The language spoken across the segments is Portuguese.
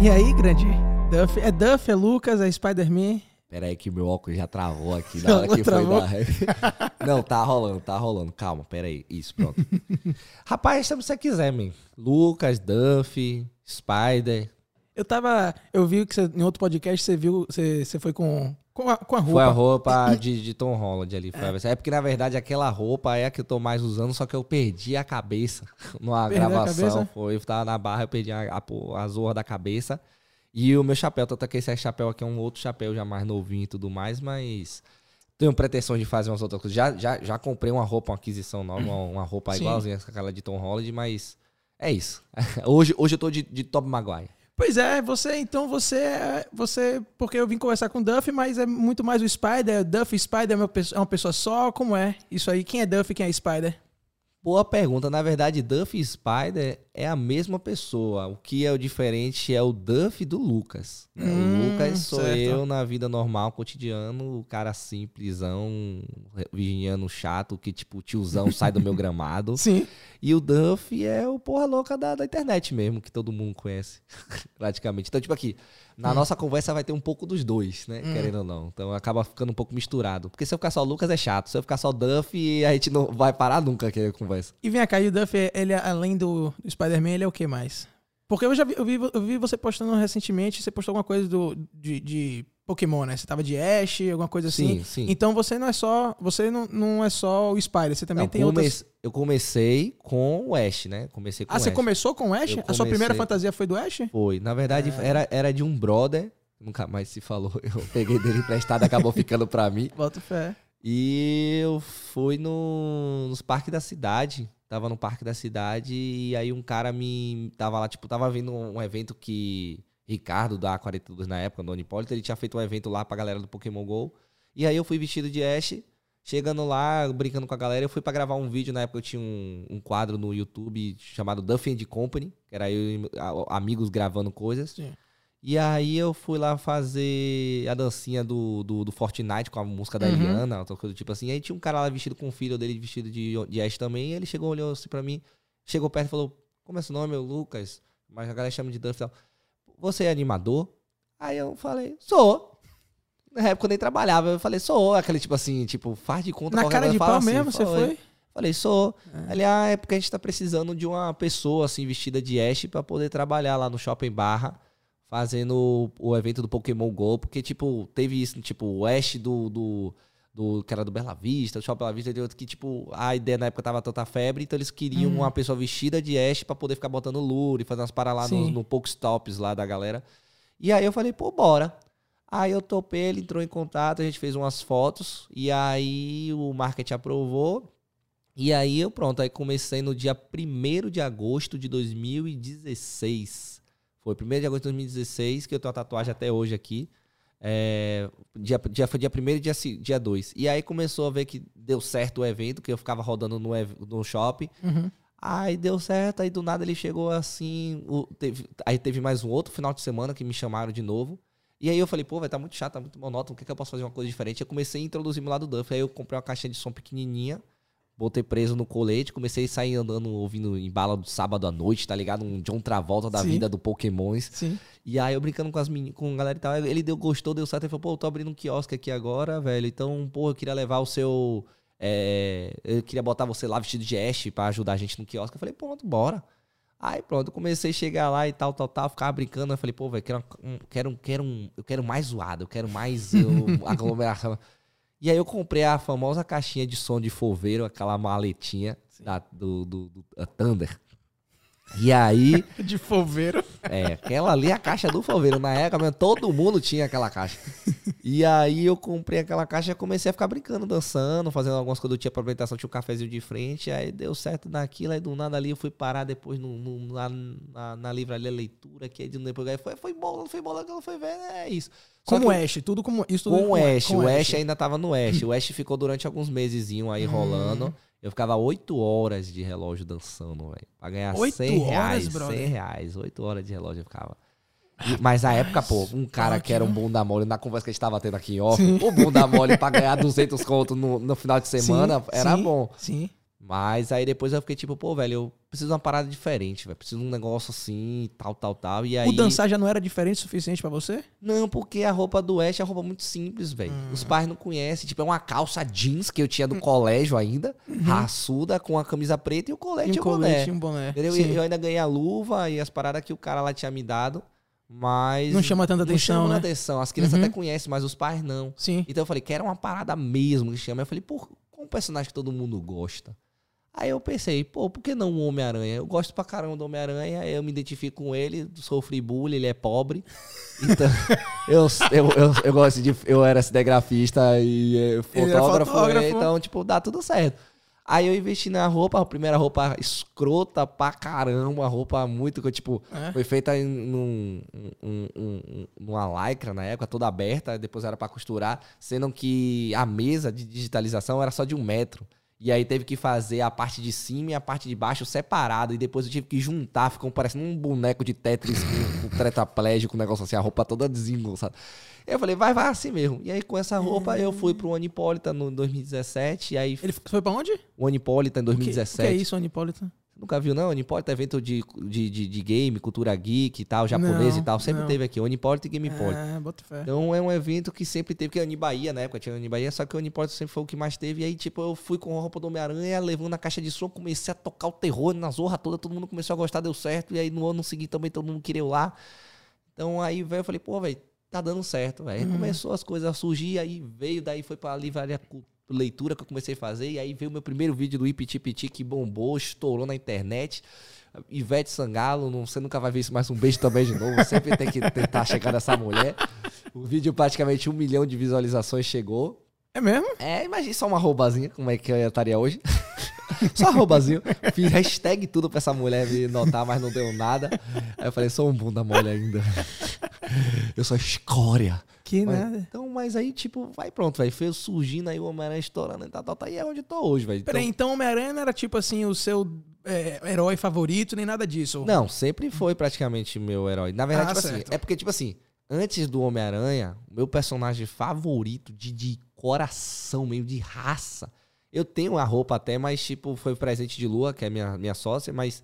E aí, grande? Duff, é Duff, é Lucas, é Spider-Man. Pera aí que meu óculos já travou aqui na hora que Travou? foi dar... Não, tá rolando, tá rolando. Calma, pera aí. Isso, pronto. Rapaz, chama se você quiser, man. Lucas, Duff, Spider. Eu tava. Eu vi que você, em outro podcast você viu. Você, você foi com, com, a, com a roupa. Foi a roupa de, de Tom Holland ali. Versão. É porque, na verdade, aquela roupa é a que eu tô mais usando, só que eu perdi a cabeça numa Perdeu gravação. Foi, eu tava na barra, eu perdi a, a, a zorra da cabeça. E o meu chapéu, tanto é que esse chapéu aqui é um outro chapéu já mais novinho e tudo mais, mas tenho pretensões de fazer umas outras coisas. Já, já, já comprei uma roupa, uma aquisição nova, uma, roupa Sim. igualzinha com aquela de Tom Holland, mas é isso. hoje, hoje eu tô de, de Tobey Maguire. Pois é, você, então você é- você. Porque eu vim conversar com o Duff, mas é muito mais o Spider. Duff e Spider é é uma pessoa só? Como é? Isso aí, quem é Duff e quem é Spider? Boa pergunta. Na verdade, Duff e Spider é a mesma pessoa. O que é o diferente é o Duff do Lucas. né? Hum, o Lucas sou certo. eu na vida normal, cotidiano, o cara simplesão, virginiano chato, que tipo, tiozão sai do meu gramado. Sim. E o Duff é o porra louca da, da internet mesmo, que todo mundo conhece, praticamente. Então, tipo aqui, na nossa conversa vai ter um pouco dos dois, né? Querendo ou não. Então acaba ficando um pouco misturado. Porque se eu ficar só Lucas é chato. Se eu ficar só Duff, a gente não vai parar nunca que a conversa. E vem cá, e o Duff, ele, além do, do Spider-Man, ele é o que mais? Porque eu já vi, eu vi, eu vi você postando recentemente, você postou alguma coisa do, de, de Pokémon, né? Você tava de Ash, alguma coisa assim. Sim, sim. Então você não é só. Você não, não é só o Spider, você também Não, tem come- outras. Eu comecei com o Ash, né? Comecei com Ah, você começou com o Ash? Eu A sua primeira comecei- fantasia foi do Ash? Foi. Na verdade, É. era, era de um brother. Nunca mais se falou. Eu peguei dele emprestado, acabou ficando pra mim. Bota fé. E eu fui no, nos parques da cidade. Tava no parque da cidade e aí um cara me. Tava lá, tipo, tava vindo um evento que. Ricardo da A42 na época, do Unipólito, ele tinha feito um evento lá pra galera do Pokémon GO. E aí eu fui vestido de Ash, chegando lá, brincando com a galera. Eu fui pra gravar um vídeo, na época eu tinha um, um quadro no YouTube chamado Duff and Company, que era eu amigos gravando coisas. Sim. E aí eu fui lá fazer a dancinha do, do, do Fortnite com a música da Uhum. Eliana, outra coisa do tipo assim. Aí tinha um cara lá vestido com o filho dele, vestido de, Ash também. E ele chegou, olhou assim pra mim, chegou perto e falou: Como é seu nome? Eu, Lucas. Mas a galera chama de Duff e tal. Você é animador? Aí eu falei: Sou. Na época eu nem trabalhava. Eu falei: Sou. Aquele tipo assim, tipo, faz de conta Na cara de pau assim, mesmo, você foi? Falei, sou. É. Ele, ah, é porque a gente tá precisando de uma pessoa, assim, vestida de Ash pra poder trabalhar lá no Shopping Barra, fazendo o, evento do Pokémon GO, porque, tipo, teve isso, tipo, o Ash do, do, do que era do Bela Vista, o Shopping Bela Vista, outro que, tipo, a ideia na época tava tanta febre, então eles queriam Hum. uma pessoa vestida de Ash pra poder ficar botando lure, fazer umas paradas lá no, no Pokestops lá da galera. E aí eu falei, pô, bora. Aí eu topei, ele entrou em contato, a gente fez umas fotos, e aí o marketing aprovou. E aí eu pronto, aí comecei no dia 1 de agosto de 2016. Foi 1 de agosto de 2016, que eu tenho a tatuagem até hoje aqui. É, dia, dia, foi dia 1 e dia, dia 2. E aí começou a ver que deu certo o evento, que eu ficava rodando no, no shopping. Uhum. Aí deu certo, aí do nada ele chegou assim. o- teve- aí teve mais um outro final de semana que me chamaram de novo. E aí eu falei, pô, vai tá muito chato, tá muito monótono, o que, que eu posso fazer uma coisa diferente? Eu comecei a introduzir meu lado Duff. Aí eu comprei uma caixinha de som pequenininha, botei preso no colete, comecei a sair andando, ouvindo em bala do sábado à noite, tá ligado? Um John Travolta da Sim. vida do Pokémons. Sim. E aí eu brincando com as meni- com a galera e tal, ele deu, gostou, deu certo, ele falou, pô, eu tô abrindo um quiosque aqui agora, velho, então, pô, eu queria levar o seu... é, eu queria botar você lá vestido de Ash pra ajudar a gente no quiosque. Eu falei, pronto, bora. Aí pronto, eu comecei a chegar lá e tal, tal, tal, ficava brincando. Eu falei, pô, velho, quero, um, quero, um- quero um, eu quero mais zoado, eu quero mais eu, aglomeração. E aí eu comprei a famosa caixinha de som de foveiro, aquela maletinha da, do, do, do Thunder. E aí, De foveiro. é, aquela ali é a caixa do foveiro. Na época, mesmo, todo mundo tinha aquela caixa. E aí eu comprei aquela caixa e comecei a ficar brincando, dançando, fazendo algumas coisas. Eu tinha pra apresentação, tinha um cafezinho de frente. Aí deu certo naquilo, aí do nada ali eu fui parar depois no, no- na, na, na livraria leitura, que aí de- depois aí foi, foi bola, foi bola que eu fui ver, é isso. Só Como que- Ash, tudo como. Isso tudo com o Ash. com o Ash ainda tava no Ash. O Ash ficou durante alguns meses aí Hum. rolando. Eu ficava oito horas de relógio dançando, velho. Pra ganhar Oito 100 horas, reais. brother? 100 reais. Oito horas de relógio eu ficava. Mas na época, pô, um cara que era um bunda mole, na conversa que a gente tava tendo aqui Sim. o bunda mole pra ganhar 200 conto no, no final de semana Sim, era sim, bom. Sim. Mas aí depois eu fiquei tipo, pô, velho, eu preciso de uma parada diferente, velho. Preciso de um negócio assim, tal, tal, tal. E aí. O dançar já não era diferente o suficiente pra você? Não, porque a roupa do Ash é roupa muito simples, velho. Hum. Os pais não conhecem. Tipo, é uma calça jeans que eu tinha do colégio ainda, raçuda, com a camisa preta e o colete Uhum. E o boné. colete, e um boné. Entendeu? Sim. Eu ainda ganhei a luva e as paradas que o cara lá tinha me dado. Mas. Não chama tanta não atenção, chama né? atenção. As crianças Uhum. até conhecem, mas os pais não. Sim. Então eu falei, quero uma parada mesmo que chama. Eu falei, pô, qual um personagem que todo mundo gosta? Aí eu pensei, pô, por que não o Homem-Aranha? Eu gosto pra caramba do Homem-Aranha, eu me identifico com ele, sofri bullying, ele é pobre. Então, eu, eu, eu, eu gosto de. Eu era cinegrafista e eh, Ele era fotógrafo, fotógrafo. então, tipo, dá tudo certo. Aí eu investi na roupa, a primeira roupa escrota pra caramba, roupa muito, que, tipo, É. foi feita em num, um- um- um- numa lycra na época, toda aberta, depois era pra costurar, sendo que a mesa de digitalização era só de um metro. E aí teve que fazer a parte de cima e a parte de baixo separada. E depois eu tive que juntar, ficou parecendo um boneco de Tetris com, com tetraplégico, um negócio assim, a roupa toda desengonçada. Eu falei, vai, vai assim mesmo. E aí com essa roupa eu fui pro Anipolita no 2017. E aí Ele foi pra onde? o Anipolita em O que, o que 2017. é isso, Anipolitan? Nunca viu, não? Onipolita é evento de, de, de, de game, cultura geek e tal, japonês Não, e tal. Sempre não. teve aqui, Onipolita e Gamepolita. Ah, bota fé. Então é um evento que sempre teve, que é Bahia na época tinha Bahia, só que o Onipolita sempre foi o que mais teve. E aí, tipo, eu fui com a roupa do Homem-Aranha, levando a caixa de som, comecei a tocar o terror na zorra toda, todo mundo começou a gostar, deu certo. E aí no ano seguinte também todo mundo queria eu lá. Então aí, velho, eu falei, pô, velho, tá dando certo, velho. Uhum. Começou as coisas a surgir, aí veio, daí foi pra livraria cu- leitura que eu comecei a fazer, e aí veio o meu primeiro vídeo do Ipiti Piti que bombou, estourou na internet. Ivete Sangalo, não, você nunca vai ver isso, mas um beijo também de novo. Sempre tem que tentar chegar nessa mulher. O vídeo praticamente um milhão de visualizações chegou. É mesmo? É, imagina só uma arrobazinha, como é que eu estaria hoje. só arrobazinho. Fiz hashtag tudo pra essa mulher me notar, mas não deu nada. Aí eu falei, sou um bunda mole ainda. eu sou escória. Que Mas- nada. Então, mas aí, tipo, vai pronto, velho. Foi surgindo aí o Homem-Aranha estourando e tal, tal, tal. E é onde eu tô hoje, velho. Então- Peraí, então Homem-Aranha não era tipo assim o seu é, herói favorito, nem nada disso? Não, sempre foi praticamente meu herói. Na verdade, Ah, tipo assim, certo. é porque, tipo assim, antes do Homem-Aranha, o meu personagem favorito de, de coração, meio de raça. Eu tenho a roupa até, mas, tipo, foi presente de Lua, que é minha, minha sócia, mas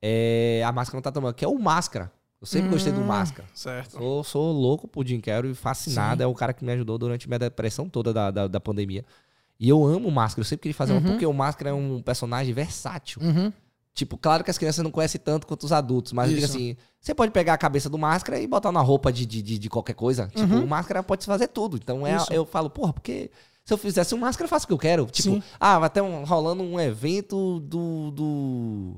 é, a máscara não tá tomando, que é o Máscara. Eu sempre gostei do Hum, Máscara. Certo. Sou, sou louco por Jim Carrey e fascinado. Sim. É o cara que me ajudou durante minha depressão toda da, da, da pandemia. E eu amo o Máscara. Eu sempre queria fazer uma, Uhum. porque o Máscara é um personagem versátil. Uhum. Tipo, claro que as crianças não conhecem tanto quanto os adultos, mas eu digo Isso. assim: você pode pegar a cabeça do máscara e botar na roupa de, de, de, de qualquer coisa. Tipo, Uhum. o máscara pode fazer tudo. Então é, eu falo, porra, porque se eu fizesse um máscara, eu faço o que eu quero. Tipo, Sim. ah, vai ter um, rolando um evento do. do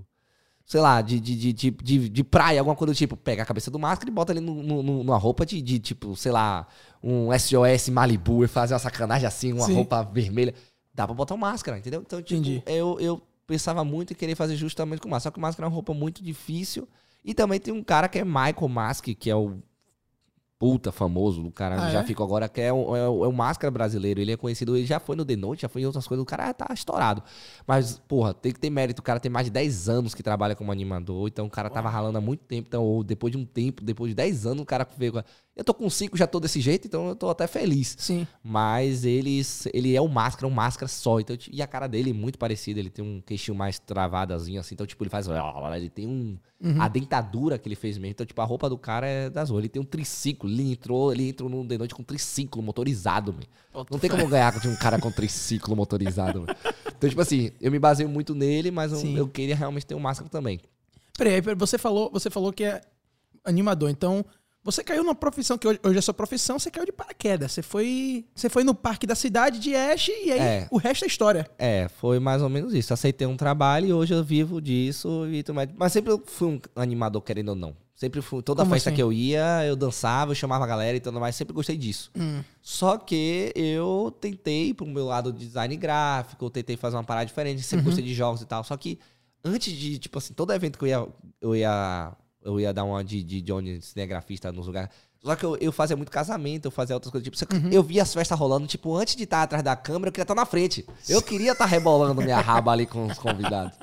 sei lá, de, de, de, de, de, praia, alguma coisa do tipo. Pega a cabeça do máscara e bota ali no, no- numa roupa de, de, tipo, sei lá, um SOS Malibu e fazer uma sacanagem assim, uma Sim. roupa vermelha. Dá pra botar uma máscara, entendeu? Então, tipo, Entendi. eu, eu pensava muito em querer fazer justamente com máscara. Só que máscara é uma roupa muito difícil. E também tem um cara que é Michael Mask, que é o puta famoso, o cara Ah, já é? ficou agora, que é o, é, o, é o máscara brasileiro. Ele é conhecido, ele já foi no The Note, já foi em outras coisas, o cara tá estourado. Mas, porra, tem que ter mérito. O cara tem mais de 10 anos que trabalha como animador, então o cara tava ralando há muito tempo. Então, ou depois de um tempo, depois de 10 anos, o cara veio. com Eu tô com 5, já tô desse jeito, então eu tô até feliz. Sim. Mas eles, ele é um máscara, um máscara só. Então, e a cara dele é muito parecida. Ele tem um queixinho mais travadazinho, assim. Então, tipo, ele faz. Ele tem um. Uhum. A dentadura que ele fez mesmo. Então, tipo, a roupa do cara é das ruas. Ele tem um triciclo. Ele entrou, ele entrou no The Noite com um triciclo motorizado, man. Não tem como ganhar de um cara com triciclo motorizado, man. Então, tipo assim, eu me baseio muito nele, mas eu, eu queria realmente ter um máscara também. Peraí, você falou, você falou que é animador, então você caiu numa profissão que hoje, hoje é sua profissão, você caiu de paraquedas. Você foi, você foi no parque da cidade de Ash e aí É. o resto é história. É, foi mais ou menos isso. Aceitei um trabalho e hoje eu vivo disso. E tudo mais. Mas sempre eu fui um animador, querendo ou não. Sempre fui. Toda Como festa assim? que eu ia, eu dançava, eu chamava a galera e tudo mais. Sempre gostei disso. Hum. Só que eu tentei pro meu lado de design gráfico, eu tentei fazer uma parada diferente, sempre Uhum. gostei de jogos e tal. Só que antes de, tipo assim, todo evento que eu ia, eu ia, eu ia dar uma de, de Johnny cinegrafista nos lugares. Só que eu, eu fazia muito casamento, eu fazia outras coisas. Tipo, Uhum. eu via as festas rolando, tipo, antes de estar atrás da câmera, eu queria estar na frente. Eu queria estar rebolando minha raba ali com os convidados.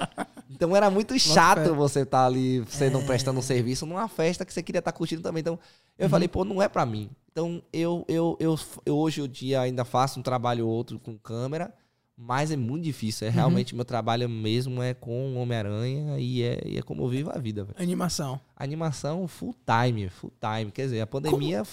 Então era muito chato você estar ali, você não É. prestando um serviço numa festa que você queria estar curtindo também. Então, eu Uhum. falei, pô, não é pra mim. Então, eu, eu, eu, eu hoje o dia ainda faço um trabalho ou outro com câmera, Mas é muito difícil. É Uhum. realmente meu trabalho mesmo é com Homem-Aranha e é, e é como eu vivo a vida, velho. Animação. Animação full time, full time. Quer dizer, a pandemia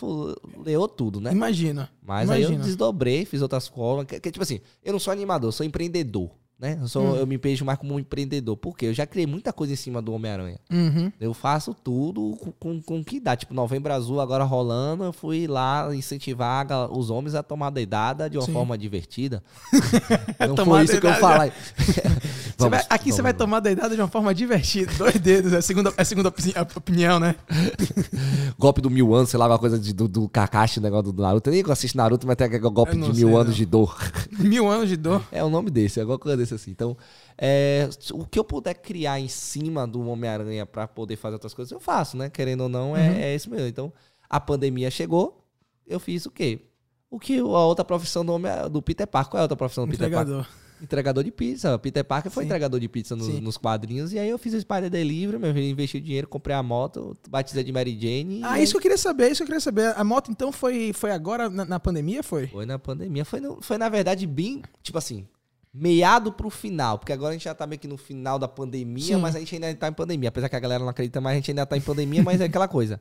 leou tudo, né? Imagina. Mas aí eu Imagina. desdobrei, fiz outras formas. Que, que, tipo assim, eu não sou animador, sou empreendedor. Né? Eu, sou, Hum. eu me vejo mais como um empreendedor. Por quê? Eu já criei muita coisa em cima do Homem-Aranha. Uhum. Eu faço tudo com, com, com o que dá. Tipo, Novembro Azul agora rolando, eu fui lá incentivar os homens a tomar dedada de uma Sim. forma divertida. Não foi isso que eu falei. Você vai- aqui você vai tomar deidada de uma forma divertida. Dois dedos, é a segunda, é a segunda a opinião, né? Golpe do mil anos, sei lá, alguma coisa de- do, do Kakashi, o negócio do Naruto. Eu nem assiste Naruto, mas tem aquele golpe de mil sei, anos não. de dor. Mil anos de dor. É o nome desse, é alguma coisa desse assim. Então, é, o que eu puder criar em cima do Homem-Aranha pra poder fazer outras coisas, eu faço, né? Querendo ou não, é, Uhum. é isso mesmo. Então, a pandemia chegou, eu fiz o quê? O que a outra profissão do, Homem, do Peter Parker? Qual é a outra profissão do Peter Parker? Entregador. De pizza. Peter Parker foi Sim. entregador de pizza nos, nos quadrinhos. E aí eu fiz o Spider Delivery, meu filho investiu dinheiro, comprei a moto, batizei de Mary Jane. Ah, isso que eu queria saber, isso que eu queria saber. A moto, então, foi, foi agora na, na pandemia, foi? Foi na pandemia. Foi, no- foi, na verdade, bem, tipo assim, meado pro final. Porque agora a gente já tá meio que no final da pandemia, Sim. mas a gente ainda tá em pandemia. Apesar que a galera não acredita, mas a gente ainda tá em pandemia, mas é aquela coisa.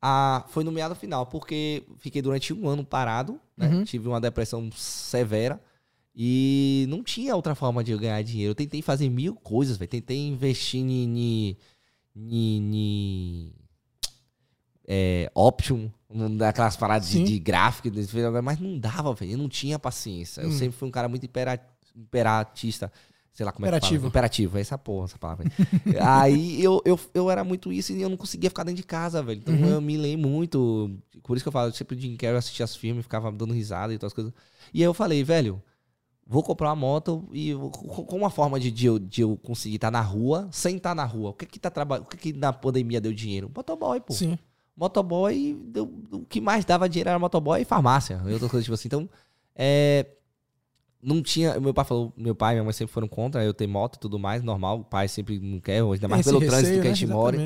Ah, foi no meado final, porque fiquei durante um ano parado, né? Uhum. Tive uma depressão severa. E não tinha outra forma de eu ganhar dinheiro. Eu tentei fazer mil coisas, velho. Tentei investir em. em, é, Option, naquelas paradas de, de gráfico, de- mas não dava, velho. Eu não tinha paciência. Eu Hum. sempre fui um cara muito impera, imperatista. Sei lá como é que Imperativo. fala. Imperativo, é essa porra, essa palavra. aí. eu, eu, eu era muito isso e eu não conseguia ficar dentro de casa, velho. Então Uhum. eu me lei muito. Por isso que eu falo, sempre o Jim Carrey eu assistia as filmes, ficava dando risada e todas as coisas. E aí eu falei, velho, vou comprar uma moto e com uma forma de, de, eu, de eu conseguir estar na rua sem estar na rua. O que que tá trabalhando? O que que na pandemia deu dinheiro? Motoboy, pô. Sim. Motoboy, deu- o que mais dava dinheiro era motoboy e farmácia. E outras coisas tipo assim. Então, é, não tinha. Meu pai falou, meu pai e minha mãe sempre foram contra eu ter moto e tudo mais, normal. O pai sempre não quer, ainda mais Esse pelo receio, trânsito que a né? gente mora.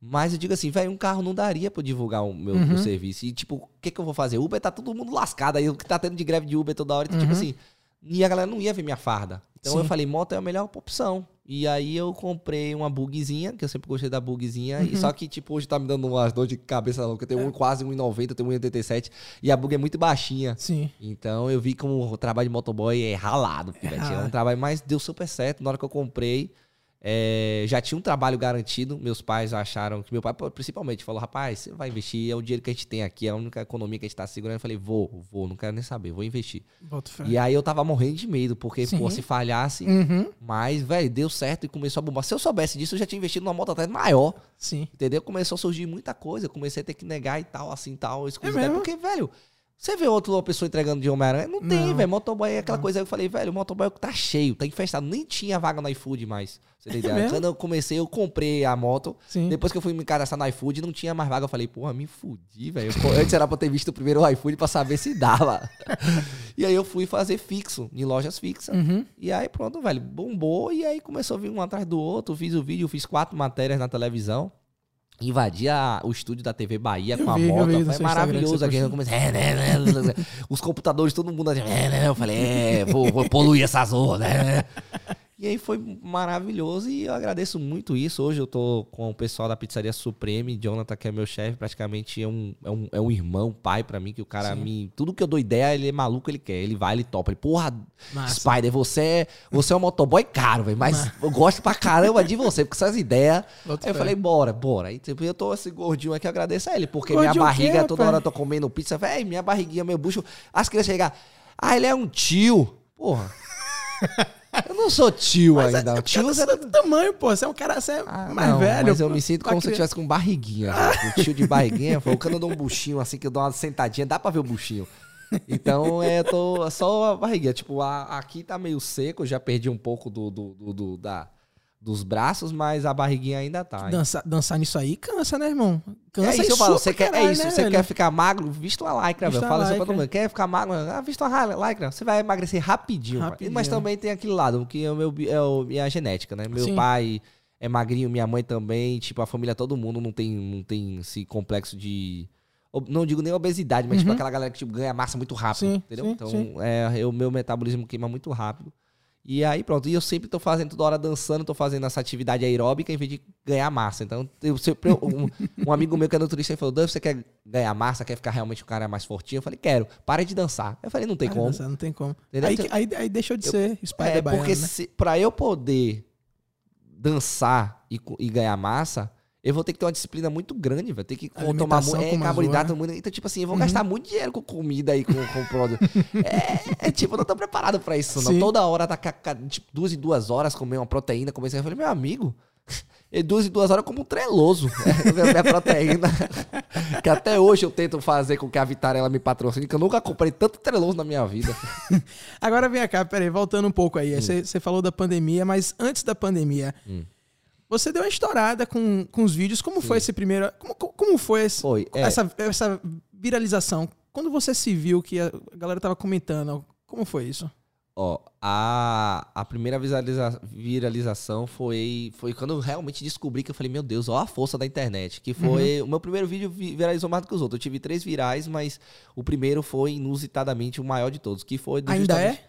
Mas eu digo assim, velho, um carro não daria pra eu divulgar o meu, Uhum. meu serviço. E, tipo, o que que eu vou fazer? Uber tá todo mundo lascado aí, o que tá tendo de greve de Uber toda hora. Então, tipo Uhum. assim, e a galera não ia ver minha farda. Então Sim. eu falei, moto é a melhor opção. E aí eu comprei uma bugzinha, que eu sempre gostei da bugzinha. E Uhum. só que, tipo, hoje tá me dando umas dor de cabeça louca. Eu tenho um, quase 1,90, eu tenho 1,87. E a bug é muito baixinha. Sim. Então eu vi como o trabalho de motoboy é ralado, pivete. É, um trabalho, mas deu super certo. Na hora que eu comprei, é, já tinha um trabalho garantido. Meus pais acharam que meu pai, principalmente, falou: rapaz, você vai investir, é o dinheiro que a gente tem aqui, é a única economia que a gente tá segurando. Eu falei: vou, vou, não quero nem saber, vou investir. E aí eu tava morrendo de medo, porque, Sim. pô, se falhasse. Uhum. Mas, velho, deu certo e começou a bombar. Se eu soubesse disso, eu já tinha investido numa moto até maior. Sim. Entendeu? Começou a surgir muita coisa. Comecei a ter que negar e tal, assim, tal, exclusividade. É porque, velho, você vê outra pessoa entregando de Homem-Aranha? Não tem, Não. velho. Motoboy é aquela coisa. Aí eu falei, velho, o motoboy tá cheio, tá infestado. Nem tinha vaga no iFood mais. Você tem É ideia? mesmo? Quando eu comecei, eu comprei a moto. Sim. Depois que eu fui me cadastrar no iFood, não tinha mais vaga. Eu falei, porra, me fudi, velho. Antes era pra eu ter visto primeiro o iFood pra saber se dava. e aí eu fui fazer fixo, em lojas fixas. Uhum. E aí pronto, velho, bombou e aí começou a vir um atrás do outro. Fiz o vídeo, fiz quatro matérias na televisão. Invadi a- o estúdio da TV Bahia Eu com a vi, moto. vi Foi maravilhoso. Aqui eu comecei. é, né, né, né, né. Os computadores, todo mundo assim. é, né, Eu falei, é, vou, vou poluir essa zona. né. E aí foi maravilhoso e eu agradeço muito isso. Hoje eu tô com o pessoal da Pizzaria Supreme, Jonathan, que é meu chefe, praticamente é um, é um, é um irmão, pai pra mim, que o cara Sim. me. Tudo que eu dou ideia, ele é maluco, ele quer. Ele vai, ele topa. Ele, porra, Massa. Spider, você é, você é um motoboy caro, velho, mas eu gosto pra caramba de você, porque essas ideias. Aí eu falei, bora, bora. Aí tipo, eu tô esse gordinho aqui, eu agradeço a ele, porque Gordinho minha o quê, barriga, toda rapaz? hora eu tô comendo pizza, velho, minha barriguinha, meu bucho. As crianças chegam, ah, ele é um tio. Porra. Eu não sou tio Mas é, ainda. é tio você do tamanho, pô. Você é um cara, você é ah, mais não, velho. Mas eu pô. me sinto como se eu tivesse com barriguinha. velho. O tio de barriguinha, foi eu dou um buchinho assim, que eu dou uma sentadinha, dá pra ver o buchinho. Então, é, eu tô só a barriguinha. Tipo, a- aqui tá meio seco, já perdi um pouco do, do, do- do- da, dos braços, mas a barriguinha ainda tá. Dançar, dançar nisso aí cansa, né, irmão? Cansa É isso eu falo, você quer, é isso, né, você velho? quer ficar magro, visto uma lycra, velho. Fala isso pra lycra. todo mundo. Quer ficar magro, ah, visto uma lycra, você vai emagrecer rapidinho. Rapidinho. Mas também tem aquele lado, que é, o meu, é o, minha genética, né? Meu Sim. pai é magrinho, minha mãe também, tipo, a família, todo mundo não tem, não tem esse complexo de... não digo nem obesidade, mas tipo Uhum. aquela galera que tipo, ganha massa muito rápido, Sim, entendeu? sim, então, sim. é, o meu metabolismo queima muito rápido. E aí, pronto. E eu sempre tô fazendo toda hora dançando, tô fazendo essa atividade aeróbica em vez de ganhar massa. Então, eu sempre, um, um amigo meu que é nutricionista ele falou: Dave, você quer ganhar massa, quer ficar realmente um cara mais fortinho? Eu falei, quero. Para de dançar. Eu falei, não tem Ah, como. dançar, Não tem como. Aí, Então- aí, aí deixou de ser Spider É, Baiano, porque né? se, pra eu poder dançar e, e ganhar massa, eu vou ter que ter uma disciplina muito grande, vai ter que tomar muito, é, carboidrato muito. Então, tipo assim, eu vou Uhum. gastar muito dinheiro com comida aí, com, com produto. é, é, tipo, eu não tô preparado pra isso, não. Sim. Toda hora, tá, tipo, duas e duas horas comer uma proteína, comer isso. Eu falei, meu amigo. E duas e duas horas eu como um treloso. É, minha proteína. que até hoje eu tento fazer com que a Vitarella me patrocine, que eu nunca comprei tanto treloso na minha vida. Agora vem cá, peraí, voltando um pouco aí. Você você falou da pandemia, mas antes da pandemia, Hum. Você deu uma estourada com, com os vídeos. Como foi esse primeiro. Como, como foi esse- Foi. é. essa, essa viralização? Quando você se viu que a galera tava comentando, como foi isso? Ó, a, a primeira viralização foi, foi quando eu realmente descobri que eu falei, meu Deus, ó a força da internet. Que foi. O meu primeiro vídeo vi- viralizou mais do que os outros. Eu tive três virais, mas o primeiro foi inusitadamente o maior de todos. Que foi do Ainda é?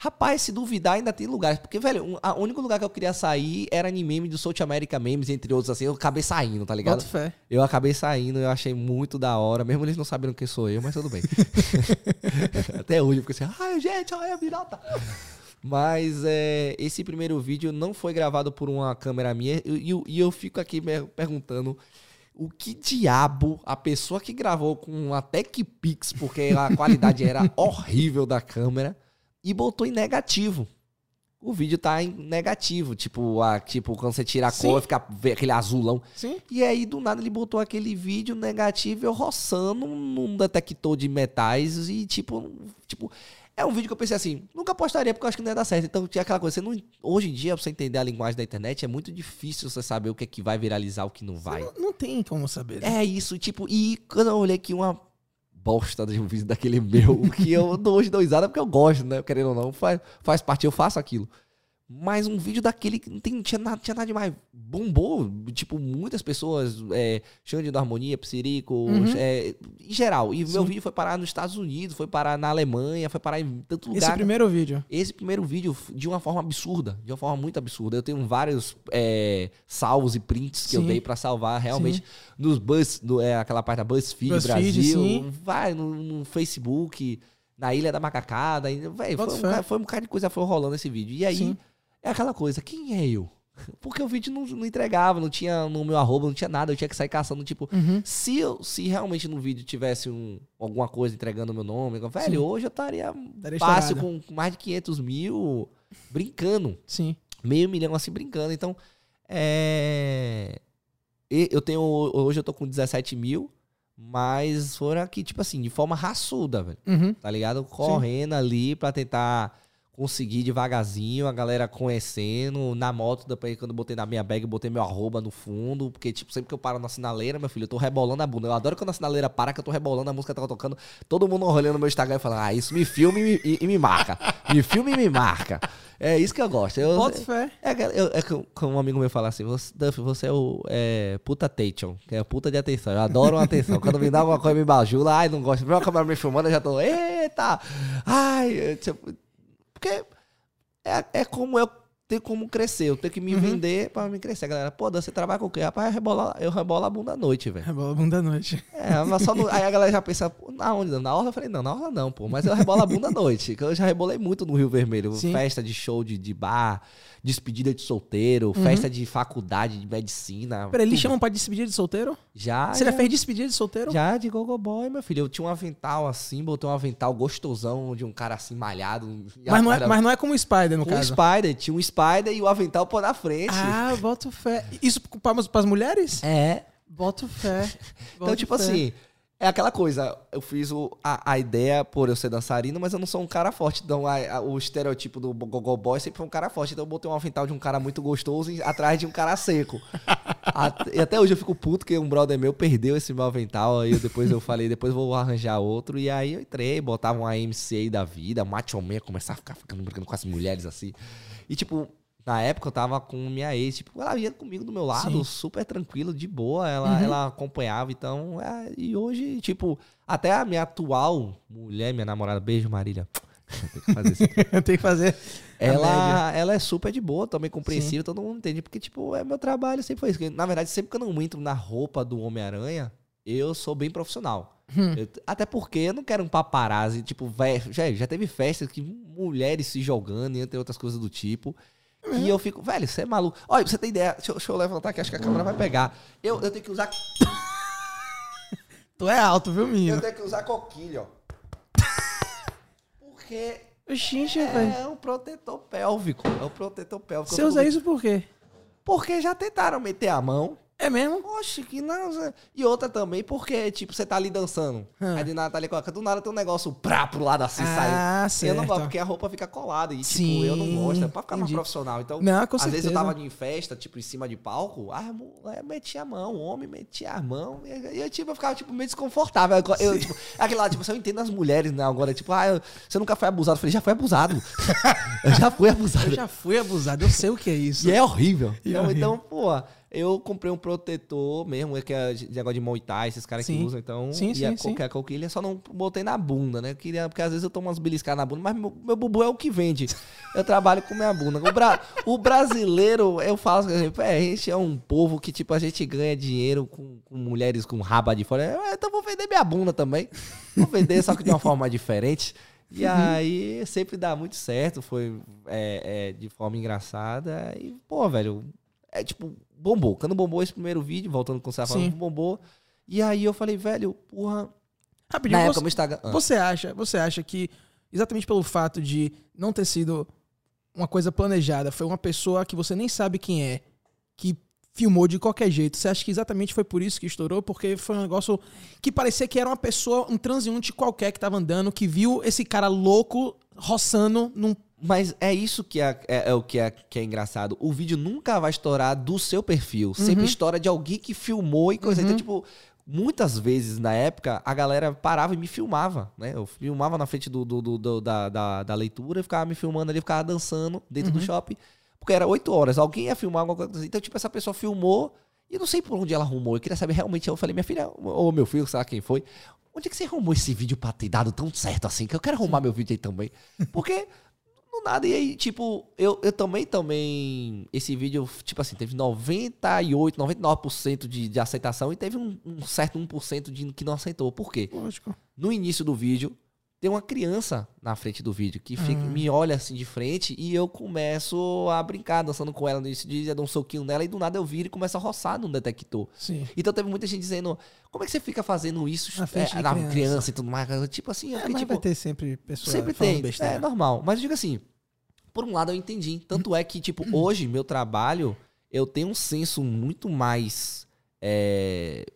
Rapaz, se duvidar, ainda tem lugares. Porque, velho, um- a- o único lugar que eu queria sair era em meme do South America Memes, entre outros, assim. Eu acabei saindo, tá ligado? Boto fé. Eu acabei saindo, eu achei muito da hora, mesmo eles não sabendo quem sou eu, mas tudo bem. Até hoje eu fico assim, ai gente, olha a virata. Mas é, esse primeiro vídeo não foi gravado por uma câmera minha e eu, eu fico aqui perguntando o que diabo a pessoa que gravou com uma TechPix, porque a qualidade era horrível da câmera, e botou em negativo. O vídeo tá em negativo, tipo, a, tipo quando você tira a Sim. cor, fica aquele azulão. Sim? E aí, do nada, ele botou aquele vídeo negativo eu roçando num detector de metais e, tipo, tipo. É um vídeo que eu pensei assim, nunca postaria porque eu acho que não ia dar certo. Então tinha aquela coisa, você não, hoje em dia, pra você entender a linguagem da internet, é muito difícil você saber o que é que vai viralizar, o que não vai. Não, não tem como saber. né? É isso, tipo, e quando eu olhei aqui uma bosta de um vídeo daquele meu, que eu dou hoje dou risada porque eu gosto, né? Querendo ou não, faz, faz parte, eu faço aquilo. Mas um vídeo daquele que não tem, tinha, nada, tinha nada demais. Bombou, tipo, muitas pessoas, é, Xande da Harmonia, Psirico, Uhum. é, em geral. E meu Sim. vídeo foi parar nos Estados Unidos, foi parar na Alemanha, foi parar em tanto lugar. Esse primeiro vídeo. Esse primeiro vídeo, de uma forma absurda, de uma forma muito absurda. Eu tenho vários é, salvos e prints que eu Sim. dei pra salvar realmente nos Buzz, no, é, aquela parte da BuzzFeed, BuzzFeed, Brasil, sim. vai no, no Facebook, na Ilha da Macacada, e, véi, foi, um, foi um bocado de coisa foi rolando esse vídeo. E aí, Sim. É aquela coisa, quem é eu? Porque o vídeo não, não entregava, não tinha no meu arroba, não tinha nada, eu tinha que sair caçando, tipo, Uhum. se, eu, se realmente no vídeo tivesse um, alguma coisa entregando o meu nome, velho, Sim. hoje eu estaria fácil com mais de 500 mil brincando. Sim. Meio milhão assim brincando. Então, é. Eu tenho. Hoje eu tô com 17 mil, mas foram aqui, tipo assim, de forma raçuda, velho. Uhum. Tá ligado? Correndo ali pra tentar conseguir devagarzinho, a galera conhecendo. Na moto, depois quando eu botei na minha bag, eu botei meu arroba no fundo. Porque, tipo, sempre que eu paro na sinaleira, meu filho, eu tô rebolando a bunda. Eu adoro quando a sinaleira para, que eu tô rebolando, a música tá tocando. Todo mundo olhando no meu Instagram e falando, ah, isso me filma e, me- e- e me marca. me filma e me marca. É isso que eu gosto. Eu, Boto fé. é, aquela- eu- é como um amigo meu fala assim, você, Duff, você é o é, puta attention, que é puta de atenção. Eu adoro uma atenção. Quando me dá alguma coisa, me bajula, ai, não gosto. Vê uma câmera me filmando, eu já tô, eita! Ai, eu, tipo, porque é, é como eu tenho como crescer, eu tenho que me Uhum. vender pra me crescer. A galera, pô, Dan, você trabalha com o quê? Rapaz, eu rebolo, eu rebolo a bunda à noite, velho. Rebola a bunda à noite. É, mas só no- aí a galera já pensa, na onde? Dan? Na orla? Eu falei, não, na orla não, pô. Mas eu rebolo a bunda à noite. que Eu já rebolei muito no Rio Vermelho. Sim. Festa de show de, de bar, despedida de solteiro, festa de faculdade de medicina. Peraí, eles chamam pra despedida de solteiro? Já, Você já já, fez despedida de solteiro? já de gogo boy, meu filho. Eu tinha um avental assim, botei um avental gostosão de um cara assim malhado. Mas não, é, mas não é como o Spider, no um caso. Spider, tinha um Spider e o avental pô na frente. Ah, boto fé. Isso pras, pras mulheres? É, Boto fé. Então, tipo fé. assim, é aquela coisa. Eu fiz o, a, a ideia por eu ser dançarino, mas eu não sou um cara forte. Então, a- a- o estereotipo do Gogo Boy sempre foi um cara forte. Então, eu botei um avental de um cara muito gostoso atrás de um cara seco. E até hoje eu fico puto que um brother meu perdeu esse meu avental. Aí eu, depois eu falei, depois vou arranjar outro. E aí eu entrei, botava uma MC aí da vida, macho man, começar a ficar ficando brincando com as mulheres assim. E tipo, Na época eu tava com minha ex, tipo, ela ia comigo do meu lado, Sim. super tranquilo, de boa, ela, Uhum. ela acompanhava, então, é, e hoje, tipo, até a minha atual mulher, minha namorada, beijo Marília, tem que fazer isso. Tem que fazer. A ela, ela é super de boa, também compreensível, todo mundo entende, porque, tipo, é meu trabalho, sempre foi isso. Na verdade, sempre que eu não entro na roupa do Homem-Aranha, eu sou bem profissional. Hum. Eu- até porque eu não quero um paparazzi, tipo, vé- já, já teve festas que mulheres se jogando, entre outras coisas do tipo. E eu fico, velho, você é maluco. Olha, pra você ter ideia, deixa, eu- deixa eu levantar aqui, acho que a câmera vai pegar. Eu, eu tenho que usar. Tu é alto, viu, Eu menino? tenho que usar coquilha, ó. Porque Gente, velho. é um protetor pélvico. É um protetor pélvico. Você Eu usa isso por quê? Porque já tentaram meter a mão. É mesmo? Oxe, que não. E outra também, porque, tipo, você tá ali dançando. Hum. Aí de nada tá ali coloca. Do nada tem um negócio prá pro lado assim. Ah, Eu certo. não gosto, porque a roupa fica colada. E, tipo, Sim, eu não gosto. É pra ficar mais entendi. profissional. Então, Não, às vezes eu certeza. tava em festa, tipo, em cima de palco, a mulher metia a mão, o homem metia a mão. E eu, tipo, eu ficava, tipo, meio desconfortável. Eu, eu, tipo, aquele lá, tipo, se eu entendo as mulheres, né? Agora, tipo, ah, eu- você nunca foi abusado. Eu falei, já foi abusado. eu já fui abusado. Eu já fui abusado, eu sei o que é isso. E é horrível. E é então, horrível. então, pô, eu comprei um protetor mesmo, é que é de negócio de Muay Thai, esses caras que usam, então. Sim, sim, qualquer coquilha, só não botei na bunda, né? Queria, porque às vezes eu tomo umas beliscadas na bunda, mas meu, meu bubu é o que vende. Eu trabalho com minha bunda. O, bra- o brasileiro, eu falo assim, é, a gente é um povo que, tipo, a gente ganha dinheiro com, com mulheres com raba de fora. Eu, então vou vender minha bunda também. Vou vender, só que de uma forma diferente. E Uhum. aí sempre dá muito certo, foi é, é, de forma engraçada. E, pô, velho, é tipo, bombou. Quando bombou esse primeiro vídeo, voltando com o Sim. bombou. E aí eu falei, velho, porra. Rapidinho, Na você- época, meu Instagram. Ah, Você acha, você acha que exatamente pelo fato de não ter sido uma coisa planejada, foi uma pessoa que você nem sabe quem é, que filmou de qualquer jeito. Você acha que exatamente foi por isso que estourou? Porque foi um negócio que parecia que era uma pessoa, um transeunte qualquer que tava andando, que viu esse cara louco roçando num. Mas é isso que é, é- é o que é, que é engraçado. O vídeo nunca vai estourar do seu perfil. Sempre estoura de alguém que filmou e coisa. Uhum. Então, tipo, muitas vezes na época, a galera parava e me filmava, né? Eu filmava na frente do, do- do- do- da, da, da leitura, ficava me filmando ali, ficava dançando dentro Uhum. do shopping. Porque era oito horas, alguém ia filmar alguma coisa. Então, tipo, essa pessoa filmou e eu não sei por onde ela arrumou. Eu queria saber realmente. Eu falei, minha filha, ou meu filho, sei lá quem foi. Onde é que você arrumou esse vídeo pra ter dado tão certo assim? Que eu quero arrumar meu vídeo aí também. Porque do nada. E aí, tipo, eu, eu também, também. Esse vídeo, tipo assim, teve 98, 99% de, de aceitação e teve um, um certo 1% de que não aceitou. Por quê? Lógico. No início do vídeo, tem uma criança na frente do vídeo que fica, me olha assim de frente e eu começo a brincar, dançando com ela no início de eu dou um soquinho nela e do nada eu viro e começo a roçar no detector. Sim. Então teve muita gente dizendo, como é que você fica fazendo isso Na frente é, de na criança. criança. e tudo mais? Tipo assim, eu É, fiquei, mas tipo, vai ter sempre pessoa Sempre tem. besteira. É normal. Mas eu digo assim, por um lado eu entendi. Tanto é que, tipo, hoje, meu trabalho, eu tenho um senso muito mais é,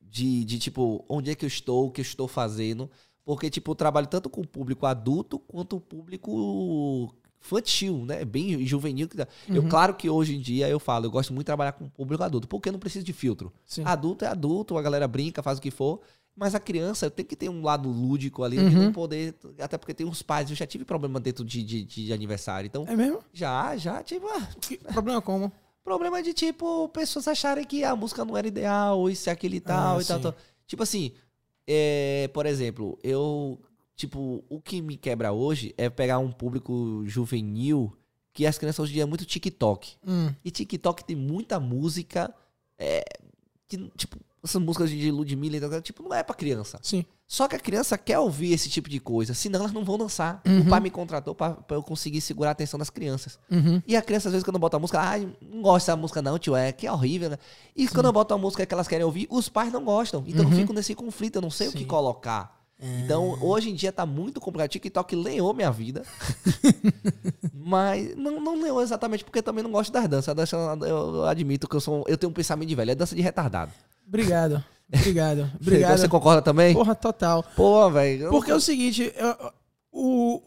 de, de, tipo, onde é que eu estou, o que eu estou fazendo. Porque, tipo, eu trabalho tanto com o público adulto quanto o público infantil, né? Bem juvenil. Eu, Uhum. claro que hoje em dia eu falo, eu gosto muito de trabalhar com o público adulto, porque eu não preciso de filtro. Sim. Adulto é adulto, a galera brinca, faz o que for. Mas a criança tem que ter um lado lúdico ali, de Uhum. não poder. Até porque tem uns pais, eu já tive problema dentro de, de, de aniversário. Então, É mesmo? já, já, tipo, ah, problema como? problema de tipo, pessoas acharem que a música não era ideal, isso aquele e tal, Ah, e tal. Tipo assim, é, por exemplo, eu. Tipo, o que me quebra hoje é pegar um público juvenil que as crianças hoje em dia é muito TikTok. Hum, E TikTok tem muita música. É, que, tipo, essas músicas de Ludmilla, e tal, tipo, não é pra criança. sim. Só que a criança quer ouvir esse tipo de coisa, senão elas não vão dançar. Uhum. O pai me contratou pra, pra eu conseguir segurar a atenção das crianças. Uhum. E a criança, às vezes, quando bota a música, ah, não gosto dessa música não, tio, é que é horrível, né? E quando eu boto a música que elas querem ouvir, os pais não gostam. Então eu Uhum. fico nesse conflito, eu não sei o que Sim. colocar. Então, hoje em dia tá muito complicado. TikTok leou minha vida. mas não, não leou exatamente porque eu também não gosto das danças. A dança, eu, eu admito que eu sou. Eu tenho um pensamento de velho. É dança de retardado. Obrigado. Obrigado. Você Obrigado. concorda também? Porra, total. Pô, velho. Porque é o seguinte, eu, o,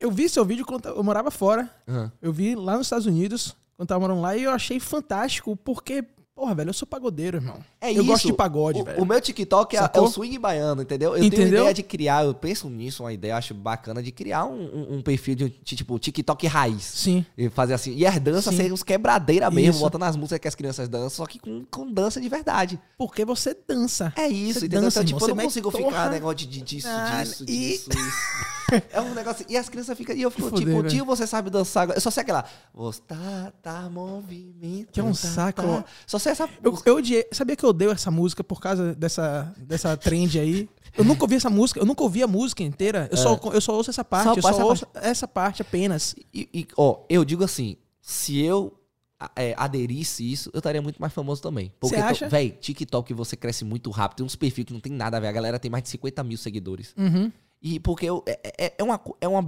eu vi seu vídeo quando eu morava fora. Aham. Eu vi lá nos Estados Unidos, quando tava morando lá, e eu achei fantástico, porque, Porra, velho, eu sou pagodeiro, irmão. É eu isso. gosto de pagode, o, velho. o meu TikTok é, é o swing baiano, entendeu? Eu tenho Entendeu? ideia de criar, eu penso nisso, uma ideia, eu acho bacana de criar um, um- um perfil de, de, tipo TikTok raiz. Sim. E fazer assim. E as danças serem uns quebradeira mesmo, Isso. botando as músicas que as crianças dançam, só que com, com dança de verdade. Porque você dança. É isso, Você entendeu? dança, então, tipo, irmão, eu não consigo mete ficar negócio de, disso, Ah, disso, e- disso, isso. É um negócio. E as crianças ficam. E eu fico, Fuder, tipo, velho. tio, você sabe dançar agora. Eu só sei aquela. Você tá, tá movimento. Que é um tá, saco. tá. Só essa. Eu, eu odiei. Sabia que eu odeio essa música por causa dessa, dessa trend aí? Eu nunca ouvi essa música, eu nunca ouvi a música inteira. Eu, só, eu só ouço essa parte, Só eu só essa ouço essa parte apenas. E, e, ó, eu digo assim, se eu a- é, aderisse isso, eu estaria muito mais famoso também. Porque, acha? Véi, TikTok você cresce muito rápido, tem uns perfis que não tem nada a ver. A galera tem mais de 50 mil seguidores. Uhum. E porque eu- é, é- é uma, é uma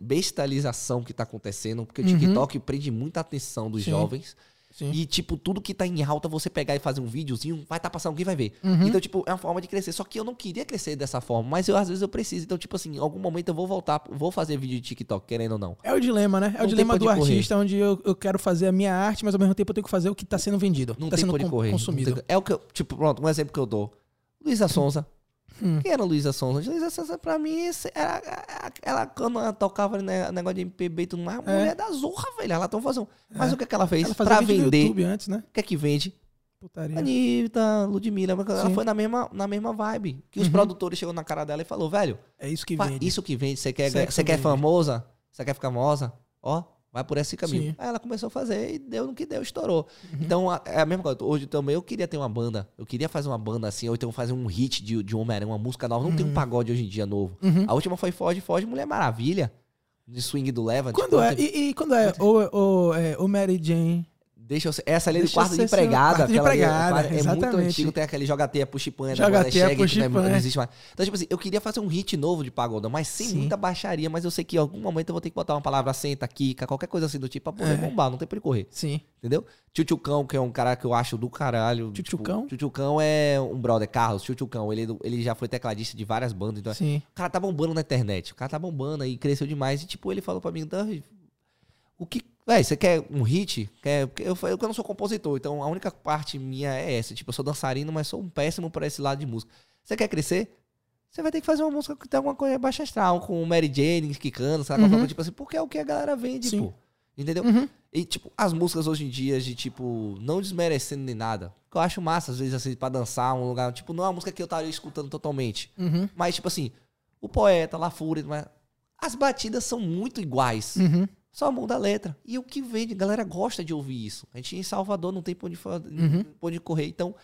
bestalização que tá acontecendo, porque o Uhum. TikTok prende muita atenção dos Sim. jovens. Sim. E, tipo, tudo que tá em alta, você pegar e fazer um videozinho, vai tá passando, alguém vai ver. Uhum. Então, tipo, é uma forma de crescer. Só que eu não queria crescer dessa forma, mas eu, às vezes eu preciso. Então, tipo assim, em algum momento eu vou voltar, vou fazer vídeo de TikTok, querendo ou não. É o dilema, né? É Não o dilema do correr. artista, onde eu, eu quero fazer a minha arte, mas ao mesmo tempo eu tenho que fazer o que tá sendo vendido. Não tá tem sendo con- correr. consumido. tem- É o que eu, tipo, pronto, um exemplo que eu dou. Luísa Sonza. Hum. Quem era Luísa Sonza? Luísa Sonza, pra mim, era, ela, quando ela tocava né, negócio de MPB e tudo mais, a É. mulher da zorra, velho. Ela tão fazendo. Mas o que, é que ela fez? Ela pra vender. YouTube antes, né? O que é que vende? Putaria. Anitta, Ludmilla. Ela Sim. foi na mesma, na mesma vibe. Que os Uhum. produtores chegou na cara dela e falou, velho, É isso que vende. isso que vende. Você quer, é você quer vende. famosa? Você quer ficar famosa? Ó, vai por esse caminho. Sim. Aí ela começou a fazer e deu no que deu, estourou. Uhum. Então, é a mesma coisa. Hoje também eu queria ter uma banda. Eu queria fazer uma banda assim, ou então fazer um hit de, de Homem-Aranha, uma música nova. Não tem um pagode hoje em dia novo. Uhum. A última foi Foge, Foge, Mulher Maravilha. De swing do Levant. Quando é? Ontem- E, e quando é? O, o, é, o Mary Jane. Deixa eu. Essa ali é do quarto de empregada. quarto de aquela ali é- empregada, é, muito antigo, tem aquele joga teia puxa e panha da Joga banda teia, Shaggy, puxa que não, é- não existe mais. Então, tipo assim, eu queria fazer um hit novo de pagoda, mas sem Sim. muita baixaria, mas eu sei que em algum momento eu vou ter que botar uma palavra senta, quica, qualquer coisa assim do tipo pra poder É. bombar, não tem pra ele correr. Sim. Entendeu? Tchutchucão, que é um cara que eu acho do caralho. Tchutchucão? Tipo, Tchutchucão é um brother, Carlos. Tchutchucão, ele, ele já foi tecladista de várias bandas. Então, Sim. o cara tá bombando na internet. O cara tá bombando aí, cresceu demais. E, tipo, ele falou pra mim, o que. Véi, você quer um hit? Quer... Eu, eu, eu não sou compositor, então a única parte minha é essa. Tipo, eu sou dançarino, mas sou um péssimo pra esse lado de música. Você quer crescer? Você vai ter que fazer uma música que tem alguma coisa baixa astral, com Mary Jane, quicando, sabe? Uhum. Tipo assim, porque é o que a galera vende, Sim. pô. Entendeu? Uhum. E, tipo, as músicas hoje em dia, de, tipo, não desmerecendo nem nada. Que eu acho massa, às vezes, assim, pra dançar, um lugar. Tipo, não é uma música que eu estaria escutando totalmente. Uhum. Mas, tipo assim, o poeta, La Fúria, mas as batidas são muito iguais. Uhum. Só muda a letra. E o que vende, a galera gosta de ouvir isso. A gente em Salvador não tem pra onde, Uhum. onde correr. Então,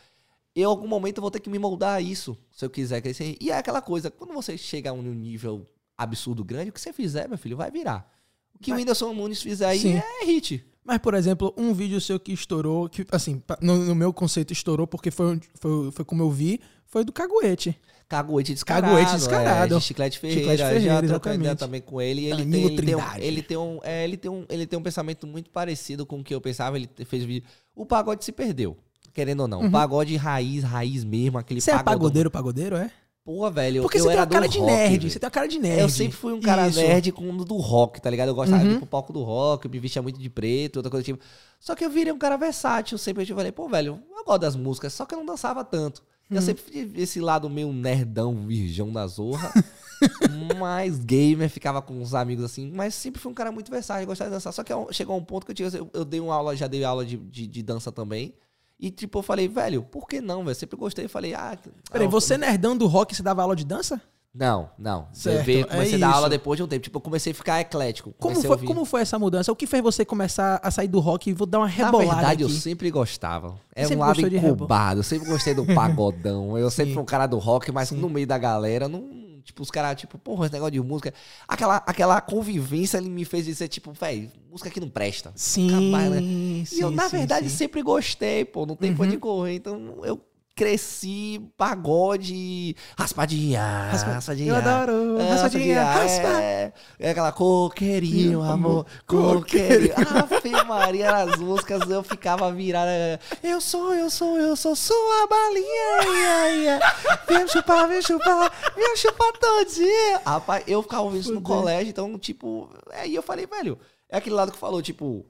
eu, em algum momento, eu vou ter que me moldar a isso, se eu quiser crescer. E é aquela coisa, quando você chega a um nível absurdo grande, o que você fizer, meu filho, vai virar. O que o Vai. Whindersson Nunes fizer aí Sim. é hit. Mas, por exemplo, um vídeo seu que estourou, que, assim, no, no meu conceito estourou porque foi, foi, foi como eu vi, foi do Caguete. Caguete descarado. Caguete descarado. É, de Chiclete Ferreira. Chiclete Ferreira, já exatamente. também com ele. E ele, tem, ele, tem um, ele, tem um, é, ele, tem um, ele tem um pensamento muito parecido com o que eu pensava. Ele fez vídeo. O pagode se perdeu. Querendo ou não. Uhum. Pagode raiz, raiz mesmo. Aquele Você é pagodeiro, pagodeiro, é? Porra, velho. Porque eu você tem era uma cara de rock, nerd. velho. Você tem uma cara de nerd. Eu sempre fui um cara Isso. nerd com do rock, tá ligado? Eu gostava de Uhum. ir pro palco do rock, me vestia muito de preto, outra coisa tipo. Só que eu virei um cara versátil. Sempre eu falei, pô, velho, eu gosto das músicas, só que eu não dançava tanto. Uhum. Eu sempre tive esse lado meio nerdão, virgão da zorra. mais gamer, ficava com uns amigos assim. Mas sempre fui um cara muito versátil, gostava de dançar. Só que eu- chegou um ponto que eu, tinha, eu, eu dei uma aula, já dei aula de, de, de dança também. E tipo, eu falei, velho, por que não, velho? Sempre gostei. Eu falei, ah. Peraí, ah, você nerdão do rock, você dava aula de dança? Não, não. Certo, Eu veio- é comecei a dar aula depois de um tempo. Tipo, eu comecei a ficar eclético. Como foi, como foi essa mudança? O que fez você começar a sair do rock e vou dar uma Na rebolada verdade, aqui? eu sempre gostava. É Sempre um lado incubado. Eu sempre gostei do pagodão. Eu sempre Sim. fui um cara do rock, mas Sim. no meio da galera, não. Tipo, os caras, tipo, porra, esse negócio de música. Aquela, aquela convivência ele me fez dizer, tipo, velho, música que não presta. Sim, Acabar, né? sim, e eu, na sim, verdade, sim. sempre gostei, pô. Não tem pra Uhum. onde correr. Então, eu cresci pagode, raspadinha, Raspa- raspadinha. Eu adoro. É, raspadinha, raspa. É, é aquela coqueirinho, amor, coqueirinho. Ave Maria, nas músicas eu ficava virada. Eu sou, eu sou, eu sou sua balinha. ia, ia. Vem chupar, vem chupar, vem chupar todinha. Rapaz, eu ficava ouvindo isso no colégio, então, tipo, aí eu falei, velho, é aquele lado que falou, tipo,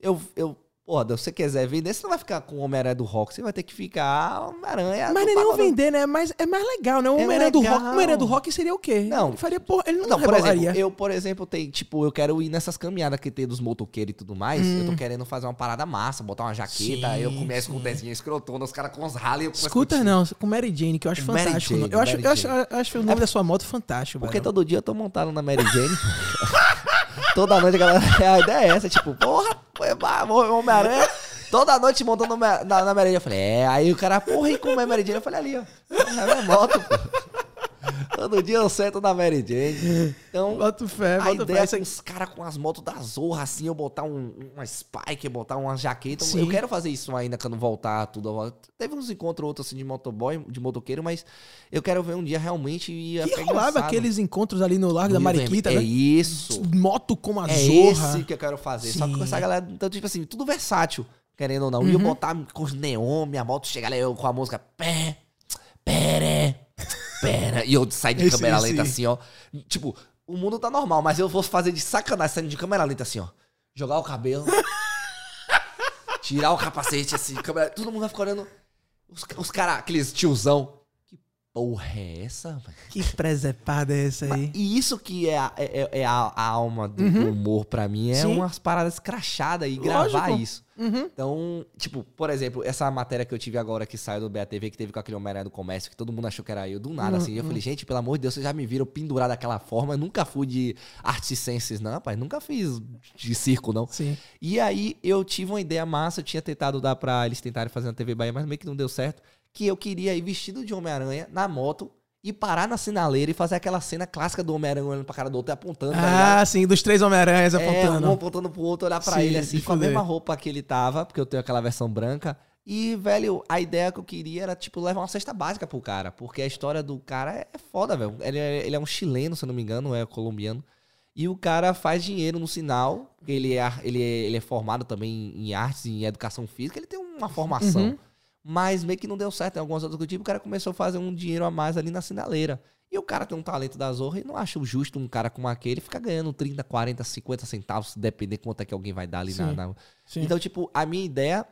eu, eu Porra, se você quiser vender, você não vai ficar com o Homem-Aranha do Rock, você vai ter que ficar Homem-Aranha. Mas do nem Pagodão. vender, né? Mas é mais legal, né? O É Homem-Aranha do. Rock. O Homem-Aranha do Rock seria o quê? Não. Ele faria porra. Ele não, Não, por exemplo, eu, por exemplo, tem, tipo, eu quero ir nessas caminhadas que tem dos motoqueiros e tudo mais. Eu tô querendo fazer uma parada massa, botar uma jaqueta. Hum. Sim, eu começo com sim. o desenho escrotona, os caras com os rally. eu começo Escuta, com- não, com Mary Jane, que eu acho Mary fantástico. Jane, eu, acho, eu, acho, eu acho o nome da sua moto fantástico, Porque velho. todo dia eu tô montado na Mary Jane. Toda noite a galera. A ideia é essa, tipo, porra, bah, Homem-Aranha. Toda noite montando na, na, na. Eu falei, é, aí o cara, porra, e como é Jane? Eu falei, ali, ó. É minha moto, pô. Todo dia eu sento na Mary Jane. Então, Boto fé, a boto ideia fé. é Isso os caras com as motos da Zorra, assim, eu botar um, uma Spike, botar uma jaqueta. Sim. Eu quero fazer isso ainda quando voltar tudo. Teve uns encontros outros assim de motoboy, de motoqueiro, mas eu quero ver um dia realmente e E rolava aqueles encontros ali no Largo da Mariquita, é né? isso. Moto com a É zorra. esse que eu quero fazer. Só que com Sim. essa galera, então, tipo assim, tudo versátil, querendo ou não. E eu Uhum. botar com os neon, minha moto chegar lá eu com a música pé, pera, pera. E eu sair de Esse- câmera esse- lenta assim, ó. Tipo, o mundo tá normal, mas eu vou fazer de sacanagem saindo de câmera lenta assim, ó. Jogar o cabelo. tirar o capacete assim, câmera, todo mundo vai ficar olhando. Os, os caras, aqueles tiozão. Porra é essa? Que presepada é essa aí? E isso que é a, é, é a, a alma do Uhum. humor pra mim, é Sim. umas paradas crachadas e gravar Lógico. isso. Uhum. Então, tipo, por exemplo, essa matéria que eu tive agora que saiu do BATV, que teve com aquele Homem-Aranha do Comércio, que todo mundo achou que era eu, do nada, Uhum, assim. Eu falei, gente, pelo amor de Deus, vocês já me viram pendurar daquela forma. Eu nunca fui de artes ciências, não, rapaz. Nunca fiz de circo, não. Sim. E aí eu tive uma ideia massa, eu tinha tentado dar pra eles tentarem fazer na TV Bahia, mas meio que não deu certo. Que eu queria ir vestido de Homem-Aranha na moto e parar na sinaleira e fazer aquela cena clássica do Homem-Aranha olhando pra cara do outro e apontando. tá? Ah, sim, dos três Homem-Aranhas É, apontando. um apontando pro outro, olhar pra Sim, ele assim, com a mesma roupa que ele tava, porque eu tenho aquela versão branca. E, velho, a ideia que eu queria era, tipo, levar uma cesta básica pro cara. Porque a história do cara é foda, velho. Ele é, ele é um chileno, se eu não me engano, é colombiano. E o cara faz dinheiro no sinal. Ele é, ele é, ele é formado também em artes, em educação física. Ele tem uma formação. Uhum. Mas meio que não deu certo em algumas outras do tipo. O cara começou a fazer um dinheiro a mais ali na sinaleira. E o cara tem um talento da zorra e não acho justo um cara como aquele ficar ganhando 30, 40, 50 centavos, depender quanto é que alguém vai dar ali na, Sim. na- Sim. Então, tipo, a minha ideia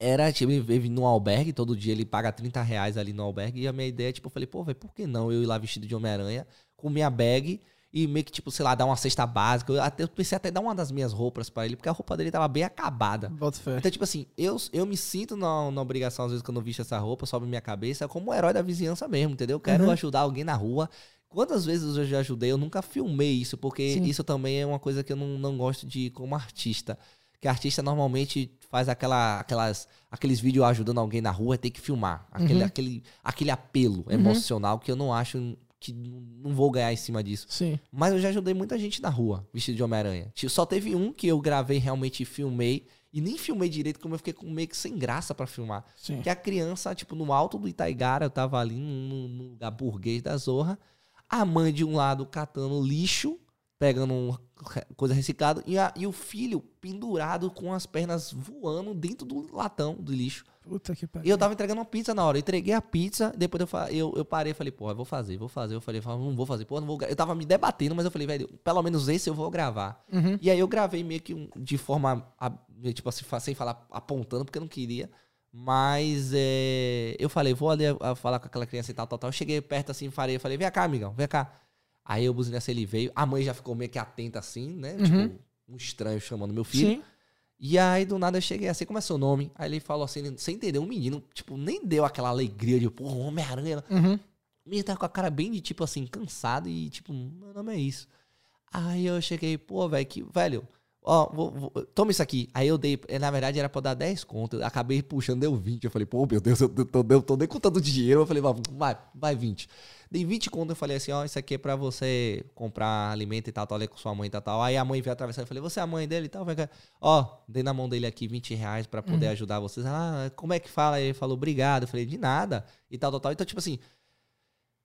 era, tipo, ele vive num albergue, todo dia ele paga 30 reais ali no albergue. E a minha ideia, tipo, eu falei, pô, velho, por que não eu ir lá vestido de Homem-Aranha com minha bag e meio que, tipo, sei lá, dar uma cesta básica. Eu, até, eu pensei até dar uma das minhas roupas pra ele, porque a roupa dele tava bem acabada. Boto fé. Então, tipo assim, eu, eu me sinto na, na obrigação, às vezes, quando eu visto essa roupa, sobe minha cabeça, como um herói da vizinhança mesmo, entendeu? Eu quero Uhum. ajudar alguém na rua. Quantas vezes eu já ajudei? Eu nunca filmei isso, porque Sim. isso também é uma coisa que eu não, não gosto de como artista. Que artista normalmente faz aquela, aquelas, aqueles vídeos ajudando alguém na rua e tem que filmar. Aquele, Uhum. aquele, aquele apelo emocional que eu não acho que não vou ganhar em cima disso. Sim. Mas eu já ajudei muita gente na rua, vestido de Homem-Aranha. Só teve um que eu gravei realmente e filmei. E nem filmei direito, como eu fiquei com meio que sem graça pra filmar. Sim. Que a criança, tipo, no alto do Itaigara, eu tava ali num, num lugar burguês da Zorra. A mãe de um lado catando lixo, pegando um- coisa reciclada. E, a- e o filho pendurado com as pernas voando dentro do latão do lixo. Puta que pariu. E eu tava entregando uma pizza na hora. Eu entreguei a pizza, depois eu, eu, eu parei e falei, pô, eu vou fazer, vou fazer. Eu falei, não vou fazer, pô, não vou gra-". Eu tava me debatendo, mas eu falei, velho, pelo menos esse eu vou gravar. Uhum. E aí eu gravei meio que um- de forma, tipo assim, sem falar apontando, porque eu não queria. Mas é, eu falei, vou ali a, a falar com aquela criança e tal, tal, tal. Eu cheguei perto assim, falei, eu falei, vem cá, amigão, vem cá. Aí eu buzinei ele veio. A mãe já ficou meio que atenta assim, né? Uhum. Tipo, um estranho chamando meu filho. Sim. E aí, do nada, eu cheguei assim, como é seu nome? Aí ele falou assim, sem entender, um menino, tipo, nem deu aquela alegria de, porra, Homem-Aranha. Uhum. O menino tava com a cara bem de, tipo assim, cansado e, tipo, meu nome é isso. Aí eu cheguei, pô, velho, que, velho, ó, vou- vou- toma isso aqui. Aí eu dei, eh, na verdade era pra dar 10 conto, eu acabei puxando, deu 20. Eu falei, pô, meu Deus, eu tô, eu tô nem contando dinheiro. Eu falei, vai, vai, vai 20. Dei 20 conto, eu falei assim, ó, isso aqui é pra você comprar alimento e tal, tal, ali com sua mãe e tal, tal. Aí a mãe veio atravessar, eu falei, você é a mãe dele e tal, cá. Ó, dei na mão dele aqui 20 reais pra poder ajudar vocês. Ah, como é que fala? Aí ele falou, obrigado. Eu falei, de nada. E tal, tal, tal. Então, tipo assim,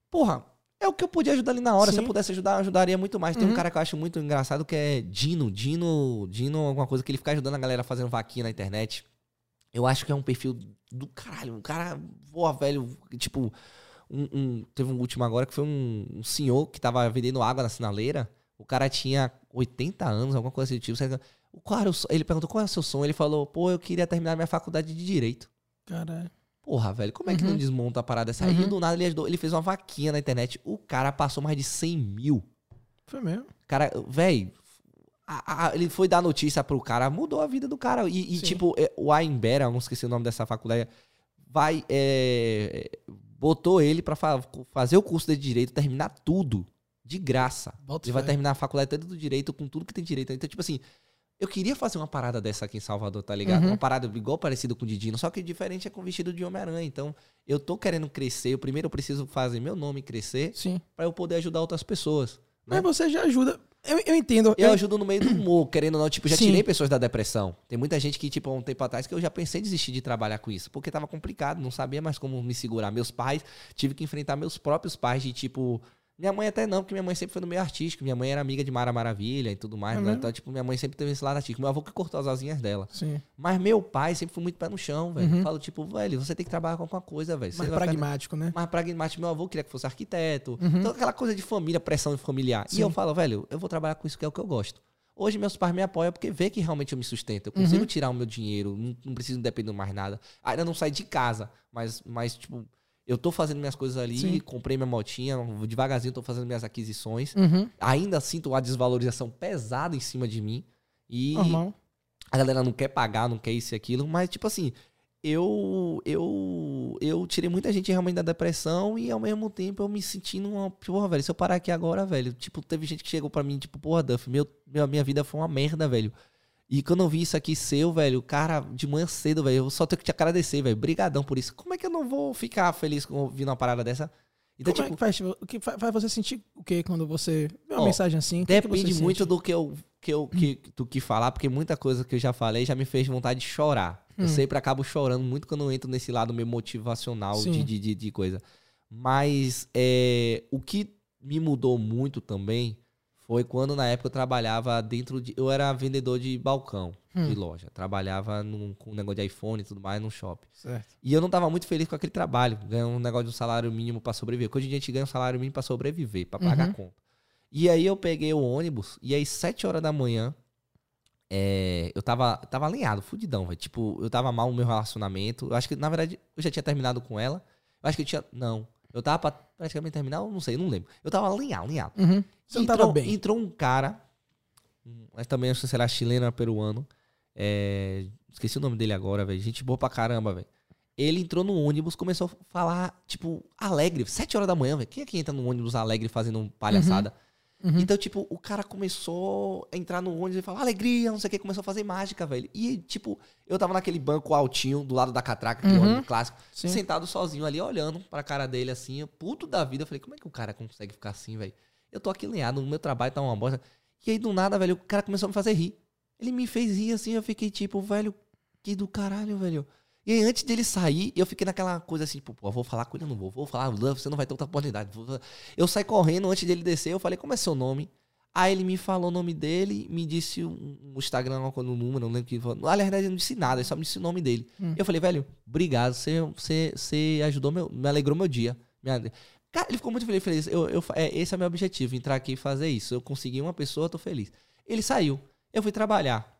porra, é o que eu podia ajudar ali na hora. Se Sim. eu pudesse ajudar, eu ajudaria muito mais. Tem um Uhum. cara que eu acho muito engraçado que é Dino. Dino, Dino, alguma coisa que ele fica ajudando a galera fazendo vaquinha na internet. Eu acho que é um perfil do caralho. Um cara, boa, velho, tipo, um, um- teve um último agora que foi um, um senhor que tava vendendo água na sinaleira. O cara tinha 80 anos, alguma coisa do tipo. o so- Ele perguntou qual é o seu sonho. Ele falou, pô, eu queria terminar minha faculdade de Direito. Caralho. Porra, velho, como é que não Uhum. desmonta a parada dessa? Aí Uhum. do nada ele ajudou. Ele fez uma vaquinha na internet. O cara passou mais de 100 mil. Foi mesmo. Cara, velho. Ele foi dar notícia pro cara, mudou a vida do cara. E, e, tipo, é, o Aimbera, não esqueci o nome dessa faculdade, vai. é, botou ele pra fa- fazer o curso de direito, terminar tudo. De graça. Bota Ele vai terminar a faculdade toda do direito com tudo que tem direito. Então, tipo assim, eu queria fazer uma parada dessa aqui em Salvador, tá ligado? Uhum. Uma parada igual parecida com o Didino, só que diferente é com o vestido de Homem-Aranha. Então, eu tô querendo crescer. Eu primeiro eu preciso fazer meu nome crescer pra eu poder ajudar outras pessoas. né? Mas você já ajuda. Eu, eu entendo. Eu eu- ajudo no meio do humor, querendo ou não. Tipo, já Sim. tirei pessoas da depressão. Tem muita gente que, tipo, há um tempo atrás, que eu já pensei em desistir de trabalhar com isso. Porque tava complicado, não sabia mais como me segurar. Meus pais, tive que enfrentar meus próprios pais de, tipo... Minha mãe até não, porque minha mãe sempre foi no meio artístico. Minha mãe era amiga de Mara Maravilha e tudo mais. É né? mesmo? Então, tipo, minha mãe sempre teve esse lado artístico. Meu avô que cortou as asinhas dela. Sim. Mas meu pai sempre foi muito pé no chão, velho. Uhum. Falo, tipo, velho, você tem que trabalhar com alguma coisa, velho. Mais vai ficar- pragmático, né? mais pragmático. Meu avô queria que fosse arquiteto. Uhum. Então, aquela coisa de família, pressão familiar. E Sim. eu falo, velho, eu vou trabalhar com isso que é o que eu gosto. Hoje meus pais me apoiam porque vê que realmente eu me sustento. Eu consigo Uhum. tirar o meu dinheiro, não, não preciso depender de mais nada. Ainda não saí de casa, mas, mas tipo, eu tô fazendo minhas coisas ali, Sim. comprei minha motinha, devagarzinho tô fazendo minhas aquisições. Uhum. Ainda sinto a desvalorização pesada em cima de mim. E Normal. a galera não quer pagar, não quer isso e aquilo, mas tipo assim, eu eu eu tirei muita gente realmente da depressão e ao mesmo tempo eu me sentindo uma, porra, velho, se eu parar aqui agora, velho, tipo, teve gente que chegou pra mim, tipo, porra, Duff, meu minha vida foi uma merda, velho. E quando eu vi isso aqui seu, velho, cara, de manhã cedo, velho, eu só tenho que te agradecer, velho. Brigadão por isso. Como é que eu não vou ficar feliz com ouvindo uma parada dessa? Então, Como é tipo, que faz? O que fa- faz você sentir o quê quando você vê uma Ó, mensagem assim? O que Depende sente? muito do que eu, que eu que, do que falar, porque muita coisa que eu já falei já me fez vontade de chorar. Eu Hum. sempre acabo chorando muito quando eu entro nesse lado meio motivacional de, de, de, de coisa. Mas é, o que me mudou muito também foi quando na época eu trabalhava dentro de. Eu era vendedor de balcão Hum. de loja. Trabalhava num, com um negócio de iPhone e tudo mais no shopping. Certo. E eu não tava muito feliz com aquele trabalho. Ganhar um negócio de um salário mínimo pra sobreviver. Porque hoje em dia a gente ganha um salário mínimo pra sobreviver, pra pagar Uhum. a conta. E aí eu peguei o ônibus, e aí, sete horas da manhã, é, eu tava, tava alinhado, fudidão, velho. Tipo, eu tava mal no meu relacionamento. Eu acho que, na verdade, eu já tinha terminado com ela. Eu acho que eu tinha. Não. Eu tava pra praticamente terminar, não sei, não lembro. Eu tava alinhado, alinhado. Uhum. Você entrou, tava bem. Entrou um cara, mas também acho que será chileno ou peruano. é, esqueci o nome dele agora, velho. Gente boa pra caramba, velho. Ele entrou no ônibus, começou a falar, tipo, alegre. Sete horas da manhã, velho. Quem é que entra no ônibus alegre fazendo palhaçada? Uhum. Então, tipo, o cara começou a entrar no ônibus e falar alegria, não sei o que, começou a fazer mágica, velho. E, tipo, eu tava naquele banco altinho, do lado da catraca, aquele Uhum. ônibus clássico, Sim. sentado sozinho ali, olhando pra cara dele assim, puto da vida. Eu falei, como é que o cara consegue ficar assim, velho? Eu tô aqui alinhado, o meu trabalho tá uma bosta. E aí, do nada, velho, o cara começou a me fazer rir. Ele me fez rir assim, eu fiquei tipo, velho, que do caralho, velho. E aí, antes dele sair, eu fiquei naquela coisa assim, tipo, pô, vou falar com ele, não vou. Vou falar, você não vai ter outra oportunidade. Eu saí correndo antes dele descer, eu falei, como é seu nome? Aí ele me falou o nome dele, me disse um, um Instagram, um número, não lembro o que. falou. Aliás, ele não disse nada, ele só me disse o nome dele. Hum. Eu falei, velho, obrigado, você, você, você ajudou meu. Me alegrou meu dia. Cara, ele ficou muito feliz. feliz. Eu, eu, é, esse é o meu objetivo, entrar aqui e fazer isso. Eu consegui uma pessoa, eu tô feliz. Ele saiu. Eu fui trabalhar.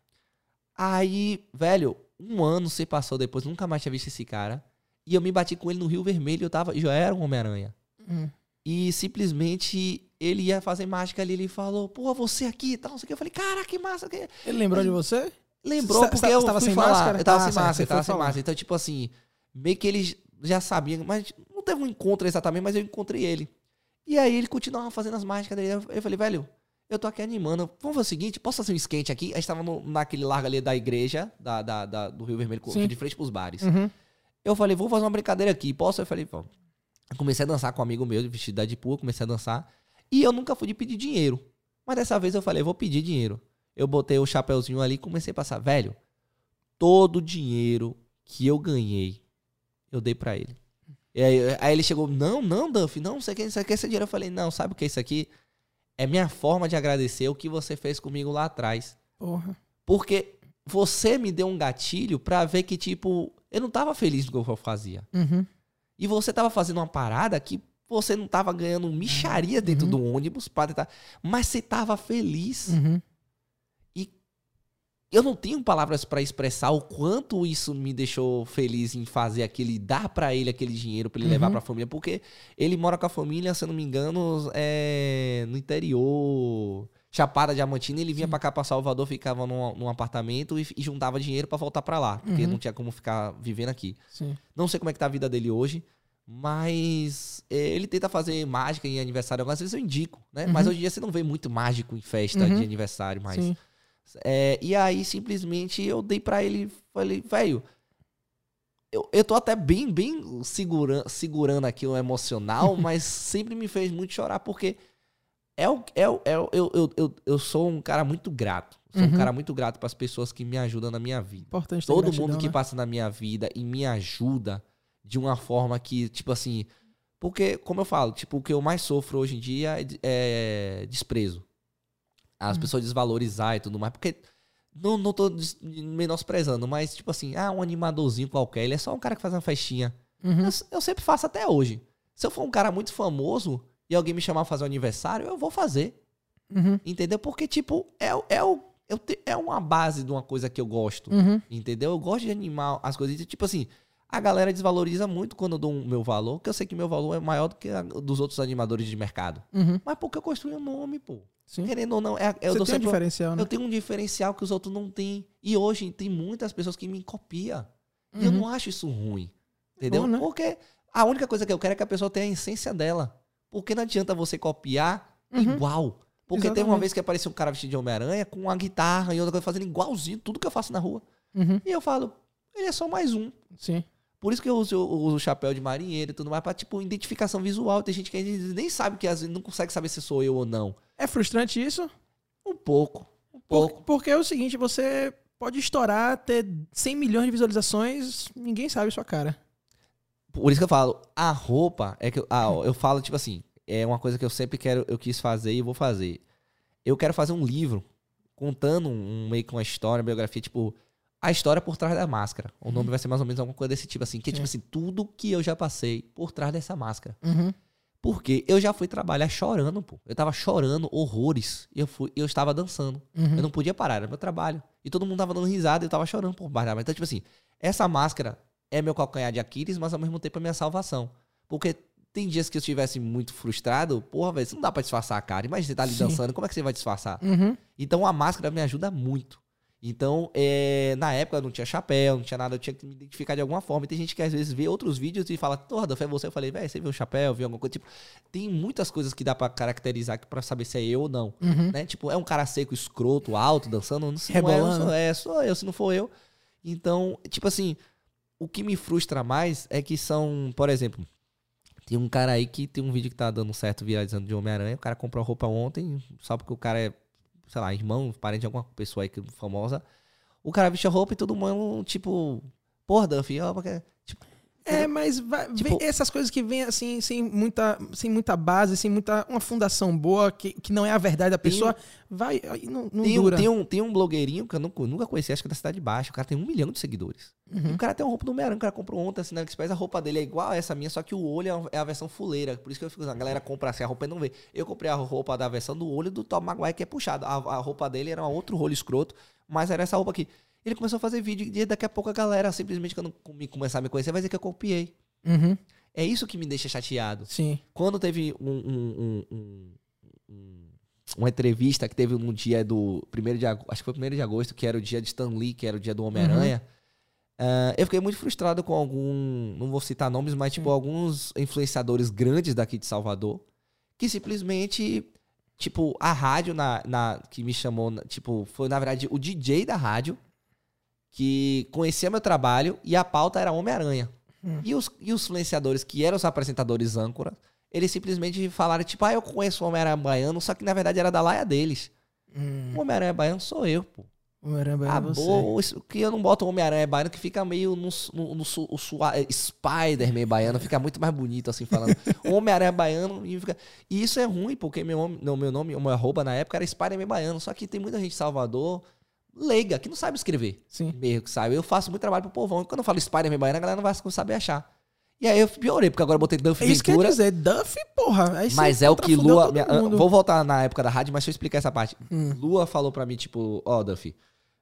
Aí, velho, um ano se passou depois, nunca mais tinha visto esse cara. E eu me bati com ele no Rio Vermelho, eu tava, já era um Homem-Aranha. Hum. E simplesmente ele ia fazer mágica ali, ele falou, pô, você aqui e tal, não sei o que. Eu falei, cara, que massa. Que... Ele lembrou de você? Lembrou, porque eu tava fui sem falar. máscara? Eu tava Ah, sem máscara, eu tava sem falar. máscara. Então, tipo assim, meio que eles já sabiam, mas não teve um encontro exatamente, mas eu encontrei ele. E aí ele continuava fazendo as mágicas dele. Eu eu falei, velho, eu tô aqui animando. Vamos fazer o seguinte, posso fazer um skate aqui? A gente tava no- naquele largo ali da igreja, da, da- da- do Rio Vermelho, Sim. de frente pros bares. Uhum. Eu falei, vou fazer uma brincadeira aqui, posso? Eu falei, vamos. Eu comecei a dançar com um amigo meu, vestido de Deadpool, comecei a dançar. E eu nunca fui de pedir dinheiro. Mas dessa vez eu falei, vou pedir dinheiro. Eu botei o chapeuzinho ali e comecei a passar. Velho, todo o dinheiro que eu ganhei, eu dei pra ele. E aí, aí ele chegou, não, não, Duff, não, você quer, você quer esse dinheiro? Eu falei, não, sabe o que é isso aqui? É minha forma de agradecer o que você fez comigo lá atrás. Porra. Porque você me deu um gatilho pra ver que, tipo, eu não tava feliz no que eu fazia. Uhum. E você tava fazendo uma parada que você não tava ganhando micharia dentro Uhum. do ônibus pra tentar. Mas você tava feliz. Uhum. Eu não tenho palavras pra expressar o quanto isso me deixou feliz em fazer aquele, dar pra ele aquele dinheiro pra ele levar Uhum. pra família, porque ele mora com a família, se eu não me engano, é, no interior, Chapada Diamantina, ele vinha pra cá pra Salvador, ficava num, num apartamento e, e juntava dinheiro pra voltar pra lá, porque Uhum. não tinha como ficar vivendo aqui. Sim. Não sei como é que tá a vida dele hoje, mas é, ele tenta fazer mágica em aniversário. Algumas vezes eu indico, né? Mas Uhum. hoje em dia você não vê muito mágico em festa Uhum. de aniversário mais. Sim. É, e aí, simplesmente, eu dei pra ele, falei, velho, eu, eu tô até bem, bem segura, segurando aqui o emocional, mas sempre me fez muito chorar, porque é o, é o, é o- eu, eu, eu, eu sou um cara muito grato. Sou Uhum. um cara muito grato pras pessoas que me ajudam na minha vida. Importante Todo gratidão, mundo que né? passa na minha vida e me ajuda de uma forma que, tipo assim. Porque, como eu falo, tipo, o que eu mais sofro hoje em dia é, é desprezo. As Uhum. pessoas desvalorizar e tudo mais. Porque. Não, não tô menosprezando, mas, tipo assim, ah, um animadorzinho qualquer, ele é só um cara que faz uma festinha. Uhum. Eu, eu sempre faço até hoje. Se eu for um cara muito famoso e alguém me chamar pra fazer um aniversário, eu vou fazer. Uhum. Entendeu? Porque, tipo, é, é, o, é uma base de uma coisa que eu gosto. Uhum. Entendeu? Eu gosto de animar as coisas. Tipo assim, a galera desvaloriza muito quando eu dou o meu valor, porque eu sei que meu valor é maior do que a dos outros animadores de mercado. Uhum. Mas porque eu construí um nome, pô. Sim. Querendo ou não, é, eu Você tem um diferencial, né? Eu tenho um diferencial que os outros não têm. E hoje tem muitas pessoas que me copiam. E eu Uhum. não acho isso ruim. Entendeu? bom, né? Porque a única coisa que eu quero é que a pessoa tenha a essência dela. Porque não adianta você copiar Uhum. igual. Porque teve uma Exatamente. vez que apareceu um cara vestido de Homem-Aranha com uma guitarra e outra coisa fazendo igualzinho tudo que eu faço na rua. Uhum. E eu falo, ele é só mais um. Sim. Por isso que eu uso, eu uso o chapéu de marinheiro e tudo mais, pra, tipo, identificação visual. Tem gente que nem sabe que às vezes não consegue saber se sou eu ou não. É frustrante isso? Um pouco. Um Por- pouco. porque é o seguinte, você pode estourar, ter 100 milhões de visualizações, ninguém sabe sua cara. Por isso que eu falo, a roupa é que eu, ah, ó, eu falo, tipo assim, é uma coisa que eu sempre quero, eu quis fazer e vou fazer. Eu quero fazer um livro contando um, meio que uma história, uma biografia, tipo, a história por trás da máscara. O nome vai ser mais ou menos alguma coisa desse tipo, assim, que é tipo Sim. assim, tudo que eu já passei por trás dessa máscara. Uhum. Porque eu já fui trabalhar chorando, pô. Eu tava chorando horrores. E eu fui, eu estava dançando. Uhum. Eu não podia parar, era meu trabalho. E todo mundo tava dando risada e eu tava chorando por baixo. Então, tipo assim, essa máscara é meu calcanhar de Aquiles, mas ao mesmo tempo é minha salvação. Porque tem dias que eu estivesse muito frustrado, porra, velho, não dá pra disfarçar a cara. Imagina você tá ali Sim. dançando, como é que você vai disfarçar? Uhum. Então a máscara me ajuda muito. Então, é, na época não tinha chapéu, não tinha nada, eu tinha que me identificar de alguma forma. E tem gente que às vezes vê outros vídeos e fala, porra, Adolfo, é você? Eu falei, velho, você viu o chapéu, viu alguma coisa? Tipo, tem muitas coisas que dá pra caracterizar pra saber se é eu ou não. Uhum. Né? Tipo, é um cara seco, escroto, alto, dançando, não sei, não é, Rebolando. é, sou eu, se não for eu. Então, tipo assim, o que me frustra mais é que são, por exemplo, tem um cara aí que tem um vídeo que tá dando certo viralizando de Homem-Aranha, o cara comprou roupa ontem, só porque o cara é, sei lá, irmão, parente de alguma pessoa aí que famosa. O cara veste a roupa e todo mundo, tipo, porra, Duffy, ó, porque... Tipo, É, mas vai- Tipo- essas coisas que vêm assim, sem muita, sem muita base, sem muita. uma fundação boa, que, que não é a verdade da pessoa, vai. Não, não tem, um, dura. tem, um, tem um blogueirinho que eu nunca, nunca conheci, acho que é da Cidade Baixa, o cara tem um milhão de seguidores. E Uhum. o cara tem uma roupa do Homem-Aranha, o cara comprou ontem, assim, na AliExpress, a roupa dele é igual a essa minha, só que o olho é a- é a versão fuleira. Por isso que eu fico usando. A galera compra assim a roupa e não vê. Eu comprei a roupa da versão do olho do Tom Maguire, que é puxado. A, a roupa dele era um outro rolo escroto, mas era essa roupa aqui. Ele começou a fazer vídeo e daqui a pouco a galera, simplesmente quando me começar a me conhecer, vai dizer que eu copiei. Uhum. É isso que me deixa chateado. Sim. Quando teve um, um- um- um- um- uma entrevista que teve no dia do 1 de agosto, acho que foi 1 de agosto, que era o dia de Stan Lee, que era o dia do Homem-Aranha. ah, eu fiquei muito frustrado com algum, não vou citar nomes, mas tipo alguns influenciadores grandes daqui de Salvador, que simplesmente, tipo, a rádio na, na- que me chamou, tipo, foi na verdade o DJ da rádio que conhecia meu trabalho e a pauta era Homem-Aranha. Hum. E, os, e os influenciadores que eram os apresentadores âncora, eles simplesmente falaram, tipo, ah, eu conheço o Homem-Aranha Baiano, só que na verdade era da laia deles. Hum. O Homem-Aranha Baiano sou eu, pô. Caramba, é você. Acabou. Isso que eu não boto o Homem-Aranha Baiano, que fica meio no, no, no su- é, Spider-Man Baiano, fica muito mais bonito assim falando. Homem-Aranha Baiano e fica. E isso é ruim, porque meu, nome- não, meu nome, o meu arroba na época era Spider-Man Baiano. Só que tem muita gente em Salvador, leiga, que não sabe escrever. Sim. Mesmo que sabe. Eu faço muito trabalho pro povão. E quando eu falo Spider-Man Baiano, a galera não vai saber achar. E aí eu piorei, porque agora eu botei Duff É isso que quer Ventura. dizer, Duff, porra. Mas é o que Lua. minha- vou voltar na época da rádio, mas deixa eu explicar essa parte. Hum. Lua falou pra mim, tipo, ó, Duffy,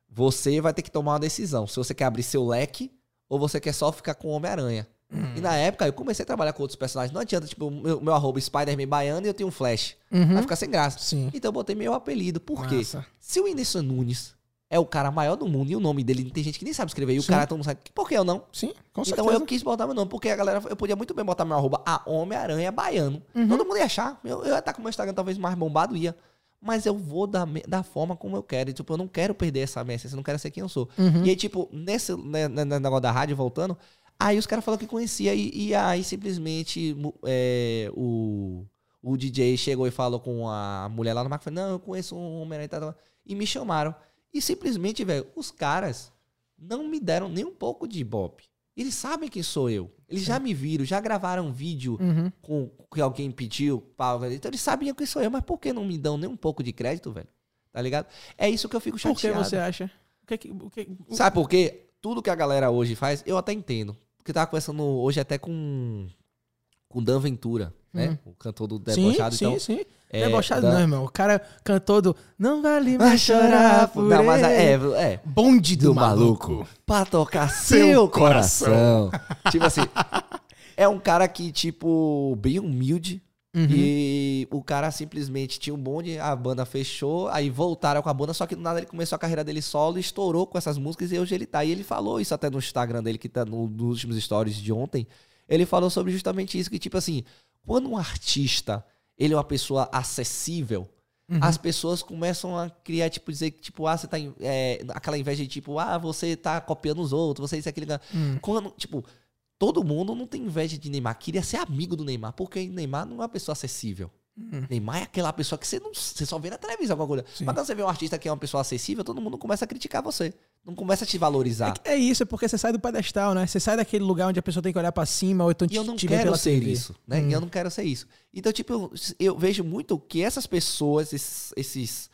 você vai ter que tomar uma decisão. Se você quer abrir seu leque ou você quer só ficar com Homem-Aranha. E na época eu comecei a trabalhar com outros personagens. Não adianta, tipo, meu, meu arroba Spider-Man baiano e eu tenho um Flash. Uhum. Vai ficar sem graça. Sim. Então eu botei meu apelido. Por quê? Se o Whindersson Nunes é o cara maior do mundo e o nome dele tem gente que nem sabe escrever e o Sim. cara todo mundo sabe. Por que eu não? Sim, com então certeza. eu quis botar meu nome, porque a galera, eu podia muito bem botar meu arroba a Homem-Aranha Baiano. Uhum. Todo mundo ia achar. Eu, eu ia estar com o meu Instagram talvez mais bombado, ia. Mas eu vou da, da forma como eu quero. E, tipo, eu não quero perder essa messagem, eu não quero ser quem eu sou. Uhum. E aí, tipo, nesse né, né, né, negócio da rádio, voltando, aí os caras falaram que conhecia, e, e aí simplesmente é, o, o DJ chegou e falou com a mulher lá no Marco, falou, não, eu conheço um Homem-Aranha e tal, tal", e me chamaram. E simplesmente, velho, os caras não me deram nem um pouco de ibope. Eles sabem quem sou eu. Eles já me viram, já gravaram um vídeo Uhum. com que alguém pediu. Então eles sabiam quem sou eu, mas por que não me dão nem um pouco de crédito, velho? Tá ligado? É isso que eu fico Por que chateado. você acha? O que, que- o que, o- Sabe por quê? Tudo que a galera hoje faz, eu até entendo. Porque eu tava conversando hoje até com com Dan Ventura, né? O cantor do Debochado. sim, então, sim, sim. É, Debochado Dan- não, irmão. O cara cantou do Não vale mais chorar por Não, mas é, é, é. Bonde do, do maluco. maluco. Pra tocar Seu seu coração. tipo assim, é um cara que, tipo, bem humilde. Uhum. E o cara simplesmente tinha um bonde, a banda fechou, aí voltaram com a banda, só que do nada ele começou a carreira dele solo e estourou com essas músicas e hoje ele tá. E ele falou isso até no Instagram dele, que tá no- nos últimos stories de ontem. Ele falou sobre justamente isso, que tipo assim, quando um artista, ele é uma pessoa acessível, Uhum. as pessoas começam a criar, tipo, dizer que, tipo, ah, você tá. é, aquela inveja de, tipo, ah, você tá copiando os outros, você isso e aquilo. Hum. Quando, tipo, todo mundo não tem inveja de Neymar. Queria ser amigo do Neymar, porque Neymar não é uma pessoa acessível. Hum. Neymar é aquela pessoa que você não você só vê na televisão alguma coisa. Sim. Mas quando você vê um artista que é uma pessoa acessível, todo mundo começa a criticar você. Não começa a te valorizar. É isso, é porque você sai do pedestal, né? Você sai daquele lugar onde a pessoa tem que olhar pra cima ou então E eu não te quero ser TV. isso, né? Hum. E eu não quero ser isso. Então, tipo, eu, eu vejo muito que essas pessoas, esses, esses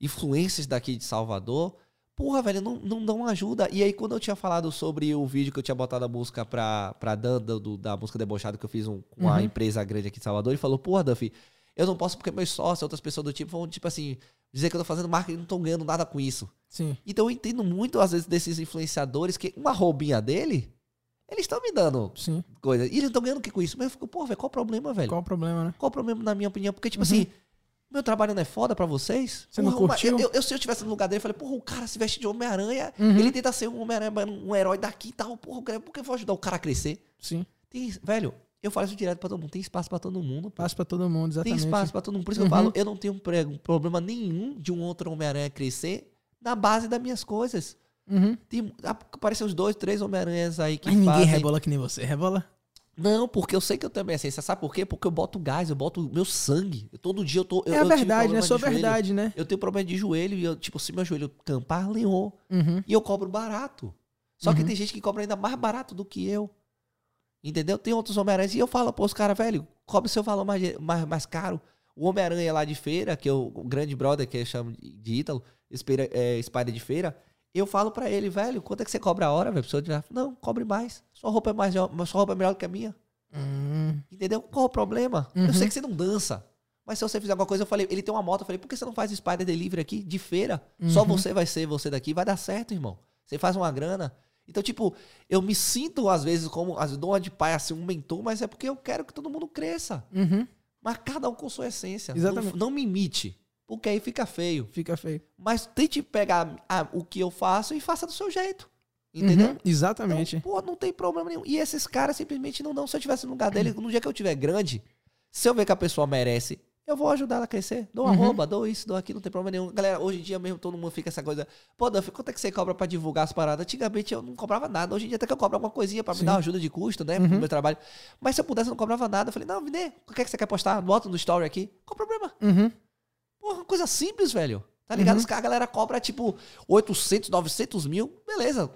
influencers daqui de Salvador, porra, velho, não, não dão ajuda. E aí, quando eu tinha falado sobre o vídeo que eu tinha botado a música pra, pra Dan, do- da música Debochada que eu fiz um- com uma Uhum. empresa grande aqui de Salvador, ele falou, porra, Duffy, eu não posso porque meus sócios, outras pessoas do tipo, vão, tipo assim, dizer que eu tô fazendo marketing e não tô ganhando nada com isso. Sim. Então eu entendo muito, às vezes, desses influenciadores que uma roubinha dele, eles estão me dando Sim. coisa. E eles estão ganhando o que com isso? Mas eu fico, pô, velho, qual o problema, velho? Qual o problema, né? Qual o problema, na minha opinião? Porque, tipo Uhum. assim, meu trabalho não é foda pra vocês? Você não Porra, uma- curtiu? Eu, eu- se eu estivesse no lugar dele, eu falei, porra, o cara se veste de Homem-Aranha, Uhum. ele tenta ser um Homem-Aranha, um herói daqui e tal. Porra, por que eu vou ajudar o cara a crescer? Sim. Tem, velho, eu falo isso direto pra todo mundo. Tem espaço pra todo mundo. Passa pra todo mundo, Tem exatamente. espaço pra todo mundo. Por isso que Uhum. eu falo, eu não tenho prego- problema nenhum de um outro Homem-Aranha crescer na base das minhas coisas. Uhum. Tem, aparecem uns dois, três Homem-Aranhas aí que Mas ninguém fazem... rebola que nem você. Rebola? Não, porque eu sei que eu tenho a minha essência. Sabe por quê? Porque eu boto gás, eu boto meu sangue. Eu- todo dia eu tô. Eu, é a verdade, né? É joelho. verdade, né? Eu tenho problema de joelho e eu, tipo, se meu joelho campar, lenhou. Uhum. E eu cobro barato. Só que Uhum. tem gente que cobra ainda mais barato do que eu. Entendeu? Tem outros Homem-Aranhas. E eu falo, pô, os caras, velho, cobre seu valor mais, mais, mais caro. O Homem-Aranha lá de feira, que é o, grande brother, que eu chamo de Ítalo, Espera- é, Spider de feira, eu falo pra ele, velho, quanto é que você cobra a hora, velho? Pessoa Não, cobre mais. Sua roupa é mais, sua roupa é melhor do que a minha. Hum. Entendeu? Qual o problema? Uhum. Eu sei que você não dança. Mas se você fizer alguma coisa, eu falei, ele tem uma moto, eu falei, por que você não faz Spider Delivery aqui de feira? Só Uhum. você vai ser você daqui, vai dar certo, irmão. Você faz uma grana. Então, tipo, eu me sinto, às vezes, como as dona de pai, assim, um mentor, mas é porque eu quero que todo mundo cresça. Uhum. Mas cada um com sua essência. Exatamente. Não, não me imite, porque aí fica feio. Fica feio. Mas tente pegar ah, o que eu faço e faça do seu jeito. Entendeu? Uhum. Exatamente. Então, pô, não tem problema nenhum. E esses caras simplesmente não dão. Se eu tivesse no lugar dele, no dia que eu tiver grande, se eu ver que a pessoa merece, eu vou ajudar ela a crescer. Dou Uhum. arroba, dou isso, dou aquilo, não tem problema nenhum. Galera, hoje em dia mesmo todo mundo fica essa coisa. Pô, Duff, quanto é que você cobra pra divulgar as paradas? Antigamente eu não cobrava nada. Hoje em dia até que eu cobro alguma coisinha pra me Sim. dar uma ajuda de custo, né? Uhum. Pro meu trabalho. Mas se eu pudesse, eu não cobrava nada. Eu falei, não, Vine, o que é que você quer postar? Bota no story aqui. Qual o problema? Uhum. Porra, coisa simples, velho. Tá ligado? Uhum. Os caras, a galera cobra tipo 800, 900 mil. Beleza.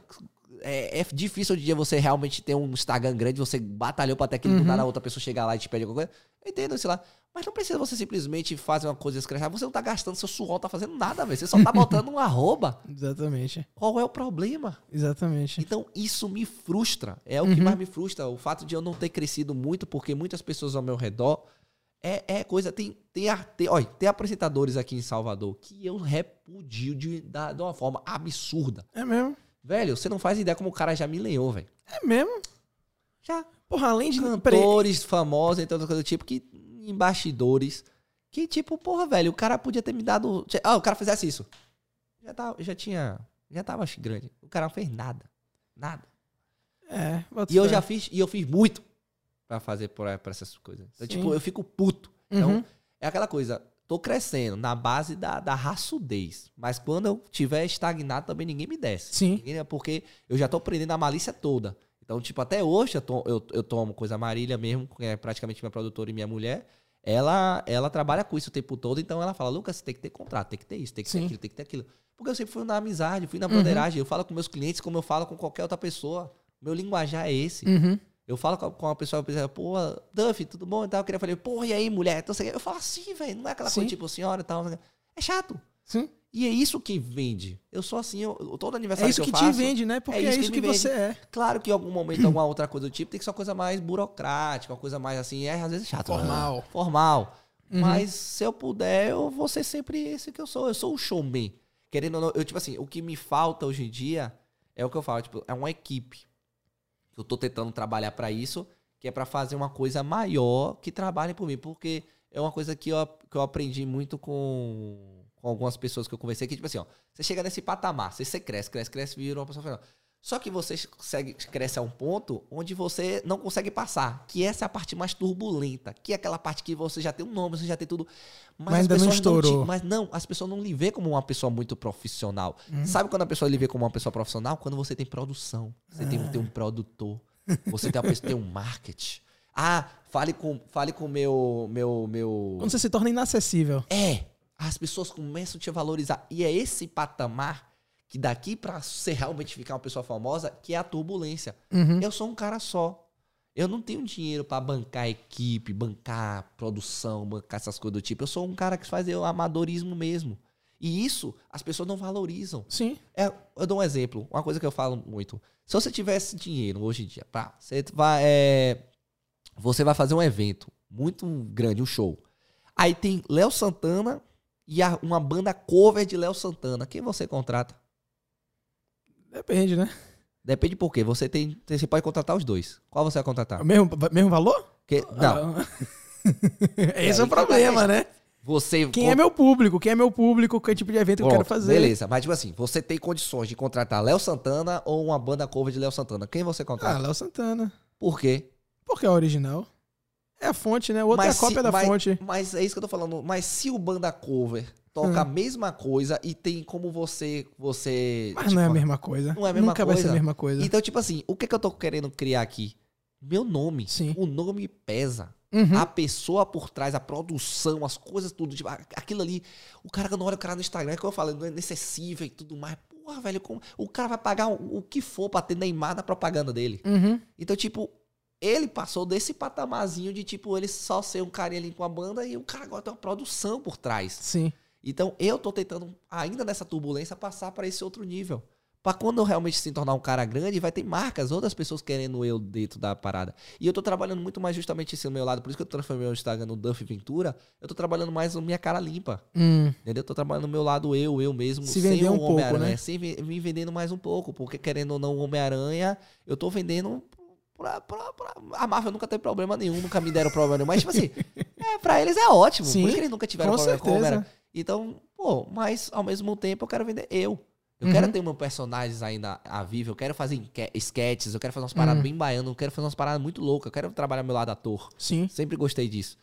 É, é difícil hoje em dia você realmente ter um Instagram grande, você batalhou pra até que do Uhum. nada a outra pessoa chegar lá e te pede alguma coisa. Eu entendo, sei lá. Mas não precisa você simplesmente fazer uma coisa escrachar. Você não tá gastando seu suor, tá fazendo nada, velho. Você só tá botando um arroba. Exatamente. Qual é o problema? Exatamente. Então, isso me frustra. É o que Uhum. mais me frustra. O fato de eu não ter crescido muito, porque muitas pessoas ao meu redor É, é coisa. Tem, tem, tem, olha, tem apresentadores aqui em Salvador que eu repudio de, da- de uma forma absurda. É mesmo? Velho, você não faz ideia como o cara já me lenhou, velho. É mesmo? Já. Porra, além de. Peraí, Cantores famosos, entre outras coisas do tipo, que. Embastidores. Que, tipo, porra, velho, o cara podia ter me dado. Ah, o cara fizesse isso. Já, tava, já tinha. Já tava grande. O cara não fez nada. Nada. É, E eu já fiz, e eu fiz muito pra fazer pra, pra essas coisas. Então, tipo, eu fico puto. Então, Uhum. é aquela coisa, tô crescendo na base da, da raçudez. Mas quando eu tiver estagnado, também ninguém me desce. Sim. Ninguém- Porque eu já tô aprendendo a malícia toda. Então, tipo, até hoje eu, to- eu, eu tomo coisa Marília mesmo, que é praticamente minha produtora e minha mulher. Ela, ela trabalha com isso o tempo todo, então ela fala, Lucas, você tem que ter contrato, tem que ter isso, tem que ter Sim. aquilo, tem que ter aquilo. Porque eu sempre fui na amizade, fui na Uhum. broderagem, eu falo com meus clientes como eu falo com qualquer outra pessoa. Meu linguajar é esse. Uhum. Eu falo com uma pessoa, eu penso, pô, Duff, tudo bom? E tal. Eu queria falar, pô, e aí, mulher? Então, eu falo assim, velho, não é aquela Sim. coisa tipo senhora e tal. É chato. Sim. E é isso que vende. Eu sou assim, eu, eu- todo É aniversário isso que, que eu te faço, vende, né? Porque é isso isso, que que, você é. Claro que em algum momento, alguma outra coisa do tipo, tem que ser uma coisa mais burocrática, uma coisa mais assim, é às vezes chato. Formal. Ah, Formal. Uhum. Mas se eu puder, eu vou ser sempre esse que eu sou. Eu sou o showman. Querendo ou não, eu, tipo assim, o que me falta hoje em dia é o que eu falo, tipo, é uma equipe. Eu tô tentando trabalhar pra isso, que é pra fazer uma coisa maior que trabalhe por mim, porque é uma coisa que eu, que eu aprendi muito com, com algumas pessoas que eu conversei, que tipo assim, ó, você chega nesse patamar, você, você cresce, cresce, cresce, vira uma pessoa fenomenal. Só que você consegue, cresce a um ponto onde você não consegue passar, que essa é a parte mais turbulenta, que é aquela parte que você já tem um nome, você já tem tudo, mas, Mas as ainda não estourou. te- mas não, as pessoas não lhe vê como uma pessoa muito profissional. Uhum. Sabe quando a pessoa lhe vê como uma pessoa profissional? Quando você tem produção, você tem, tem um produtor, você tem, uma pessoa, tem um marketing. Ah, fale com fale com meu meu meu Quando você se torna inacessível. é, as pessoas começam a te valorizar. E é esse patamar que daqui pra você realmente ficar uma pessoa famosa, que é a turbulência. Uhum. Eu sou um cara só. Eu não tenho dinheiro pra bancar equipe, bancar produção, bancar essas coisas do tipo. Eu sou um cara que faz o amadorismo mesmo. E isso as pessoas não valorizam. Sim. É, eu dou um exemplo, uma coisa que eu falo muito. Se você tivesse dinheiro hoje em dia, pá, você vai, é, você vai fazer um evento muito grande, um show. Aí tem Léo Santana e a- uma banda cover de Léo Santana. Quem você contrata? Depende, né? Depende por quê. Você tem, você pode contratar os dois. Qual você vai contratar? O mesmo, mesmo valor? Que- não, Ah. Esse é, o tá problema, né? você Quem é meu público? Quem é meu público? Que tipo de evento que eu quero fazer? Beleza, mas tipo assim, você tem condições de contratar Léo Santana ou uma banda cover de Léo Santana. Quem você Ah, contrata? Léo Santana. Por quê? Porque é original. É a fonte, né? O outro é a se- cópia da mas- fonte. Mas é isso que eu tô falando. Mas se o banda cover toca Hum. a mesma coisa e tem como você. você Mas tipo, não é a mesma coisa. não é a mesma Nunca vai ser a coisa. mesma coisa. Então, tipo assim, o que, que eu tô querendo criar aqui? Meu nome. Sim. O nome pesa. Uhum. A pessoa por trás, a produção, as coisas, tudo. Tipo, aquilo ali. O cara, quando olha o cara no Instagram, é que eu falo, não é inacessível e tudo mais. Porra, velho, como- o cara vai pagar o, o que for pra ter Neymar na propaganda dele. Uhum. Então, tipo, ele passou desse patamarzinho de, tipo, ele só ser um carinha ali com a banda e o cara agora tem uma produção por trás. Sim. Então, eu tô tentando, ainda nessa turbulência, passar para esse outro nível. Pra quando eu realmente se tornar um cara grande, vai ter marcas, outras pessoas querendo eu dentro da parada. E eu tô trabalhando muito mais justamente esse no meu lado. Por isso que eu transformei o Instagram no Duff Ventura. Eu tô trabalhando mais na minha cara limpa. Hum. Entendeu? Eu tô trabalhando no meu lado eu, eu mesmo, Se sem o um Homem-Aranha, né? sem me vendendo mais um pouco, porque querendo ou não o Homem-Aranha, eu tô vendendo pra, pra, pra- A Marvel nunca teve problema nenhum, nunca me deram problema nenhum, mas tipo assim, é, pra eles é ótimo, Sim, por isso que eles nunca tiveram com problema com o Homem-Aranha. certeza. Então, pô, mas ao mesmo tempo eu quero vender eu. Eu Uhum. quero ter meus personagens ainda a vivo, eu quero fazer sketches, eu quero fazer umas paradas Uhum. bem baianas, eu quero fazer umas paradas muito loucas, eu quero trabalhar meu lado ator. Sim. Sempre gostei disso.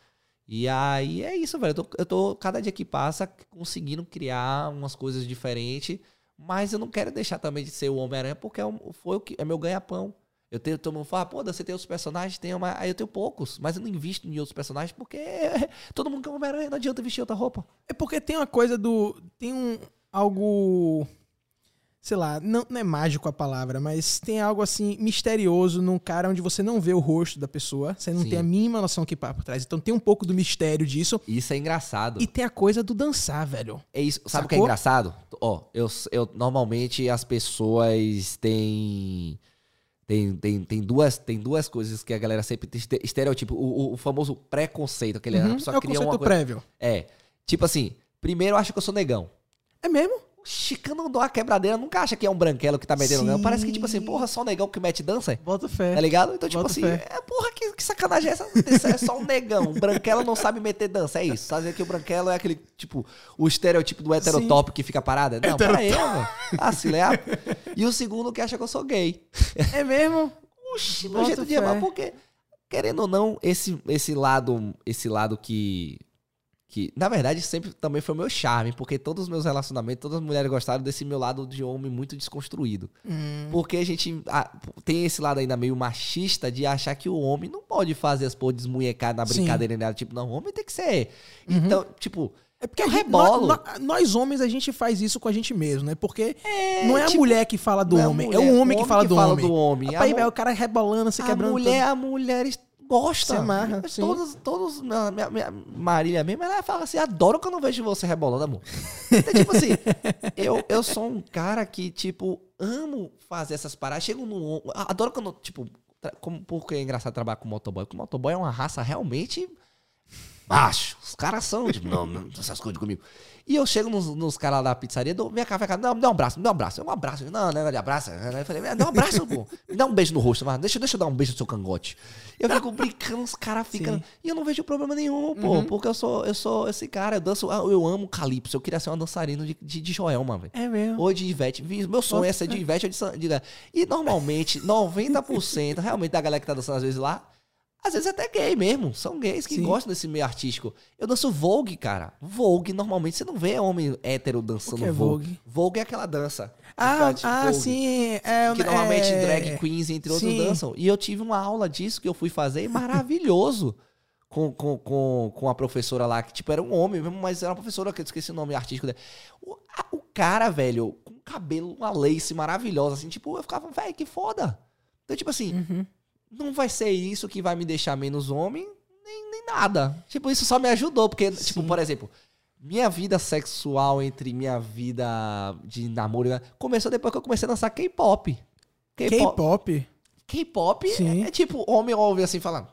E aí é isso, velho. Eu tô, eu tô, cada dia que passa, conseguindo criar umas coisas diferentes. Mas eu não quero deixar também de ser o Homem-Aranha, porque é, foi o que, é meu ganha-pão. Eu tenho, todo mundo fala, pô, você tem outros personagens? Tenho, mas aí eu tenho poucos. Mas eu não invisto em outros personagens, porque todo mundo quer Homem-Aranha, não adianta vestir outra roupa. É porque tem uma coisa do. Tem um. Algo. Sei lá, não, não é mágico a palavra, mas tem algo assim misterioso num cara onde você não vê o rosto da pessoa, você não Sim. tem a mínima noção que passa por trás. Então tem um pouco do mistério disso. Isso é engraçado. E tem a coisa do dançar, velho. É isso. Sabe o que é engraçado? Ó, eu, eu normalmente as pessoas têm tem, tem, tem, duas, tem duas coisas que a galera sempre tem este- estereotipo. O, o- famoso preconceito, aquele Uhum, a pessoa é cria conceito uma coisa. prévio. É. Tipo assim, primeiro acha que eu sou negão. É mesmo? O chicano dá uma quebradeira, nunca acha que é um branquelo que tá metendo, não. Parece que, tipo assim, porra, só um negão que mete dança. Bota fé. Tá ligado? Então, tipo Boto assim, fé. é porra, que, que sacanagem é essa? É só um negão. Um branquelo não sabe meter dança, é isso. Tá dizendo que o branquelo é aquele, tipo, o estereotipo do heterotop que fica parado? Não, pera aí, mano. Ah, se leal. E o segundo que acha que eu sou gay. É mesmo? Oxi, meu jeito de fé. amar, porque, querendo ou não, esse, esse lado, esse lado que. Que, na verdade, sempre também foi o meu charme, porque todos os meus relacionamentos, todas as mulheres gostaram desse meu lado de homem muito desconstruído. Hum. Porque a gente ah, tem esse lado ainda meio machista de achar que o homem não pode fazer as porra desmunhecar na brincadeira nela. Tipo, não, o homem tem que ser. Então, tipo, É porque Eu a gente- rebolo. nós, nós- homens, a gente faz isso com a gente mesmo, né? Porque não é a tipo, mulher que fala do é a homem, mulher, é o homem que fala do homem. do homem. A Rapaz, o cara rebolando, se a quebrando. mulher, a mulher gosta. Se amarra, sim. Todos, todos, minha, minha, minha Marília mesmo, ela fala assim, adoro quando eu vejo você rebolando, amor. Então, tipo assim, eu, eu sou um cara que, tipo, amo fazer essas paradas. Chego no... Adoro quando, tipo, como, porque é engraçado trabalhar com motoboy. Porque o motoboy é uma raça realmente macho. Os caras são, tipo, não, não, essas coisas comigo. E eu chego nos, nos caras lá da pizzaria, dou, cá, vem cá, não, me dá um abraço, me dá um abraço. Um abraço. Não, não é de abraço. Eu falei, me dá um abraço, pô. Me dá um beijo no rosto, mas deixa, deixa eu dar um beijo no seu cangote. Eu fico brincando, os caras ficam. E eu não vejo problema nenhum, pô. Porque eu sou, eu sou esse cara, eu danço, eu amo calypso. Eu queria ser uma dançarina de, de, de Joelma, velho. É mesmo. Ou de Ivete. Meu sonho é ser de Ivete ou de, San- de E normalmente, 90% realmente da galera que tá dançando às vezes lá, às vezes é até gay mesmo. São gays que Sim. gostam desse meio artístico. Eu danço Vogue, cara. Vogue, normalmente você não vê homem hétero dançando é Vogue. Vogue? Vogue é aquela dança. Ah, Tipo, ah Vogue. sim. É, Que normalmente é... drag queens, entre outros, Sim. dançam. E eu tive uma aula disso que eu fui fazer, maravilhoso. Com, com, com, com a professora lá, que tipo, era um homem mesmo, mas era uma professora que eu esqueci o nome artístico dela. O, a- o cara, velho, com cabelo, uma lace maravilhosa, assim, tipo, eu ficava, velho, que foda. Então, tipo assim, Uhum. Não vai ser isso que vai me deixar menos homem, nem, nem nada. Tipo, isso só me ajudou, porque, tipo, Sim. por exemplo, minha vida sexual entre minha vida de namoro né, começou depois que eu comecei a dançar K-pop. K-pop. K-pop. É, é tipo, homem ouve assim falando.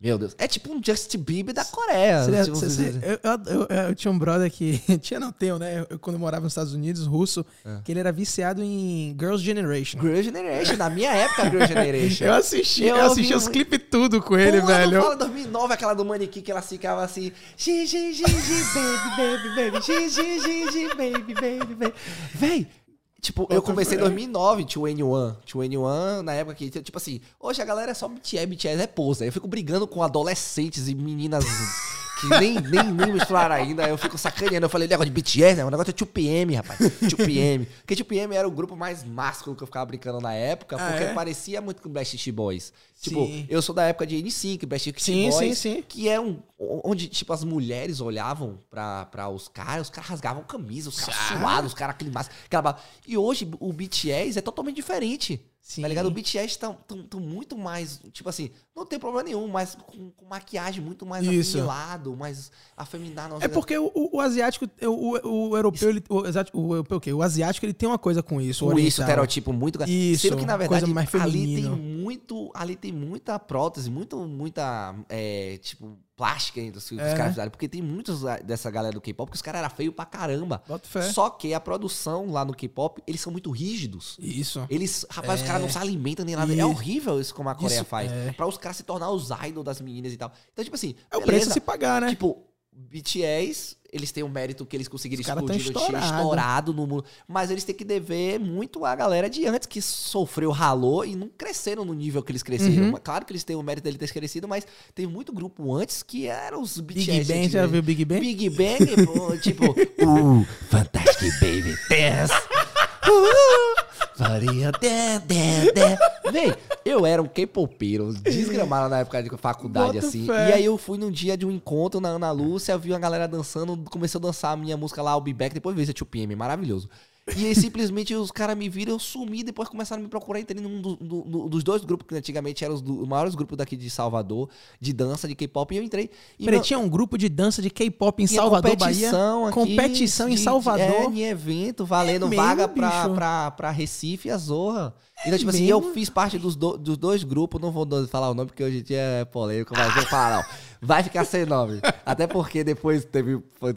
Meu Deus, é tipo um Justin Bieber da Coreia. Seria- tipo, eu, eu- eu- eu tinha um brother que. Tinha, não tenho, né? Eu, quando eu morava nos Estados Unidos, russo, É. que ele era viciado em Girls' Generation. Girl Generation, na minha época, Girl Generation. Eu assisti, Eu eu, assisti os clipes tudo com ele, Porra, velho. Fala 2009, aquela do manequim que ela ficava assim. Gi, gi, gi, gi, baby, baby, baby. Gi, gi, gi, gi, baby, baby, baby. Véi, tipo, eu comecei em 2009, 2NE1. 2NE1, na época que, tipo assim, hoje a galera é só BTS, BTS é pose. Aí eu fico brigando com adolescentes e meninas que nem, nem, nem misturaram ainda. Eu fico sacaneando. Eu falei, negócio de BTS, né? O negócio é 2PM, rapaz. 2PM. Porque 2PM era o grupo mais másculo que eu ficava brincando na época, Ah, porque é? parecia muito com Backstreet Boys. Tipo, Sim. eu sou da época de N5, Backstreet Sim, Boys, sim, sim. que é um onde tipo as mulheres olhavam pra, pra os caras, os caras rasgavam camisa, os caras Ah. suados, os caras climados, aquela E hoje o BTS é totalmente diferente. Sim. Tá ligado? O BTS estão tão, tão muito mais, tipo assim, não tem problema nenhum, mas com, com maquiagem muito mais Isso. afeminado, mais afeminado. É porque o, o- o asiático, o, o, europeu, ele, o, o europeu o quê? O asiático, ele tem uma coisa com isso. com isso, estereotipo muito. Isso, Sendo que, na verdade, ali tem muito. Ali tem muita prótese, muito, muita, é, tipo, plástica ainda, os, os É. caras fizeram. Porque tem muitos dessa galera do K-pop que os caras eram feios pra caramba. Bota fé. Só que a produção lá no K-pop, eles são muito rígidos. Isso. Eles, rapaz, os É. caras não se alimentam nem nada. É horrível isso como a Coreia Isso, faz. é. Pra os caras se tornar os idols das meninas e tal. Então, tipo assim, É o beleza. preço a se pagar, né? Tipo, BTS, eles têm o mérito que eles conseguiram Os explodir tinha estourado. estourado no mundo. Mas eles têm que dever muito à galera de antes que sofreu, ralou e não cresceram no nível que eles cresceram. Uhum. Claro que eles têm o mérito dele ter crescido, mas tem muito grupo antes que eram os BTS. Big Bang, já viu Big Bang? Big Bang, tipo, uh, Fantastic Baby Dance. Faria de, de, de. Véi, eu era um K-popeiro, desgramado na época de faculdade, Bota assim. fé. E aí eu fui num dia de um encontro na Ana Lúcia, vi uma galera dançando, comecei a dançar a minha música lá, o Be Back, depois veio esse 2PM, maravilhoso. E aí simplesmente os caras me viram, eu sumi, depois começaram a me procurar, entrei num do- do- do- dos dois grupos que antigamente eram os, do- os maiores grupos daqui de Salvador, de dança, de K-pop, e eu entrei. E Peraí, meu- tinha um grupo de dança de K-pop em tinha Salvador, Bahia? competição aqui Competição em de- Salvador? É, em evento, valendo É mesmo, vaga pra, pra, pra Recife e a Zorra. Então, tipo assim, eu fiz parte dos, do- dos dois grupos, não vou falar o nome porque hoje em dia é polêmico, mas vou falar não. Vai ficar sem nome. Até porque depois teve... Foi,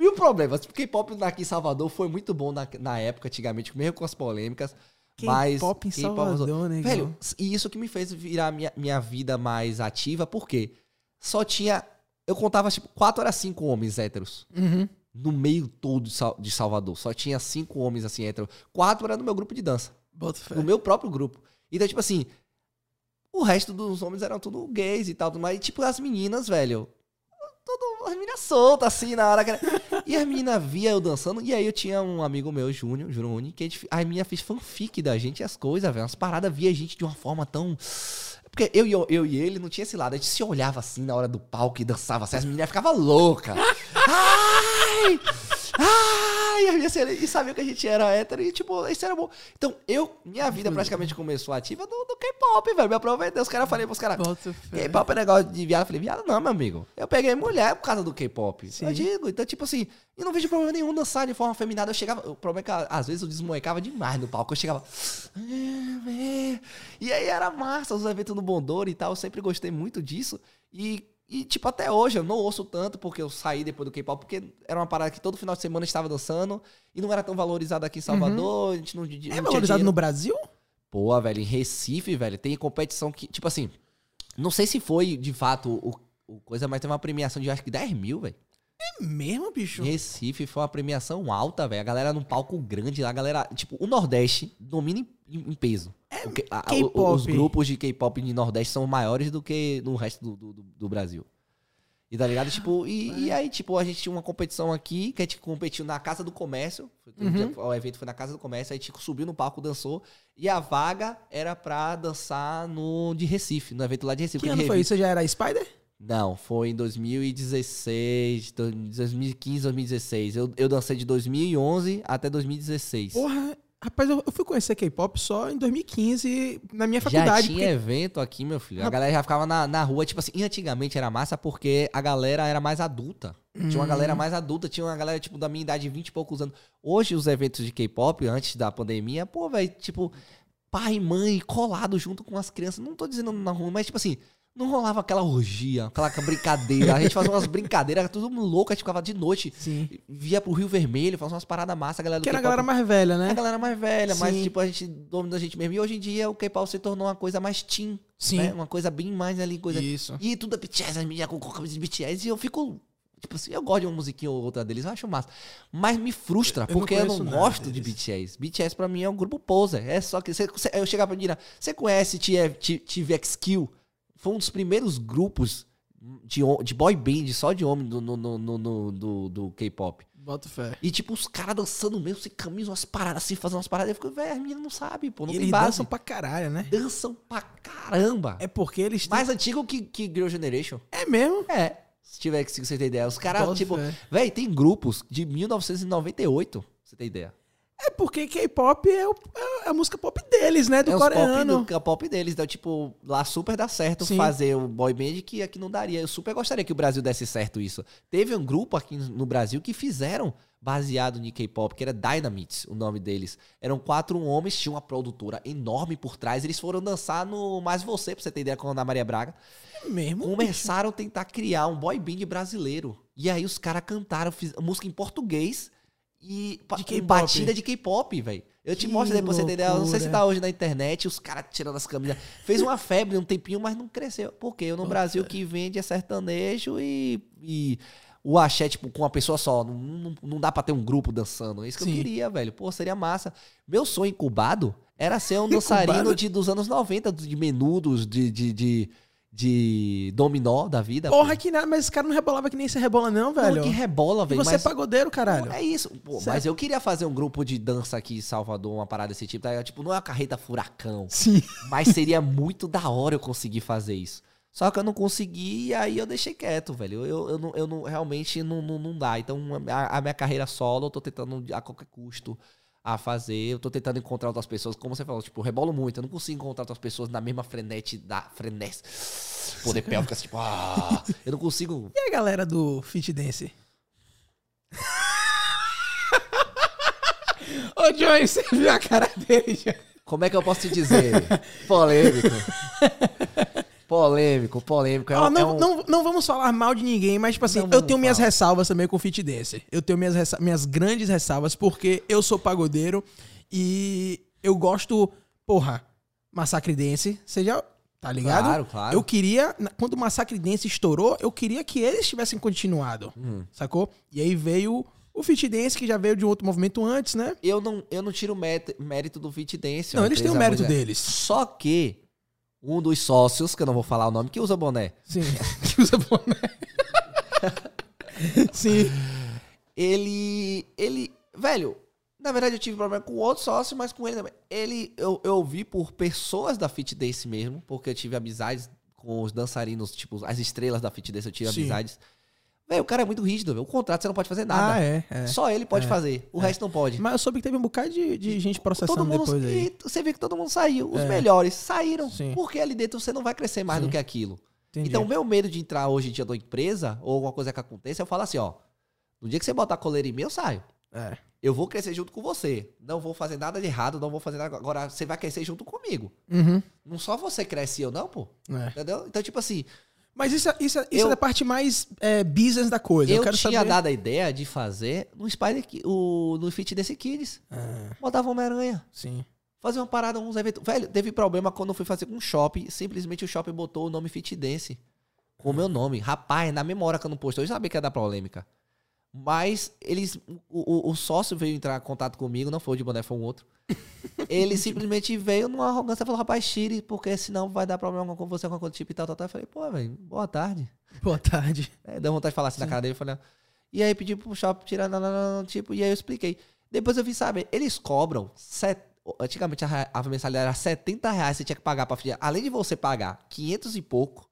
mil problemas. O K-pop aqui em Salvador foi muito bom na, na época, antigamente, mesmo com as polêmicas. mas K-pop em Salvador, né? Velho, e isso que me fez virar minha, minha vida mais ativa, porque só tinha. Eu contava, tipo, quatro era cinco homens héteros. Uhum. No meio todo de Sal- de Salvador. Só tinha cinco homens assim héteros. Quatro era no meu grupo de dança. Bota. No meu próprio grupo. Então, tipo assim. O resto dos homens eram tudo gays e tal. Mas, tipo, as meninas, velho. Tudo, as meninas soltas, assim, na hora que. E as meninas via eu dançando. E aí eu tinha um amigo meu, Júnior, Juruni, que a, gente, a menina fez fanfic da gente as coisas, velho. Umas paradas via a gente de uma forma tão. Porque eu, e eu, eu e ele não tinha esse lado. A gente se olhava assim na hora do palco e dançava assim. As meninas ficavam loucas. Ai! Ai! Minha, assim, e sabia que a gente era hétero e, tipo, isso era bom. Então, eu, minha vida praticamente começou ativa do, do K-pop, velho. Me aproveitei. Os caras falei pros caras. K-pop é negócio de viado. Eu falei, viado não, meu amigo. Eu peguei mulher por causa do K-pop. Eu digo, então, tipo assim, eu não vejo problema nenhum dançar de forma feminada. Eu chegava, o problema é que às vezes eu desmoecava demais no palco. Eu chegava. "Ah, é." E aí era massa, os eventos no Bondoro e tal. Eu sempre gostei muito disso. E, e, tipo, até hoje eu não ouço tanto porque eu saí depois do K-pop, porque era uma parada que todo final de semana eu estava dançando e não era tão valorizado aqui em Salvador. A gente não, não É valorizado no Brasil? Pô, velho, em Recife, velho, tem competição que, tipo assim, não sei se foi de fato o, o coisa, mas tem uma premiação de acho que 10 mil, velho. É mesmo, bicho? Recife foi uma premiação alta, velho. A galera num palco grande, a galera, tipo, o Nordeste domina em- em peso. Que- a- os grupos de K-pop de Nordeste são maiores do que no resto do, do, do- Brasil. E tá ligado? Tipo, e, e aí, tipo, a gente tinha uma competição aqui, que a gente competiu na Casa do Comércio. Um Uhum. o evento foi na Casa do Comércio, aí a gente subiu no palco, dançou. E a vaga era pra dançar no de Recife, no evento lá de Recife. Que ano foi isso? Você já era Spider? Não, foi em 2016, do- 2015, 2016. Eu, eu dancei de 2011 até 2016. Porra, rapaz, eu, eu fui conhecer K-pop só em 2015 na minha Já faculdade. tinha porque- evento aqui, meu filho. A galera já ficava na, na rua, tipo assim, e antigamente era massa porque a galera era mais adulta. Tinha uma Hum. galera mais adulta, tinha uma galera, tipo, da minha idade, 20 e poucos anos. Hoje, os eventos de K-pop, antes da pandemia, pô, velho, tipo, pai e mãe colado junto com as crianças. Não tô dizendo na rua, mas, tipo assim, não rolava aquela orgia, aquela brincadeira. A gente fazia umas brincadeiras, era tudo louco, a gente ficava de noite, Sim. via pro Rio Vermelho, fazia umas paradas massas, a galera do Que era a galera mais velha, né? a galera mais velha, mas Sim. tipo, a gente domina a gente mesmo. E hoje em dia o K-pop se tornou uma coisa mais teen, Sim. né? Uma coisa bem mais ali, coisa... Isso. E tudo é BTS, as meninas com camisa de BTS, e eu fico... Tipo assim, eu gosto de uma musiquinha ou outra deles, eu acho massa. Mas me frustra, Eu não porque eu não conheço nada gosto de deles. BTS. BTS pra mim é um grupo poser. É só que... Você, você- eu chegava pra menina, você conhece TVX Kill? Foi um dos primeiros grupos de, de boy band, só de homem, do, no, no, no- do, do K-pop. Bota fé. E, tipo, os caras dançando mesmo, sem camisa, umas paradas assim, fazendo umas paradas. Eu fico, velho, as meninas não sabem, pô, não E tem eles base. dançam pra caralho, né? Dançam pra caramba. É porque eles têm... Mais antigo que, que Girl Generation. É mesmo? É. Se tiver que se você ter ideia. Os caras, tipo, velho, tem grupos de 1998, pra você ter ideia. É porque K-pop é, o- é a música pop deles, né? Do é coreano. é o pop deles. Então, tipo, lá super dá certo Sim. fazer o boy band que aqui não daria. Eu super gostaria que o Brasil desse certo isso. Teve um grupo aqui no Brasil que fizeram baseado em K-pop, que era Dynamite, o nome deles. Eram quatro homens, tinha uma produtora enorme por trás. Eles foram dançar no Mais Você, pra você ter ideia, com a Ana Maria Braga. É mesmo? Começaram a tentar criar um boy band brasileiro. E aí os caras cantaram fiz- música em português e De batida de K-pop, velho. Eu te Que mostro depois você. Eu Não sei se tá hoje na internet, os caras tirando as camisas. Fez uma febre um tempinho, mas não cresceu. Porque eu no Bota Brasil que vende é sertanejo e, e o axé, tipo, com uma pessoa só. Não, não, não dá pra ter um grupo dançando. É isso que Sim. eu queria, velho. Pô, seria massa. Meu sonho incubado era ser um dançarino de, dos anos 90, de menudos, de, de, de, de dominó da vida. Porra, pô. que nada, mas esse cara não rebolava que nem você rebola, não, Não, velho. que rebola, velho. você mas... é pagodeiro, caralho. É isso. Pô, mas eu queria fazer um grupo de dança aqui em Salvador, uma parada desse tipo. tá? Tipo, não é uma carreta furacão. Sim. Mas seria muito da hora eu conseguir fazer isso. Só que eu não consegui e aí eu deixei quieto, velho. Eu, eu, não, eu não, realmente não, não, não dá. Então, a, a minha carreira solo, eu tô tentando a qualquer custo a fazer. Eu tô tentando encontrar outras pessoas. Como você falou, tipo, rebolo muito. Eu não consigo encontrar outras pessoas na mesma frenete da frenesi. Poder pélvico, assim, tipo, ah, eu não consigo. E a galera do Fit Dance? Ô, Joey, você viu a cara dele? Como é que eu posso te dizer? Polêmico. Polêmico, polêmico. É um- não, é um- não, não vamos falar mal de ninguém, mas, tipo assim, Não eu tenho minhas falar. ressalvas também com o Fit Dance. Eu tenho minhas, ressa- minhas grandes ressalvas, porque eu sou pagodeiro e eu gosto, porra, Massacre Dance. Você já tá ligado? Claro, claro. Eu queria, quando o Massacre Dance estourou, eu queria que eles tivessem continuado, Hum. sacou? E aí veio o Fit Dance, que já veio de um outro movimento antes, né? Eu não, eu não tiro o mérito, do Fit Dance. Não, eles têm o mérito deles. Só que um dos sócios, que eu não vou falar o nome, que usa boné, Sim, que usa boné. Sim. ele. Ele. Velho, na verdade eu tive problema com outro sócio, mas com ele também. Ele. Eu, eu vi por pessoas da Fit Dance mesmo, porque eu tive amizades com os dançarinos, tipo, as estrelas da Fit Dance, eu tive Sim. amizades. Velho, o cara é muito rígido, velho. O contrato você não pode fazer nada. Ah, é, é. Só ele pode É. fazer, o resto não pode. Mas eu soube que teve um bocado de, de gente processando todo mundo, depois aí. e você vê que todo mundo saiu. Os É. melhores saíram. Sim. Porque ali dentro você não vai crescer mais Sim. do que aquilo. Entendi. Então, o meu medo de entrar hoje em dia da empresa, ou alguma coisa que aconteça, eu falo assim, ó. No dia que você botar a coleira em mim, eu saio. É. Eu vou crescer junto com você. Não vou fazer nada de errado, não vou fazer nada. Agora, você vai crescer junto comigo. Uhum. Não só você cresce eu não, pô. É. Entendeu? Então, tipo assim, Mas isso, é- isso, é- isso Eu- é da parte mais é, business da coisa. Eu, eu, quero tinha saber. dado a ideia de fazer no Spider o, no Fit Desse Kids. Ah, Botava Homem-Aranha. sim. Fazer uma parada, uns eventos. Velho, teve problema quando eu fui fazer com um shopping. Simplesmente o shopping botou o nome Fit Dance com o meu nome. Rapaz, na memória que eu não postou, eu sabia que ia dar polêmica. Mas eles. O, o- sócio veio entrar em contato comigo, não foi o de boné, foi um outro. Ele simplesmente veio numa arrogância e falou: rapaz, tire, porque senão vai dar problema com você, alguma coisa do tipo e tal, tal, tal. Eu falei: pô, velho, boa tarde. Boa tarde. É, deu vontade de falar assim na cara dele. eu Falei, e aí pedi pro shopping tirar, não, não, não, não, tipo, e aí eu expliquei. Depois eu vi saber, eles cobram. Set, antigamente a, a mensalidade era 70 reais, você tinha que pagar pra fazer. Além de você pagar 500 e pouco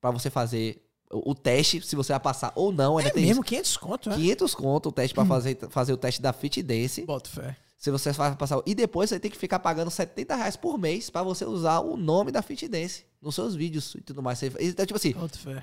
pra você fazer o, teste, se você vai passar ou não, ainda É tem mesmo, 500 conto, né? isso. 500 conto o teste pra fazer, fazer o teste da Fit Dance. Boto fé. Se você vai passar. E depois você tem que ficar pagando 70 reais por mês pra você usar o nome da Fit Dance nos seus vídeos e tudo mais. Então, tipo assim,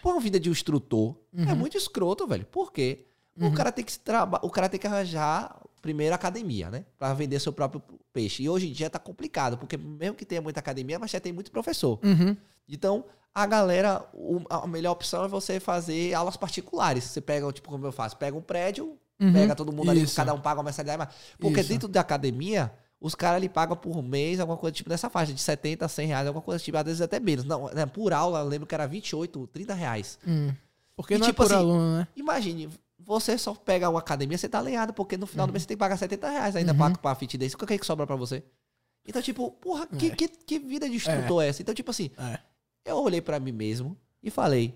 uma vida de um instrutor é Uhum. muito escroto, velho. Por quê? O cara tem que se traba... o cara tem que arranjar primeiro academia, né? Pra vender seu próprio peixe. E hoje em dia tá complicado, porque mesmo que tenha muita academia, mas já tem muito professor. Uhum. Então, a galera, a melhor opção é você fazer aulas particulares. Você pega, tipo, como eu faço, pega um prédio, Uhum. pega todo mundo ali, Isso. cada um paga uma mensalidade, mas porque Isso. dentro da academia, os caras ali pagam por mês, alguma coisa tipo nessa faixa, de 70 a 100 reais, alguma coisa tipo, às vezes até menos. Não, né, por aula, eu lembro que era 28, 30 reais. Hum. Porque E não tipo é por assim, aluno, né? Imagine, você só pega uma academia, você tá alinhado, porque no final do mês você tem que pagar 70 reais ainda Uhum. pra, pra fit desse. O que é que sobra pra você? Então, tipo, porra, que, É. que, que vida de instrutor é essa? Então, tipo assim, É. eu olhei pra mim mesmo e falei.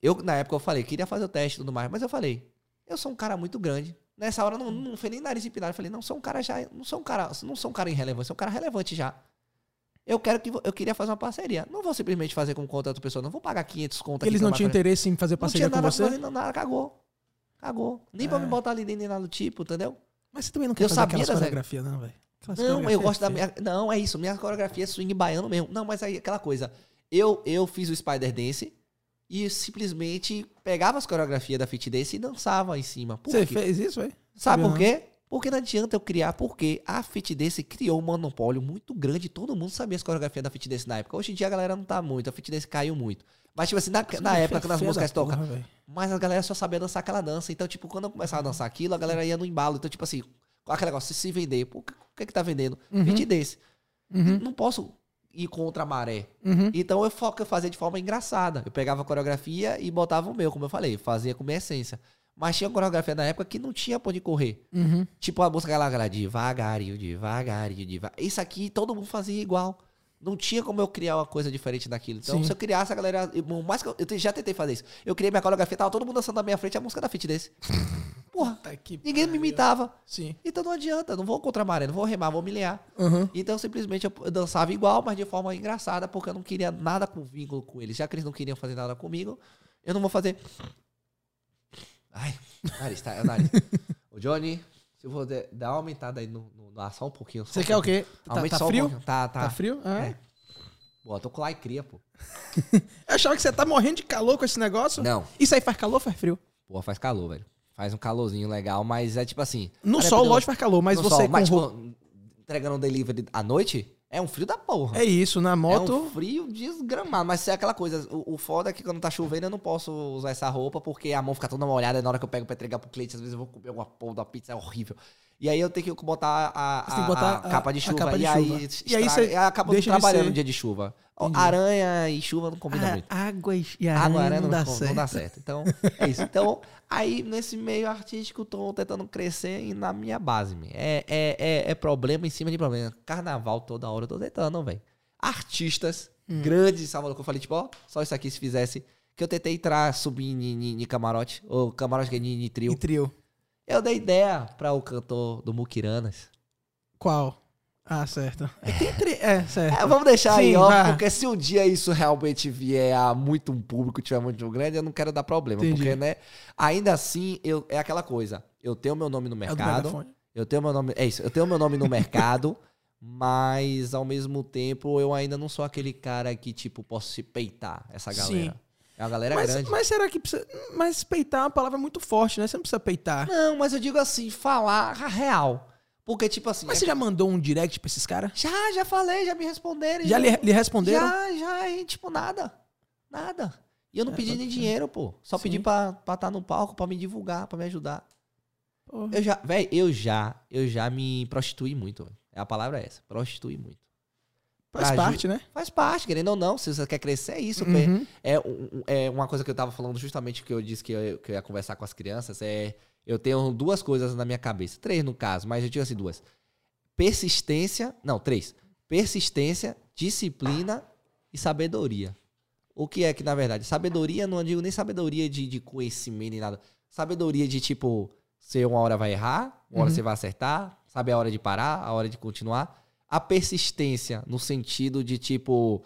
Eu, na época, eu falei, queria fazer o teste e tudo mais, mas eu falei, eu sou um cara muito grande. Nessa hora não, não foi nem nariz empinado. Eu falei, não, sou um cara já. Não sou um cara, não sou um cara irrelevante, sou um cara relevante já. Eu quero que eu queria fazer uma parceria. Não vou simplesmente fazer com conta outra pessoa, não vou pagar 500 contas Eles não tinham interesse em fazer não parceria tinha com nada você? pra fazer, não, nada, cagou. Cagou. Nem pra É. me botar ali dentro nem nada do tipo, entendeu? Mas você também não quer Eu fazer sabia aquelas coreografias, não, velho? Não, eu gosto da minha. Não, é isso. Minha coreografia é swing baiano mesmo. Não, mas aí aquela coisa. Eu, eu fiz o Spider Dance e simplesmente pegava as coreografias da Fit Dance e dançava em cima. Por Você fez isso, velho? Sabe por quê? Porque não adianta eu criar, porque a Fit Dance criou um monopólio muito grande. Todo mundo sabia as coreografias da Fit Dance na época. Hoje em dia a galera não tá muito, a Fit Dance caiu muito. Mas, tipo assim, na, na época que Feia músicas velho. mas a galera só sabia dançar aquela dança. Então, tipo, quando eu começava a dançar aquilo, a galera ia no embalo. Então, tipo assim, aquele negócio, se se vender, pô, o que, o que tá vendendo? Uhum. Fit desse. Uhum, Não posso ir contra a maré. uhum. Então, eu foco eu fazia de forma engraçada. Eu pegava a coreografia e botava o meu, como eu falei. Fazia com minha essência. Mas tinha coreografia na época que não tinha pra onde correr. Uhum. Tipo a música aquela era devagarinho, devagarinho, devagarinho. Isso aqui todo mundo fazia igual. Não tinha como eu criar uma coisa diferente daquilo. Então, Sim. se eu criasse a galera. eu- Mais eu, eu já tentei fazer isso. Eu criei minha coreografia, tava todo mundo dançando na minha frente a música da Fit desse. Porra, que ninguém me imitava. Sim. Então não adianta, não vou contra a maré, não vou remar, vou me lear. Aham. Então simplesmente eu dançava igual, mas de forma engraçada, porque eu não queria nada com vínculo com eles. Já que eles não queriam fazer nada comigo, eu não vou fazer. Ai, nariz, tá? É o nariz. Ô, Johnny, se eu vou dar uma aumentada aí no, no, no ar só um pouquinho. Você um quer o quê? Tá, tá um frio? pouquinho. Tá, tá. Tá frio? Ah. É. Pô, eu tô com laicria, pô. Eu achava que você tá morrendo de calor com esse negócio. Não. Isso aí faz calor ou faz frio? Pô, faz calor, velho. Faz um calorzinho legal, mas é tipo assim. No cara, sol, lógico, faz calor, mas você sol, mas, roupa- tipo, entregando um delivery à noite, é um frio da porra. É isso, na É moto. um frio desgramado, mas é aquela coisa. O, o foda é que quando tá chovendo eu não posso usar essa roupa porque a mão fica toda molhada. e Na hora que eu pego pra entregar pro cliente, às vezes eu vou comer uma porra da pizza, é horrível. E aí eu tenho que botar a, tem que a- botar a a- capa de a chuva. capa de e, chuva. aí E aí você acaba deixa de trabalhando ser- no dia de chuva. Entendi. Aranha e chuva não combinam muito. água e Água, aranha não, não, dá não certo. dá certo. Então, é isso. Então, aí nesse meio artístico, tô tentando crescer e na minha base, man. É, é, é, é problema em cima de problema. Carnaval toda hora eu tô tentando, velho. Artistas Hum. grandes de Salvador, que eu falei, tipo, ó, só isso aqui se fizesse. Que eu tentei entrar, subir em camarote, ou camarote que é em trio. E trio. Eu dei ideia pra o cantor do Mukiranas. Qual? Ah, certo. É, é certo. É, vamos deixar aí, Sim, ó, vá. porque se um dia isso realmente vier a muito um público, tiver muito grande, eu não quero dar problema, Entendi. porque, né, ainda assim, eu, é aquela coisa, eu tenho meu nome no É mercado, megafone. eu tenho meu nome, é isso, eu tenho meu nome no mercado, mas ao mesmo tempo eu ainda não sou aquele cara que, tipo, posso se peitar essa galera. Sim. É uma galera Mas, grande. mas será que precisa. Mas peitar é uma palavra muito forte, né? Você não precisa peitar. Não, mas eu digo assim, falar a real. Porque, tipo assim, Mas é- você já mandou um direct pra esses caras? já, já falei, já me responderam. Já lhe, lhe responderam? Já, já, e tipo, nada. Nada. E eu não É, pedi pode nem dinheiro, pô. Só Sim. pedi pra estar no palco, pra me divulgar, pra me ajudar. Porra. Eu já, velho, eu já, eu já me prostituí muito, velho. É a palavra é essa, prostituí muito. Faz pra parte, né? Faz parte, querendo ou não, se você quer crescer, é isso. Uhum. É, é uma coisa que eu tava falando justamente que eu disse que eu, que eu ia conversar com as crianças. É, eu tenho duas coisas na minha cabeça. Três no caso, mas eu digo assim duas. Persistência. Não, três. Persistência, disciplina e sabedoria. O que é que, na verdade, sabedoria, não digo nem sabedoria de, de conhecimento nem nada. Sabedoria de tipo, você uma hora vai errar, uma hora Uhum. você vai acertar, sabe a hora de parar, a hora de continuar. A persistência, no sentido de tipo,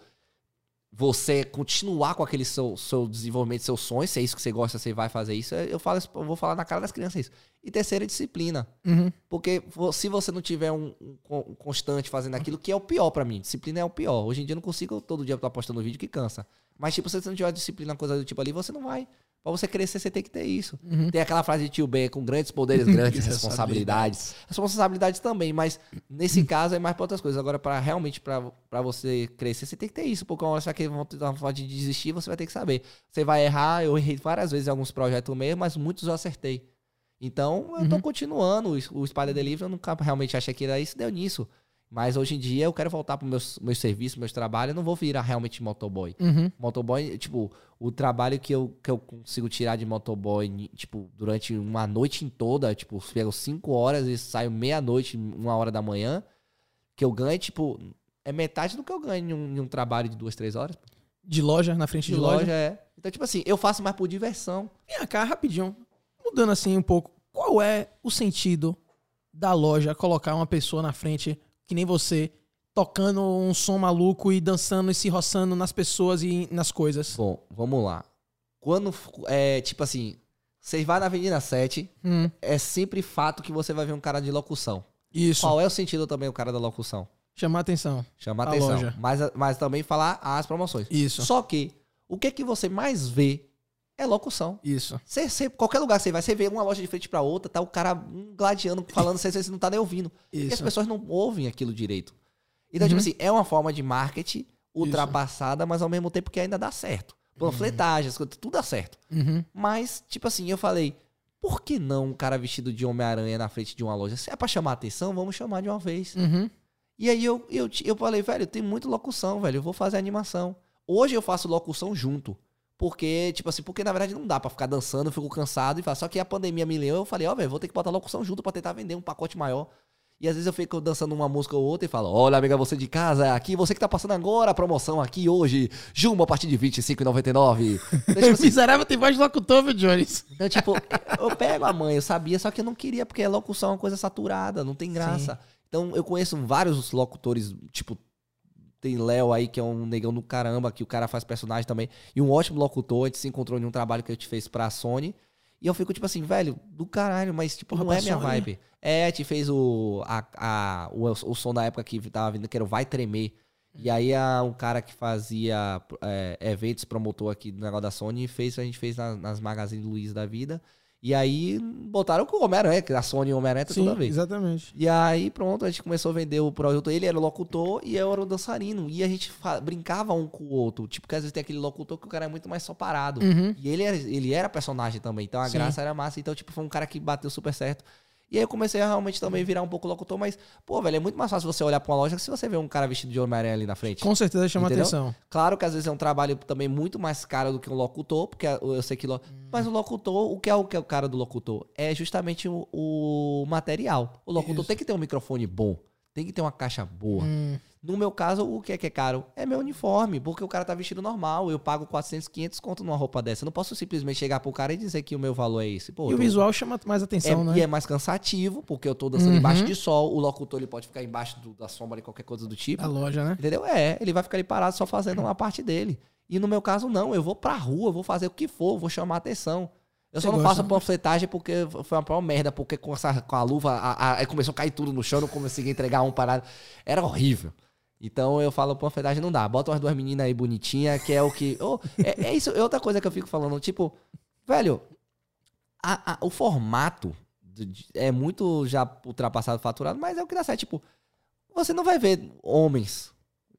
você continuar com aquele seu, seu desenvolvimento, seus sonhos, se é isso que você gosta, você vai fazer isso. Eu, falo, eu vou falar na cara das crianças isso. E terceira, disciplina. Uhum. Porque se você não tiver um, um con- um constante fazendo aquilo, que é o pior pra mim. Disciplina é o pior. Hoje em dia eu não consigo todo dia estar postando vídeo que cansa. Mas, tipo, se você não tiver disciplina, coisa do tipo ali, você não vai. Pra você crescer, você tem que ter isso. Uhum. Tem aquela frase de tio Ben, com grandes poderes, grandes responsabilidades. Responsabilidades também, mas nesse caso é mais pra outras coisas. Agora, para realmente, pra você crescer, você tem que ter isso. Porque uma hora você vai ter uma vontade de desistir, você vai ter que saber. Você vai errar, eu errei várias vezes em alguns projetos mesmo, mas muitos eu acertei. Então, eu tô Uhum. continuando. O- O Spider Delivery, eu nunca realmente achei que era isso, deu nisso. Mas hoje em dia eu quero voltar para meus, meus serviços, meus trabalhos. Eu não vou virar realmente motoboy. Uhum. Motoboy, tipo, o trabalho que eu, que eu consigo tirar de motoboy, tipo, durante uma noite em toda, tipo, pego cinco horas e saio meia-noite, uma hora da manhã, que eu ganho, tipo, é metade do que eu ganho em um, em um trabalho de duas, três horas. De loja, na frente De, de, loja. loja. é. Então, tipo assim, eu faço mais por diversão. Vem cá, rapidinho. Mudando assim um pouco. Qual é o sentido da loja colocar uma pessoa na frente, que nem você, tocando um som maluco e dançando e se roçando nas pessoas e nas coisas? Bom, vamos lá. Quando, é, tipo assim, você vai na Avenida 7, Hum, é sempre fato que você vai ver um cara de locução. isso. Qual é o sentido também o cara da locução? Chamar atenção. Chamar atenção. loja. Mas, mas também falar as promoções. Isso. Só que o que que você mais vê é locução. Isso. Você, você- qualquer lugar você vai, você vê uma loja de frente pra outra, tá o cara gladiando, falando, você, você não tá nem ouvindo. E as Isso. pessoas não ouvem aquilo direito. Então, tipo Uhum. assim, é uma forma de marketing ultrapassada, mas ao mesmo tempo que ainda dá certo. Panfletagem, as coisas, tudo dá certo. Uhum. Mas, tipo assim, eu falei, por que não um cara vestido de Homem-Aranha na frente de uma loja? Se é pra chamar atenção, vamos chamar de uma vez. Uhum. E aí eu, eu, eu falei, velho, tem muita locução, velho. Eu vou fazer animação. Hoje eu faço locução junto. Porque, tipo assim, porque na verdade não dá pra ficar dançando, eu fico cansado e faço. Só que a pandemia me leu, eu falei, ó, velho, vou ter que botar locução junto pra tentar vender um pacote maior. E às vezes eu fico dançando uma música ou outra e falo: Olha, amiga, você de casa, aqui, você que tá passando agora a promoção aqui hoje, Jumbo a partir de R$25,99. Então, tipo assim, Miserável tem voz de locutor, viu, Jones? então, tipo, eu pego a mãe, eu sabia, só que eu não queria, porque a locução é uma coisa saturada, não tem graça. Então, eu conheço vários locutores, tipo, tem Léo aí, que é um negão do caramba, que o cara faz personagem também, e um ótimo locutor, a gente se encontrou em um trabalho que a gente fez pra Sony, e eu fico, tipo assim, velho, do caralho, mas, tipo, Porra, não é minha Sony? vibe. É, a gente fez o, a, a- o, o som da época que tava vindo, que era o Vai Tremer. E aí a, um cara que fazia é, eventos, promotor aqui do negócio da Sony, fez, a gente fez na- nas Magazine Luiza da vida. E aí botaram com o Homem-Aranha, que a Sony e o Homem-Aranha tudo a ver. exatamente. E aí, pronto, a gente começou a vender o produto. Ele era o locutor e eu era o dançarino. E a gente brincava um com o outro. Tipo, que às vezes tem aquele locutor que o cara é muito mais só parado. Uhum. E ele era, ele era personagem também. Então a Sim. graça era massa. Então, tipo, foi um cara que bateu super certo. E aí eu comecei a realmente também virar um pouco locutor. Mas, pô, velho, é muito mais fácil você olhar pra uma loja que se você vê um cara vestido de Homem-Aranha ali na frente. Com certeza chama Entendeu? atenção. Claro que às vezes é um trabalho também muito mais caro do que um locutor, porque eu sei que. lo- Mas o locutor, o que é o que é o cara do locutor? É justamente o, o material. O locutor Isso. tem que ter um microfone bom, tem que ter uma caixa boa. Hum, No meu caso, o que é que é caro? É meu uniforme, porque o cara tá vestido normal. Eu pago 400, 500 conto numa roupa dessa. Eu não posso simplesmente chegar pro cara e dizer que o meu valor é esse. Pô, e o visual chama mais é, atenção, né? E é mais cansativo, porque eu tô dançando Uhum. embaixo de sol. O locutor ele pode ficar embaixo do- da sombra e qualquer coisa do tipo. A loja, né? Entendeu? É, ele vai ficar ali parado só fazendo uma parte dele. E no meu caso, não. Eu vou pra rua, vou fazer o que for, vou chamar atenção. Eu Você só não gosta, faço né? panfletagem porque foi uma pior merda, porque com, essa, com a luva a- a- começou a cair tudo no chão, eu não consegui entregar um parado. Era horrível. Então eu falo, panfletagem não dá. Bota umas duas meninas aí bonitinhas, que é o que. Oh, é, é isso, é outra coisa que eu fico falando. Tipo, velho, a- a- o formato é muito já ultrapassado, faturado, mas é o que dá certo. Tipo, você não vai ver homens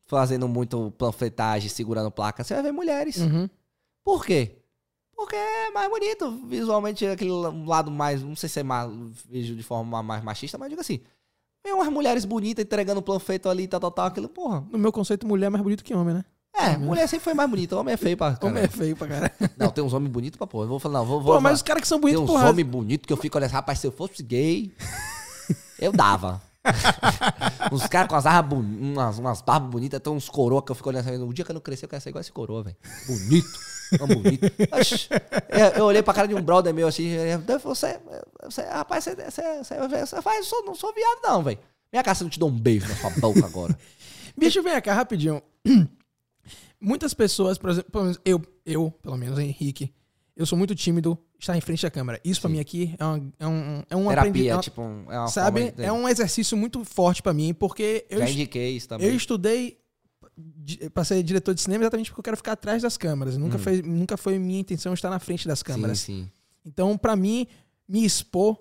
fazendo muito panfletagem, segurando placa. Você vai ver mulheres. Uhum. Por quê? Porque é mais bonito. Visualmente, aquele lado mais. Não sei se é mais, vejo de forma mais machista, mas digo assim. Vem umas mulheres bonitas entregando panfleto ali, tal, tal, tal. Aquilo, porra. No meu conceito, mulher é mais bonito que homem, né? É, mulher sempre foi mais bonita. Homem é feio pra Homem é feio pra caralho. Não, tem uns homens bonitos pra porra. Eu vou falar, não, vou. vou Pô, mas os caras que são Tem bonitos, uns porra. homens bonitos que eu fico olhando, rapaz, se eu fosse gay, eu dava. Uns caras com as bonitas, umas, umas barbas bonitas, tem uns coroa que eu fico olhando assim, o dia que eu não crescer, eu quero ser igual esse coroa, velho. Bonito. Não, bonito. Eu, olhei pra cara de um brother meu assim, você, você rapaz, você, você, você, você faz, sou, não sou viado não, velho. Minha casa não te dou um beijo na sua boca agora. Bicho, vem cá, rapidinho. Muitas pessoas, por exemplo, eu, eu, pelo menos, Henrique, eu sou muito tímido estar em frente à câmera. Isso pra mim aqui é, uma, é um, é um aprendi- Terapia, é uma- tipo, é uma Sabe? de- É um exercício muito forte pra mim, porque eu, Já indiquei isso também. eu estudei pra ser diretor de cinema exatamente porque eu quero ficar atrás das câmeras. Nunca, Uhum. foi, nunca foi minha intenção estar na frente das câmeras. Sim, sim. Então, pra mim, me expor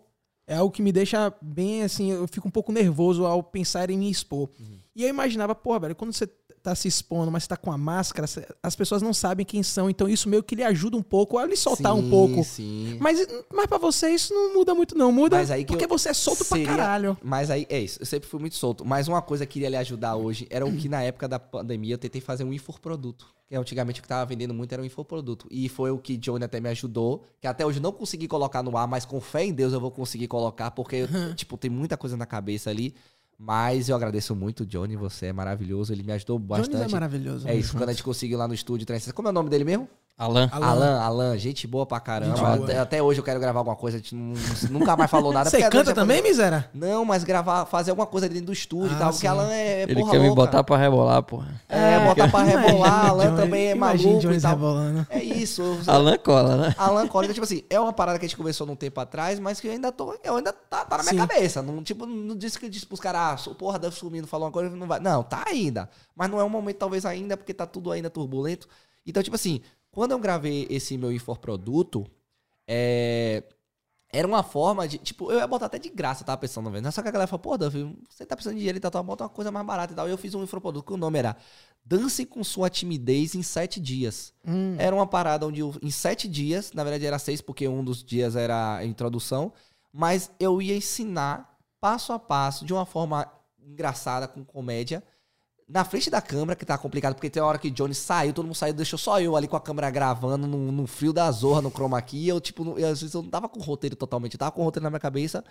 é algo que me deixa bem assim. Eu fico um pouco nervoso ao pensar em me expor. Uhum. E eu imaginava, porra, velho, quando você tá se expondo, mas você tá com a máscara, as pessoas não sabem quem são. Então, isso meio que lhe ajuda um pouco a lhe soltar um Sim, pouco. Sim. Mas, mas pra você isso não muda muito, não. Muda porque eu- você é solto seria- pra caralho. Mas aí, é isso. Eu sempre fui muito solto. Mas uma coisa que queria lhe ajudar hoje era o que na época da pandemia eu tentei fazer um infoproduto. Que antigamente o que tava vendendo muito era um infoproduto. E foi o que Johnny até me ajudou. Que até hoje eu não consegui colocar no ar, mas com fé em Deus eu vou conseguir colocar. Porque, tipo, tem muita coisa na cabeça ali. Mas eu agradeço muito, Johnny. Você é maravilhoso. Ele me ajudou Jones bastante. é maravilhoso. É isso, quando a gente conseguiu lá no estúdio. Como é o nome dele mesmo? Alan. Alan. Alan, Alan, gente boa pra caramba. Boa. Até, até hoje eu quero gravar alguma coisa, a gente não- nunca mais falou nada. Você porque canta também, falou- miséria? Não, mas gravar, fazer alguma coisa dentro do estúdio Ah, e tal, porque sim. Alan é, é Ele porra quer me louca. botar pra rebolar, porra. É, botar pra rebolar, Alan também é maluco e Jones tal. rebolando. É isso. Alan cola, né? Alan Cólica, tipo assim, é uma parada que a gente conversou num tempo atrás, mas que eu ainda tô, eu ainda tá, tá na minha Sim. cabeça. Não, tipo, não disse que disse pros caras, ah, sou porra, deve sumindo, falou uma coisa, não vai. Não, tá ainda. Mas não é um momento, talvez, ainda, porque tá tudo ainda turbulento. Então, tipo assim, quando eu gravei esse meu infoproduto, é. Era uma forma de. Tipo, eu ia botar até de graça, tava pensando, velho. Só que a galera falou, pô, Duff, você tá precisando de dinheiro e tal, bota uma coisa mais barata e tal. E eu fiz um infoproduto que o nome era Dance com sua timidez em sete dias. Hum, Era uma parada onde eu, em sete dias, na verdade era seis, porque um dos dias era a introdução, mas eu ia ensinar passo a passo, de uma forma engraçada, com comédia, na frente da câmera, que tá complicado, porque tem uma hora que Johnny saiu, todo mundo saiu, deixou só eu ali com a câmera gravando no, no frio da zorra, no chroma key, eu, tipo, não- eu, às vezes eu não tava com o roteiro totalmente, eu tava com o roteiro na minha cabeça,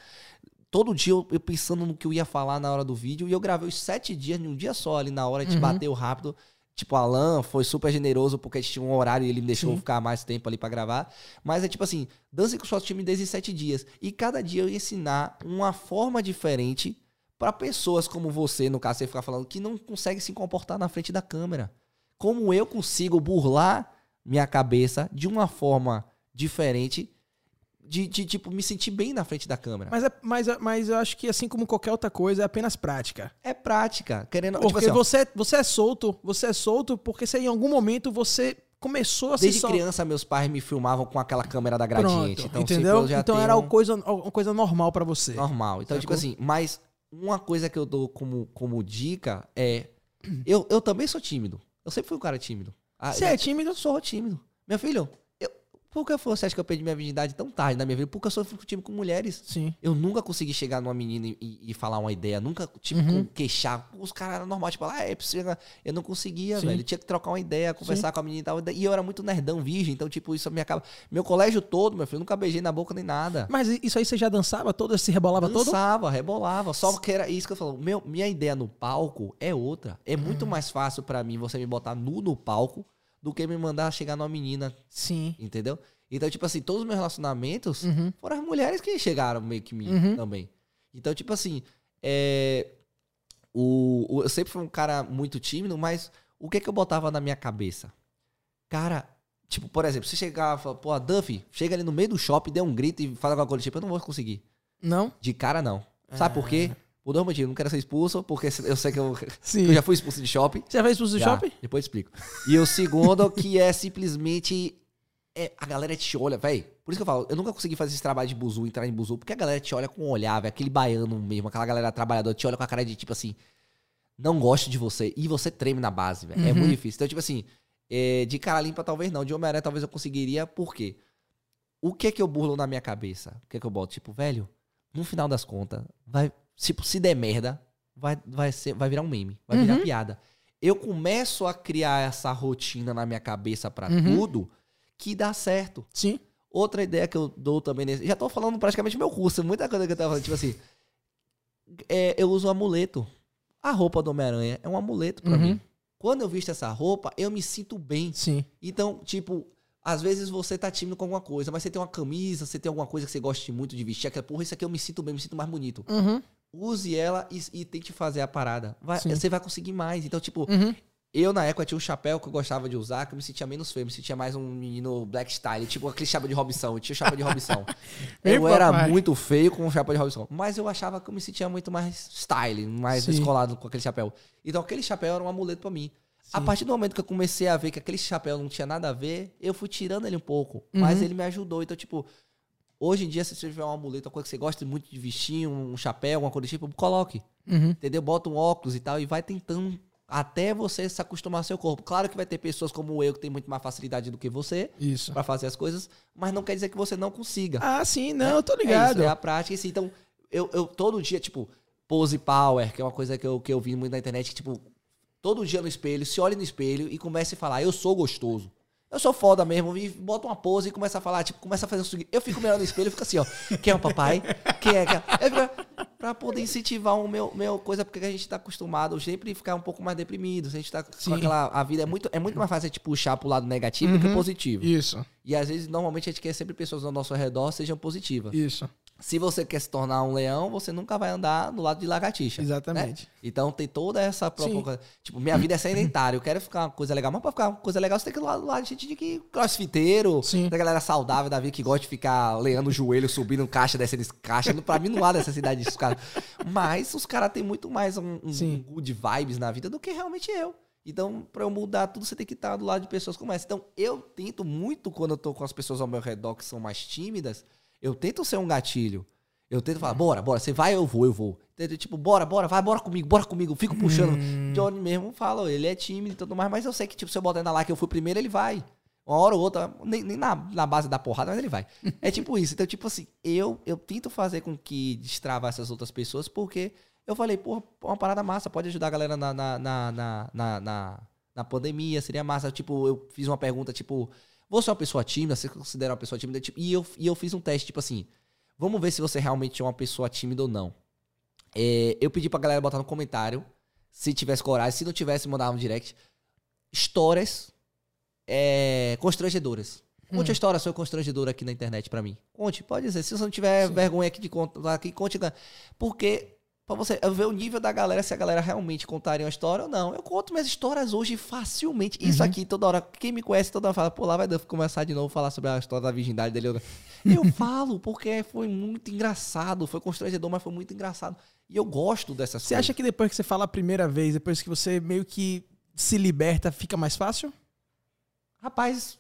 todo dia eu, eu pensando no que eu ia falar na hora do vídeo. E eu gravei os sete dias em um dia só ali na hora, a gente Uhum. bateu rápido. Tipo, o Alan foi super generoso porque a gente tinha um horário e ele me deixou Sim. ficar mais tempo ali pra gravar. Mas é tipo assim, dance com sua timidez em sete dias. E cada dia eu ia ensinar uma forma diferente pra pessoas como você, no caso, você ficar falando, que não consegue se comportar na frente da câmera. Como eu consigo burlar minha cabeça de uma forma diferente de, de, tipo, me sentir bem na frente da câmera. Mas, é- mas, é- mas eu acho que assim como qualquer outra coisa, é apenas prática. É prática. Querendo. Tipo Porque assim, ó, você, você é solto, você é solto porque se em algum momento você começou a desde se sol- criança, meus pais me filmavam com aquela câmera da gradiente. Pronto, então, entendeu? tipo, eu já então tenho era um- uma coisa, uma coisa normal pra você. normal. Então, tipo assim, mas uma coisa que eu dou como, como dica é. Eu, eu também sou tímido. Eu sempre fui um cara tímido. Ah, Você é tímido? Eu sou tímido. Meu filho, por que você acha que eu perdi minha virgindade tão tarde na minha vida? Porque eu sou tímido com mulheres. Sim. Eu nunca consegui chegar numa menina e, e- falar uma ideia, nunca, tipo, Uhum. queixar. Os caras eram normais, tipo, ah, é precisa. Eu não conseguia, Sim. velho. Eu tinha que trocar uma ideia, conversar com a menina e tal. E eu era muito nerdão, virgem, então, tipo, isso me acaba. Meu colégio todo, meu filho, eu nunca beijei na boca nem nada. Mas isso aí você já dançava todo? Se rebolava todo? Dançava, rebolava. Só que era isso que eu falo. Meu, minha ideia no palco é outra. É muito Hum. mais fácil pra mim você me botar nu no palco do que me mandar chegar numa menina, Sim. entendeu? Então, tipo assim, todos os meus relacionamentos Uhum. foram as mulheres que chegaram meio que mim Uhum. também. Então, tipo assim, é, o, o- eu sempre fui um cara muito tímido, mas o que que eu botava na minha cabeça? Cara, tipo, por exemplo, se chegar e falar, pô, Duffy, chega ali no meio do shopping, dê um grito e fala alguma coisa, tipo, eu não vou conseguir. Não? De cara, não. Sabe por quê? Por dois motivos. Não quero ser expulso, porque eu sei que eu, eu já fui expulso de shopping. Você já fez isso no Já, shopping? Depois eu explico. E o segundo, que é simplesmente. é, a galera te olha, velho. Por isso que eu falo, eu nunca consegui fazer esse trabalho de buzu, entrar em buzu, porque a galera te olha com um olhar, velho. Aquele baiano mesmo, aquela galera trabalhadora, te olha com a cara de tipo assim. Não gosto de você. E você treme na base, velho. É Uhum. muito difícil. Então, tipo assim, é, de cara limpa talvez não. De Homem-Aranha talvez eu conseguiria, por quê? O que é que eu burlo na minha cabeça? O que é que eu boto? Tipo, velho, no final das contas, vai. Tipo, se der merda, vai, vai, ser, vai virar um meme. Vai virar Uhum. piada. Eu começo a criar essa rotina na minha cabeça pra Uhum. tudo que dá certo. Sim. Outra ideia que eu dou também nesse. Já tô falando praticamente meu curso, muita coisa que eu tava falando. Tipo assim. é, eu uso um amuleto. A roupa do Homem-Aranha é um amuleto pra Uhum. mim. Quando eu visto essa roupa, eu me sinto bem. Sim. Então, tipo, às vezes você tá tímido com alguma coisa, mas você tem uma camisa, você tem alguma coisa que você gosta muito de vestir, aquela, porra, isso aqui eu me sinto bem, me sinto mais bonito. Uhum. Use ela e, e tente fazer a parada. Vai- Sim. você vai conseguir mais. Então, tipo, Uhum. eu na época tinha um chapéu que eu gostava de usar, que eu me sentia menos feio, me sentia mais um menino black style, tipo aquele chapéu de Robinson. Eu tinha o chapéu de Robinson. Eu era papai. muito feio com o chapéu de Robinson, mas eu achava que eu me sentia muito mais style, mais Sim. descolado com aquele chapéu. Então aquele chapéu era um amuleto pra mim. A partir do momento que eu comecei a ver que aquele chapéu não tinha nada a ver, eu fui tirando ele um pouco, mas Uhum. ele me ajudou. Então, tipo, hoje em dia, se você tiver um amuleto, uma coisa que você gosta muito de vestir, um chapéu, alguma coisa do tipo, coloque Uhum. entendeu? Bota um óculos e tal e vai tentando até você se acostumar ao seu corpo. Claro que vai ter pessoas como eu que tem muito mais facilidade do que você Isso. pra fazer as coisas, mas não quer dizer que você não consiga. Ah, sim, não, eu tô É ligado. isso, é a prática. sim, Então, eu, eu todo dia, tipo, pose power, que é uma coisa que eu, que eu vi muito na internet, que, tipo, todo dia no espelho, se olhe no espelho e comece a falar, eu sou gostoso. Eu sou foda mesmo, e bota uma pose e começa a falar, tipo, começa a fazer o seguinte. Eu fico melhor no espelho e fico assim, ó. Quem é o papai? Quem é? Quem é? Eu fico- pra poder incentivar o meu, meu coisa, porque a gente tá acostumado sempre ficar um pouco mais deprimido. A gente tá Sim. com aquela. A vida é muito, é muito mais fácil a gente puxar pro lado negativo do que Uhum. positivo. Isso, E às vezes, normalmente, a gente quer sempre pessoas ao nosso redor sejam positivas. isso. Se você quer se tornar um leão, você nunca vai andar do lado de lagartixa. Exatamente. né? Então tem toda essa proposta. Tipo, minha vida é sedentária, eu quero ficar uma coisa legal. Mas pra ficar uma coisa legal, você tem que ir do lado, do lado de gente de que crossfiteiro, Sim. da galera saudável da vida que gosta de ficar leando o joelho, subindo caixa, descendo caixa. Pra mim não há dessa cidade disso, cara. Mas os caras têm muito mais um, um Sim. good vibes na vida do que realmente eu. Então, pra eu mudar tudo, você tem que estar do lado de pessoas como essa. Então, eu tento muito, quando eu tô com as pessoas ao meu redor que são mais tímidas, eu tento ser um gatilho. Eu tento falar, bora, bora, você vai, eu vou, eu vou. Tipo, bora, bora, vai, bora comigo, bora comigo. Fico puxando. Hum. Johnny mesmo fala, ele é tímido e tudo mais, mas eu sei que, tipo, se eu botar na lá que eu fui primeiro, ele vai. Uma hora ou outra, nem, nem na, na base da porrada, mas ele vai. É tipo isso. Então, tipo assim, eu, eu tento fazer com que destrava essas outras pessoas, porque eu falei, pô, uma parada massa, pode ajudar a galera na, na, na, na, na- na pandemia, seria massa. Tipo, eu fiz uma pergunta, tipo, você é uma pessoa tímida, você considera uma pessoa tímida? Tipo, e, eu, e eu fiz um teste, tipo assim, Vamos ver se você realmente é uma pessoa tímida ou não. É, eu pedi pra galera botar no comentário, se tivesse coragem, se não tivesse, mandar um direct. Histórias é, constrangedoras. Conte a história sua constrangedora aqui na internet pra mim. Conte, pode dizer. Se você não tiver vergonha aqui de contar aqui, conte. Porque Pra você ver o nível da galera, se a galera realmente contaria uma história ou não. Eu conto minhas histórias hoje facilmente. Isso Uhum. aqui, toda hora, quem me conhece toda hora fala, pô, lá vai começar de novo a falar sobre a história da virgindade dele. Eu falo, porque foi muito engraçado, foi constrangedor, mas foi muito engraçado. E eu gosto dessas Você coisas. acha que depois que você fala a primeira vez, depois que você meio que se liberta, fica mais fácil? Rapaz,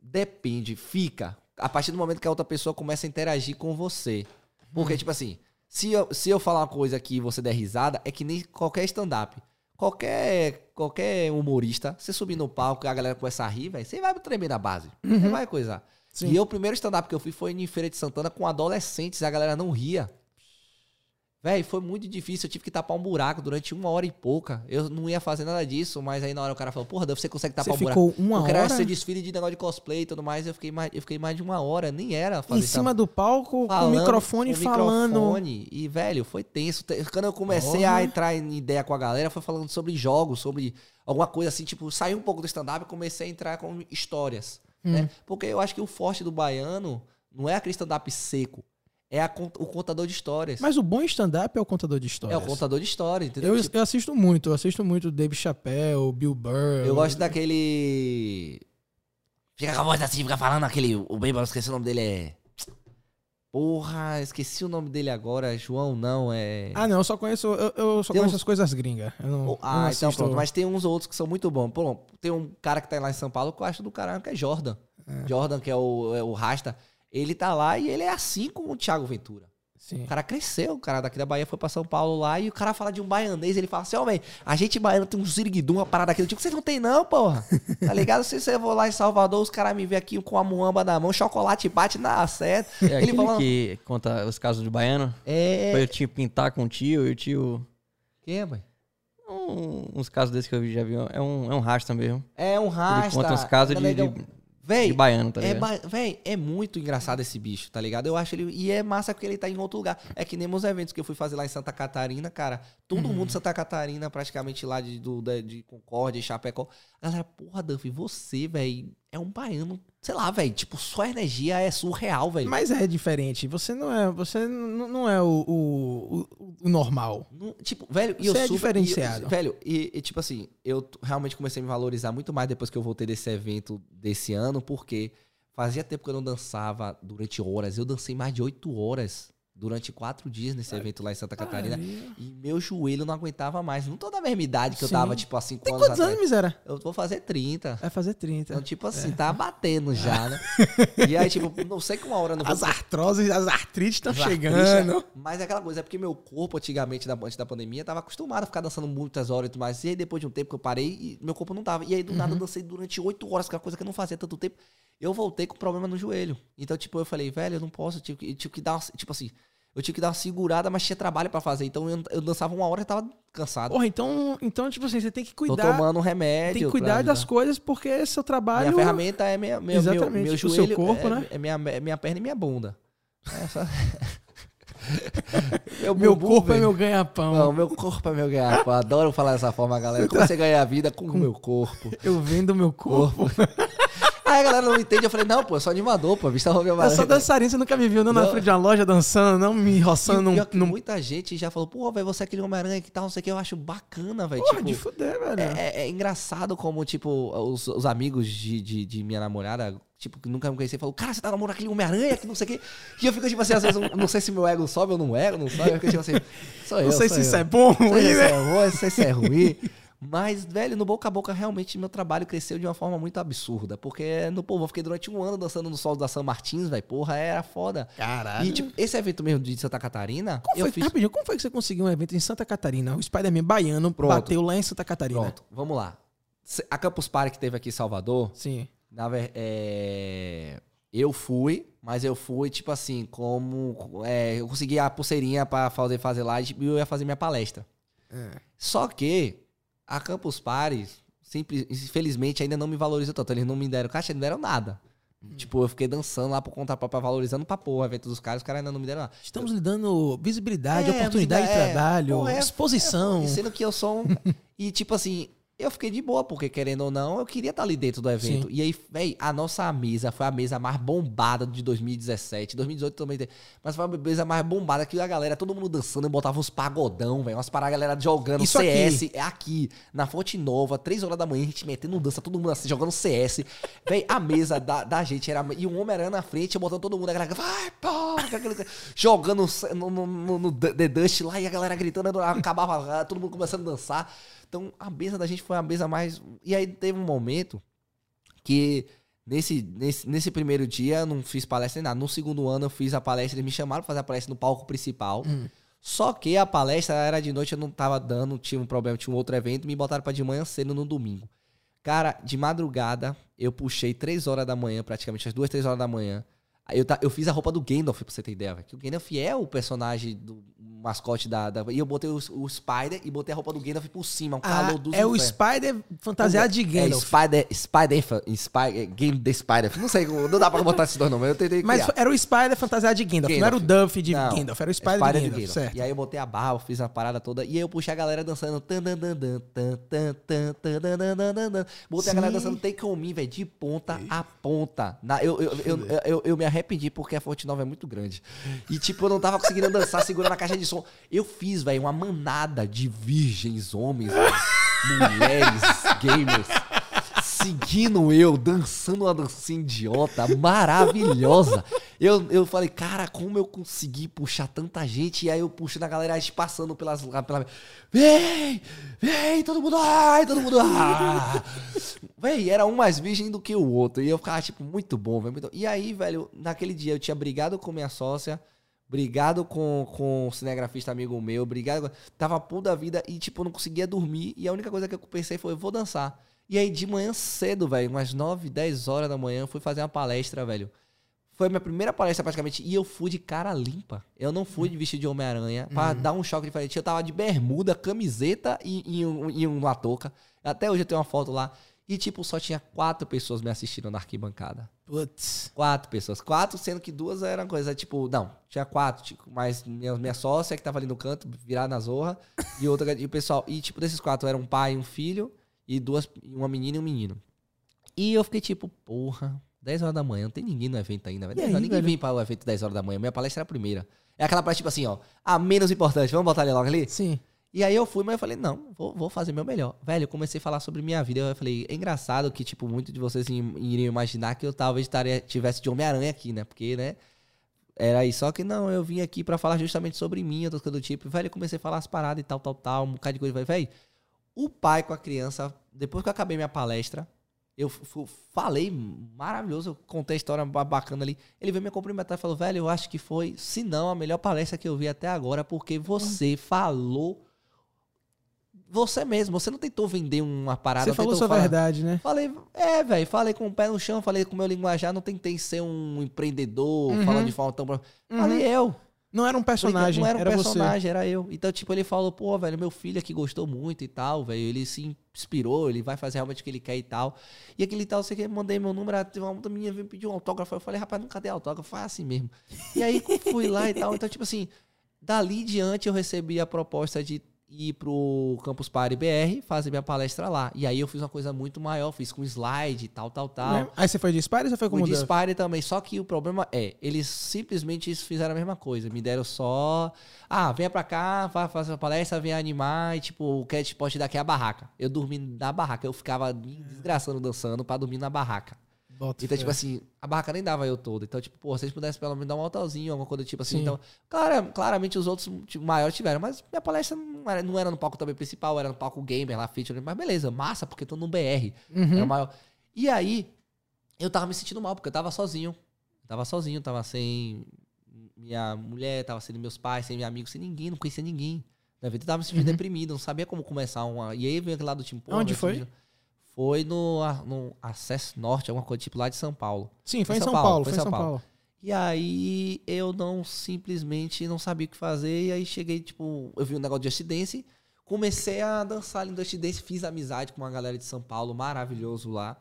depende, fica. A partir do momento que a outra pessoa começa a interagir com você. Porque, tipo assim, se eu, se eu falar uma coisa aqui e você der risada, é que nem qualquer stand-up. Qualquer, qualquer humorista, você subir no palco e a galera começar a rir, velho, você vai tremer na base. Você vai coisar. Sim. E eu, o primeiro stand-up que eu fui foi em Feira de Santana com adolescentes a galera não ria. Véi, foi muito difícil. Eu tive que tapar um buraco durante uma hora e pouca. Eu não ia fazer nada disso, mas aí na hora o cara falou, porra, você consegue tapar Você um buraco. ficou uma eu queria hora ser desfile de negócio de cosplay e tudo mais. Eu fiquei mais, eu fiquei mais de uma hora. Nem era fazer em cima do palco, com o falando, microfone com falando. microfone. E, velho, foi tenso. Te- Quando eu comecei a entrar em ideia com a galera, foi falando sobre jogos, sobre alguma coisa assim, tipo, saí um pouco do stand-up e comecei a entrar com histórias. Hum. Né? Porque eu acho que o forte do baiano não é aquele stand-up seco. É a o contador de histórias. Mas o bom stand-up é o contador de é histórias. o contador de histórias, entendeu? Eu, Tipo, eu assisto muito, eu assisto muito Dave Chappelle, Bill Burr. eu gosto daquele. Fica com a voz assim, fica falando aquele. O Bem, eu esqueci o nome dele, é. Porra, esqueci o nome dele agora. João, não, é. Ah, não, eu só conheço, eu, eu só Tem conheço uns- as coisas gringas. Não, Oh, não Ah, então assisto- pronto. Mas tem uns outros que são muito bons. Pô, tem um cara que tá lá em São Paulo que eu acho do caralho, que é Jordan. Jordan, que é o, é o Rasta. Ele tá lá e ele é assim com o Thiago Ventura. Sim. O cara cresceu, o cara daqui da Bahia foi pra São Paulo lá e o cara fala de um baianês. Ele fala assim: Ó, velho, a gente baiano tem um ziriguidum, uma parada aqui. Eu digo, vocês não tem, não, porra. Tá ligado? Se você for lá em Salvador, os caras me vê aqui com a muamba na mão, chocolate bate na certo. É Ele falando. que conta os casos do baiano. É. Foi o tio pintar com o tio e o tio... Quem é, mãe? Um- uns casos desses que eu já vi. É um, é um rasta mesmo. É um rasta. Ele conta uns casos de, Negão. de, Véi, de baiano, tá É, ligado? ba- véi, é muito engraçado esse bicho, tá ligado? Eu acho ele. E é massa porque ele tá em outro lugar. É que nem meus eventos que eu fui fazer lá em Santa Catarina, cara. Todo mundo de Santa Catarina, praticamente lá de, do, de Concórdia, Chapecó. Galera, porra, Duff, você, velho, é um baiano. Sei lá, velho. Tipo, sua energia é surreal, velho. Mas é diferente. Você não é, você não é o, o, o- normal. Não- Tipo, velho, e Você eu é super- diferenciado. e velho, e, e, tipo assim, eu realmente comecei a me valorizar muito mais depois que eu voltei desse evento desse ano, porque fazia tempo que eu não dançava durante horas. Eu dancei mais de oito horas durante quatro dias nesse evento lá em Santa Catarina. E meu joelho não aguentava mais. Não tô da mesma idade que eu Sim. tava, tipo, há cinco Tem anos quantos anos, miséria? Eu vou fazer 30. Vai fazer 30. Então, tipo assim, tá batendo já, né? E aí, tipo, não sei que uma hora eu não vou As artroses, as artrites estão chegando. artistas- Mas é aquela coisa, é porque meu corpo, antigamente, antes da pandemia, tava acostumado a ficar dançando muitas horas e tudo mais. E aí, depois de um tempo que eu parei, meu corpo não tava. E aí, do Uhum. nada, eu dancei durante oito horas, que é uma coisa que eu não fazia tanto tempo. Eu voltei com problema no joelho. Então, tipo, eu falei, velho, eu não posso, eu tive que, eu tive que dar, uma- tipo assim, eu tive que dar uma segurada, mas tinha trabalho pra fazer. Então, eu, eu dançava uma hora e tava cansado. Porra, então, então, tipo assim, você tem que Tô cuidar. tomando um remédio. Tem que cuidar das coisas porque seu trabalho. Minha ferramenta é minha, meu, meu, Exatamente, meu o seu joelho, corpo, é, né? é minha, é minha perna e minha bunda. É só... Meu bumbum, corpo é meu ganha-pão. Não, meu corpo é meu ganha-pão. Adoro falar dessa forma, galera. Como você ganha a vida com o meu corpo. Eu vendo meu corpo. Aí a galera não entende. Eu falei, não, pô, eu sou animador, pô. Vista Romeu Eu sou dançarino, você nunca me viu não, na Não. frente de uma loja dançando, não me roçando E num. que num... Muita gente já falou, pô, velho, você é aquele Homem-Aranha que tal, não sei o que. Eu acho bacana, velho. Tipo, de fuder, velho. é, é- é engraçado como, tipo, os, os amigos de, de, de minha namorada, tipo, que nunca me conheciam, falam, cara, você tá namorando aquele Homem-Aranha que não sei o quê. E eu fico, tipo assim, às vezes, não sei se meu ego sobe ou não ego, não sobe. Eu fico, tipo assim, sou eu, não sei se eu. isso é bom ou Não sei ruim, se né? é bom, não sei se é ruim. Mas, velho, no boca a boca, realmente, meu trabalho cresceu de uma forma muito absurda. Porque, no povo, eu fiquei durante um ano dançando no sol da São Martins, velho. Porra, era foda. Caralho. E, tipo, esse evento mesmo de Santa Catarina, Como eu foi, fiz... rapidinho, como foi que você conseguiu um evento em Santa Catarina? O Spider-Man baiano Pronto. bateu lá em Santa Catarina. Pronto, vamos lá. Se- A Campus Party que teve aqui em Salvador, Sim. na é, eu fui, mas eu fui, tipo assim, como... é, eu consegui a pulseirinha pra fazer, fazer lá e eu ia fazer minha palestra. É. Só que a Campus Party, simples, infelizmente, ainda não me valorizou tanto. Eles não me deram caixa, não deram nada. Tipo, eu fiquei dançando lá por conta própria, valorizando pra porra evento dos caras, os caras ainda não me deram lá. Estamos lhe dando visibilidade, É, oportunidade de é, trabalho, porra, é- exposição. Sendo que eu sou um... e tipo assim, eu fiquei de boa, porque querendo ou não, eu queria estar ali dentro do evento. Sim. E aí, véi, a nossa mesa foi a mesa mais bombada de 2017. 2018 também. Mas foi a mesa mais bombada que a galera, todo mundo dançando, botava uns pagodão, velho. Umas paradas, a galera jogando Isso CS. É aqui, na Fonte Nova, 3 horas da manhã, a gente metendo dança, todo mundo assim, jogando CS. Véi, a mesa da, da gente era. E um Homem-Aranha na frente, botando todo mundo, a galera, vai, aquele- Jogando no, no, no, no The Dust lá e a galera gritando, acabava, todo mundo começando a dançar. Então a mesa da gente foi a mesa mais. E aí teve um momento que nesse, nesse, nesse primeiro dia eu não fiz palestra nem nada. No segundo ano eu fiz a palestra, eles me chamaram pra fazer a palestra no palco principal. Hum. Só que a palestra era de noite, eu não tava dando, tinha um problema, tinha um outro evento, me botaram pra de manhã cedo no domingo. Cara, de madrugada, eu puxei 3 horas da manhã, praticamente, as 2, 3 horas da manhã. Eu, eu fiz a roupa do Gandalf, pra você ter ideia, velho. Que o Gandalf é o personagem do mascote da. da e eu botei o, o, Spider e botei a roupa do Gandalf por cima. Um ah, calor do É o inferno. Spider fantasiado de Gandalf. É, Spider. Spider. Spider Game the Spider. Não sei, não dá pra botar esses dois nomes. Eu tentei. Mas era o Spider fantasiado de Gandalf, Gandalf. Não era o Duff de não, Gandalf, era o Spider, Spider de Gandalf. Gandalf. Certo. E aí eu botei a barra, fiz a parada toda. E aí eu puxei a galera dançando. Botei Sim. a galera dançando Take On Me, velho, de ponta Eita. a ponta. Na, eu, eu, eu, eu, eu, eu me arrependi porque a Fonte Nova é muito grande. E tipo, eu não tava conseguindo dançar segurando a caixa de som. Eu fiz, velho, uma manada de virgens, homens, velho, mulheres, gamers. Seguindo eu, dançando uma dancinha idiota, maravilhosa. Eu, eu falei, cara, como eu consegui puxar tanta gente? E aí eu puxando a galera, passando pelas. Pela... Vem! Vem! Todo mundo! Ai! Todo mundo! Ah! Véi, era um mais virgem do que o outro. E eu ficava, tipo, muito bom, velho. muito- E aí, velho, naquele dia eu tinha brigado com minha sócia, brigado com, com o cinegrafista amigo meu, brigado. Tava pô da vida e, tipo, eu não conseguia dormir. E a única coisa que eu pensei foi, eu vou dançar. E aí, de manhã cedo, velho, umas 9, 10 horas da manhã, eu fui fazer uma palestra, velho. Foi a minha primeira palestra praticamente. E eu fui de cara limpa. Eu não fui de vestido de Homem-Aranha pra dar um choque diferente. Eu tava de bermuda, camiseta e, e, um- e uma touca. Até hoje eu tenho uma foto lá. E, tipo, só tinha quatro pessoas me assistindo na arquibancada. Putz. Quatro pessoas. Quatro, sendo que duas eram coisa, tipo, não, tinha quatro, tipo, mas minha, minha sócia que tava ali no canto, virada na zorra, e outra, e o pessoal, e tipo, desses quatro era um pai e um filho, e duas, uma menina e um menino. E eu fiquei tipo, porra, 10 horas da manhã, não tem ninguém no evento ainda, velho. 10 aí, horas, ninguém velho? vem para o evento 10 horas da manhã, minha palestra era a primeira. É aquela palestra, tipo assim, ó, a menos importante, vamos botar ali logo ali? Sim. E aí eu fui, mas eu falei, não, vou, vou fazer meu melhor. Velho, eu comecei a falar sobre minha vida. Eu falei, é engraçado que, tipo, muitos de vocês iriam imaginar que eu talvez estaria, tivesse de Homem-Aranha aqui, né? Porque, né? Era isso. Só que não, eu vim aqui pra falar justamente sobre mim, outras coisas do tipo. Velho, eu comecei a falar as paradas e tal, tal, tal, um bocado de coisa. Falei, Velho, o pai com a criança, depois que eu acabei minha palestra, eu falei maravilhoso, eu contei a história ba- bacana ali. Ele veio me cumprimentar e falou, velho, eu acho que foi, se não, a melhor palestra que eu vi até agora, porque você falou você mesmo. Você não tentou vender uma parada. Você falou sua falar- verdade, né? Falei, é, velho, falei com o pé no chão, falei com o meu linguajar, não tentei ser um empreendedor, Uhum. falando de forma tão... Falei eu. Não era um personagem, Não era um era personagem, era eu. Então, tipo, ele falou, pô, velho, meu filho aqui gostou muito e tal, velho. Ele se inspirou, ele vai fazer realmente o que ele quer e tal. E aquele tal, você que mandei meu número, teve uma outra menina veio pedir um autógrafo. Eu falei, rapaz, nunca dei autógrafo, faz assim mesmo. E aí fui lá e tal. Então, tipo assim, dali diante eu recebi a proposta de ir pro Campus Party BR, fazer minha palestra lá. E aí eu fiz uma coisa muito maior, fiz com slide e tal, tal, tal. Né? Aí você foi de Spider ou você foi Fui como de? Spire também, só que o problema é, eles simplesmente fizeram a mesma coisa. Me deram só. Ah, venha pra cá, fa- faça uma palestra, venha animar, e tipo, o a gente pode te dar aqui é a barraca. Eu dormi na barraca, eu ficava me desgraçando dançando pra dormir na barraca. Bota Então, fé. tipo assim, a barraca nem dava eu todo. Então, tipo, pô, se vocês pudessem pelo menos dar um altozinho, alguma coisa do tipo assim. Sim. Então, claro, claramente os outros tipo, maiores tiveram, mas minha palestra não era, não era no palco também principal, era no palco gamer lá, feature. Mas beleza, massa, porque tô no BR. Uhum. Era o maior. E aí, eu tava me sentindo mal, porque eu tava sozinho. Eu tava sozinho, tava sem minha mulher, tava sem meus pais, sem meus amigos, sem ninguém, não conhecia ninguém. Na vida eu tava me sentindo Uhum. deprimido, não sabia como começar uma. E aí veio aquele lado do time. pô, Onde foi? filho- Foi no, no Acesso Norte, alguma coisa tipo lá de São Paulo. Sim, foi em em São Paulo, Paulo, foi foi em São São Paulo. E aí eu não simplesmente não sabia o que fazer. E aí cheguei, tipo, eu vi um negócio de Just Dance, comecei a dançar ali no Just Dance, fiz amizade com uma galera de São Paulo, maravilhoso lá.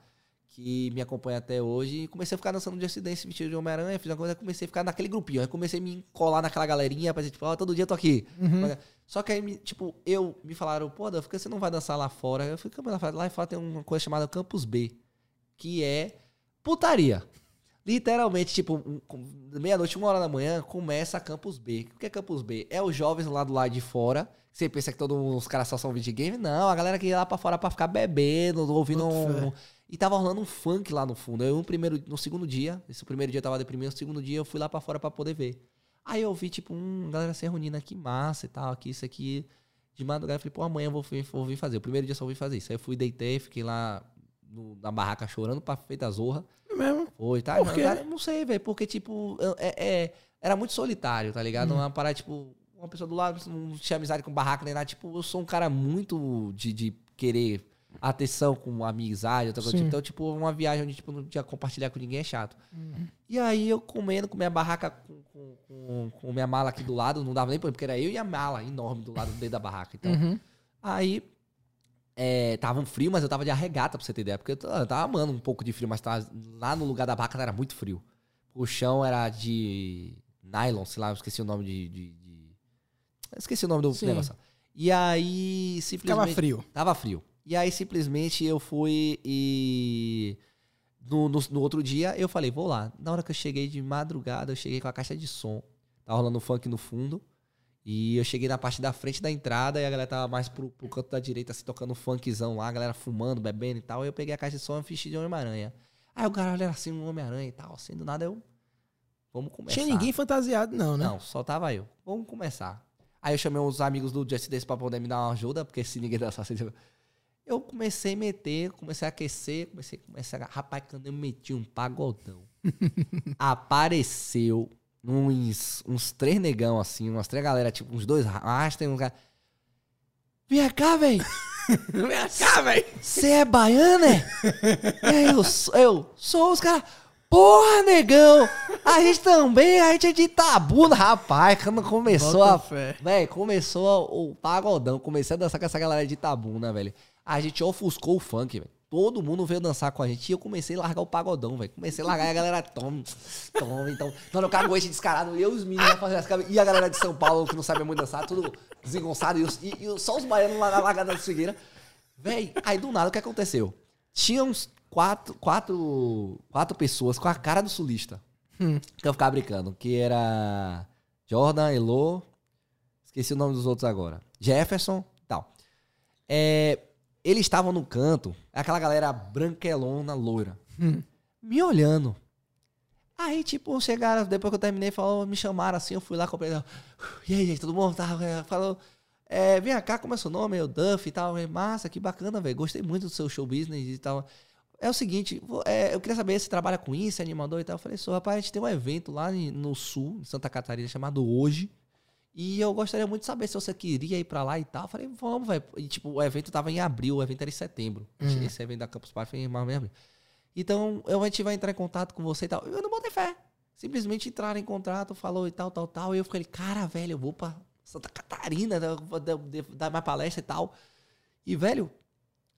que me acompanha até hoje. E comecei a ficar dançando Just Dance vestido de Homem-Aranha, fiz uma coisa, comecei a ficar naquele grupinho. Aí comecei a me colar naquela galerinha, pra dizer, tipo, ó, todo dia eu tô aqui. Uhum. Só que aí, tipo, eu me falaram, pô, que você não vai dançar lá fora? Eu fui, "Como lá fora? Lá fora tem uma coisa chamada Campus B, que é putaria. Literalmente, tipo, meia-noite, uma hora da manhã, começa a Campus B. O que é Campus B? É os jovens lá do lado de fora. Você pensa que todos os caras só são videogame? Não, a galera que ia lá pra fora pra ficar bebendo, ouvindo um... E tava rolando um funk lá no fundo. Eu, no, primeiro, no segundo dia, esse primeiro dia eu tava deprimido, no segundo dia eu fui lá pra fora pra poder ver. Aí eu vi, tipo, um, galera se reunindo aqui, massa e tal, aqui, isso aqui. De madrugada, eu falei, pô, amanhã eu vou, vir- vou vir fazer. O primeiro dia só vir fazer isso. Aí eu fui, deitei, fiquei lá no- na barraca chorando pra feita zorra. É mesmo? Foi, tá? Por quê? Eu Não sei, velho, porque, tipo, é, é- era muito solitário, tá ligado? Uma parada, tipo, uma pessoa do lado não tinha amizade com barraca nem nada. Tipo, eu sou um cara muito de, de querer atenção com amizade, outra coisa. Sim. Então, tipo, uma viagem onde, tipo, não tinha compartilhar com ninguém é chato. E aí eu comendo com minha barraca, com, com, com- com minha mala aqui do lado, não dava nem pra porque era eu e a mala enorme do lado dentro da barraca. Então, Uhum. Aí é, tava um frio, mas eu tava de arregata, pra você ter ideia. Porque eu tava, eu tava amando um pouco de frio, mas tava, lá no lugar da barraca era muito frio. O chão era de nylon, sei lá, eu esqueci o nome de. de- de- esqueci o nome do Sim. negócio. E aí, simplesmente. Ficava frio. Tava frio. E aí, simplesmente, eu fui e. No, no, no outro dia, eu falei, vou lá. Na hora que eu cheguei de madrugada, eu cheguei com a caixa de som. Tava rolando funk no fundo. E eu cheguei na parte da frente da entrada e a galera tava mais pro, pro canto da direita, assim, tocando funkzão lá, a galera fumando, bebendo e tal. Aí eu peguei a caixa de som e fiz de Homem-Aranha. Aí o cara olha assim, um Homem-Aranha e tal, assim, do nada eu. Vamos começar. Tinha ninguém fantasiado, não, né? Não, só tava eu. Vamos começar. Aí eu chamei os amigos do Just Dance pra poder me dar uma ajuda, porque se ninguém dançasse. eu- comecei a meter, comecei a aquecer, comecei, comecei a. Rapaz, quando eu meti um pagodão, apareceu uns, uns três negão, assim, umas três galera, tipo, uns dois rastros, um cara. Vem cá, velho! Vem cá, velho. Você é baiana? é? É, eu, sou- eu sou os caras. Porra, negão! A gente também, a gente é de Itabuna, rapaz. Quando começou Bota a. fé. Véi, começou o pagodão. Comecei a dançar com essa galera de Itabuna, velho. A gente ofuscou o funk, velho. Todo mundo veio dançar com a gente e eu comecei a largar o pagodão, velho. Comecei a largar e a galera, tome, tome. Então, quando eu cagoete descarado, eu e os meninos fazendo as cabe- E a galera de São Paulo, que não sabe muito dançar, tudo desengonçado. E, os- e- e só os baianos lá na largada da figueira. Véi, aí do nada o que aconteceu? Tinha uns quatro, quatro, quatro pessoas com a cara do sulista. Hum. Que eu ficava brincando. Que era Jordan, Elo. Esqueci o nome dos outros agora. Jefferson e tal. É, eles estavam no canto, aquela galera branquelona, loira. Hum. Me olhando. Aí, tipo, chegaram, depois que eu terminei, falou, me chamaram assim, eu fui lá, comprei. E aí, gente, todo mundo tava, é, falou, é, vem cá, como é seu nome? Eu, Duff e tal. Eu, Massa, que bacana, velho. Gostei muito do seu show business e tal. É o seguinte, é, eu queria saber se você trabalha com isso, é animador e tal. Eu falei, sou, rapaz, a gente tem um evento lá no sul, em Santa Catarina, chamado Hoje. E eu gostaria muito de saber se você queria ir pra lá e tal. Eu falei, vamos, velho. E, tipo, o evento tava em abril, o evento era em setembro. Uhum. Esse evento da Campus Party foi em menos abril. Então, eu, a gente vai entrar em contato com você e tal. Eu não botei fé. Simplesmente entraram em contato, falou e tal, tal, tal. E eu fiquei, cara, velho, eu vou pra Santa Catarina, dar- mais palestra e tal. E, velho,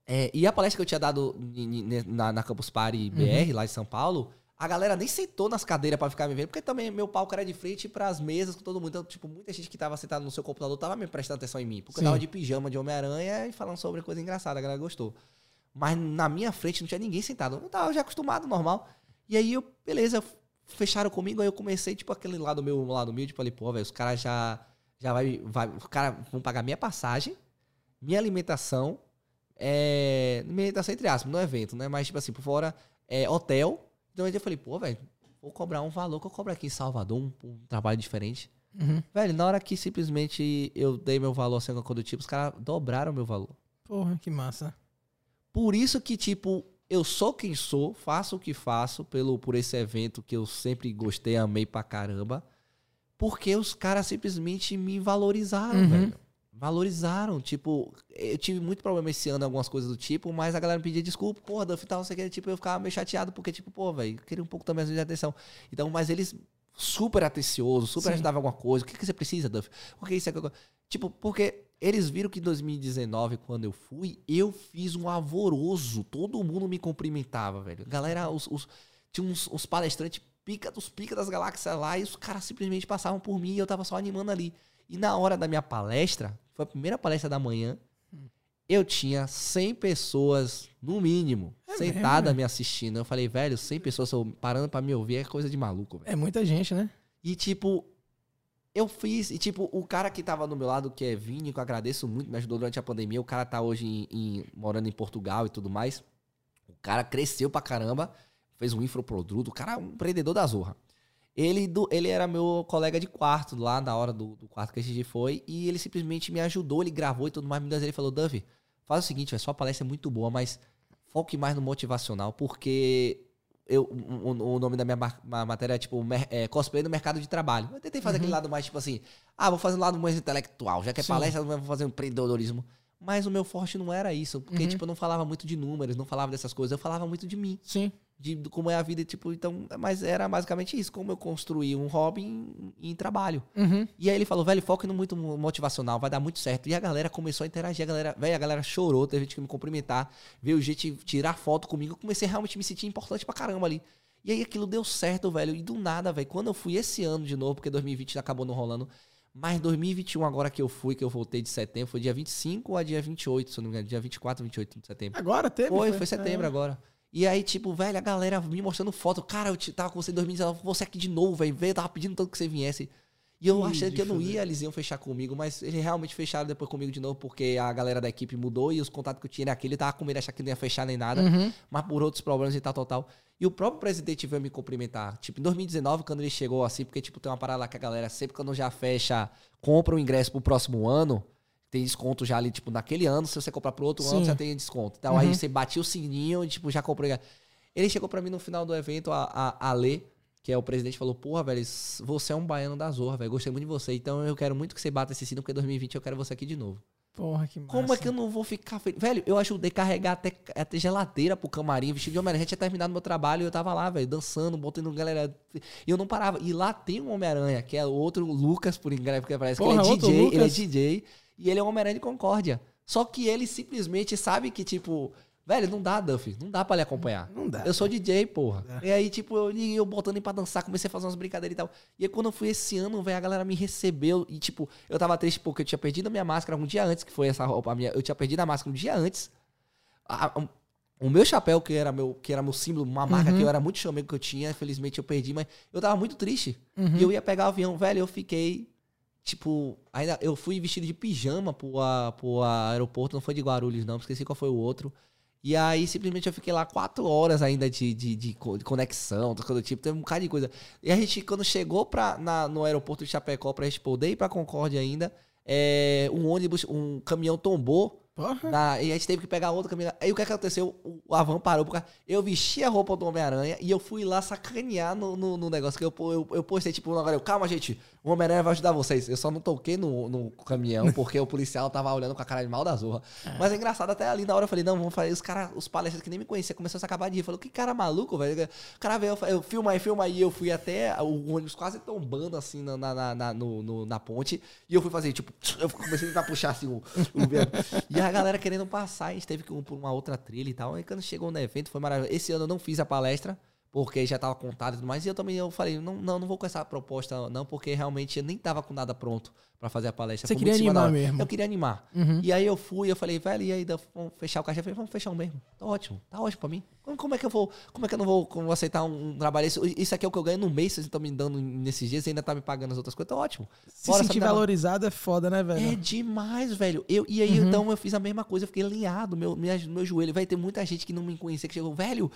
é, e a palestra que eu tinha dado na, na Campus Party BR, lá em São Paulo, a galera nem sentou nas cadeiras pra ficar me vendo, porque também meu palco era de frente pras mesas com todo mundo. Então, tipo, muita gente que tava sentada no seu computador tava me prestando atenção em mim. Porque Sim. eu tava de pijama de Homem-Aranha e falando sobre coisa engraçada, a galera gostou. Mas na minha frente não tinha ninguém sentado. Eu tava já acostumado, normal. E aí eu, beleza, fecharam comigo, aí eu comecei, tipo, aquele lado meu, lado meu, tipo, falei, pô, velho, os caras já, já vai, vai. Os caras vão pagar minha passagem, minha alimentação, é. Minha alimentação entre aspas, no evento, né? Mas, tipo assim, por fora, é hotel. Então eu falei, pô, velho, vou cobrar um valor que eu cobro aqui em Salvador, um, um trabalho diferente. Uhum. Velho, na hora que simplesmente eu dei meu valor assim, quando tipo, os caras dobraram meu valor. Porra, que massa. Por isso que, tipo, eu sou quem sou, faço o que faço pelo, por esse evento que eu sempre gostei, amei pra caramba. Porque os caras simplesmente me valorizaram, Uhum. velho. Valorizaram. Tipo, eu tive muito problema esse ano algumas coisas do tipo, mas a galera me pedia desculpa, porra, Duff e tal, não sei o que. Tipo, eu ficava meio chateado, porque, tipo, pô, velho, eu queria um pouco também às vezes, de atenção. Então, mas eles super atenciosos, super Sim. ajudavam em alguma coisa. O que, que você precisa, Duff? O que isso é que eu... Tipo, porque eles viram que em 2019, quando eu fui, eu fiz um alvoroço. Todo mundo me cumprimentava, velho. Galera, os, os- tinha uns, uns palestrantes pica dos pica das galáxias lá e os caras simplesmente passavam por mim e eu tava só animando ali. E na hora da minha palestra, foi a primeira palestra da manhã, eu tinha 100 pessoas, no mínimo, É sentadas me assistindo. Eu falei, velho, 100 pessoas parando pra me ouvir é coisa de maluco, velho. É muita gente, né? E, tipo, eu fiz. E, tipo, o cara que tava do meu lado, que é Vini, que eu agradeço muito, me ajudou durante a pandemia. O cara tá hoje em- em- morando em Portugal e tudo mais. O cara cresceu pra caramba, fez um infoproduto. O cara é um empreendedor da Zorra. Ele, do, ele era meu colega de quarto lá na hora do, do quarto que a gente foi. E ele simplesmente me ajudou, ele gravou e tudo mais. Mas ele falou: Duffy, faz o seguinte, véio, sua palestra é muito boa, mas foque mais no motivacional, porque eu, o, o- nome da minha matéria é tipo é, cosplay no mercado de trabalho. Eu tentei fazer aquele lado mais tipo assim, ah, vou fazer um lado mais intelectual, já que é Sim. palestra, eu vou fazer um empreendedorismo. Mas o meu forte não era isso, porque Uhum. tipo, eu não falava muito de números, não falava dessas coisas, eu falava muito de mim, Sim. De, de como é a vida, tipo, então, mas era basicamente isso, como eu construí um hobby em, em trabalho. Uhum. E aí ele falou, velho, foque no muito motivacional, vai dar muito certo. E a galera começou a interagir, a galera, velho, a galera chorou, teve gente que me cumprimentar, veio gente tirar foto comigo, eu comecei realmente a me sentir importante pra caramba ali. E aí aquilo deu certo, velho, e do nada, velho, quando eu fui esse ano de novo, porque 2020 acabou não rolando, mas 2021 agora que eu fui, que eu voltei de setembro, foi dia 25 a dia 28, se eu não me engano, dia 24, 28 de setembro. Agora teve? Foi, foi setembro É. agora. E aí, tipo, velho, a galera me mostrando foto. Cara, eu tava com você em 2019, você aqui de novo, velho. Veio, tava pedindo tanto que você viesse. E eu Ih, achando de que eu não ia, eles iam fechar comigo, mas eles realmente fecharam depois comigo de novo, porque a galera da equipe mudou e os contatos que eu tinha era aquele, tava com medo de achar que não ia fechar nem nada, Uhum. mas por outros problemas e tal, tal, tal. E o próprio presidente veio me cumprimentar. Tipo, em 2019, quando ele chegou assim, porque, tipo, tem uma parada lá que a galera, sempre quando já fecha, compra o ingresso pro próximo ano, tem desconto já ali, tipo, naquele ano, se você comprar pro outro ano, Sim. já tem desconto. Então Uhum. aí você batia o sininho e, tipo, já comprou. Ele chegou pra mim no final do evento, a, a, a Lê, que é o presidente, falou: Porra, velho, você é um baiano da Zorra, velho. Gostei muito de você. Então eu quero muito que você bata esse sino, porque 2020 eu quero você aqui de novo. Porra, que massa. Como é que eu não vou ficar feliz? Velho, eu ajudei a carregar até, até geladeira pro camarim, vestido de Homem-Aranha. Tinha terminado meu trabalho e eu tava lá, velho, dançando, botando galera. E eu não parava. E lá tem um Homem-Aranha, que é outro Lucas, por incrível que parece, que ele Porra, é DJ, ele é Lucas? DJ. E ele é um Homem-Aranha de Concórdia. Só que ele simplesmente sabe que, tipo, velho, não dá, Duff. Não dá pra lhe acompanhar. Não dá. Eu sou DJ, porra. E aí, tipo, eu, e eu botando ele pra dançar, comecei a fazer umas brincadeiras e tal. E aí, quando eu fui esse ano, velho, a galera me recebeu. E, tipo, eu tava triste porque eu tinha perdido a minha máscara um dia antes, que foi essa roupa minha. Eu tinha perdido a máscara um dia antes. A- a- o meu chapéu, que era meu, que era meu símbolo, uma marca Uhum. que eu era muito chamego que eu tinha, infelizmente eu perdi, mas eu tava muito triste. Uhum. E eu ia pegar o avião, velho, eu fiquei. Tipo, ainda eu fui vestido de pijama pro, a- pro aeroporto, não foi de Guarulhos, não, esqueci qual foi o outro. E aí, simplesmente, eu fiquei lá quatro horas ainda de, de, de co- de conexão, tudo coisa do tipo, teve um bocado de coisa. E a gente, quando chegou pra, na- no aeroporto de Chapecó pra poder ir pra Concórdia ainda, é, um ônibus, um caminhão tombou. Porra. na- e a gente teve que pegar outro caminhão. Aí o que aconteceu? O, Avan parou. Porque eu vesti a roupa do Homem-Aranha e eu fui lá sacanear no, no, no negócio. Que eu, eu, eu postei, tipo, agora eu, calma, gente, o Homem-Aranha vai ajudar vocês. Eu só não toquei no, no caminhão porque o policial tava olhando com a cara de mal da zorra. Mas é engraçado, até ali na hora eu falei, não, vamos fazer. Os caras, os palestras que nem me conheciam, começaram a se acabar de rir. Falou, que cara maluco, velho. O cara veio, eu, falei, eu filma aí, filma aí. Eu fui até o ônibus quase tombando assim na, na, na, na- no, no- na ponte. E eu fui fazer, tipo, eu comecei a tentar puxar assim o, o vento. E a galera querendo passar, a gente teve que ir por uma outra trilha e tal. Aí quando chegou no evento, foi maravilhoso. Esse ano eu não fiz a palestra, porque já tava contado e tudo mais. E eu também eu falei, não, não, não vou com essa proposta, não, porque realmente eu nem tava com nada pronto pra fazer a palestra. Você Foi queria animar mesmo. Eu queria animar. Uhum. E aí eu fui, eu falei, velho, e aí vamos fechar o caixa? Eu falei, vamos fechar o mesmo. Tá ótimo, tá ótimo pra mim. Como, é que eu vou, como é que eu não vou, vou aceitar um, trabalho? Isso, isso aqui é o que eu ganho no mês, vocês estão me dando nesses dias e ainda tá me pagando as outras coisas, tá ótimo. Se Bora, sentir valorizado é foda, né, velho? é demais, velho. Eu, e aí, Uhum. então, eu fiz a mesma coisa, eu fiquei alinhado, meu, minha, meu joelho. Vai ter muita gente que não me conhecia, que chegou, velho,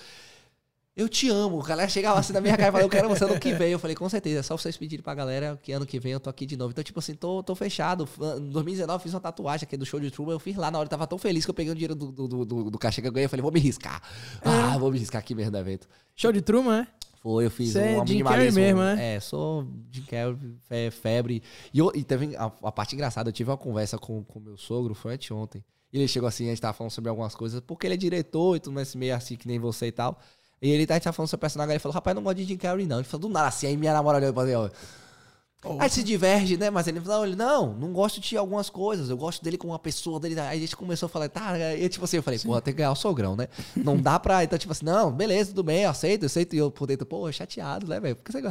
eu te amo. A galera chegava assim na minha cara e falava, eu quero você ano que vem. Eu falei, com certeza, é só vocês pedirem pra galera que ano que vem eu tô aqui de novo. Então, tipo assim, tô, tô fechado. Em 2019 eu fiz uma tatuagem aqui do show de Truman, eu fiz lá na hora, eu tava tão feliz que eu peguei o dinheiro do, do, do, do, caixa que eu ganhei. Eu falei, vou me riscar. Ah, vou me riscar aqui mesmo do evento. Show de Truman, né? Foi, eu fiz é um minimalismo. mesmo, né? É, sou Jim Carrey, fe- febre. E, eu, e teve a, a parte engraçada, eu tive uma conversa com o meu sogro, foi anteontem. E ele chegou assim, a gente tava falando sobre algumas coisas, porque ele é diretor e tudo mais, meio assim que nem você e tal. E ele tá, a gente tava falando sobre o personagem, ele falou, rapaz, não gosto de Jim Carrey não. Ele falou, do nada assim, aí minha namorada olhou pra ele, ó. Aí se diverge, né? Mas ele falou, não, não gosto de algumas coisas. Eu gosto dele como uma pessoa dele. Aí a gente começou a falar, tá, e tipo assim, eu falei, pô, tem que ganhar o sogrão, né? Não dá pra. Então, tipo assim, não, beleza, tudo bem, eu aceito, eu aceito. E eu por dentro, pô, chateado, né, velho? Porque você...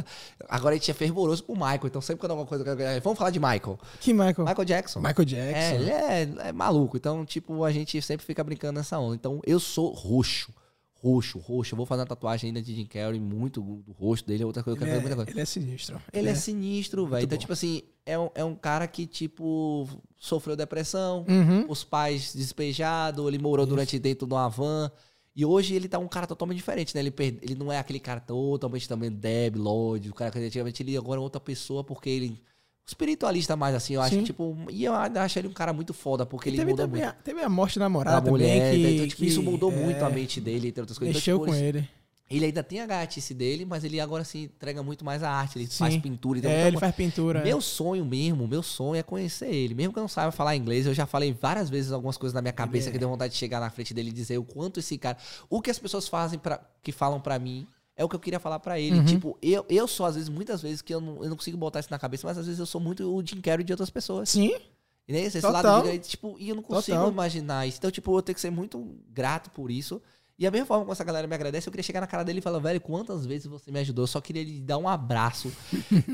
Agora a gente é fervoroso pro Michael, então sempre quando alguma coisa. Vamos falar de Michael. Que Michael? Michael Jackson. Michael É, Jackson. ele é, é maluco. Então, tipo, a gente sempre fica brincando nessa onda. Então, eu sou roxo. Roxo, roxo. Eu vou fazer uma tatuagem ainda de Jim Carrey, muito do rosto dele, outra coisa, eu quero Ele, fazer muita é, coisa. ele é sinistro. Ele é sinistro, velho. Então, bom. tipo assim, é um, é um cara que, tipo, sofreu depressão, Uhum. os pais despejados, ele morou durante dentro de uma van. E hoje ele tá um cara totalmente diferente, né? Ele, per- ele não é aquele cara totalmente também débil, lorde, o cara que antigamente ele agora é outra pessoa, porque ele. Espiritualista mais assim, eu acho, Sim. tipo. E eu acho ele um cara muito foda, porque ele teve, mudou também muito. a, teve a morte da Da namorada mulher, também, que, então, tipo, isso que, mudou é, muito a mente dele, entre outras coisas. Mexeu então, tipo, com ele, ele. ainda tem a gatice dele, mas ele agora se entrega muito mais à arte. Ele faz Sim. pintura. Então, é, então, ele faz pintura. meu sonho mesmo, meu sonho é conhecer ele. Mesmo que eu não saiba falar inglês, eu já falei várias vezes algumas coisas na minha cabeça é- que deu vontade de chegar na frente dele e dizer o quanto esse cara. O que as pessoas fazem para que falam pra mim é o que eu queria falar pra ele. Uhum. Tipo, eu, eu sou, às vezes, muitas vezes que eu não, eu não consigo botar isso na cabeça, mas às vezes eu sou muito o Jim Carrey de outras pessoas. Sim, E esse Total. lado tipo, e eu não consigo Total. imaginar isso. Então, tipo, eu tenho que ser muito grato por isso. E a mesma forma como essa galera me agradece, eu queria chegar na cara dele e falar, velho, quantas vezes você me ajudou? Eu só queria lhe dar um abraço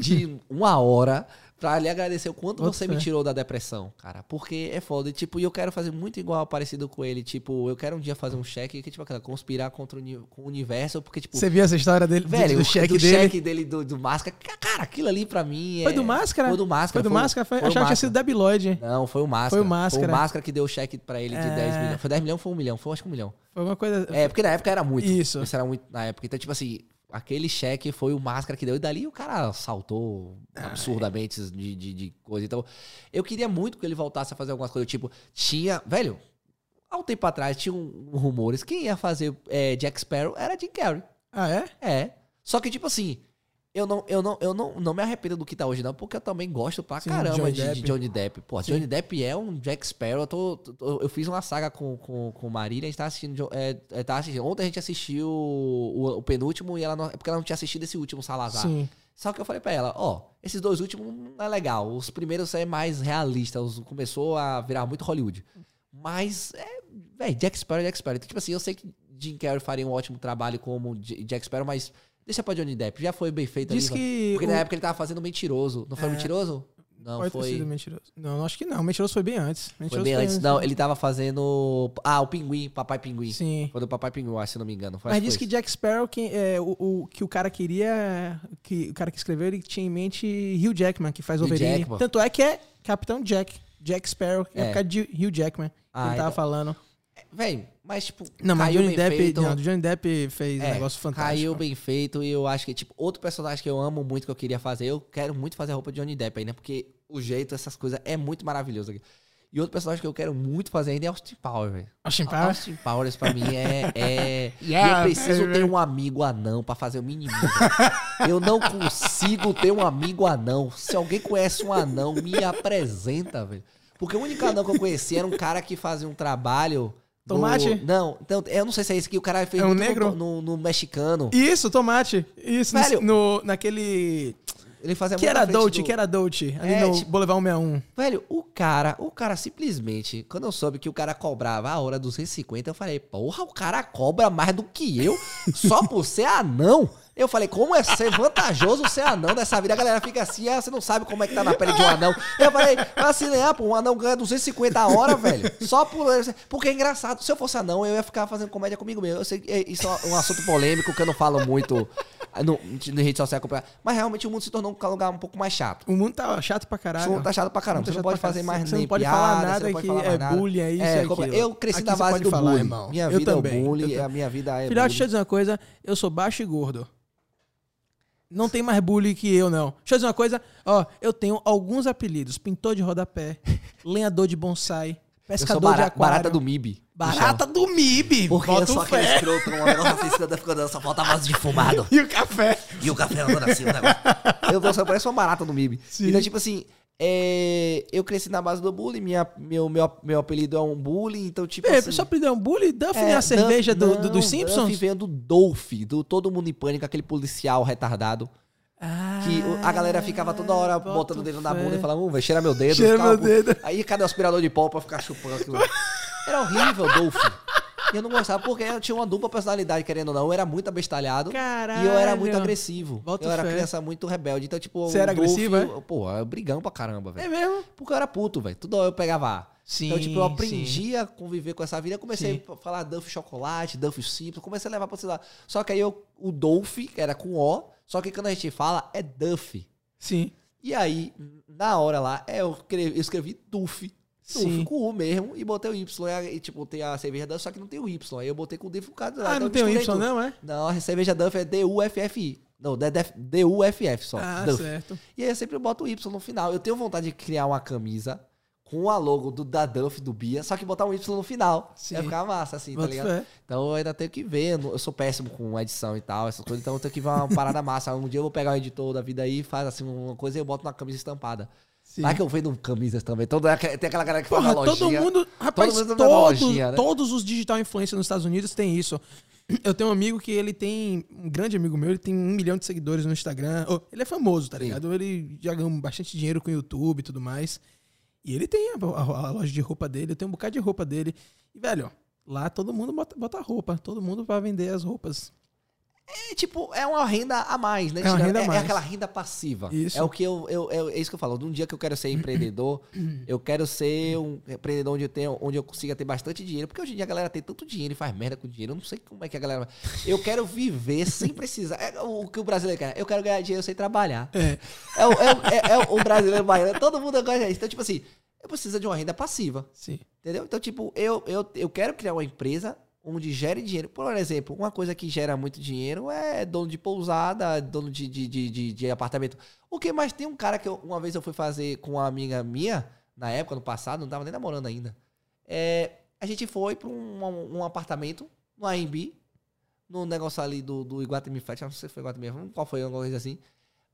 de uma hora pra lhe agradecer o quanto você me tirou da depressão, cara. Porque é foda. E, tipo, e eu quero fazer muito igual, parecido com ele. Tipo, eu quero um dia fazer um cheque que, tipo, aquela, conspirar contra o, universo, porque, tipo, você viu essa história dele, velho, do, o cheque do dele? cheque dele do, do Máscara. Cara, aquilo ali pra mim Foi é- do Máscara? Foi do Máscara. Foi do Máscara? Foi, foi achava que tinha sido. Debiloid. Não, foi o Máscara. Foi o Máscara. Foi o Máscara que deu o cheque pra ele de É. 10 milhões. Foi 10 milhões ou foi um milhão? Foi acho que um milhão. Foi uma coisa... É, porque na época era muito. Isso. Isso era muito na época. Então, tipo assim, aquele cheque foi o Máscara que deu. E dali o cara saltou absurdamente de, de, de coisa. Então, eu queria muito que ele voltasse a fazer algumas coisas. Tipo, tinha... Velho, há um tempo atrás tinha um, um rumores. Quem ia fazer é, Jack Sparrow era Jim Carrey. Ah, é? É. Só que, tipo assim, eu não, eu não, eu não, não me arrependo do que tá hoje, não, porque eu também gosto pra Sim, caramba Johnny de, de. Johnny Depp. Pô, Sim. Johnny Depp é um Jack Sparrow. Eu, tô, tô- eu fiz uma saga com, com, com Marília, a gente tá assistindo. É, é, tá assistindo. Ontem a gente assistiu o, o penúltimo e ela não. É porque ela não tinha assistido esse último Salazar. Sim. Só que eu falei pra ela, ó, esses dois últimos não é legal. Os primeiros é mais realista. Os, começou a virar muito Hollywood. Mas, é, velho, Jack Sparrow é Jack Sparrow. Então, tipo assim, eu sei que Jim Carrey faria um ótimo trabalho como Jack Sparrow, mas deixa pra Johnny Depp. Já foi bem feito Diz ali. que... Porque o- na época ele tava fazendo Mentiroso. Não foi É. Mentiroso? Não, Pode foi... sido mentiroso. Não, acho que não. Mentiroso foi bem antes. Foi Mentiroso bem antes. Não, ele tava fazendo... Ah, o Pinguim, Papai Pinguim. Sim. Foi do Papai Pinguim, acho, se não me engano. Foi, Mas diz foi que. Jack Sparrow, que, é, o, o- que o cara queria. Que, o cara que escreveu, ele tinha em mente Hugh Jackman, que faz Wolverine. Tanto é que é Capitão Jack. Jack Sparrow, que é, É. por causa de Hugh Jackman. Que Ah, ele tava então- falando. Véi, mas tipo... Não, mas caiu Johnny bem Depp, feito. não, Johnny Depp fez um É, negócio fantástico. Caiu bem feito e eu acho que, tipo, outro personagem que eu amo muito, que eu queria fazer, eu quero muito fazer a roupa de Johnny Depp ainda, porque o jeito, essas coisas, é muito maravilhoso aqui. E outro personagem que eu quero muito fazer ainda é Austin Powers, velho. Austin Powers? Austin Powers pra mim é. é... Yeah, eu preciso baby. ter um amigo anão pra fazer o mínimo. eu não consigo ter um amigo anão. Se alguém conhece um anão, me apresenta, velho. Porque o único anão que eu conheci era um cara que fazia um trabalho. Tomate? Não, então, eu não sei se é esse que o cara fez É um negro? No, no- no mexicano. Isso, tomate. Isso, Velho. no, naquele. Ele fazia Que era Dolce, do- que era Dolce. Ali É, no tipo- Boulevard 161. Velho, o cara, o cara simplesmente, quando eu soube que o cara cobrava a hora 250, eu falei, porra, o cara cobra mais do que eu só por ser anão. Eu falei, como é ser vantajoso ser anão nessa vida? A galera fica assim, ah, você não sabe como é que tá na pele de um anão. Eu falei, assim, né, pô, um anão ganha 250 a hora, velho. Só por. Porque é engraçado. Se eu fosse anão, eu ia ficar fazendo comédia comigo mesmo. Eu sei é- isso é um assunto polêmico que eu não falo muito no, na rede social. Mas realmente o mundo se tornou um lugar um pouco mais chato. O mundo tá chato pra O caralho. mundo tá chato pra caramba. Muito Você não pode fazer mais Você nem pode piada, falar você nada não pode que falar é nada. bullying, é isso, É, é. Eu cresci Aqui na base do falar, bullying. irmão. Minha Eu vida também, é bullying, a minha vida é Filhote, deixa eu dizer uma coisa. Eu sou baixo e gordo. Não tem mais bullying que eu, não. Deixa eu dizer uma coisa. Ó, eu tenho alguns apelidos. Pintor de rodapé, lenhador de bonsai, pescador de bara- aquário. barata do MIB. Barata do MIB. Porque Bota um aquele fé. escroto, um negócio assim, ficando, ficando, só falta voz de fumado. E o café. E o café andando assim, o negócio. Eu, eu só pareço uma barata do MIB. Sim. Então, tipo assim, é, eu cresci na base do bullying, minha, meu, meu, meu apelido é um bullying, então, tipo Ei, assim... só apelido é um bullying? Duff É, é a cerveja Duff- do, do- dos Simpsons? Duff veio do Dolph, do Todo Mundo em Pânico, aquele policial retardado. Que o- a galera ficava toda hora boto botando o dedo na bunda e falava, hum, vai cheirar meu dedo. Cheira meu dedo. Aí cadê o aspirador de pó pra ficar chupando aquilo? Era horrível, Dolph. E eu não gostava porque eu tinha uma dupla personalidade, querendo ou não. Eu era muito abestalhado Caralho. e eu era muito agressivo. Bota eu era fé. criança muito rebelde. Então, tipo, Você era Dolph, agressivo, é? Pô, eu brigão pra caramba, É velho. mesmo? Porque eu era puto, velho. Tudo eu pegava. Sim. Então, tipo, eu aprendi a conviver com essa vida. Eu comecei Sim. a falar Duff chocolate, Duff simples. Comecei a levar pra lado. Só que aí eu, o Dolph, que era com O, só que quando a gente fala é Duff. Sim. E aí, na hora lá, é, eu escrevi, eu escrevi Duff. Sim. com U mesmo e botei o Y. E, aí, tipo, tem a cerveja Duff, só que não tem o Y. Aí eu botei com o D por causa Ah, então não tem o Y, tudo. não, é? Não, a cerveja Duff é D-U-F-F-I. Não, D-U-F-F só. Ah, Duff. certo. E aí eu sempre boto o Y no final. Eu tenho vontade de criar uma camisa com a logo do, da Duff, do Bia, só que botar um Y no final. Sim. Ia ficar massa, assim, tá ligado? fé. Então eu ainda tenho que ver. Eu sou péssimo com edição e tal, essas coisas. Então eu tenho que ver uma parada massa. Um dia eu vou pegar o editor da vida aí, faz assim uma coisa e eu boto na camisa estampada. Sim. Vai que eu vendo camisas também. Toda, tem aquela galera que Porra, uma todo lojinha. mundo. Rapaz, mundo todos, tem uma lojinha, né? todos os digital influencers nos Estados Unidos têm isso. Eu tenho um amigo que ele tem. Um grande amigo meu, ele tem um milhão de seguidores no Instagram. Oh, ele é famoso, tá Sim. ligado? Ele já ganhou bastante dinheiro com o YouTube e tudo mais. E ele tem a, a- a loja de roupa dele, eu tenho um bocado de roupa dele. E, velho, lá todo mundo bota, bota roupa. Todo mundo vai vender as roupas. É tipo, é uma renda a mais, né? É uma renda a é, mais. é aquela renda passiva. Isso. É o que eu, eu, eu- É isso que eu falo. De um dia que eu quero ser empreendedor, eu quero ser um empreendedor onde eu, tenho, onde eu consiga ter bastante dinheiro. Porque hoje em dia a galera tem tanto dinheiro e faz merda com dinheiro. Eu não sei como é que a galera. Eu quero viver sem precisar. É o que o brasileiro quer. Eu quero ganhar dinheiro sem trabalhar. É. É, o, é, o- é- é o brasileiro baiano. Todo mundo gosta disso. Então, tipo assim, eu preciso de uma renda passiva. Sim. Entendeu? Então, tipo, eu, eu, eu quero criar uma empresa onde gere dinheiro. Por exemplo, uma coisa que gera muito dinheiro é dono de pousada, dono de, de, de, de, de apartamento. O que mais tem um cara que eu- uma vez eu fui fazer com uma amiga minha, na época, no passado, não tava nem namorando ainda. É, a gente foi pra um, um apartamento no AMB, no negócio ali do, do Iguatemi Flat, não sei se foi Iguatemi, qual foi, alguma coisa assim.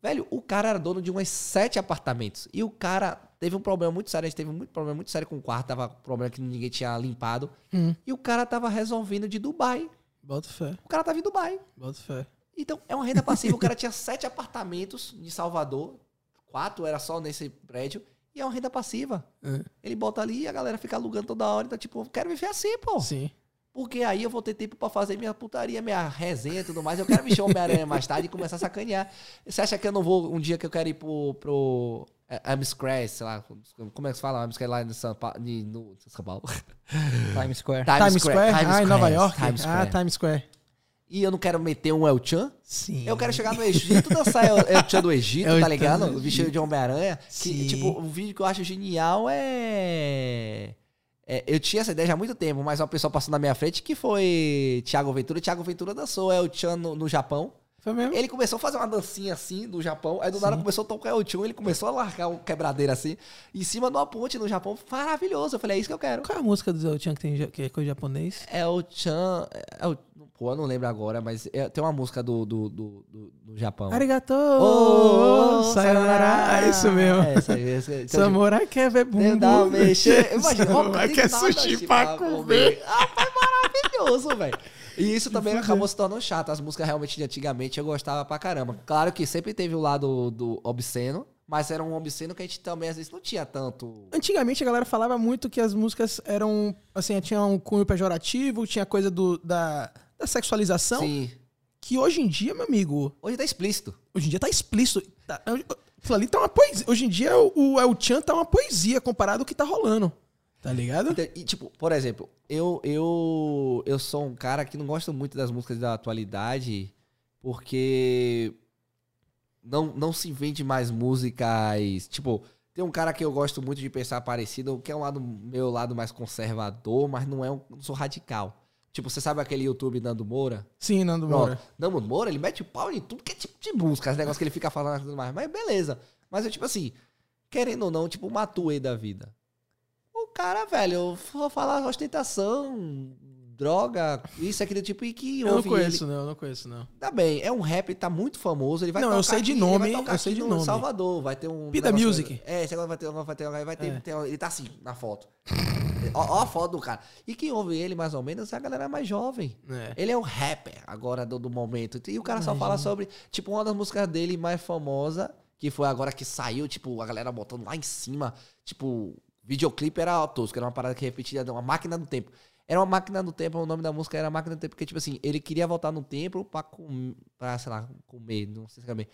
Velho, o cara era dono de umas sete apartamentos. E o cara teve um problema muito sério. A gente teve um problema muito sério com o quarto. Tava com problema que ninguém tinha limpado. Hum, E o cara tava resolvendo de Dubai. bota fé. O cara tava em Dubai. Bota fé. Então, é uma renda passiva. o cara tinha sete apartamentos em Salvador. Quatro era só nesse prédio. E é uma renda passiva. É. Ele bota ali e a galera fica alugando toda hora. Então, tipo, quero viver assim, pô. Sim. Porque aí eu vou ter tempo pra fazer minha putaria, minha resenha e tudo mais. Eu quero vestir Homem-Aranha mais tarde e começar a sacanear. Você acha que eu não vou, um dia que eu quero ir pro, pro é, Amscraft, sei lá, como é que se fala? Amscraft lá no São Paulo. No São Paulo. Times Square. Times Square? ah, em Nova York? Times Ah, Square. Times Square. E eu não quero meter um El Chan. Sim. Eu quero chegar no Egito, dançar El, El Chan do Egito, El tá ligado? do Vestido de Homem-Aranha. Que, tipo, um vídeo que eu acho genial é... é, Eu tinha essa ideia já há muito tempo, mas uma pessoa passou na minha frente que foi Thiago Ventura. Thiago Ventura dançou El Chan no, no Japão. Foi mesmo? Ele começou a fazer uma dancinha assim do Japão, aí do nada começou a tocar El Chan, ele começou a largar um quebradeiro assim, em cima de uma ponte no Japão. Maravilhoso. Eu falei, é isso que eu quero. Qual é a música do Zé Chan que, tem, que é coisa japonês? El Chan. É o- pô, eu não lembro agora, mas é- tem uma música do, do, do, do- do Japão. Arigato! Ô, sayonara! É isso mesmo. É, isso aí, aí. Então, Samurai quer ver tipo, bumbum. dá mexer. Imagina, Samurai quer sushi assim pra comer. Ah, foi maravilhoso, velho. E isso também acabou se tornando chato. As músicas realmente de antigamente eu gostava pra caramba. Claro que sempre teve o lado do obsceno, mas era um obsceno que a gente também às vezes não tinha tanto. Antigamente a galera falava muito que as músicas eram, assim, tinha um cunho pejorativo, tinha coisa do, da, da sexualização, Sim. que hoje em dia, meu amigo, Hoje tá explícito. hoje em dia tá explícito. Tá, aquilo ali tá uma poesia. Hoje em dia o, o El Chan tá uma poesia comparado ao que tá rolando. Tá ligado? Então, E, tipo, por exemplo, eu, eu, eu sou um cara que não gosta muito das músicas da atualidade porque não, não se vende mais músicas. Tipo, tem um cara que eu gosto muito de pensar parecido, que é um lado meu lado mais conservador, mas não é um, não sou radical. Tipo, você sabe aquele YouTube Nando Moura? Sim, Nando. Moura. Nando Moura, ele mete o pau em tudo que é tipo de música, os negócios que ele fica falando e tudo mais. Mas beleza. Mas eu, tipo assim, querendo ou não, tipo, Matuê da vida. O cara, velho, eu vou falar ostentação, droga, isso, aquele tipo, e que Eu não conheço, ele. não, eu não conheço, não. Tá bem, é um rap, tá muito famoso, ele vai Não, eu sei de aqui, nome, vai tocar eu sei de no nome. Salvador, vai ter um... Pida Music. É, esse agora vai ter, vai ter, vai ter, É. tem- ele tá assim, na foto. Ó, ó a foto do cara. E quem ouve ele, mais ou menos, é a galera mais jovem. É. Ele é o rapper agora do, do momento. E o cara só fala sobre, tipo, uma das músicas dele mais famosa, que foi agora que saiu, tipo, a galera botando lá em cima. Tipo, videoclipe era tosco, era uma parada que repetia, uma máquina do tempo. Era uma máquina do tempo, o nome da música era máquina do tempo, porque, tipo assim, ele queria voltar no tempo pra, com, pra sei lá, comer, não sei se comer.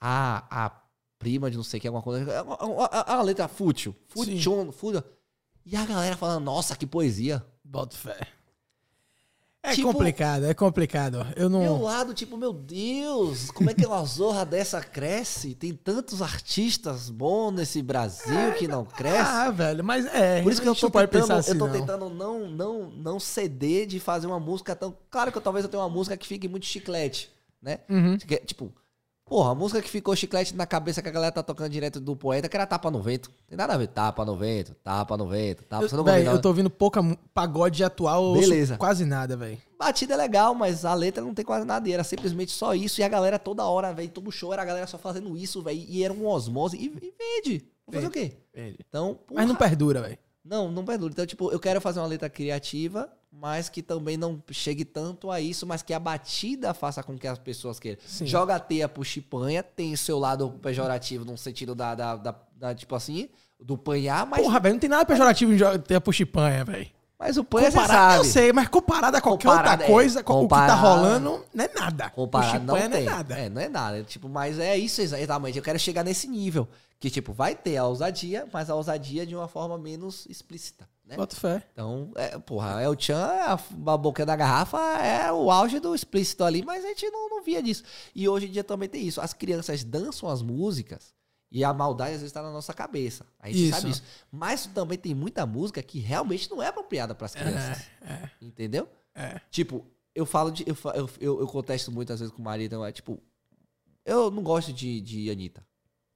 A, a prima de não sei o que, alguma coisa. É uma, uma- uma- uma letra fútil. Fútil, fútil. E a galera falando, nossa, que poesia. Bota fé. É Tipo- complicado, é complicado. Eu não. Meu lado, tipo, meu Deus, como é que uma zorra dessa cresce? Tem tantos artistas bons nesse Brasil que não cresce. Ah, velho, mas é. Por isso que eu tô tentando, assim, eu tô não. tentando não, não, não ceder de fazer uma música tão. Claro que eu, talvez eu tenha uma música que fique muito chiclete, né? Uhum. É, Tipo, porra, a música que ficou chiclete na cabeça que a galera tá tocando direto do poeta, que era tapa no vento. Tem nada a ver. Tapa no vento, tapa no vento, tapa. Você não Eu, tô ouvindo pouca pagode atual, Beleza. quase nada, velho. Batida é legal, mas a letra não tem quase nada. E era simplesmente só isso. E a galera toda hora, velho, todo show era a galera só fazendo isso, velho. E era um osmose. E, e vende. Vou fazer o quê? Então, Mas não porra, perdura, velho. Não, não perdura. Então, tipo, eu quero fazer uma letra criativa, mas que também não chegue tanto a isso, mas que a batida faça com que as pessoas queiram. Sim. Joga a teia pro chipanha, tem seu lado pejorativo no sentido da, da, da- da, tipo assim, do panhar, mas, Porra, velho, não tem nada pejorativo em jo- ter a puxipanha, velho. mas o panha você Comparado, eu sabe. sei, mas comparado a qualquer Comparado, outra é. coisa, co- o que tá rolando não é nada. Comparado não não é nada. É, não é nada. É, Tipo, mas é isso exatamente. Eu quero chegar nesse nível. Que, tipo, vai ter a ousadia, mas a ousadia de uma forma menos explícita, né? Bota fé. Então, é, porra, El Chan, a, a boca da garrafa é o auge do explícito ali, mas a gente não, não via disso. E hoje em dia também tem isso. As crianças dançam as músicas e a maldade às vezes está na nossa cabeça. A gente Isso. sabe isso. Mas também tem muita música que realmente não é apropriada para as crianças. É, Entendeu? é. Tipo, eu falo de. Eu, eu, eu, eu contesto muitas vezes com o marido, então é tipo. Eu não gosto de, de Anitta.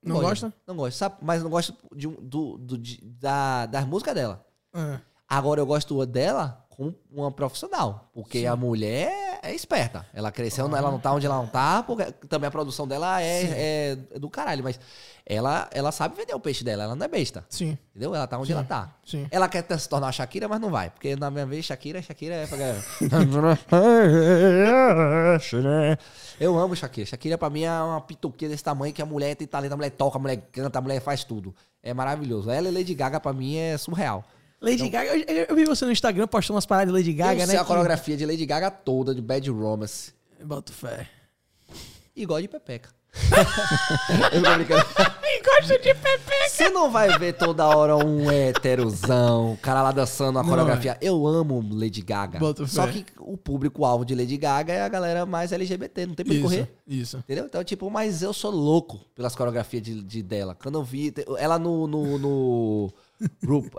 Não gosto. gosta? Não gosto, sabe? Mas não gosto de, do, do, de- da, das músicas dela. É. Agora eu gosto dela como uma profissional. Porque a mulher é esperta. Ela cresceu, ela não tá onde ela não tá, porque também a produção dela é, é do caralho. Mas ela, ela sabe vender o peixe dela, ela não é besta. Sim, Entendeu? Ela tá onde ela tá. sim. Ela quer se tornar a Shakira, mas não vai. Porque na minha vez, Shakira, Shakira é pra. Eu amo Shakira. Shakira pra mim é uma pitoquinha desse tamanho que a mulher tem talento, a mulher toca, a mulher canta, a mulher faz tudo. É maravilhoso. Ela e Lady Gaga pra mim é surreal. Lady Gaga, eu, eu- vi você no Instagram postando umas paradas de Lady Gaga, eu né? sei a coreografia de Lady Gaga toda, de Bad Romance. Bota fé. Igual de Pepeca. eu tô brincando. Gosto de Pepe. Você não vai ver toda hora um héterozão, o cara lá dançando a coreografia. Eu amo Lady Gaga. Boto Só fé. que o público-alvo de Lady Gaga é a galera mais LGBT, não tem pra Isso, correr. isso. Entendeu? Então, tipo, mas eu sou louco pelas coreografias de, de- dela. Quando eu vi ela no. no, no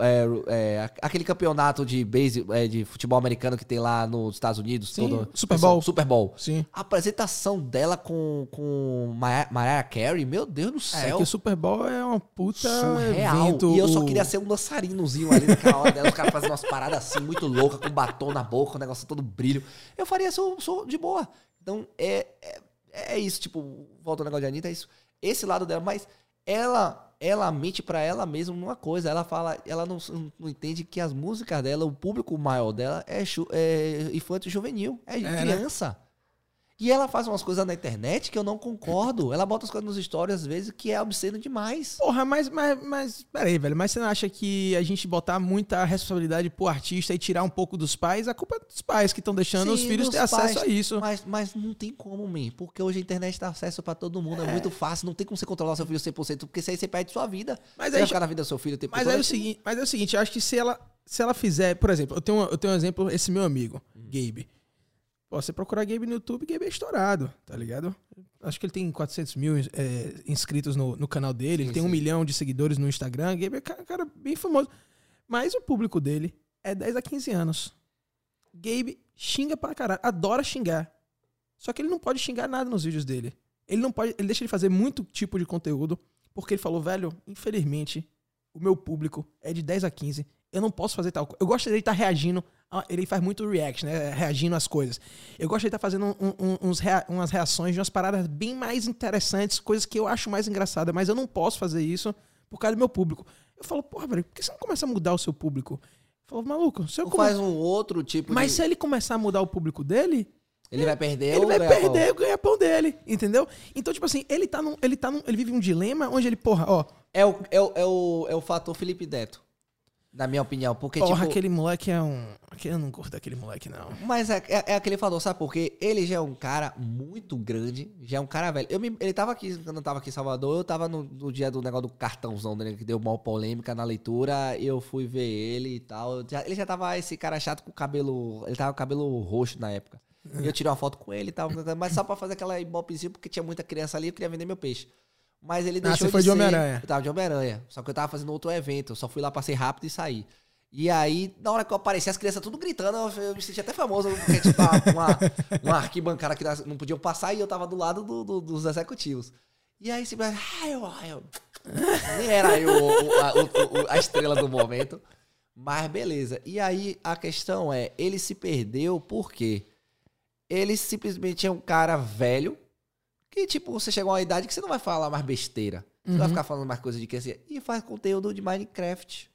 é, é, aquele campeonato de base, é, de futebol americano que tem lá nos Estados Unidos. Sim, todo, Super Bowl. Super Bowl. Sim. A apresentação dela com, com Mariah, Mariah Carey, meu Deus do É céu. que o Super Bowl é uma puta surreal. evento. e eu só o- queria ser um dançarinozinho ali naquela hora dela. Os caras fazendo umas paradas assim, muito loucas, com batom na boca, o negócio todo brilho. Eu faria isso sou de boa. Então, é, é, é isso. Tipo, volta ao negócio de Anitta, é isso. Esse lado dela, mas ela ela mente pra ela mesma uma coisa. Ela fala, ela não, não entende que as músicas dela, o público maior dela é, é infanto juvenil, é, né? criança. E ela faz umas coisas na internet que eu não concordo. Ela bota as coisas nos stories às vezes que é obsceno demais. Porra, mas, mas, mas, peraí, velho, mas você não acha que a gente botar muita responsabilidade pro artista e tirar um pouco dos pais, a culpa é dos pais que estão deixando os Sim, filhos dos ter acesso pais, a isso. Mas, mas não tem como, man. Porque hoje a internet dá acesso pra todo mundo. É. muito fácil. Não tem como você controlar seu filho 100%. Porque isso aí você perde sua vida. Mas você aí vai ficar na vida do seu filho Mas todo, é o aí seguinte, mas é o seguinte, eu acho que se ela, se ela fizer, por exemplo, eu tenho, eu tenho um exemplo, esse meu amigo, Gabe. Pô, você procurar Gabe no YouTube, Gabe é estourado, tá ligado? Acho que ele tem 400 mil é, inscritos no, no canal dele, ele Sim, tem um sim. milhão de seguidores no Instagram, Gabe é ca- cara bem famoso. Mas o público dele é 10 a 15 anos. Gabe xinga pra caralho, adora xingar. Só que ele não pode xingar nada nos vídeos dele. Ele não pode, ele deixa de fazer muito tipo de conteúdo, porque ele falou, velho, infelizmente, o meu público é de 10 a 15. Eu não posso fazer tal coisa. Eu gosto dele estar reagindo. a- Ele faz muito react, né? Reagindo às coisas. Eu gosto de estar fazendo um- um- uns rea- umas reações de umas paradas bem mais interessantes, coisas que eu acho mais engraçadas, mas eu não posso fazer isso por causa do meu público. Eu falo, porra, velho, por que você não começa a mudar o seu público? Falou, maluco, se eu Ou come- faz um outro tipo Mas de... se ele começar a mudar o público dele, Ele vai perder ele vai perder o ganha-pão dele, entendeu? Então, tipo assim, ele tá num, ele tá num, ele vive um dilema onde ele, porra, ó, É o, é, o, é, o, é o fator Felipe Neto. Na minha opinião. Porque, porra, tipo... aquele moleque é um, eu não curto aquele moleque não. Mas é, é, é aquele fator, sabe por quê? Ele já é um cara muito grande, já é um cara velho. Eu me- ele tava aqui, quando eu tava aqui em Salvador, eu tava no, no dia do negócio do cartãozão dele, que deu maior polêmica na leitura, eu fui ver ele e tal. Já- ele já tava esse cara chato com o cabelo, ele tava com o cabelo roxo na época. E eu tirei uma foto com ele e tal, mas só pra fazer aquela ibopezinha, porque tinha muita criança ali, eu queria vender meu peixe. Mas ele Ah, deixou você foi de ser- Homem-Aranha. Eu tava de Homem-Aranha, só que eu tava fazendo outro evento, eu só fui lá, passei rápido e saí. E aí, na hora que eu apareci, as crianças tudo gritando, eu, me senti até famoso, porque tipo, uma, uma arquibancada que não podiam passar e eu tava do lado do- do- dos executivos. E aí, simplesmente, ah, eu, ah, eu, nem era eu a, o- a estrela do momento, mas beleza. E aí, a questão é, ele se perdeu porque ele simplesmente é um cara velho, que tipo, você chega a uma idade que você não vai falar mais besteira. Você vai Uhum. ficar falando mais coisa de criança. E faz conteúdo de Minecraft.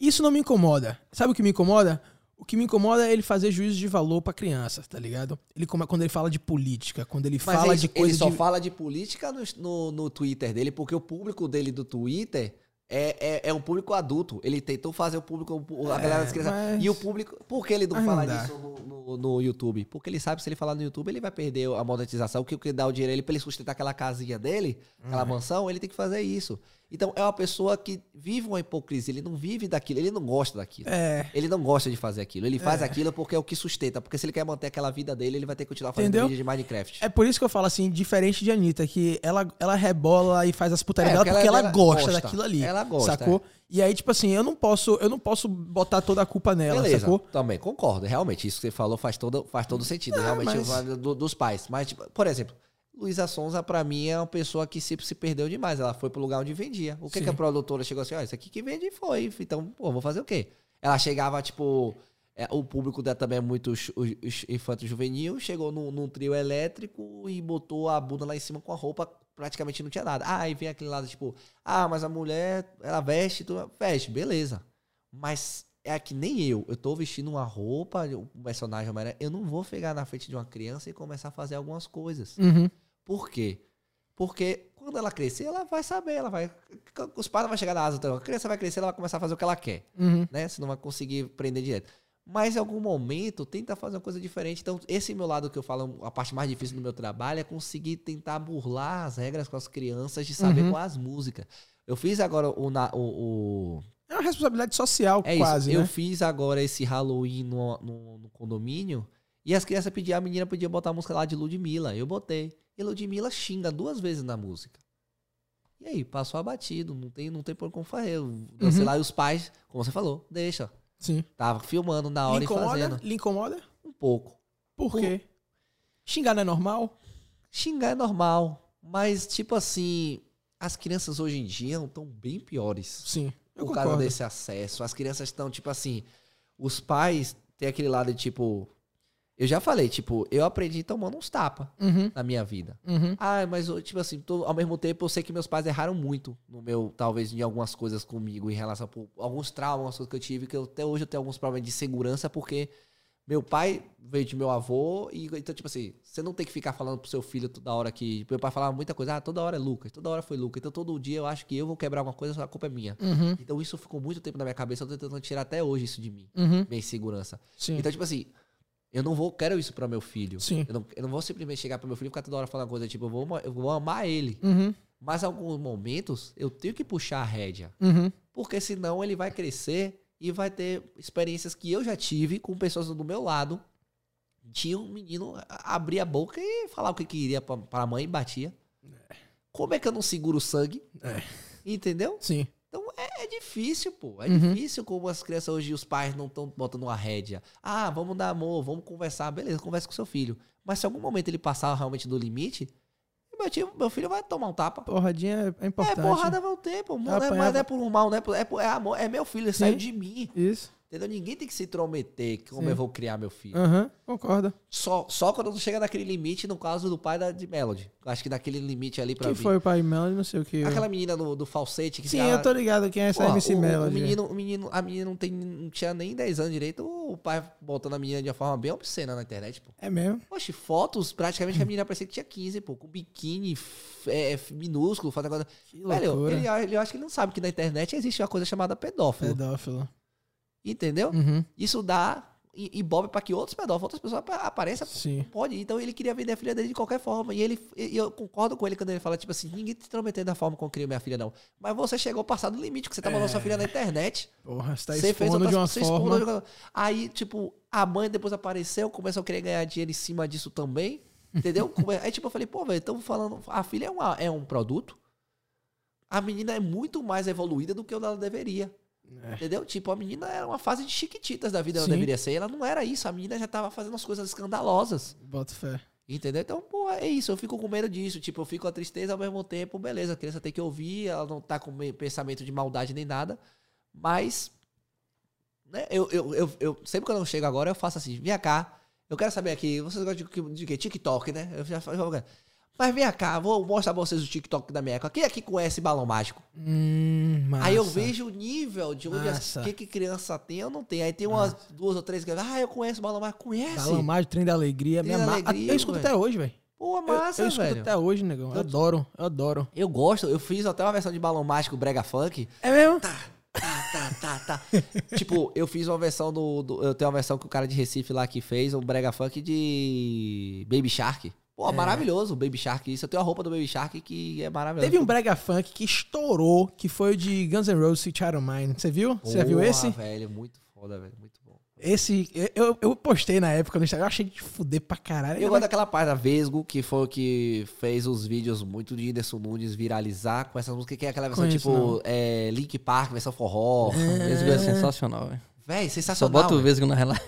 Isso não me incomoda. Sabe o que me incomoda? O que me incomoda é ele fazer juízo de valor pra criança, tá ligado? Ele quando ele fala de política, quando ele Mas fala de coisa ele só de fala de política no, no, no Twitter dele, porque o público dele do Twitter é, é, é um público adulto. Ele tentou fazer o público, a É, galera das crianças. mas- E o público. Por que ele não fala disso no, no, no YouTube? Porque ele sabe que se ele falar no YouTube, ele vai perder a monetização. O que, o que dá o dinheiro ele pra ele sustentar aquela casinha dele, aquela Uhum. mansão, ele tem que fazer isso. Então é uma pessoa que vive uma hipocrisia. Ele não vive daquilo, ele não gosta daquilo. É, Ele não gosta de fazer aquilo. Ele faz aquilo porque é o que sustenta. Porque se ele quer manter aquela vida dele, ele vai ter que continuar fazendo Entendeu? vídeo de Minecraft. é por isso que eu falo assim, diferente de Anitta, que ela, ela rebola e faz as putarias É, dela porque ela- ela, ela gosta, gosta. daquilo ali. Ela gosta, Sacou? E aí, tipo assim, eu não posso, eu não posso botar toda a culpa nela, Beleza, sacou? também concordo. Realmente, isso que você falou faz todo, faz todo sentido. Realmente, mas- eu falo do- dos pais. Mas, tipo, por exemplo, Luísa Sonza, pra mim, é uma pessoa que se, se perdeu demais. Ela foi pro lugar onde vendia. O que, Sim. que a produtora chegou assim? Ó, isso aqui que vende foi. Então, pô, vou fazer o quê? Ela chegava, tipo. é, o público dela também é muito ju- ju- infanto-juvenil. Chegou num, num trio elétrico e botou a bunda lá em cima com a roupa. Praticamente não tinha nada. Ah, aí vem aquele lado, tipo, ah, mas a mulher, ela veste, tudo, veste, beleza. Mas é que nem eu. Eu tô vestindo uma roupa, o personagem eu não vou pegar na frente de uma criança e começar a fazer algumas coisas. Uhum. Por quê? Porque quando ela crescer, ela vai saber, ela vai. Os pais não vão chegar na asa, então a criança vai crescer, ela vai começar a fazer o que ela quer, Uhum. né? Você não vai conseguir prender direto. Mas em algum momento tenta fazer uma coisa diferente. Então, esse meu lado que eu falo, a parte mais difícil do meu trabalho é conseguir tentar burlar as regras com as crianças de saber Uhum. qual as músicas. Eu fiz agora o, na- o- o É uma responsabilidade social, é quase, isso. Eu né? fiz agora esse Halloween no, no, no condomínio e as crianças pediam, a menina podia botar a música lá de Ludmilla. Eu botei. E Ludmilla xinga duas vezes na música. E aí, passou abatido, não tem, não tem por como fazer. Eu dancei Uhum. lá e os pais, como você falou, deixa. Sim. Tava filmando na Lhe hora e incomoda? fazendo. Lhe incomoda? Um pouco. Por Por- quê? Xingar não é normal? Xingar é normal, mas tipo assim, as crianças hoje em dia estão bem piores. Sim. Eu por causa concordo. desse acesso. As crianças estão, tipo assim, os pais têm aquele lado de tipo. Eu já falei, tipo, eu aprendi tomando uns tapas Uhum. na minha vida. Uhum. Ah, mas tipo assim, tô- ao mesmo tempo eu sei que meus pais erraram muito no meu, talvez, em algumas coisas comigo, em relação a alguns traumas, algumas coisas que eu tive, que eu, até hoje eu tenho alguns problemas de segurança, porque meu pai veio de meu avô, e então, tipo assim, você não tem que ficar falando pro seu filho toda hora que. Meu pai falava muita coisa, ah, toda hora é Lucas, toda hora foi Lucas, então todo dia eu acho que eu vou quebrar alguma coisa, a culpa é minha. Uhum. Então isso ficou muito tempo na minha cabeça, eu tô tentando tirar até hoje isso de mim, Uhum. minha insegurança. Sim. Então, tipo assim, eu não vou, quero isso pra meu filho. Sim. Eu não, eu não vou simplesmente chegar pro meu filho e ficar toda hora falando coisa, tipo, eu vou, eu vou amar ele. Uhum. Mas em alguns momentos eu tenho que puxar a rédea. Uhum. Porque senão ele vai crescer e vai ter experiências que eu já tive com pessoas do meu lado. Tinha um menino a- abrir a boca e falar o que queria pra, pra mãe e batia. Como é que eu não seguro o sangue? É. Entendeu? Sim. Então é, é difícil, pô. É Uhum. difícil como as crianças hoje, os pais não estão botando uma rédea. Ah, vamos dar amor, vamos conversar. Beleza, conversa com seu filho. Mas se em algum momento ele passar realmente do limite, meu, tio, meu filho vai tomar um tapa. Porradinha é importante. É, porrada vai o tempo. Não é, Apanhar mas não é por mal, não é, por, é, por- é amor. É meu filho, ele Sim. saiu de mim. Isso. Entendeu? Ninguém tem que se intrometer como Sim. eu vou criar meu filho. Aham, concordo. Só, só quando chega naquele limite, no caso do pai da, de Melody. Acho que naquele limite ali pra Quem mim. foi o pai Melody? Não sei o que. Aquela menina do, do falsete que Sim, ficava- eu tô ligado quem é essa Porra, MC o, Melody. O menino, o menino, a menina não, tem, não tinha nem 10 anos direito. O pai botando a menina de uma forma bem obscena na internet, pô. É mesmo? Oxe, fotos, praticamente a menina parecia que tinha 15, pô, com biquíni é, minúsculo, coisa. Que Velho, ele, ele, eu acho que ele não sabe que na internet existe uma coisa chamada pedófilo. Pedófilo. Entendeu? Uhum. Isso dá e, bobe pra que outros pedófilos, outras pessoas apa- apareçam. Sim. Pode. Então ele queria vender a filha dele de qualquer forma. E ele, e eu concordo com ele quando ele fala, tipo assim, ninguém te intrometendo da forma como eu crio minha filha, não. Mas você chegou passado do limite, que você tá mandando sua filha na internet. Porra, você tá Você fez de uma você forma. Aí, tipo, a mãe depois apareceu, começou a querer ganhar dinheiro em cima disso também. Entendeu? Aí, tipo, eu falei, pô, velho, estamos falando. A filha é, uma, é um produto. A menina é muito mais evoluída do que ela deveria. É. Entendeu? Tipo, a menina era uma fase de chiquititas da vida, ela Sim. deveria ser. Ela não era isso. A menina já tava fazendo as coisas escandalosas. Bota fé. Entendeu? Então, pô, é isso. Eu fico com medo disso. Tipo, eu fico com a tristeza ao mesmo tempo. Beleza, a criança tem que ouvir. Ela não tá com me- pensamento de maldade nem nada. Mas, né, eu, eu, eu, eu- sempre quando eu chego agora, eu faço assim: vem cá. Eu quero saber aqui. Vocês gostam de, de, de quê? TikTok, né? Eu já falo. Mas vem cá, vou mostrar pra vocês o TikTok da minha época. Quem aqui conhece balão mágico? Hum, massa. Aí eu vejo o nível de onde as- Massa. que, que criança tem, eu não tenho. Aí tem umas duas ou três que ah, eu conheço balão mágico. Conhece? Balão Mágico, Trem da Alegria. Trem minha da ma- Alegria, Eu escuto até hoje, velho. Pô, Eu, massa, eu escuto velho. até hoje, negão. Eu adoro, eu adoro. Eu gosto, eu fiz até uma versão de balão mágico brega funk. É mesmo? Tá, tá, tá, tá. tipo, eu fiz uma versão do, do- Eu tenho uma versão que o cara de Recife lá que fez, um brega funk de Baby Shark. Pô, É. maravilhoso o Baby Shark. Isso eu tenho a roupa do Baby Shark que é maravilhosa. Teve um brega funk que estourou, que foi o de Guns N' Roses Sweet Child Mine. Você viu? Você já viu esse? velho, muito foda, velho, muito bom. Esse, eu, eu postei na época no Instagram, eu achei de fuder pra caralho. Eu gosto daquela parte da Vesgo, que foi o que fez os vídeos muito de Whindersson Nunes viralizar com essas músicas, que é aquela versão Conheço, tipo é, Link Park, versão forró. Vesgo é sensacional, velho. Véi, Só sensacional. bota o Vesgo na relação.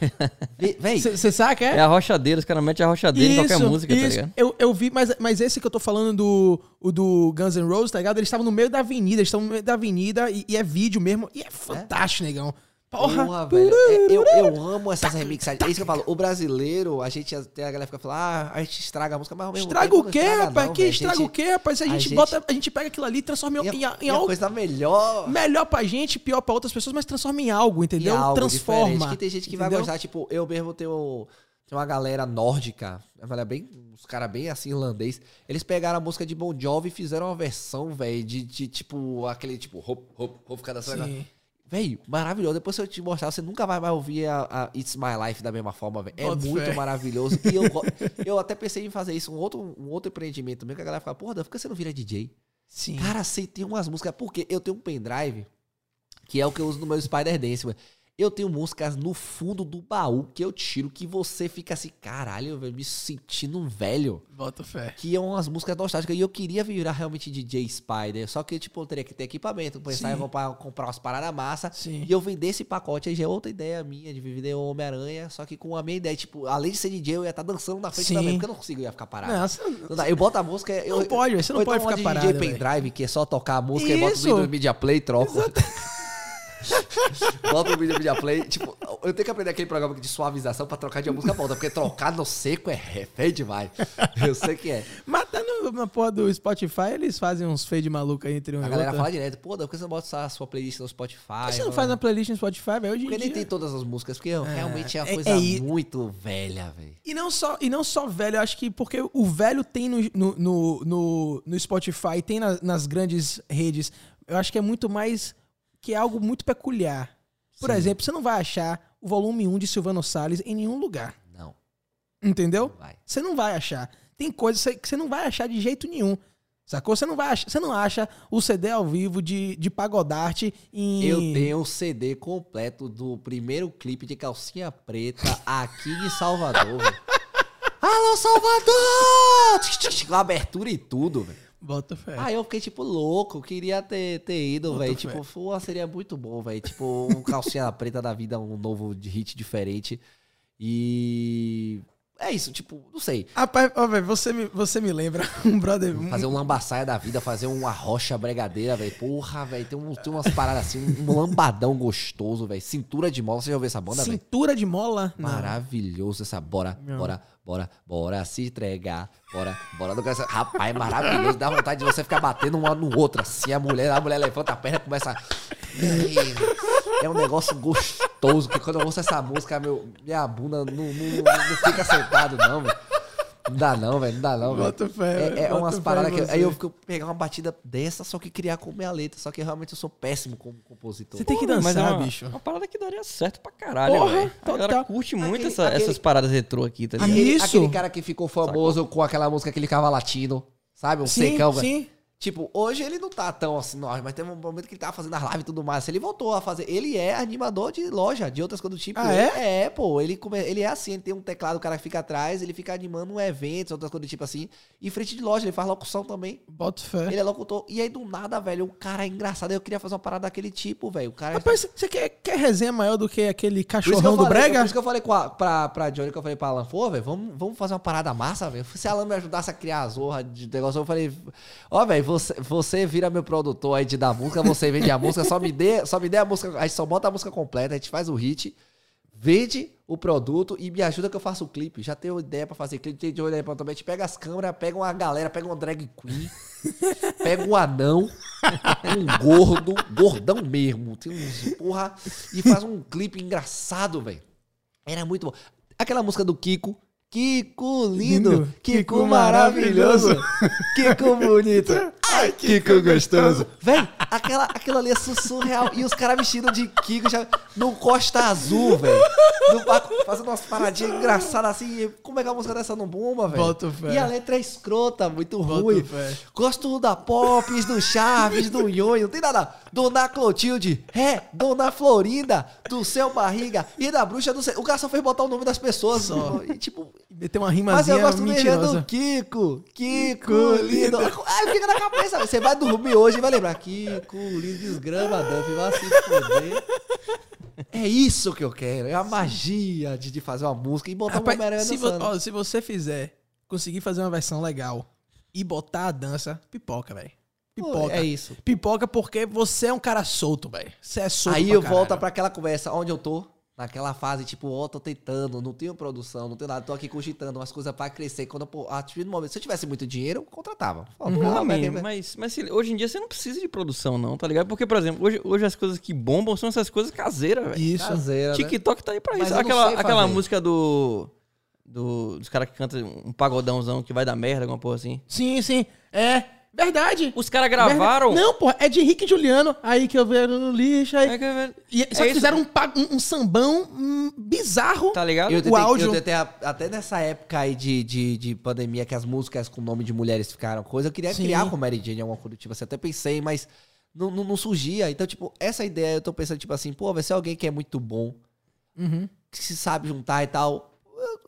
Vé- Véi, Você sabe, é? É a rocha dele, os caras metem a rocha dele em qualquer música, tá ligado? Eu, eu vi, mas, mas esse que eu tô falando do, o do Guns N' Roses, tá ligado? Eles estavam no meio da avenida, eles estão no meio da avenida e, e é vídeo mesmo. E é fantástico, negão. Porra. Porra, velho. É, eu, eu amo essas remixagens. É isso que eu falo. O brasileiro, a gente tem a galera que fica falando, ah, a gente estraga a música, mas ao mesmo Estraga tempo o quê, estraga rapaz? não, que estraga gente- o quê, rapaz? A gente, gente- bota, a gente pega aquilo ali e transforma em, em, a, em a algo coisa melhor. melhor pra gente, pior pra outras pessoas, mas transforma em algo, entendeu? E algo Transforma. diferente, Que tem gente que vai entendeu? gostar. Tipo, eu mesmo tenho, tenho uma galera nórdica. Galera bem, uns caras bem assim, irlandês. Eles pegaram a música de Bon Jovi e fizeram uma versão, velho, de, de tipo, aquele tipo, hop, hop, hop, dançando. Velho, maravilhoso. Depois se eu te mostrar, você nunca vai mais ouvir a, a It's My Life da mesma forma, velho. É muito maravilhoso. E eu, eu até pensei em fazer isso, um outro, um outro empreendimento mesmo, que a galera fala, porra, Dan, por que você não vira DJ? Sim. Cara, sei, tem umas músicas. Porque eu tenho um pendrive, que é o que eu uso no meu Spider Dance, mano. Eu tenho músicas no fundo do baú que eu tiro, que você fica assim, caralho, velho, me sentindo um velho. Bota fé. Que é umas músicas nostálgicas. E eu queria virar realmente DJ Spider. Só que, tipo, eu teria que ter equipamento, pensar Sim. em comprar, umas paradas massa. Sim. E eu vender esse pacote aí já é outra ideia minha de vender o Homem-Aranha. Só que com a minha ideia, tipo, além de ser DJ, eu ia estar dançando na frente Sim. também, porque eu não consigo, eu ia ficar parado. Não, você Não dá. Eu boto a música. Eu, Não pode, velho, você não pode uma ficar parado, DJ velho. pendrive, que é só tocar a música e bota Isso. o vídeo no Media Play, troca. bota o vídeo no Media Play. Tipo, eu tenho que aprender aquele programa de suavização pra trocar de uma música pra outra, porque trocar no seco é, feio demais. Eu sei que é. Mas tá no, na porra do Spotify, eles fazem uns fade maluco aí entre um A e galera outro. fala direto, pô, Dan, por que você não bota a sua playlist no Spotify? Por que você não faz na playlist no Spotify, velho? Hoje Porque nem tem todas as músicas, porque realmente é uma é- coisa é muito velha, velho. E não só, e não só velho, eu acho que porque o velho tem no, no, no, no, no Spotify, tem na- nas grandes redes, eu acho que é muito mais. Que é algo muito peculiar. Por Sim. exemplo, você não vai achar o volume 1 de Silvano Salles em nenhum lugar. Não, Entendeu? não vai. Você não vai achar. Tem coisas que você não vai achar de jeito nenhum. Sacou? Você não vai achar, você não acha o CD ao vivo de, de Pagodarte em. Eu tenho o CD completo do primeiro clipe de calcinha preta aqui em Salvador. Alô, Salvador! Com abertura e tudo, velho. Bota fé. Aí eu fiquei, tipo, louco. Queria ter, ter ido, velho. Tipo, pô, seria muito bom, velho. Tipo, um calcinha preta da vida, um novo hit diferente. E. É isso, tipo, não sei. Rapaz, ó, velho, você me, você me lembra um brother. Fazer um lambaçaia da vida, fazer uma rocha bregadeira, velho. Porra, velho. Tem, um- tem umas paradas assim, um lambadão gostoso, velho. Cintura de mola. Você já ouviu essa banda, velho? cintura de mola? Não. Maravilhoso essa. Bora, Não. bora, bora, bora se entregar. Bora, bora. Não quero essa- Rapaz, é maravilhoso. Dá vontade de você ficar batendo um no outro assim. A mulher, a mulher levanta a perna e começa. É um negócio gostoso. Que quando eu ouço essa música, meu, minha bunda não, não, não- fica sentado, não, velho. Não dá não, velho. Não dá não, velho. É, é umas paradas que. Aí eu fico pegar uma batida dessa, só que criar com minha letra. Só que realmente eu sou péssimo como compositor. Você tem que Pô, mas dançar, é uma, bicho. uma parada que daria certo pra caralho, Porra, velho. A galera curte muito Aquele- essa- aquele- essas paradas retrô aqui, tá ligado? Aquele, Isso. aquele cara que ficou famoso com aquela música que ele cava latino, sabe? Um Sim, secão. velho. sim. Tipo, hoje ele não tá tão assim, não, mas teve um momento que ele tava fazendo as lives e tudo mais. Ele voltou a fazer. Ele é animador de loja, de outras coisas do tipo. Ah, é? É, pô. Ele, come- ele é assim, ele tem um teclado, o cara fica atrás, ele fica animando um evento, outras coisas do tipo assim. E frente de loja, ele faz locução também. Bota fé. Ele é locutor. E aí, do nada, velho, o cara é engraçado. Eu queria fazer uma parada daquele tipo, velho. O cara. Rapaz, você quer, quer resenha maior do que aquele cachorrão do falei- Brega? Por isso que eu falei com a, pra, pra Johnny, que eu falei pra Alan, pô, velho, vamos, vamos fazer uma parada massa, velho. Se a Alan me ajudasse a criar a zorra de negócio, eu falei, ó, velho, você, você vira meu produtor aí de dar música, você vende a música, só me dê, só me dê a música, a gente só bota a música completa, a gente faz o hit, vende o produto e me ajuda que eu faço o clipe. Já tenho ideia pra fazer clipe, tem ideia pra também. A gente pega as câmeras, pega uma galera, pega uma drag queen, pega um anão, um gordo, gordão mesmo, tem uns porra, e faz um clipe engraçado, velho. Era muito bom. Aquela música do Kiko. Kiko lindo, Lindo, Kiko, Kiko maravilhoso, Kiko bonito, Ai, Kiko gostoso. Véi, aquela, aquilo ali é surreal. E os caras vestidos de Kiko já no Costa Azul, velho. Fazendo umas paradinhas engraçadas assim. Como é que a música dessa não bomba, velho? Boto fé. E a letra é escrota, muito Boto ruim. fé. Gosto da Pops, do Chaves, do Nhonho, não tem nada. Dona Clotilde, é, Dona Florinda, do seu barriga e da bruxa do. O cara só fez botar o nome das pessoas. Só. E tipo. Meter uma Mas rimazinha eu gosto mentirosa. do Kiko. Kiko, Kiko, lindo. lindo. Ai, fica na cabeça. Velho. Você vai dormir hoje e vai lembrar. Kiko, lindo, desgrama, Duff, vai se foder. É isso que eu quero. É a magia de, de fazer uma música e botar Rapaz, uma Homem-Aranha se, vo- ó, se você fizer, conseguir fazer uma versão legal e botar a dança, pipoca, velho. Pipoca. É isso. Pipoca porque você é um cara solto, velho. Você é solto Aí eu volto caralho. pra aquela conversa onde eu tô. Naquela fase, tipo, ó, tô tentando, não tenho produção, não tenho nada, tô aqui cogitando umas coisas pra crescer. Quando pô, a partir do momento, se eu tivesse muito dinheiro, eu contratava. Fala, Uhum. pô, Ah, mas- mas, mas se- hoje em dia você não precisa de produção, não, tá ligado? Porque, por exemplo, hoje, hoje as coisas que bombam são essas coisas caseiras, velho. Isso. caseira, né? TikTok tá aí pra Mas isso. não Aquela, aquela música do, do. dos caras que cantam um pagodãozão que vai dar merda, alguma porra assim. Sim, sim. É. Verdade. Os caras gravaram. Verdade. Não, pô, é de Henrique e Juliano. Aí que eu vejo no lixo. Aí... É que- E, só é que isso. fizeram um, um, um sambão hum, bizarro. Tá ligado? Eu O tentei, áudio- eu tentei até nessa época aí de, de, de pandemia que as músicas com nome de mulheres ficaram coisa, eu queria Sim. criar com Mary Jane alguma coisa, tipo assim, até pensei, mas não, não, não surgia. Então, tipo, essa ideia eu tô pensando, tipo assim, pô, vai ser alguém que é muito bom, Uhum. que se sabe juntar e tal.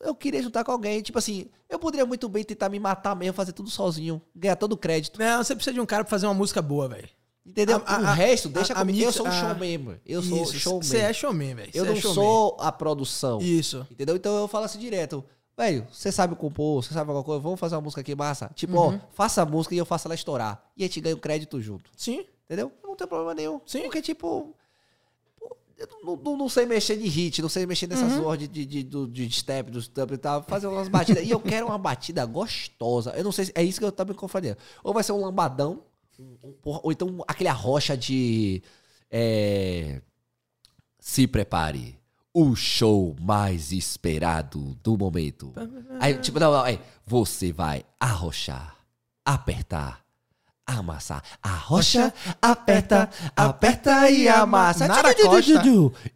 Eu, queria juntar com alguém, tipo assim, eu poderia muito bem tentar me matar mesmo, fazer tudo sozinho, ganhar todo o crédito. Não, você precisa de um cara pra fazer uma música boa, velho. Entendeu? A- a- o resto, deixa a- comigo. Eu sou um showman, mano. Eu sou Isso, showman. Você é showman, velho. eu é não showman. sou a produção. Isso. Entendeu? Então eu falo assim direto. Velho, você sabe compor, você sabe alguma coisa, vamos fazer uma música aqui massa. Tipo, Uhum. ó, faça a música e eu faço ela estourar. E a gente ganha o crédito junto. Sim. Entendeu? Não tem problema nenhum. Sim. Porque, tipo. Eu não, não- não sei mexer de hit, não sei mexer nessas Uhum. de, de, de, do- de step, dos step e tal, fazer umas batidas. e eu quero uma batida gostosa. Eu não sei se é isso que eu tava me confundindo. Ou vai ser um lambadão, um- um porra- ou então aquele arrocha de. é, se prepare. O show mais esperado do momento. Aí, tipo, não, não, aí, você vai arrochar, apertar, amassar. Arrocha, aperta, aperta e amassa. Nara Costa.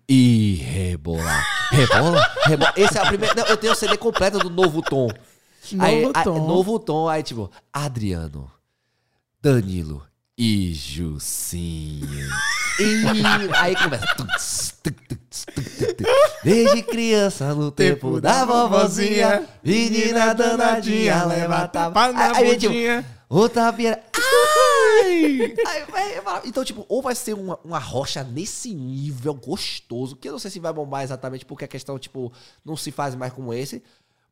E rebola. Rebola, rebola. Esse é a primeira. Não, eu tenho o CD completo do Novo Tom. Novo aí, tom. novo tom. Aí, tipo, Adriano, Danilo e Jucinho. E aí começa. Desde criança no tempo da vovozinha, menina danadinha, leva tapa na Aí, aí, tipo, bundinha. Outra vira. Ai! Então, tipo, ou vai ser uma, uma rocha nesse nível gostoso, que eu não sei se vai bombar exatamente porque a questão, tipo, não se faz mais como esse.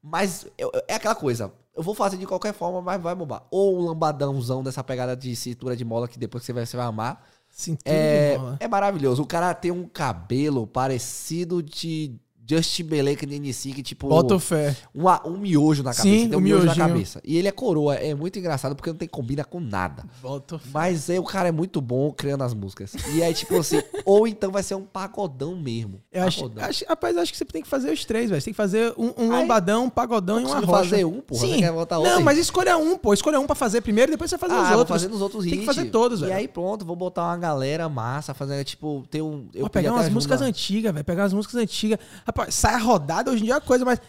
Mas eu- eu- é aquela coisa. Eu vou fazer de qualquer forma, mas vai bombar. Ou um lambadãozão dessa pegada de cintura de mola que depois você vai, você vai amar. Cintura É, de mola. é maravilhoso. O cara tem um cabelo parecido de Justin Timberlake de NC, que tipo... Bota fé. um, a- um miojo na cabeça. Sim, tem um miojo na cabeça. E ele é coroa. É muito engraçado porque não tem combina com nada. Bota fé. Mas aí o cara é muito bom criando as músicas. E aí, tipo assim, ou então vai ser um pagodão mesmo. Eu acho, Pagodão. acho, rapaz, eu acho que você tem que fazer os três, velho. Você tem que fazer um, um Aí- lambadão, um pagodão e uma rocha. fazer um, porra? Você Sim. quer botar outro Não, mas escolha um, pô. Escolha um pra fazer primeiro, depois você faz ah, os vou outros. fazer nos outros Tem que hits. fazer todos, E velho. aí pronto, vou botar uma galera massa, fazendo, tipo, ter um... Eu podia pegar umas músicas antigas, velho. Pegar umas músicas antigas. Rapaz, sai a rodada hoje em dia é uma coisa, mas.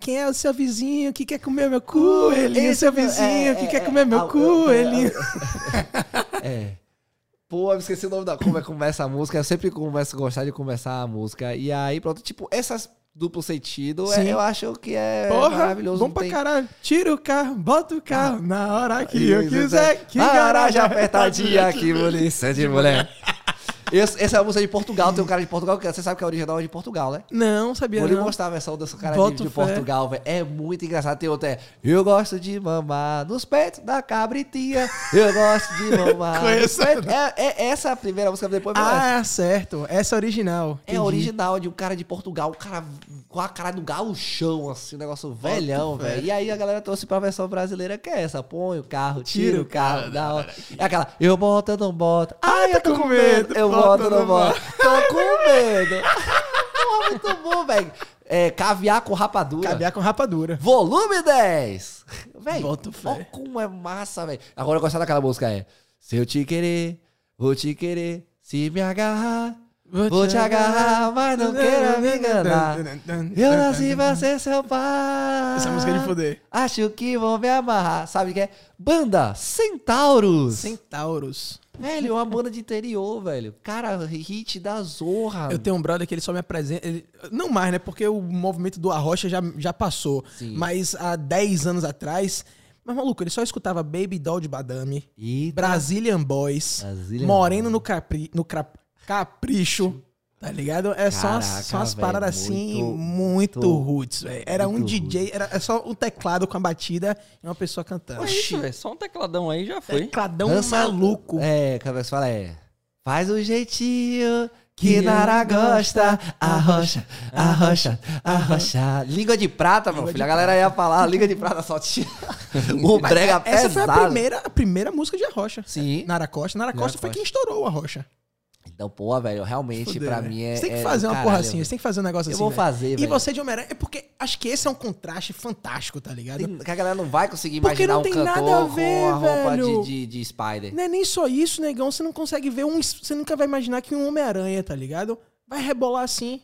Quem é o seu vizinho que quer comer meu cu? Ele é o seu é- vizinho é, que é, quer é, comer meu ah, cu? Ele. É. Pô, eu esqueci o nome da como é que começa a música. Eu sempre começo a gostar de começar a música. E aí, pronto, tipo, essas duplo sentido, é, Sim. eu acho que é Porra, maravilhoso. bom pra tem- caralho. Tira o carro, bota o carro na hora que eu quiser. Que garagem apertadinha, que polícia de mulher. Esse- essa é a música de Portugal, tem um cara de Portugal, que você sabe que a original é de Portugal, né? Não, sabia Vou lhe não. mostrar a versão desse cara de, Boto de. Portugal, velho. É muito engraçado. Tem outra, é Eu gosto de mamar nos peitos da cabritinha. Eu gosto de mamar. Conheço. É, é essa a primeira música, depois. Ah, certo. Essa é original. É Entendi. original de um cara de Portugal, um cara com a cara do gauchão, assim, um negócio velhão, fé. velho. E aí a galera trouxe pra versão brasileira, que é essa. Põe o carro, Tira tira o carro, da hora. É aquela, eu boto, eu não boto. Ai, eu tô tô com com medo. medo. Eu Eu não boto. Tô com medo. Porra, muito bom, velho. É, caviar com rapadura. Caviar com rapadura. Volume 10. Véi, Boto fé. ó como é massa, velho. Agora eu gosto daquela música, é... Se eu te querer, vou te querer. Se me agarrar, vou te agarrar, mas não queira me enganar. Eu nasci pra ser seu pai. Essa música é de foder. Acho que vão me amarrar. Sabe o que é? Banda Centauros. Centauros. Velho, é uma banda de interior, velho. Cara, hit da zorra. Eu tenho um brother que ele só me apresenta. ele- não mais, né? Porque o movimento do Arrocha já, já passou. Sim. Mas há 10 anos atrás. Mas, maluco, ele só escutava Baby Doll de Badame, Eita. Brazilian Boys, Brazilian Moreno no, capri, no cra- Capricho. Tá ligado? É só, umas- Caraca, só umas velho, paradas assim, muito- muito, roots, velho. Era um DJ, era é só um teclado com a batida e uma pessoa cantando. É isso, velho. Só um tecladão aí já foi. Tecladão Dança- maluco. É, é que você fala? É. Faz o jeitinho Que que Nara gosta. Arrocha, arrocha, arrocha. Língua de prata, meu Língua filho. A galera ia falar, língua de prata só tinha. o brega Essa foi a pesado. primeira, a primeira música de Arrocha. Sim. Nara Costa. Nara Nara Costa foi Costa. quem estourou o Arrocha. Então, pô, velho, realmente, Fuder, pra né? mim é. Você tem que é fazer do uma caralho, porra assim, velho. você tem que fazer um negócio Eu assim. vou velho. fazer, E velho. você de Homem-Aranha, é porque acho que esse é um contraste fantástico, tá ligado? Tem- Que a galera não vai conseguir Porque imaginar não um tem cantor nada a ver, com a roupa velho. de, de, de Spider. Não é nem só isso, negão. Você não consegue ver um. Você nunca vai imaginar que um Homem-Aranha, tá ligado? Vai rebolar assim.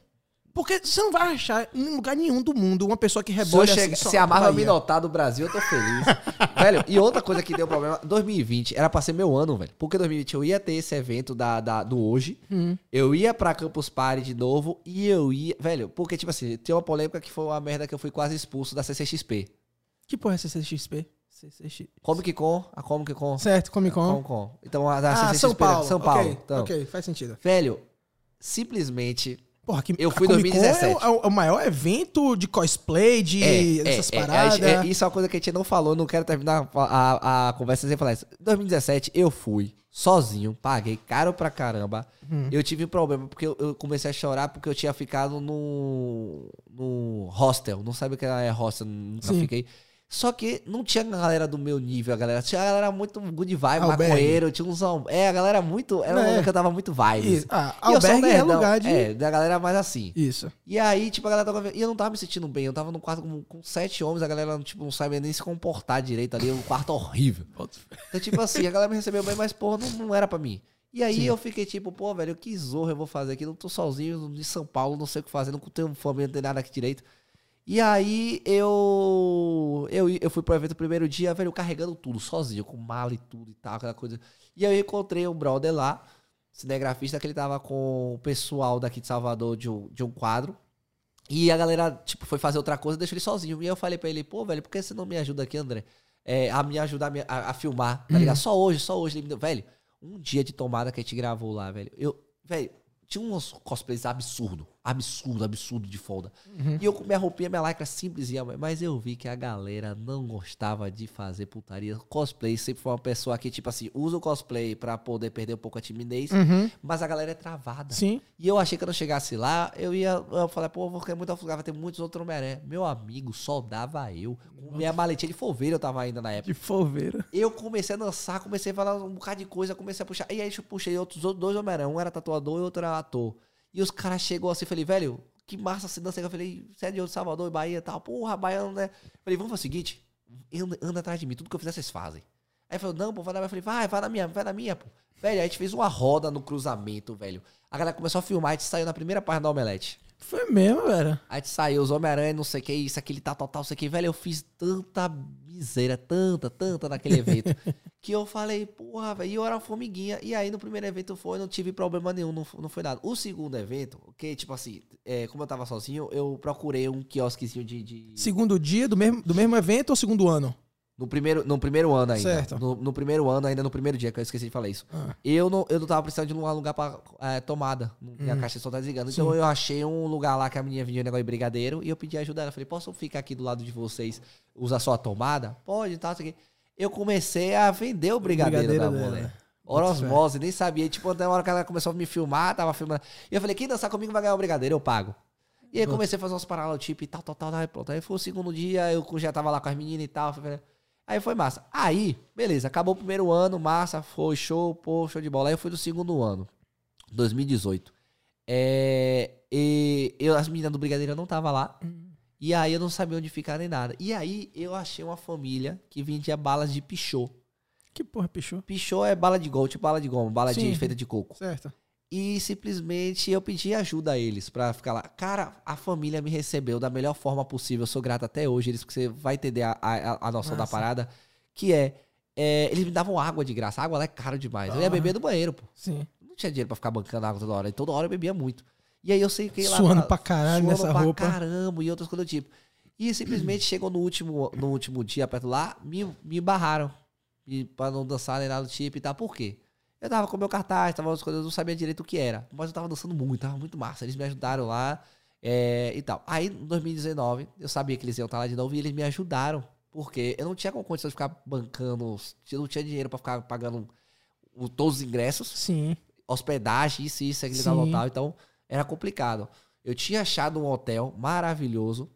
Porque você não vai achar em lugar nenhum do mundo uma pessoa que Se, rebola chegar, assim. só se a na Marvel me notar do Brasil, eu tô feliz. velho, e outra coisa que deu problema, 2020 era pra ser meu ano, velho. Porque 2020 eu ia ter esse evento da, da- do hoje, Hum. eu ia pra Campus Party de novo e eu ia. Velho, porque, tipo assim, tem uma polêmica que foi uma merda que eu fui quase expulso da CCXP. Que porra é CCXP? CCX... Comic Con, a Comic Con. Certo, Comic Con. Comic Con. Então, a da Ah, CCXP. São Paulo. São Paulo. Ok, então, ok, faz sentido. Velho, simplesmente. Porra, que Eu fui em Comic Con 2017. É o, é o maior evento de cosplay, de essas é, paradas. é, é, isso é uma coisa que a gente não falou, não quero terminar a, a, a conversa sem falar isso. Em 2017, eu fui sozinho, paguei caro pra caramba. Hum. Eu tive um problema porque eu, eu comecei a chorar porque eu tinha ficado no, no hostel. Não sabe o que é hostel, nunca Sim. fiquei. Só que não tinha galera do meu nível, a galera. Tinha a galera muito good vibe, Albergue. maconheiro, tinha uns. É, a galera muito. Era um É. momento que eu tava muito vibe. Isso. Ah, E eu um albergue é nerdão. lugar de... É, da galera mais assim. Isso. E aí, tipo, a galera tava. E eu não tava me sentindo bem. Eu tava num quarto com, com sete homens, a galera, tipo, não sabia nem se comportar direito ali. Um quarto horrível. Então, tipo assim, a galera me recebeu bem, mas, porra, não, não era pra mim. E aí eu fiquei tipo, pô, velho, que zorra eu vou fazer aqui? Não tô sozinho em São Paulo, não sei o que fazer, não tenho família, não tenho nada aqui direito. E aí eu, eu eu fui pro evento no primeiro dia, velho, carregando tudo, sozinho, com mala e tudo e tal, aquela coisa. E aí eu encontrei um brother lá, cinegrafista, que ele tava com o pessoal daqui de Salvador de um, de um quadro. E a galera, tipo, foi fazer outra coisa, deixou ele sozinho. E eu falei pra ele, pô, velho, por que você não me ajuda aqui, André? É, a me ajudar a, me- a- a filmar, tá ligado? Só hoje, só hoje. Ele me deu, velho, um dia de tomada que a gente gravou lá, velho. Eu, velho, tinha uns cosplays absurdos. Absurdo, absurdo de folda. E eu com minha roupinha, minha lycra simplesinha, mas eu vi que a galera não gostava de fazer putaria. Cosplay sempre foi uma pessoa que, tipo assim, usa o cosplay pra poder perder um pouco a timidez, Uhum. mas a galera é travada. Sim. E eu achei que quando eu chegasse lá, eu ia. Eu falei, pô, vou ficar muito afogado, vai ter muitos outros Homem-Aranha. Meu amigo, só dava eu. Com minha maletinha de folveira eu tava ainda na época. De folveira. Eu comecei a dançar, comecei a falar um bocado de coisa, comecei a puxar. E aí eu puxei outros outros dois Homem-Aranha. Um era tatuador e outro era ator. E os caras chegou assim, falei, velho, que massa essa dança. Eu falei, você é de Salvador, Bahia e tal. Porra, baiano, né? Falei, vamos fazer o seguinte, anda, anda atrás de mim, tudo que eu fizer vocês fazem. Aí falou, não, pô, vai na minha. Eu falei, vai, vai na minha, vai na minha, pô. Velho, aí a gente fez uma roda no cruzamento, velho. A galera começou a filmar, a gente saiu na primeira página da Omelete. Foi mesmo, velho. Aí a gente saiu, os Homem-Aranha, não sei o que, isso, aquele tal, tal, tal, não sei o que. Velho, eu fiz tanta miséria, tanta, tanta naquele evento, que eu falei, porra, velho, e eu era formiguinha. E aí no primeiro evento foi, não tive problema nenhum, não, não foi nada. O segundo evento, que tipo assim, é, como eu tava sozinho, eu procurei um quiosquezinho de... de- Segundo dia do mesmo, do mesmo evento ou segundo ano? No, primeiro, no primeiro ano ainda. Certo. No, no primeiro ano, ainda no primeiro dia, que eu esqueci de falar isso. Ah. Eu, não, eu não tava precisando de um lugar pra é, tomada. Minha caixa de som tá desligando. Então eu achei um lugar lá que a menina vinha negócio de brigadeiro e eu pedi ajuda dela. Falei, posso ficar aqui do lado de vocês, usar só a tomada? Pode, tá, isso aqui. Eu comecei a vender o brigadeiro, brigadeiro da mulher. Hora osmose, nem sabia. Tipo, até a hora que ela começou a me filmar, tava filmando. E eu falei, quem dançar comigo vai ganhar o brigadeiro, eu pago. E aí comecei a fazer uns paralelotipos e tal, tal, tal, tal, e pronto. Aí foi o segundo dia, eu já tava lá com as meninas e tal. falei, Aí foi massa. Aí, beleza, acabou o primeiro ano, massa, foi show, pô, show de bola. Aí eu fui do segundo ano, 2018. É, e eu, as meninas do Brigadeiro não tava lá. E aí eu não sabia onde ficar nem nada. E aí eu achei uma família que vendia balas de pichô. Que porra, pichou? Pichô é bala de gol, tipo bala de goma, bala de Sim. feita de coco. Certo. E simplesmente eu pedi ajuda a eles pra ficar lá. Cara, a família me recebeu da melhor forma possível. Eu sou grato até hoje. Eles, porque você vai entender a, a, a noção da Massa. parada. Que é, é, Eles me davam água de graça. A água lá é caro demais. Eu ia Ah. beber no banheiro, pô. Sim. Não tinha dinheiro pra ficar bancando água toda hora. E toda hora eu bebia muito. E aí eu sei que lá. Suando pra caralho suando nessa pra roupa. caramba e outras coisas do tipo. E simplesmente chegou no último, no último dia perto lá, me, me barraram. E pra não dançar nem nada do tipo e tal. Por quê? Eu tava com meu cartaz, tava as coisas, eu não sabia direito o que era. Mas eu tava dançando muito, tava muito massa. Eles me ajudaram lá é, e tal. Aí, em 2019, eu sabia que eles iam estar lá de novo e eles me ajudaram. Porque eu não tinha condição de ficar bancando, eu não tinha dinheiro pra ficar pagando o- todos os ingressos Sim. hospedagem, isso, isso, aquele tal, tal. Então, era complicado. Eu tinha achado um hotel maravilhoso.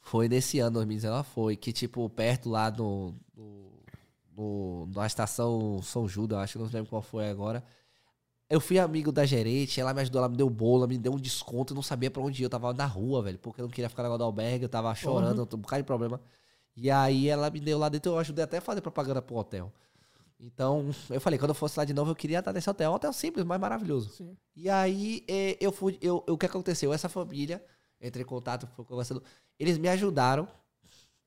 Foi nesse ano, 2019, foi. Que, tipo, perto lá no, no, na estação São Judas, acho que não lembro qual foi agora. Eu fui amigo da gerente, ela me ajudou, ela me deu bolo, ela me deu um desconto, eu não sabia pra onde ir. Eu tava na rua, velho, porque eu não queria ficar do albergue, eu tava chorando, eu tô um bocado de problema. E aí ela me deu lá dentro, eu ajudei até a fazer propaganda pro hotel. Então, eu falei, quando eu fosse lá de novo, eu queria estar nesse hotel. Um hotel simples, mas maravilhoso. Sim. E aí, eh, eu fui. Eu, eu- o que aconteceu? Essa família, entrei em contato, fui conversando. Eles me ajudaram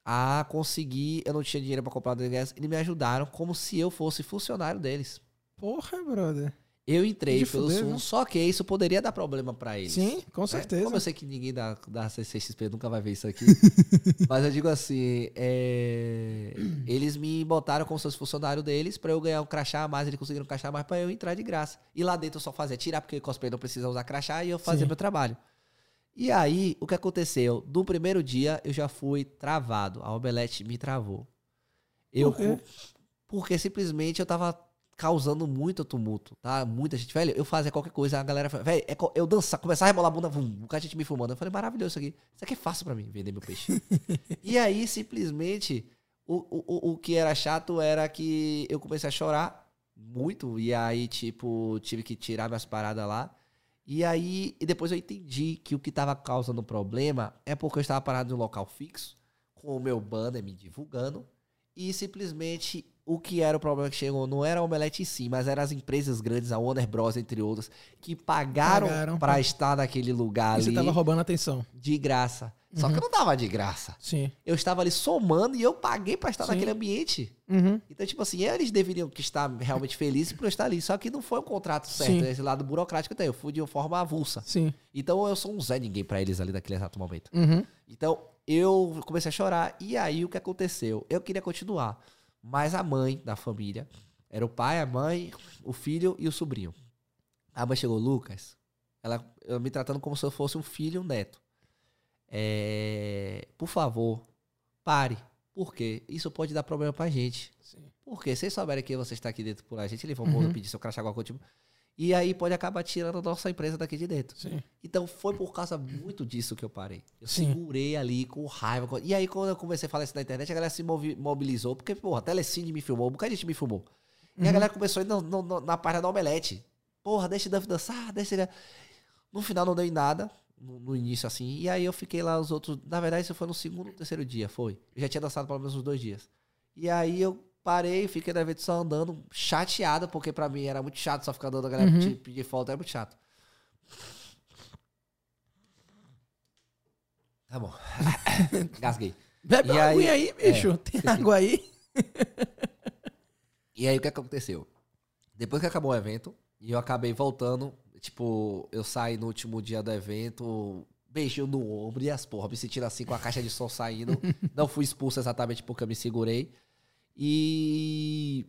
a conseguir. Eu não tinha dinheiro pra comprar o ingresso. Eles me ajudaram como se eu fosse funcionário deles. Porra, brother. Eu entrei De pelo fuder, viu? só que isso poderia dar problema pra eles. Sim, com né? certeza. Como eu sei que ninguém da, da CCXP nunca vai ver isso aqui. mas eu digo assim: é, eles me botaram como se fosse funcionário deles pra eu ganhar um crachá a mais. Eles conseguiram um crachá a mais pra eu entrar de graça. E lá dentro eu só fazia tirar, porque cosplay não precisa usar crachá, e eu fazia Sim. meu trabalho. E aí, o que aconteceu? No primeiro dia, eu já fui travado. A Omelete me travou. Eu, Por quê? porque simplesmente eu tava causando muito tumulto, tá? Muita gente, velho, eu fazia qualquer coisa, a galera, velho, é eu dançar, começar a rebolar a bunda, vum, um bocado de gente me filmando. Eu falei, maravilhoso isso aqui. Isso aqui é fácil pra mim, vender meu peixe. e aí, simplesmente, o, o, o- o que era chato era que eu comecei a chorar muito, e aí, tipo, tive que tirar minhas paradas lá. E aí, e depois eu entendi que o que tava causando problema é porque eu estava parado em um local fixo, com o meu banner me divulgando, e simplesmente o que era o problema que chegou não era a Omelete em si, mas eram as empresas grandes, a Warner Bros, entre outras, que pagaram, Pagaram pra pra- estar naquele lugar E você ali tava roubando a atenção. de graça. Só Uhum. que eu não tava de graça. Sim. Eu estava ali somando e eu paguei pra estar Sim. naquele ambiente. Uhum. Então, tipo assim, eles deveriam que estar realmente felizes por eu estar ali. Só que não foi um contrato certo, Sim. esse lado burocrático tem. Eu fui de uma forma avulsa. Sim. Então eu sou um Zé Ninguém pra eles ali naquele exato momento. Uhum. Então eu comecei a chorar. E aí o que aconteceu? Eu queria continuar. Mas a mãe da família era o pai, a mãe, o filho e o sobrinho. A mãe chegou, Lucas, Ela, ela me tratando como se eu fosse um filho e um neto. É, por favor, pare. Por quê? Isso pode dar problema pra gente. Sim. Porque se eles souberem que você está aqui dentro por a gente, eles vão Uhum. pedir seu crachá, alguma coisa tipo. E aí pode acabar tirando a nossa empresa daqui de dentro. Sim. Então foi por causa muito disso que eu parei. Eu Sim. segurei ali com raiva. E aí, quando eu comecei a falar isso na internet, a galera se mobilizou, porque, porra, a Telecine me filmou, um bocado de gente me filmou. E Uhum. a galera começou a ir no- no- no- na página da Omelete. Porra, deixa o Duff dançar, deixa ele. No final não deu em nada, no, no início assim. E aí eu fiquei lá os outros. Na verdade, isso foi no segundo ou terceiro dia, foi. Eu já tinha dançado pelo menos uns dois dias. E aí eu parei, fiquei no evento só andando, chateado, porque pra mim era muito chato só ficar andando, a galera Uhum. pedir, foto, era muito chato. Tá bom. Gasguei. Bebe E uma aí- aí, bicho. é, Tem água aí? E aí o que aconteceu? Depois que acabou o evento, e eu acabei voltando, tipo, eu saí no último dia do evento, beijinho no ombro e as porra, me sentindo assim com a caixa de som saindo. Não fui expulso exatamente porque eu me segurei. E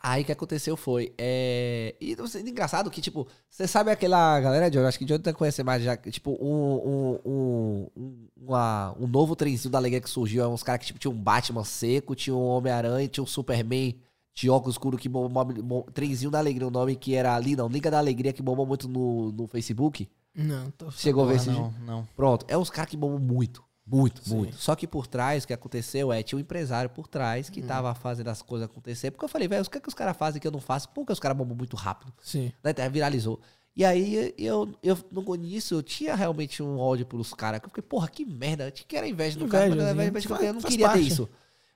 aí o que aconteceu foi. É... E não sei, engraçado que, tipo, você sabe aquela galera, John? Acho que John deve conhecer mais já. Tipo, um, um, um, um, uma- um novo trenzinho da alegria que surgiu. É uns caras que tipo, tinha um Batman seco, tinha um Homem-Aranha, tinha um Superman de óculos escuros que bombou. bom- Trenzinho da Alegria, o nome que era ali, não, Liga da Alegria, que bombou muito no, no Facebook. Não, tô Chegou a ver esse. não, não. Pronto, é uns caras que bombam muito. Muito, Sim. muito. Só que por trás, o que aconteceu é, tinha um empresário por trás que tava fazendo as coisas acontecer. Porque eu falei, velho, o que, é que os caras fazem que eu não faço? Porque os caras bombam muito rápido. Sim. Na internet viralizou. E aí, eu, eu no início, eu tinha realmente um ódio pelos caras. que Eu fiquei, porra, que merda. Eu tinha que era inveja do cara, mas Invejazinha. na verdade, eu não faz queria ter parte. isso.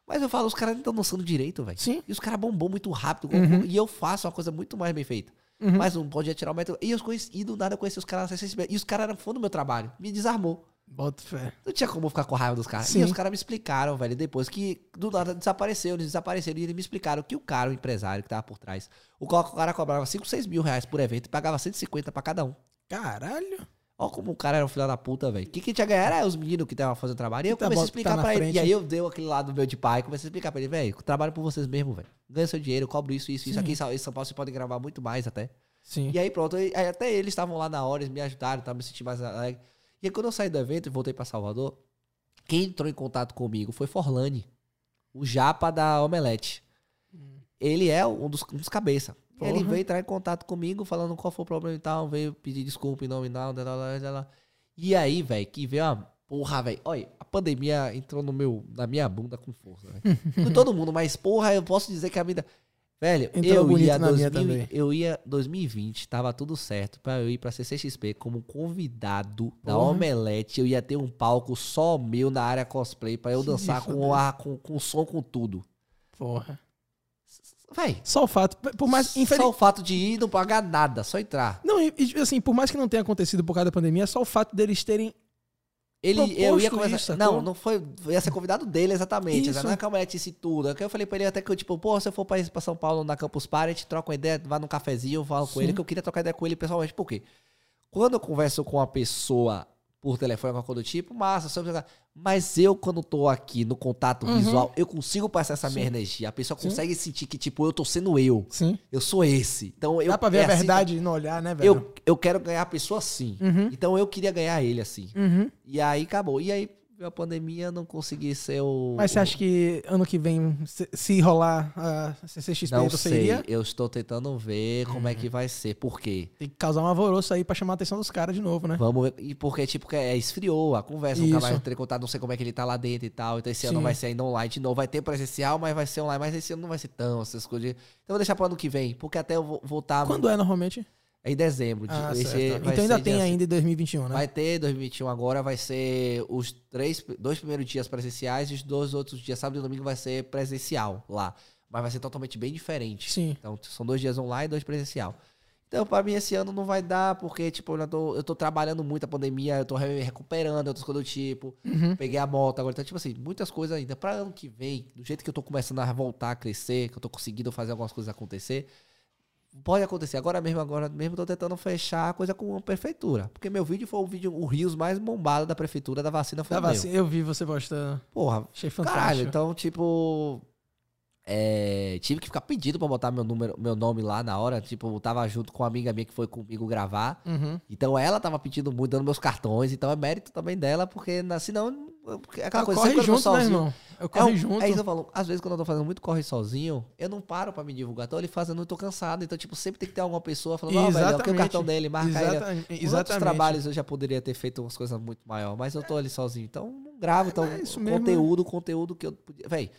Mas eu falo, os caras não estão dançando direito, velho. Sim. E os caras bombam muito rápido. Uhum. E eu faço uma coisa muito mais bem feita. Uhum. Mas não podia tirar o método. E eu conheci, e do nada eu conheci os caras. E os caras eram fã do meu trabalho. Me desarmou. Bota fé. Não tinha como eu ficar com raiva dos caras. Sim. E os caras me explicaram, velho, depois que do nada desapareceu, eles desapareceram. E eles me explicaram que o cara, o empresário que tava por trás, o cara cobrava 5, 6 mil reais por evento e pagava 150 pra cada um. Caralho. Ó como o cara era um filho da puta, velho. O que, que tinha ganhar era os meninos que estavam fazendo trabalho. E eu tá comecei a bom- explicar tá pra ele. frente. E aí eu dei aquele lado meu de pai, comecei a explicar pra ele, velho, trabalho por vocês mesmo, velho. Ganha seu dinheiro, cobro isso, isso, isso. Sim. Aqui em São- Paulo vocês podem gravar muito mais até. Sim. E aí pronto, aí até eles estavam lá na hora, eles me ajudaram, tá, me senti mais alegre. E aí quando eu saí do evento e voltei pra Salvador, quem entrou em contato comigo foi Forlane, o japa da Omelete. Ele é um dos, um dos cabeça. E Ele Porra. veio entrar em contato comigo, falando qual foi o problema e tal, veio pedir desculpa em nome e tal. E aí, velho, que veio uma porra, velho. Olha, a pandemia entrou no meu, na minha bunda com força, velho. Com todo mundo, mas porra, eu posso dizer que a vida... Velho, Entrou eu ia, na minha 2000, também. eu ia 2020, tava tudo certo pra eu ir pra CCXP como convidado da Porra. Omelete. Eu ia ter um palco só meu na área cosplay pra eu Que dançar com, foda. a, com, com som, com tudo. Porra. Véi, Só o fato. Por mais. só infeliz- o fato de ir não pagar nada, só entrar. Não, e, e, assim, por mais que não tenha acontecido por causa da pandemia, só o fato deles terem. Ele, eu ia começar. isso, não, não foi. Ia ser convidado dele exatamente. Isso. Não é que a mulher disse tudo. É que eu falei pra ele até que eu, tipo, pô, se eu for pra, pra São Paulo na Campus Party, a gente troca uma ideia, vai num cafezinho, eu falo com Sim. ele, que eu queria trocar ideia com ele pessoalmente. Por quê? Quando eu converso com uma pessoa por telefone, alguma coisa do tipo, massa, sobre mas eu, quando tô aqui no contato Uhum. visual, eu consigo passar essa minha Sim. energia. A pessoa Sim. consegue sentir que, tipo, eu tô sendo eu. Sim. Eu sou esse. Então, eu, Dá pra ver é a assim verdade no olhar, né, velho? eu, eu quero ganhar a pessoa assim. Uhum. Então eu queria ganhar ele assim. Uhum. E aí acabou. E aí a pandemia, não consegui ser o. Mas você acha que ano que vem, se, se rolar a CCXP, Não você sei. iria? Eu estou tentando ver como é Uhum. que vai ser. Por quê? Tem que causar um alvoroço aí pra chamar a atenção dos caras de novo, né? Vamos ver. E porque, tipo, que é, esfriou a conversa. Nunca Isso. mais ter contato, não sei como é que ele tá lá dentro e tal. Então esse ano Sim. vai ser ainda online de novo. Vai ter presencial, mas vai ser online. Mas esse ano não vai ser tão essas coisas. Então eu vou deixar pro ano que vem. Porque até eu vou voltar Quando é normalmente? Em dezembro. de- Ah, vai Então ainda tem ainda em 2021, né? Vai ter 2021 agora, vai ser os três, dois primeiros dias presenciais e os dois outros dias, sábado e domingo, vai ser presencial lá. Mas vai ser totalmente bem diferente. Sim. Então são dois dias online e dois presencial. Então, pra mim, esse ano não vai dar, porque, tipo, eu, tô, eu tô trabalhando muito a pandemia, eu tô re- recuperando outras coisas do tipo. Uhum. Peguei a moto agora. Então, tipo assim, muitas coisas ainda. Pra ano que vem, do jeito que eu tô começando a voltar a crescer, que eu tô conseguindo fazer algumas coisas acontecer, pode acontecer. Agora mesmo, agora mesmo, tô tentando fechar a coisa com a prefeitura. Porque meu vídeo foi o vídeo, o Rios mais bombado da prefeitura da vacina foi Da o meu. vacina, eu vi você postando. Porra, Achei caralho. fantástico. Então, tipo. é, tive que ficar pedindo pra botar meu, número, meu nome lá na hora. Tipo, eu tava junto com uma amiga minha que foi comigo gravar. Uhum. Então ela tava pedindo muito, dando meus cartões. Então é mérito também dela, porque na- senão. Porque é Aquela Eu coisa, corre junto, né, sozinho, irmão? Eu é, corre um- junto. é isso que eu falo. Às vezes, quando eu tô fazendo muito corre sozinho, eu não paro pra me divulgar. Tô ali fazendo, eu tô cansado. Então, tipo, sempre tem que ter alguma pessoa falando, ó, velho, aqui é o cartão dele, marca ele. Exatamente. Os outros trabalhos eu já poderia ter feito umas coisas muito maiores, mas eu tô ali sozinho. Então, não gravo. Então, é isso mesmo, conteúdo, conteúdo que eu podia. Véi,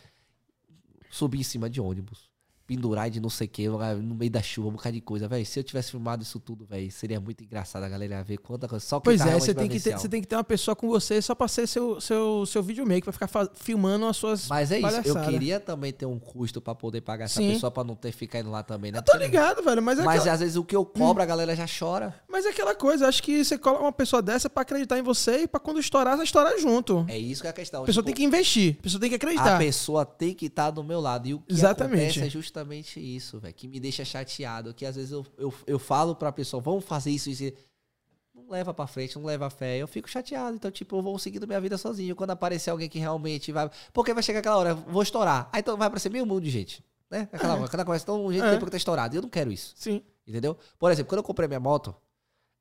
subir em cima de ônibus. Pendurar de não sei o que, no meio da chuva, um bocado de coisa, velho. Se eu tivesse filmado isso tudo, velho, seria muito engraçado a galera ia ver quanta coisa. Só que Pois tá é, você tem, que ter, você tem que ter uma pessoa com você só pra ser seu, seu, seu videomaker, pra ficar filmando as suas. Mas é isso, eu queria também ter um custo pra poder pagar essa Sim. pessoa pra não ter que ficar indo lá também, né? Eu tô ligado, velho, mas é, Mas aquela, às vezes o que eu cobro, a galera já chora. mas é aquela coisa. Acho que você coloca uma pessoa dessa pra acreditar em você e pra quando estourar, você estourar junto. É isso que é a questão. A pessoa Tipo, tem que investir, a pessoa tem que A acreditar. pessoa tem que estar do meu lado. E o que Exatamente. é justamente isso, velho. Que me deixa chateado. Que às vezes eu, eu, eu falo pra pessoa, vamos fazer isso, isso. e- Não leva pra frente, não leva fé. Eu fico chateado. Então, tipo, eu vou seguindo minha vida sozinho. Quando aparecer alguém que realmente vai. Porque vai chegar aquela hora, vou estourar. Aí então vai aparecer meio mundo de gente. Né? Aquela hora, cada coisa tão gente É. tem porque tá estourado. E eu não quero isso. Sim. Entendeu? Por exemplo, quando eu comprei minha moto,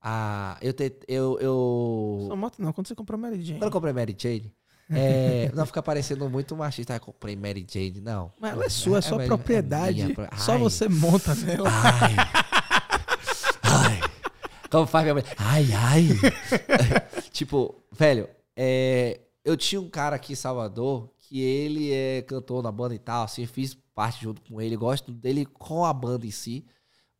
a, eu, te, eu, eu, Sua moto não, quando você comprou Mary Jane. quando eu comprei Mary Jane, é, não fica parecendo muito machista. Ah, comprei Mary Jane, não. Mas ela é sua, é sua Mary- propriedade. minha Só Ai, você monta nela. Ai. ai. Como faz minha mãe? Ai, ai. tipo, velho, é, eu tinha um cara aqui em Salvador que ele é cantor na banda e tal, assim, fiz parte junto com ele, gosto dele com a banda em si.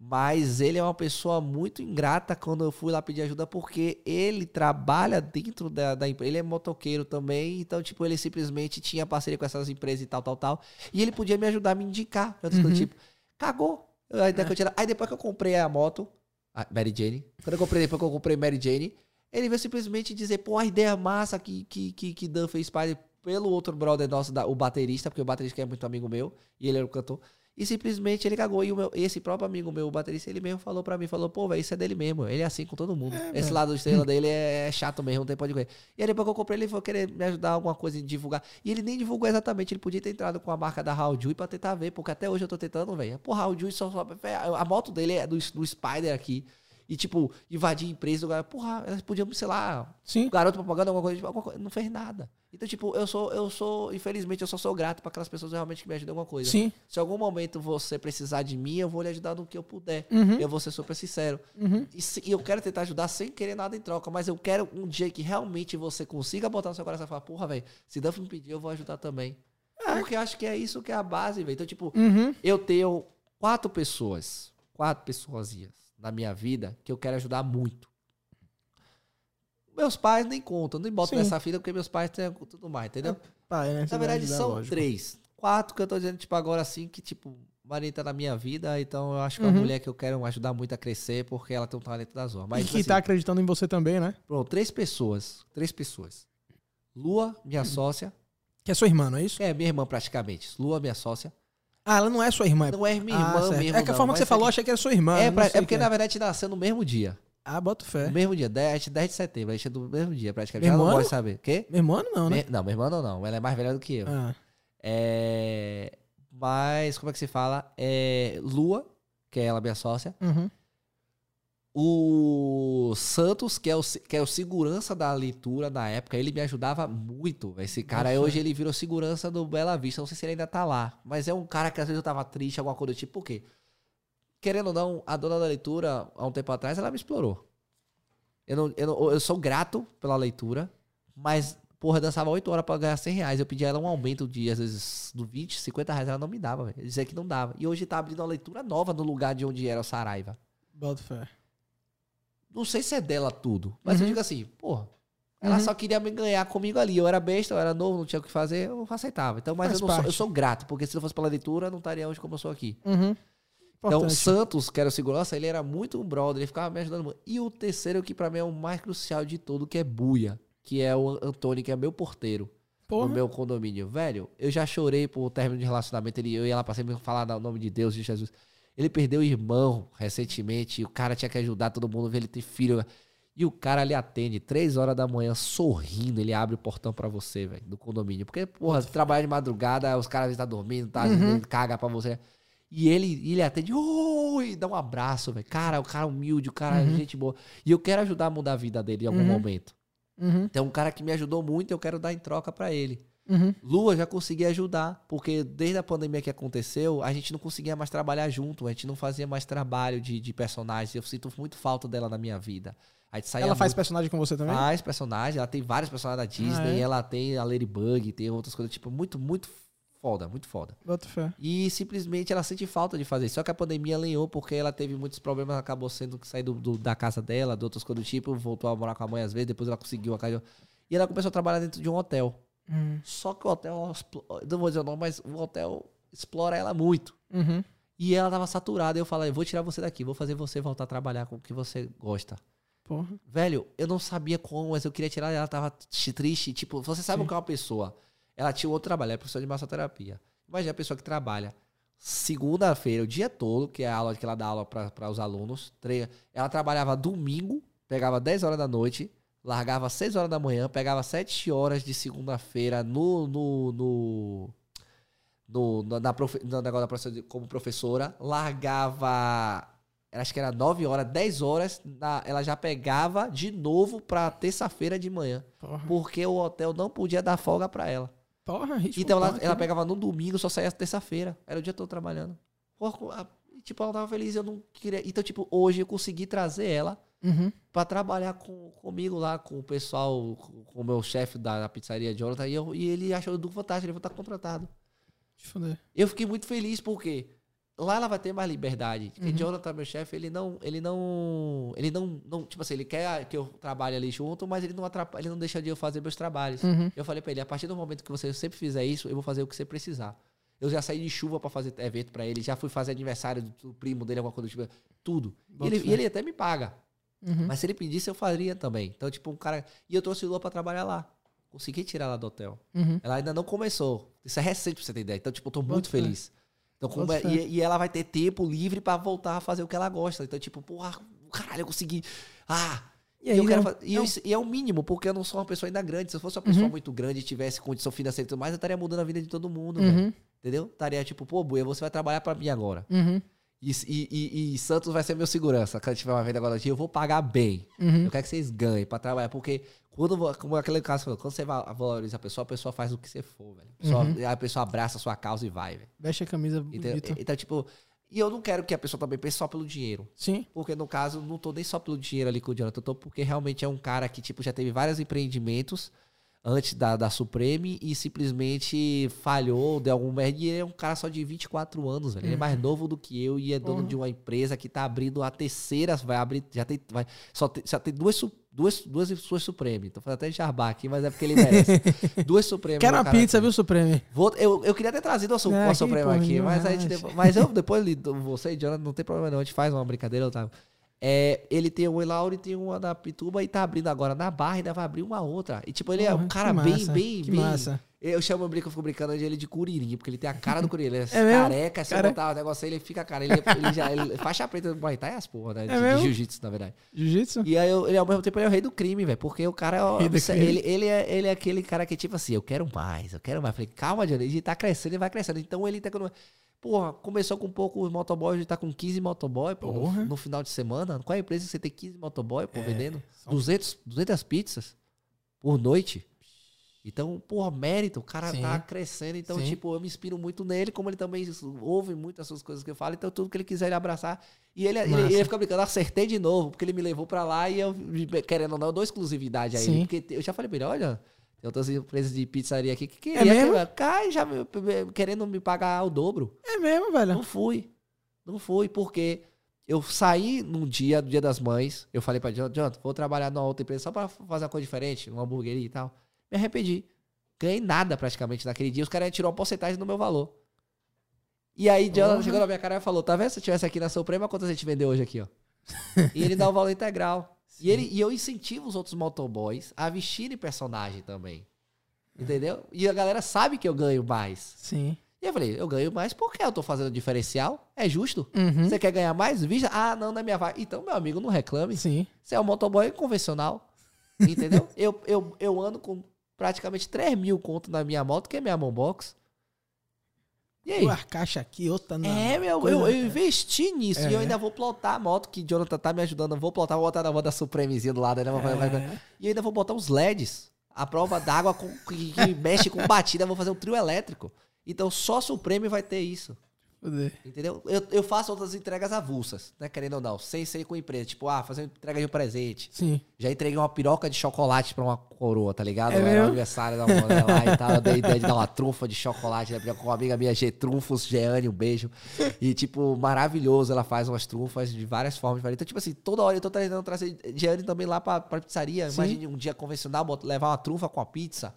Mas ele é uma pessoa muito ingrata quando eu fui lá pedir ajuda, porque ele trabalha dentro da, da empresa. Ele é motoqueiro também, então, tipo, ele simplesmente tinha parceria com essas empresas e tal, tal, tal. E ele podia me ajudar a me indicar. outras coisas, Uhum. tipo, cagou. Aí, depois que eu tira- aí depois que eu comprei a moto, a Mary Jane, quando eu comprei, depois que eu comprei Mary Jane, ele veio simplesmente dizer, pô, a ideia massa que, que, que, que Dan fez pai pelo outro brother nosso, o baterista, porque o baterista é muito amigo meu, e ele era o cantor. E simplesmente ele cagou. E meu- esse próprio amigo meu, o baterista, ele mesmo falou pra mim, falou, pô, velho, isso é dele mesmo. Ele é assim com todo mundo. esse lado estrela dele é, é chato mesmo, não tem pode correr. E aí depois que eu comprei, ele foi querer me ajudar alguma coisa em divulgar. E ele nem divulgou exatamente. Ele podia ter entrado com a marca da Raul Jui pra tentar ver, porque até hoje eu tô tentando, velho. Pô, Raul Jui só, só A moto dele é do, do Spider aqui. E, tipo, invadir empresa, cara, porra, elas podiam, sei lá, Sim. garoto propaganda, alguma coisa, tipo, alguma coisa, não fez nada. Então, tipo, eu sou, eu sou, infelizmente, eu só sou grato pra aquelas pessoas realmente que me ajudam em alguma coisa. Sim. Se em algum momento você precisar de mim, eu vou lhe ajudar no que eu puder. Uhum. Eu vou ser super sincero. Uhum. E, se- e eu quero tentar ajudar sem querer nada em troca, mas eu quero um dia que realmente você consiga botar no seu coração e falar, porra, velho, se Duff me pedir, eu vou ajudar também. Porque eu acho que é isso que é a base, velho. Então, tipo, Uhum. eu tenho quatro pessoas, quatro pessoazinhas na minha vida que eu quero ajudar muito. Meus pais nem contam, nem boto Sim. nessa fila porque meus pais têm tudo mais, entendeu? Pai, né? Na verdade, ajudar, são lógico. três. Quatro que eu tô dizendo, tipo, agora assim, que, tipo, Maria tá na minha vida, então eu acho que é Uhum. uma mulher que eu quero ajudar muito a crescer, porque ela tem um talento da zona. Mas, e que assim, tá acreditando em você também, né? pronto, três pessoas. Três pessoas. Lua, minha sócia. Que é sua irmã, não é isso? É minha irmã, praticamente. Lua, minha sócia. Ah, ela não é sua irmã. Não é minha Ah, irmã certo. mesmo. É que a não, forma que você falou, que- achei que era sua irmã. É, pra- é porque, que na verdade, a gente nasceu no mesmo dia. Ah, bota fé. No mesmo dia, 10, a gente é 10 de setembro. A gente é do mesmo dia, praticamente. Meu Ela não irmão? gosta de saber. Quê? Meu irmão não, né? Me- Não, minha irmã não, não. Ela é mais velha do que eu. Ah, É... Mas, como é que se fala? É... Lua, que é ela, minha sócia. uhum. O Santos, que é o, que é o segurança da leitura na época, ele me ajudava muito. Esse cara, Nossa. hoje ele virou segurança do Bela Vista. Não sei se ele ainda tá lá. Mas é um cara que às vezes eu tava triste, alguma coisa do tipo. Por quê? Querendo ou não, a dona da leitura, há um tempo atrás, ela me explorou. Eu, não, eu, não- eu sou grato pela leitura, mas, porra, dançava 8 horas pra ganhar 100 reais. Eu pedi ela um aumento de, às vezes, do 20, 50 reais. Ela não me dava, velho. Dizia que não dava. E hoje tá abrindo uma leitura nova no lugar de onde era o Saraiva. Bota fé. Não sei se é dela tudo, mas eu Uhum. digo assim, porra. Ela Uhum. só queria me ganhar comigo ali. Eu era besta, eu era novo, não tinha o que fazer, eu aceitava. Então, mas Faz eu, não sou, eu sou grato, porque se não fosse pela leitura, eu não estaria hoje como eu sou aqui. Uhum. Então, o. Santos, que era o segurança, ele era muito um brother, ele ficava me ajudando muito. E o terceiro, que pra mim é o mais crucial de tudo, que é Buia, que é o Antônio, que é meu porteiro Porra. no meu condomínio. Velho, eu já chorei por término de relacionamento. Ele, eu ia lá pra sempre falar no nome de Deus, de Jesus. Ele perdeu o irmão recentemente. O cara tinha que ajudar todo mundo, ver ele ter filho. E o cara lhe atende três horas da manhã, sorrindo, ele abre o portão pra você, velho, do condomínio. Porque, porra, você trabalha de madrugada, os caras estão dormindo, tá, ele caga pra você. E ele, ele atende, oi, dá um abraço, velho. Cara, o cara humilde, o cara é gente boa. E eu quero ajudar a mudar a vida dele em algum Uhum. momento. Uhum, Então, um cara que me ajudou muito, eu quero dar em troca pra ele. Uhum. Lua já consegui ajudar, porque desde a pandemia que aconteceu, a gente não conseguia mais trabalhar junto, a gente não fazia mais trabalho de, de personagens. Eu sinto muito falta dela na minha vida. Ela faz muito- personagem com você também? faz personagem, ela tem vários personagens da Disney, Ah, é? ela tem a Ladybug, tem outras coisas, tipo, muito, muito foda, muito foda. Bota fé. E simplesmente ela sente falta de fazer. Só que a pandemia alinhou porque ela teve muitos problemas, acabou sendo que do, do- da casa dela, de outras coisas do tipo, voltou a morar com a mãe às vezes, depois ela conseguiu a casa. E ela começou a trabalhar dentro de um hotel. Hum, Só que o hotel, não vou dizer o nome, mas o hotel explora ela muito. Uhum. E ela tava saturada. Eu falei, vou tirar você daqui, vou fazer você voltar a trabalhar com o que você gosta. Porra. Velho, eu não sabia como, mas eu queria tirar ela. Ela tava triste. Tipo, você sabe Sim. o que é uma pessoa? Ela tinha outro trabalho, ela é professora de massoterapia. Imagina a pessoa que trabalha segunda-feira, o dia todo, que é a aula que ela dá aula para os alunos. Ela trabalhava domingo, pegava 10 horas da noite, largava 6 horas da manhã, pegava 7 horas de segunda-feira no. no, no no, na, na profe- da professora, como professora, largava acho que era 9 horas, 10 horas, na- ela já pegava de novo pra terça-feira de manhã. Porra. Porque o hotel não podia dar folga pra ela. Porra, Então ela, ela né? pegava no domingo, só saía terça-feira. Era o dia todo trabalhando. Porra, tipo, ela tava feliz, eu não queria. Então, tipo, hoje eu consegui trazer ela Uhum. pra trabalhar com, comigo lá, com o pessoal, com, o meu chefe da, da pizzaria Jonathan. E, eu- e ele achou do fantástico, ele vai estar contratado. Deixa eu fiquei muito feliz porque lá ela vai ter mais liberdade. Porque Uhum. Jonathan, meu chefe, ele não, ele não, ele não, não, tipo assim, ele quer que eu trabalhe ali junto, mas ele não atrapalha, ele não deixa de eu fazer meus trabalhos. Uhum. Eu falei pra ele, a partir do momento que você sempre fizer isso, eu vou fazer o que você precisar. Eu já saí de chuva pra fazer evento pra ele, já fui fazer aniversário do, do primo dele, alguma coisa do tipo, tudo. E ele, e ele até me paga. Uhum. Mas se ele pedisse, eu faria também. Então, tipo, um cara. E eu trouxe Lua pra trabalhar lá. Consegui tirar ela do hotel. Uhum. Ela ainda não começou. Isso é recente pra você ter ideia. Então, tipo, eu tô muito feliz. Então, é- e, e ela vai ter tempo livre pra voltar a fazer o que ela gosta. Então, tipo, porra, caralho, eu consegui. Ah! E aí, eu quero né? fa- e, eu- e é o mínimo, porque eu não sou uma pessoa ainda grande. Se eu fosse uma pessoa Uhum. muito grande e tivesse condição financeira e tudo mais, eu estaria mudando a vida de todo mundo, Uhum. Entendeu? Estaria tipo, pô, Buia, você vai trabalhar pra mim agora. Uhum. E, e- e- Santos vai ser meu segurança. Quando tiver uma venda agora, eu vou pagar bem. Uhum. Eu quero que vocês ganhem pra trabalhar. Porque quando, como aquele caso falou, quando você va- valoriza a pessoa, a pessoa faz o que você for, velho. A pessoa, Uhum. a pessoa abraça a sua causa e vai, velho. Veste a camisa Então, bonita. então, tipo, e eu não quero que a pessoa também pense só pelo dinheiro. Sim. Porque no caso, não tô nem só pelo dinheiro ali com o Jonathan, eu tô porque realmente é um cara que, tipo, já teve vários empreendimentos antes da, da Supreme e simplesmente falhou, deu algum merda. E ele é um cara só de 24 anos, velho. Ele é mais novo do que eu e é dono Uhum. de uma empresa que tá abrindo a terceira, vai abrir, já tem, vai, só tem, só tem duas, duas, duas suas Supreme. Tô falando até de jarbá aqui, mas é porque ele merece. duas Supreme. Quero cara pizza, tem. viu, Supreme? Vou- eu, eu queria ter trazido uma, su- uma que Suprema porra aqui, mas, a gente mas eu depois você e Jonathan, não tem problema não, a gente faz uma brincadeira, Otávio. É, ele tem uma em Laura e tem uma na Pituba e tá abrindo agora na Barra e ainda vai abrir uma outra. E tipo, ele é Porra, um cara bem, bem, que bem. massa. Eu chamo, eu brinco, eu fico brincando de ele de curirinho, porque ele tem a cara do curirinho. Ele é, É careca, se eu botar o negócio aí, ele fica cara. Ele, ele já, ele, faixa preta do Muay Thai é as porra, né? De, É de jiu-jitsu, na verdade. Jiu-jitsu? E aí, eu- ele ao mesmo tempo ele é o rei do crime, velho. Porque o cara é. ó, ele, ele, é, ele é aquele cara que, tipo assim, eu quero mais, eu quero mais. Falei, calma, Johnny, ele tá crescendo, ele vai crescendo. Então ele tá. Porra, começou com um pouco os motoboys, ele tá com 15 motoboy, pô, no, no final de semana. Qual é a empresa que você tem 15 motoboy, pô, vendendo? são- 200, 200 pizzas por noite. Então, porra, mérito, o cara Sim. tá crescendo. Então, Sim. tipo, eu me inspiro muito nele, como ele também ouve muitas das coisas que eu falo. Então, tudo que ele quiser ele abraçar. E ele, ele, Massa. ele fica brincando, acertei de novo, porque ele me levou pra lá e eu, querendo ou não, eu dou exclusividade a Sim. ele. Porque eu já falei pra ele, olha, tem outras empresas de pizzaria aqui que É queria mesmo? que, cai já querendo me pagar o dobro. É mesmo, velho. Não fui. Não fui, porque eu saí num dia, do dia das mães, eu falei pra Jonathan, vou trabalhar numa outra empresa só pra fazer uma coisa diferente, uma hamburgueria e tal. Me arrependi. Ganhei nada praticamente naquele dia, os caras tirou uma porcentagem do meu valor. E aí, Jonathan Porra. chegou na minha cara e falou, tá vendo? Se eu tivesse aqui na Suprema, quanto a gente vendeu hoje aqui, ó? e ele dá o valor integral. E, ele, e eu incentivo os outros motoboys a vestirem personagem também. Entendeu? E a galera sabe que eu ganho mais. Sim. E eu falei, eu ganho mais porque eu tô fazendo diferencial. É justo? Uhum. Você quer ganhar mais? Vista? Ah, não, na minha vaga. Então, meu amigo, não reclame. Sim. Você é um motoboy convencional. Entendeu? eu, eu, eu ando com praticamente 3 mil conto na minha moto, que é minha mão box. E aí? Uma caixa aqui, outra na. É, meu, coisa- eu, eu investi nisso. É. E eu ainda vou plotar a moto, que Jonathan tá me ajudando. Eu vou plotar, vou botar na moto da Supremezinha do lado. Né? É. E eu ainda vou botar uns LEDs. A prova d'água com- que, que mexe com batida. Vou fazer um trio elétrico. Então só Supreme vai ter isso. Entendeu? Eu, eu faço outras entregas avulsas, né? Querendo ou não, sem ser com empresa. Tipo, ah, fazer entrega de um presente. Sim. Já entreguei uma piroca de chocolate pra uma coroa, tá ligado? É Era mesmo? o aniversário da mulher lá e tal. Eu dei ideia de dar uma trufa de chocolate, né? Com uma amiga minha, G Trufos, Geane, um beijo. E, tipo, maravilhoso. Ela faz umas trufas de várias formas. Então, tipo assim, toda hora eu tô tentando trazer Geane também lá pra, pra pizzaria. Sim. Imagine um dia convencional, levar uma trufa com a pizza.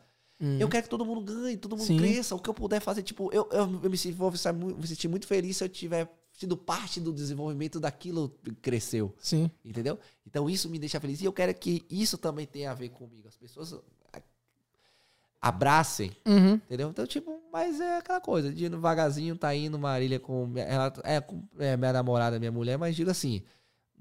Eu quero que todo mundo ganhe, todo mundo Sim. cresça. O que eu puder fazer, tipo, eu, eu, eu me, vou me sentir muito- feliz se eu tiver sido parte do desenvolvimento daquilo cresceu. Sim. Entendeu? Então isso me deixa feliz. E eu quero que isso também tenha a ver comigo. As pessoas abracem, Uhum. entendeu? Então, tipo, mas é aquela coisa, de indo vagarzinho, tá indo Marília com. Ela é, com é, minha namorada, minha mulher, mas digo assim.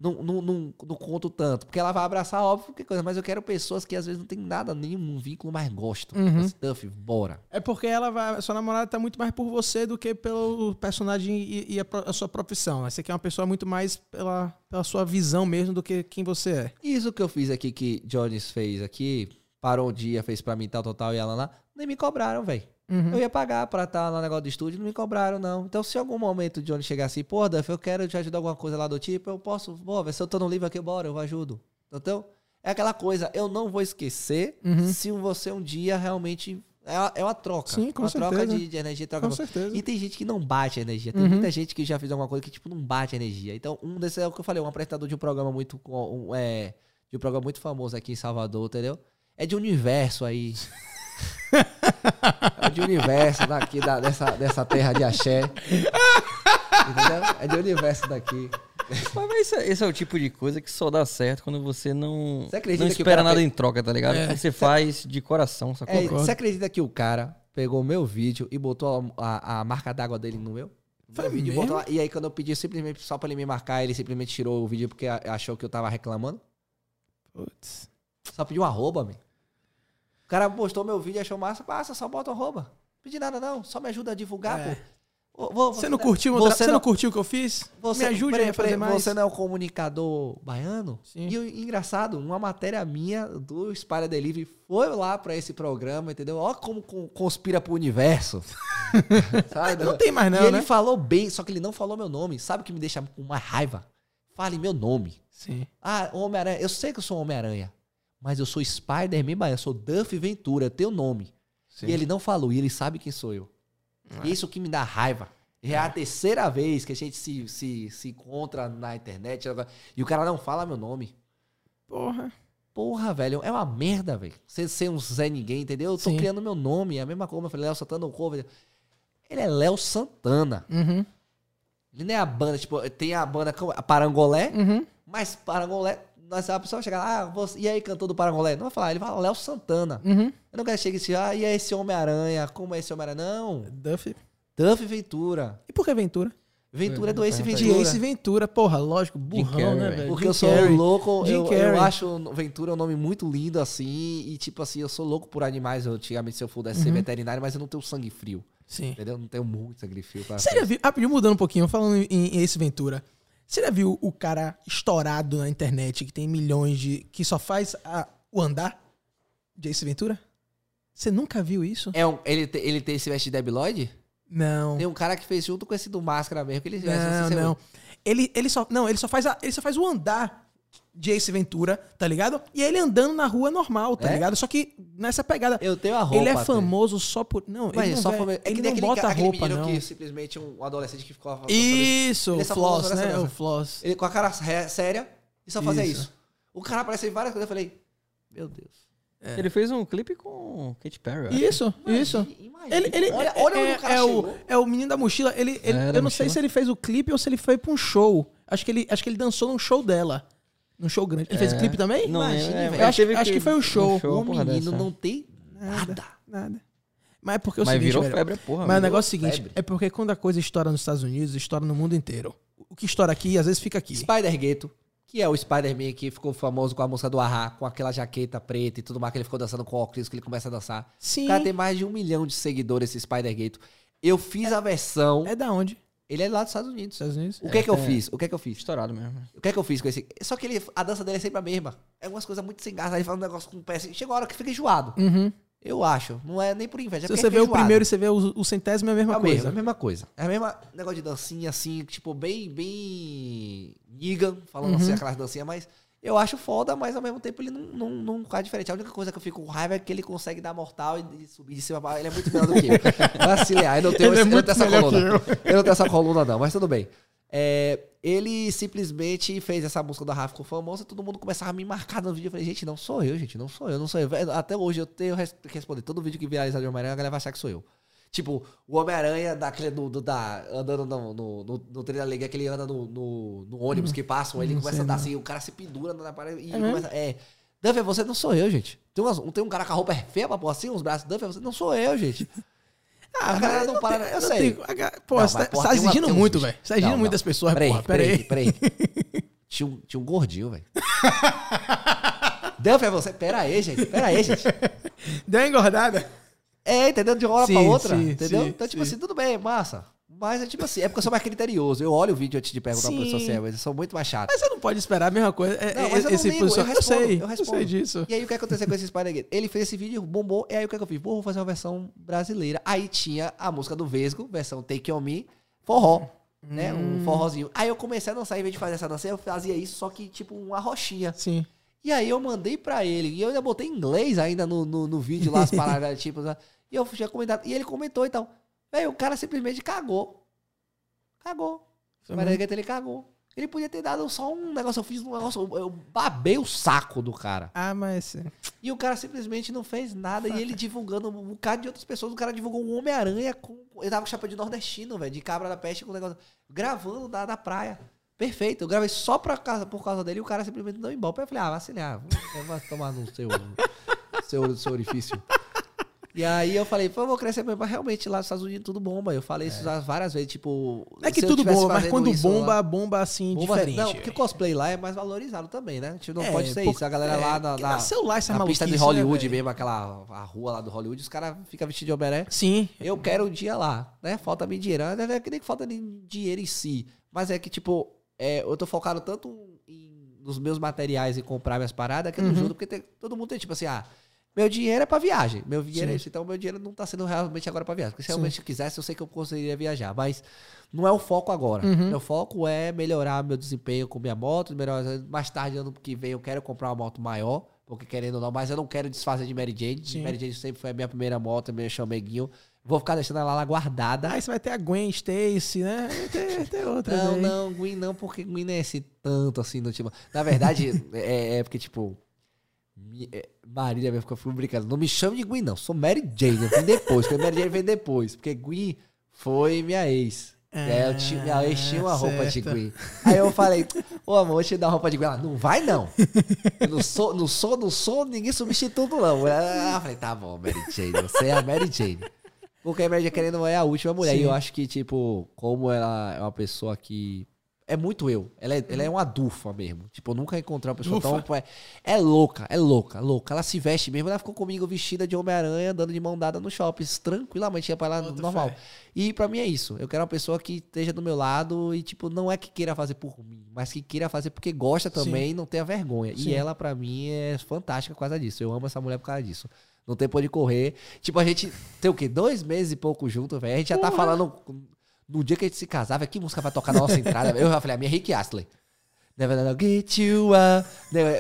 Não, não, não, não conto tanto, porque ela vai abraçar, óbvio, que coisa, mas eu quero pessoas que às vezes não tem nada, nenhum vínculo, mas gostam. Uhum. Stuff, bora. É porque ela vai. Sua namorada tá muito mais por você do que pelo personagem e, e a, a sua profissão. Você quer uma pessoa muito mais pela, pela sua visão mesmo do que quem você é. Isso que eu fiz aqui, que Jones fez aqui, parou um dia, fez pra mim tal, tal, tal, e ela lá, nem me cobraram, velho. Uhum. Eu ia pagar pra estar no negócio do estúdio, não me cobraram, não. Então, se em algum momento o Johnny chegar assim, pô, Duff, eu quero te ajudar alguma coisa lá do tipo, eu posso, pô, se eu tô no livro aqui, bora, eu ajudo. Então, é aquela coisa, eu não vou esquecer Uhum. se você um dia realmente. É uma, é uma troca. Sim, com uma troca certeza. de, de energia, troca. Com certeza. E tem gente que não bate a energia. Tem Uhum. muita gente que já fez alguma coisa que, tipo, não bate a energia. Então, um desses é o que eu falei, um apresentador de um programa muito. Um, é, de um programa muito famoso aqui em Salvador, entendeu? É de universo aí. é de universo daqui, da, dessa, dessa terra de axé. Entendeu? É de universo daqui. Mas esse, é- esse é o tipo de coisa que só dá certo quando você não, Você acredita não espera nada fez- em troca, tá ligado? É. Quando você faz de coração, sacou? É, você acredita que o cara pegou o meu vídeo e botou a, a- a marca d'água dele no meu? Foi Meu vídeo, mesmo? botou lá, e aí, quando eu pedi simplesmente só pra ele me marcar, ele simplesmente tirou o vídeo porque achou que eu tava reclamando. Putz. Só pediu um arroba, man. O cara postou meu vídeo e achou massa. Passa, só bota um arroba. Não pedi nada, não. Só me ajuda a divulgar, É. pô. Vou- Você não curtiu, você você não não, curtiu o que eu fiz? você, Me ajude peraí, a fazer mais. Você não é o comunicador baiano? Sim. E o engraçado, uma matéria minha do Espalha Delivery foi lá pra esse programa, entendeu? Ó como con- conspira pro universo. Sabe? Não tem mais não, e ele né? falou bem, só que ele não falou meu nome. Sabe o que me deixa com mais raiva? Fale meu nome. Sim. Ah, Homem-Aranha. Eu sei que eu sou Homem-Aranha. Mas eu sou Spider-Man, eu sou Duff Ventura, eu tenho nome. Sim. E ele não falou, e ele sabe quem sou eu. E isso que me dá raiva. É a terceira vez que a gente se, se, se encontra na internet e o cara não fala meu nome. Porra. Porra, velho, é uma merda, velho. Você ser um Zé Ninguém, entendeu? Eu tô Sim. criando meu nome, é a mesma coisa. Eu falei, Léo Santana, o cover. Ele é Léo Santana. Uhum. Ele não é a banda, tipo, tem a banda a Parangolé, Uhum. mas Parangolé, a pessoa vai chegar lá, ah, você, e aí, cantor do Parangolé? Não vai falar, ele fala Léo Santana. Uhum. Eu não quero chegar e dizer, ah, e é esse Homem-Aranha? Como é esse Homem-Aranha? Não. Duff. Duff Ventura. E por que Ventura? Ventura é do Ace Pergunta De Ventura. Ace Ventura, porra, lógico, burrão, Carrey, né, velho. Porque Jim eu sou Carrey. louco, eu, eu acho Ventura um nome muito lindo, assim, e tipo assim, eu sou louco por animais, eu, antigamente se eu pudesse Uhum. ser veterinário, mas eu não tenho sangue frio, Sim. entendeu? Eu não tenho muito sangue frio pra Você já viu, rapidinho, mudando um pouquinho, falando em, em Ace Ventura. Você já viu o cara estourado na internet, que tem milhões de. que só faz a- o andar de Ace Ventura? Você nunca viu isso? É um, ele, te- ele tem esse veste de Debi Lloyd? Não. Tem um cara que fez junto com esse do Máscara mesmo, que ele Não, é não. Ele, ele só. Não, ele só faz a- ele só faz o andar de Ace Ventura, tá ligado? E ele andando na rua normal, tá É? ligado? Só que nessa pegada. Eu tenho a roupa. ele é até. famoso só por. Não, Mas ele não, só vai- é que ele nem não aquele, bota aquele roupa, menino não. que simplesmente um adolescente que ficou Isso, o só Floss, né? nessa- O Floss. Ele com a cara séria e só fazia Isso. isso. O cara apareceu em várias coisas, eu falei, meu Deus. Ele fez um clipe com Katy Perry. eu acho. Isso, isso. Imagina, Ele, ele, olha, é, olha é- onde o cara é o, chegou. é o menino da mochila. Ele, ele- É, da eu não sei mochila. se ele fez o clipe ou se ele foi pra um show. Acho que ele, acho que ele dançou num show dela. Num show grande. Ele fez o clipe também? Não, Imagina, é, velho. é, Eu acho- acho que foi o show. um O porra menino dessa. não tem Nada. nada. Mas é porque é o Mas seguinte, virou velho, febre, porra. Mas o negócio é o seguinte, febre. é porque quando a coisa estoura nos Estados Unidos, estoura no mundo inteiro. O que estoura aqui, às vezes fica aqui. Spider-Ghetto, que é o Spider-Man que ficou famoso com a música do Ahá, com aquela jaqueta preta e tudo mais, que ele ficou dançando com óculos, que ele começa a dançar. Sim. O cara tem mais de um milhão de seguidores, esse Spider-Ghetto. Eu fiz a versão. É da onde? Ele é lá dos Estados Unidos. Estados Unidos? O que é, que eu fiz? O que é que eu fiz? Estourado mesmo. O que é que eu fiz com esse? Só que ele, a dança dele é sempre a mesma. É umas coisas muito sem graça. Aí fala um negócio com o pé assim. Chega uma hora que fica enjoado. Uhum. Eu acho. Não é nem por inveja. é Se você vê o enjoado. primeiro e você vê o, o centésimo, é a mesma É coisa. é a mesma coisa. É a mesma negócio de dancinha, assim, tipo, bem, bem. Niga, falando assim, aquelas dancinhas, mas eu acho foda, mas ao mesmo tempo ele não, não, não faz diferente. A única coisa que eu fico com raiva é que ele consegue dar mortal e, subir de cima. pra- Ele é muito melhor do que eu. Vacilar, eu não tenho, é esse- eu não tenho essa coluna. que Eu não tenho essa coluna, não, mas tudo bem. É, ele simplesmente fez essa música do Rafa, ficou famosa, todo mundo começava a me marcar no vídeo. Eu falei, gente, não sou eu, gente, não sou eu, não sou eu. Até hoje eu tenho que responder. Todo vídeo que viraliza de Homem-Aranha, a galera vai achar que sou eu. Tipo, o Homem-Aranha daquele do, do- da, andando no, no, no, no trem da liga, que ele anda no, no, no ônibus que passam, ele Não começa sei, a andar não. assim, o cara se pendura na parede e É mesmo? começa. É. Duffy, você não sou eu, gente. Tem, umas- tem um cara com a roupa feia pra pôr assim, uns braços. Duffy, você não sou eu, gente. Ah, A galera não para, tem- eu não sei. tem- a Pô, Não, você tá, porra, tá uma- exigindo uns muito, velho. Você tá exigindo Não, muito não. das pessoas, Peraí, porra. Pera aí. peraí, peraí. tinha, um, tinha um gordinho, velho. Duffy, é você? Pera aí, gente. Pera aí, gente. Deu uma engordada. É, entendeu? De uma hora Sim, pra outra, sim, entendeu? sim, então, tipo sim. assim, tudo bem, massa. Mas é tipo assim, é porque eu sou mais criterioso. Eu olho o vídeo antes de perguntar pra Sim. pessoa se é, mas eu sou muito mais chato. Mas você não pode esperar a mesma coisa. É, Não, é- mas eu não ligo, eu respondo, sei, eu eu respondo. sei disso. E aí o que aconteceu com esse Spider-Man? Ele fez esse vídeo, bombou, e aí o que, que eu fiz? Pô, vou fazer uma versão brasileira. Aí tinha a música do Vesgo, versão Take On Me, forró. Né? Hum. Um forrozinho. Aí eu comecei a dançar, em vez de fazer essa dança, eu fazia isso, só que tipo uma rochinha. Sim. E aí eu mandei pra ele. E eu ainda botei em inglês ainda no, no, no vídeo lá, as palavras, tipo. E eu tinha comentado. E ele comentou e tal. Velho, o cara simplesmente cagou. Cagou. O Spider-Gate, ele cagou. Ele podia ter dado só um negócio. Eu fiz um negócio. Eu, eu babei o saco do cara. Ah, mas. E o cara simplesmente não fez nada. E ele divulgando um bocado de outras pessoas. O cara divulgou um Homem-Aranha com. Ele tava com chapéu de nordestino, velho. De cabra da peste com o negócio. Gravando da, da praia. Perfeito. Eu gravei só pra casa, por causa dele e o cara simplesmente não embora. Eu falei, ah, vacilar. Vai tomar no seu, seu, seu orifício. E aí eu falei, pô, eu vou crescer mesmo. Mas realmente lá nos Estados Unidos tudo bomba. Eu falei isso várias vezes, tipo. É que tudo bomba, mas quando isso lá- bomba, bomba assim, Bomba- diferente. Não, porque velho. cosplay lá é mais valorizado também, né? Tipo, não É, pode ser pô, isso. A galera é, lá na, na, essa na pista de né, Hollywood velho? mesmo, aquela a rua lá do Hollywood, os caras ficam vestidos de Homem-Aranha. Sim. Eu quero um dia lá, né? Falta-me dinheiro. Não é que nem que falta nem dinheiro em si. Mas é que, tipo, é, eu tô focado tanto em, nos meus materiais e comprar minhas paradas que eu não Uhum. junto, porque tem- todo mundo tem, tipo assim, ah, meu dinheiro é pra viagem. Meu dinheiro é Sim. isso. Então, meu dinheiro não tá sendo realmente agora pra viagem. Porque se Sim. realmente eu quisesse, eu sei que eu conseguiria viajar. Mas não é o foco agora. Uhum. Meu foco é melhorar meu desempenho com minha moto. Melhorar, mais tarde, ano que vem, eu quero comprar uma moto maior. Porque querendo ou não, mas eu não quero desfazer de Mary Jane. Sim. Mary Jane sempre foi a minha primeira moto, meu chameguinho. Vou ficar deixando ela lá guardada. Aí você vai ter a Gwen Stacy, né? Ter, ter outra. Não, aí. não, Gwen não, porque Gwen não é esse tanto assim no tipo. Na verdade, é, é porque, tipo. é, Marília mesmo, fui brincando. Não me chame de Gwen, não. Sou Mary Jane. Eu vim depois, porque Mary Jane vem depois. Porque Gwen foi minha ex. E aí eu tinha, minha ex tinha uma roupa de Ah, certo. Gwen. Aí eu falei, ô amor, vou te dar roupa de Gwen. Ela, não vai não. Eu não sou, não sou, não sou ninguém substituto, não. Ela- Eu falei, tá bom, Mary Jane, você é a Mary Jane. Porque a Mary Jane, querendo não, é a última mulher. Sim. E eu acho que, tipo, como ela é uma pessoa que. É muito eu. Ela é, ela é uma dufa mesmo. Tipo, eu nunca encontrei uma pessoa Dufa? tão. É, é louca, é louca, louca. Ela se veste mesmo. Ela ficou comigo vestida de Homem-Aranha, andando de mão dada no shopping. Tranquilamente, ia pra lá Bota normal. fé. E pra mim é isso. Eu quero uma pessoa que esteja do meu lado e, tipo, não é que queira fazer por mim, mas que queira fazer porque gosta também e não tenha vergonha. Sim. E ela, pra mim, é fantástica por causa disso. Eu amo essa mulher por causa disso. Não tem por onde correr. Tipo, a gente tem o quê? Dois meses e pouco junto, velho. A gente já tá falando. No dia que a gente se casava, que música vai tocar na nossa entrada? Eu já falei, a minha é Rick Astley. Never I'll get you up.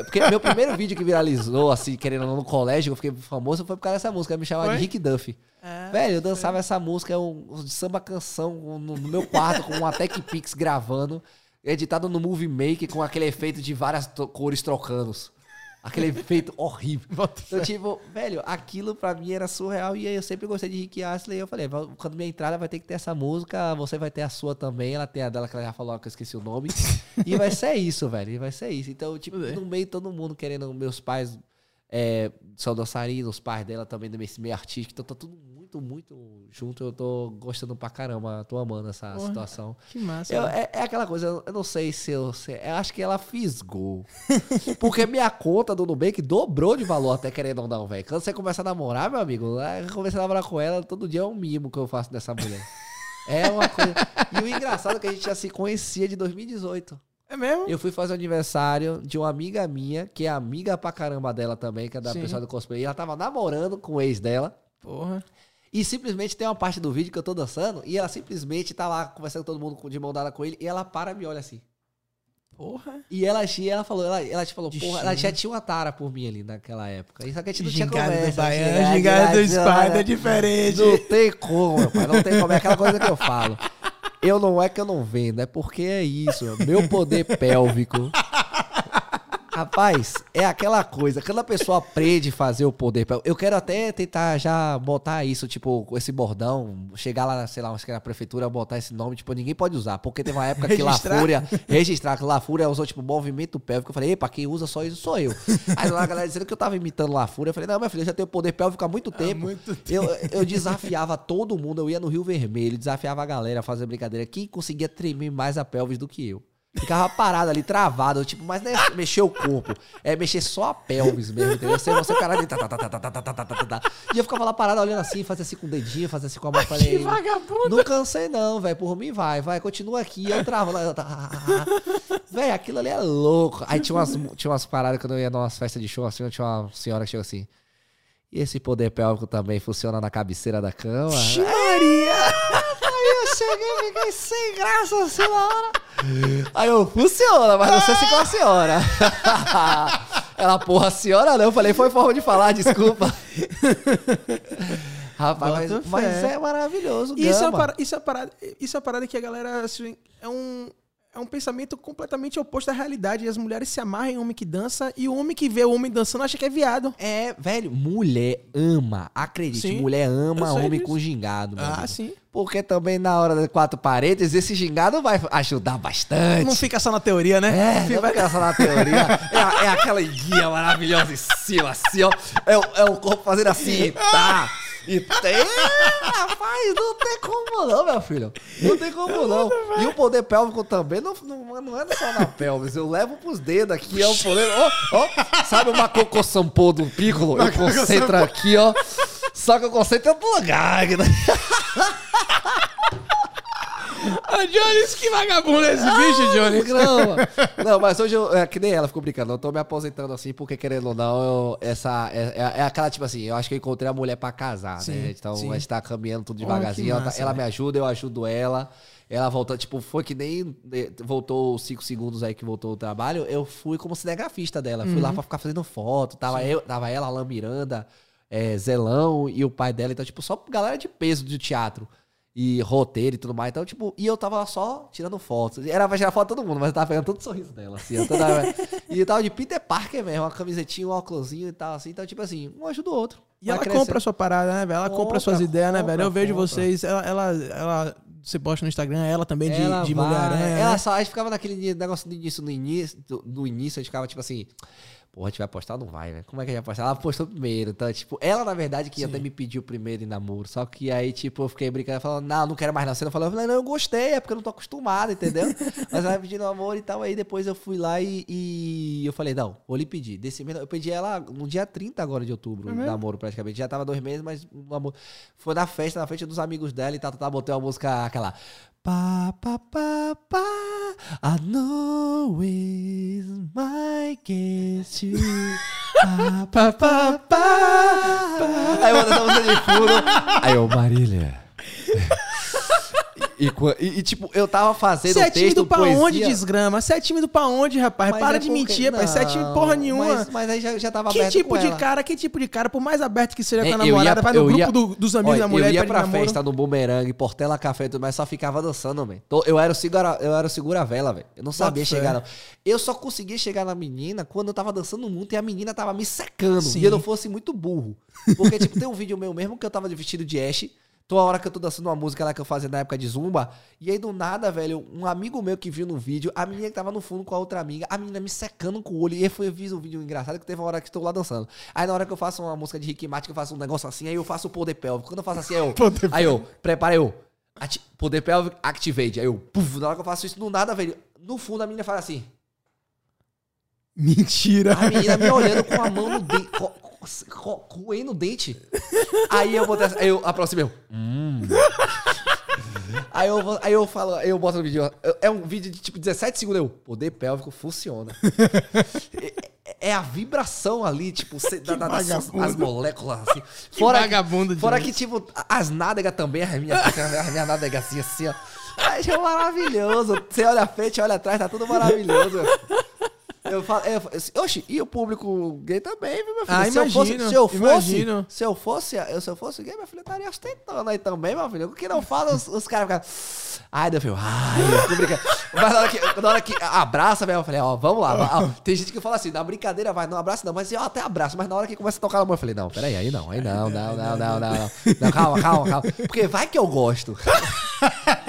Porque meu primeiro vídeo que viralizou, assim, querendo no colégio, eu fiquei famoso, foi por causa dessa música. Me chamava Foi? de Rick Duffy. Ah, Velho, eu dançava essa música, um, um samba canção no, no meu quarto, com uma Tech Pix gravando, editado no Movie Maker, com aquele efeito de várias to- cores trocando. Aquele efeito horrível. Bota Então, tipo, velho, aquilo pra mim era surreal e aí eu sempre gostei de Rick Astley. E eu falei, "Va- quando minha entrada vai ter que ter essa música, você vai ter a sua também. Ela tem a dela que ela já falou, que eu esqueci o nome. e vai ser isso, velho. E vai ser isso. Então, tipo, no meio todo mundo querendo, meus pais é, são dançarinos, os pais dela também do meio meio artístico. Então tá tudo muito muito, muito junto. Eu tô gostando pra caramba. Tô amando essa Porra. situação. Que massa. Eu- né? é, é aquela coisa, eu- não sei se eu. se- eu acho que ela fisgou. Porque minha conta do Nubank dobrou de valor, até querendo ou não, velho. Quando você começa a namorar, meu amigo, eu comecei a namorar com ela, todo dia é um mimo que eu faço dessa mulher. É uma coisa. E o engraçado é que a gente já se conhecia de 2018. É mesmo? Eu fui fazer o aniversário de uma amiga minha, que é amiga pra caramba dela também, que é da Sim. pessoa do cosplay. E ela tava namorando com o ex dela. Porra. E simplesmente tem uma parte do vídeo que eu tô dançando e ela simplesmente tá lá conversando com todo mundo de mão dada com ele e ela para e me olha assim. Porra. E ela, ela falou, ela, ela te falou, Destino. porra, ela já tinha uma tara por mim ali naquela época. Isso que a gente não tinha Gingado conversa. do Baiano, gingado, do Spider é diferente. Não tem como, meu pai. Não tem como. É aquela coisa que eu falo. Eu não é que eu não vendo, é porque é isso. Meu poder pélvico. Rapaz, é aquela coisa. Quando a pessoa aprende a fazer o poder pélvico. Eu quero até tentar já botar isso, tipo, esse bordão. Chegar lá, sei lá, acho que na prefeitura, botar esse nome. Tipo, ninguém pode usar. Porque teve uma época que La Registrar. Fúria. Registrar que La Fúria usou, tipo, movimento pélvico. Eu falei, epa, quem usa só isso sou eu. Aí lá a galera dizendo que eu tava imitando La Fúria. Eu falei, não, meu filho, eu já tenho poder pélvico há muito tempo. muito Eu, eu desafiava todo mundo, eu ia no Rio Vermelho, desafiava a galera a fazer brincadeira. Quem conseguia tremer mais a pelvis do que eu? Ficava parado ali, travado, tipo, mas não é mexer o corpo, é mexer só a pelvis mesmo, entendeu? Você, você cara ali, tá, tá, tá, tá, tá, tá, tá, tá, tá, tá. E eu ficava lá parado olhando assim, fazia assim com o dedinho, fazia assim com a mão, falei, vagabundo. não cansei não, velho, por mim vai, vai, continua aqui, eu travo lá, tá, velho, aquilo ali é louco. Aí tinha umas, tinha umas paradas quando eu ia numas festas de show, assim, tinha uma senhora que chegou assim, e esse poder pélvico também funciona na cabeceira da cama? Maria! Cheguei fiquei sem graça assim na hora. Aí eu, funciona, mas não sei se com a senhora. Ela, porra, a senhora não. Eu falei, foi forma de falar, desculpa. Rapaz, mas, mas é maravilhoso, Isso é, parada, isso, é parada, isso é uma parada que a galera. assim, é, um, é um pensamento completamente oposto à realidade. As mulheres se amarram em homem que dança e o homem que vê o homem dançando acha que é viado. É, velho, mulher ama, acredite, Sim, mulher ama homem disso. com gingado, Ah, sim. Porque também na hora das quatro paredes, esse gingado vai ajudar bastante. Não fica só na teoria, né? É, não vai ficar só na teoria. É, é aquela guia maravilhosa em cima, assim, ó. É, é o corpo fazendo assim, tá. E tem. Rapaz, não tem como não, meu filho. Não tem como não. E o poder pélvico também não, não, não é só na pelvis. Eu levo pros dedos aqui, ó. O poder. Ó, ó. Sabe uma cocô sampô do piccolo? Eu concentro aqui, ó. Só que eu concentro em outro lugar. Ah, Jones, que vagabundo é esse bicho, Jones? Não, não, mas hoje eu, é que nem ela ficou brincando. Eu tô me aposentando assim, porque querendo ou não, eu- essa é, é- é aquela tipo assim, eu acho que eu encontrei a mulher pra casar, Sim, né? Então sim. a gente tá caminhando tudo Oh, devagarzinho. ela tá- massa, ela velho. me ajuda, eu ajudo ela. Ela voltou, tipo, foi que nem eh, voltou os cinco segundos aí que voltou o trabalho. Eu fui como cinegrafista dela. Fui Uhum. lá pra ficar fazendo foto. Tava, eu, tava ela, Alain Miranda, eh, Zelão e o pai dela. Então, tipo, só galera de peso do teatro. E roteiro e tudo mais. Então, tipo, e eu tava lá só tirando fotos. Era pra tirar foto de todo mundo, mas eu tava pegando todo o sorriso dela, assim. Eu toda... e eu tava de Peter Parker mesmo, uma camisetinha, um óculosinho e tal, assim. Então, tipo assim, um ajuda o outro. E ela crescer. compra a sua parada, né, velho? Ela compra, Compra, suas ideias, né, velho? Eu vejo compra. vocês, ela, ela, ela- você posta no Instagram, ela também de, Ela de vai- Mulher-Aranha, Ela né? só, a gente ficava naquele negócio do início, no início, do- no início a gente ficava tipo assim, porra, a gente vai postar ou não vai, né? Como é que a gente vai postar? Ela postou primeiro, então, tipo, ela na verdade que até me pediu primeiro em namoro, só que aí, tipo, eu fiquei brincando, falando, não, não quero mais não. Você não falou, eu falei, não, eu gostei, é porque eu não tô acostumado, entendeu? Mas ela pedindo namoro e tal, aí depois eu fui lá e, e eu falei, não, vou lhe pedir. Desse mês, eu pedi ela no dia 30 agora de outubro, É namoro praticamente. Já tava dois meses, mas o namoro. Foi na festa, na frente dos amigos dela e tal, tá, botei uma música, aquela. Pa, pa, pa, pa, I know it's my guess you. Pa, pa, pa, pa. Aí eu mandei essa música de fundo. Aí eu, Marília. E, e e- tipo, eu tava fazendo Você é o texto, tímido pra poesia. onde, desgrama? Você é tímido pra onde, rapaz? Mas Para é de porque- mentir, rapaz. Você é tímido porra nenhuma. Mas, mas aí já, já tava Que aberto tipo com de ela. cara, que tipo de cara, por mais aberto que seja com a É, namorada, ia- vai no grupo ia- do- dos amigos Olha, da mulher Eu ia pra namoro. festa no Bumerangue, Portela Café e tudo mais, só ficava dançando, velho. Eu era o segura, eu era o segura-vela, velho. Eu não sabia chegar, não. Eu só conseguia chegar na menina quando eu tava dançando muito e a menina tava me secando. Sim. E eu não fosse muito burro. Porque, tipo, tem um vídeo meu mesmo que eu tava vestido de Ash, A hora que eu tô dançando uma música lá que eu fazia na época de Zumba. E aí, do nada, velho, um amigo meu que viu no vídeo, a menina que tava no fundo com a outra amiga, a menina me secando com o olho. E aí foi, eu fiz um vídeo engraçado que teve uma hora que estou lá dançando. Aí na hora que eu faço uma música de Rick Martin, que eu faço um negócio assim, aí eu faço o poder pélvico. Quando eu faço assim, aí eu. Aí eu, prepara eu. ati- poder pélvico, activate. Aí eu, puf, na hora que eu faço isso, do nada, velho, no fundo a menina fala assim. Mentira. A menina me olhando com a mão no dente, co- co- roendo o dente. Aí eu botei aí eu aproximei. eu, Hum. Aí eu, aí eu falo, aí eu boto no vídeo. É um vídeo de tipo 17 segundos. Eu, poder pélvico funciona. É- É a vibração ali, tipo, cê- da- da- das, as moléculas assim. Fora, vagabundo fora demais. que, tipo, as nádegas também, as minhas, as minhas nádegas assim, assim, ó. Ai, é maravilhoso. Você olha a frente, olha atrás, tá tudo maravilhoso. Eu falo, eu, falo, oxe, e o público gay também, viu, meu filho? Ah, se, eu fosse, imagino, se eu fosse, imagino. se eu fosse, eu, se eu fosse gay, meu filho, eu estaria ostentando aí também, meu filho. O que não fala, os, os caras ficam. Ai, meu filho, ai, eu fico brincando. Mas na hora que, na hora que abraça, velho, eu falei, ó, vamos lá. ó, tem gente que fala assim, na brincadeira vai, não abraça não, mas eu até abraço, mas na hora que começa a tocar na mão, eu falei, não, peraí, aí não, aí não, não, não, não, não, não. Não, calma, calma, calma. Porque vai que eu gosto.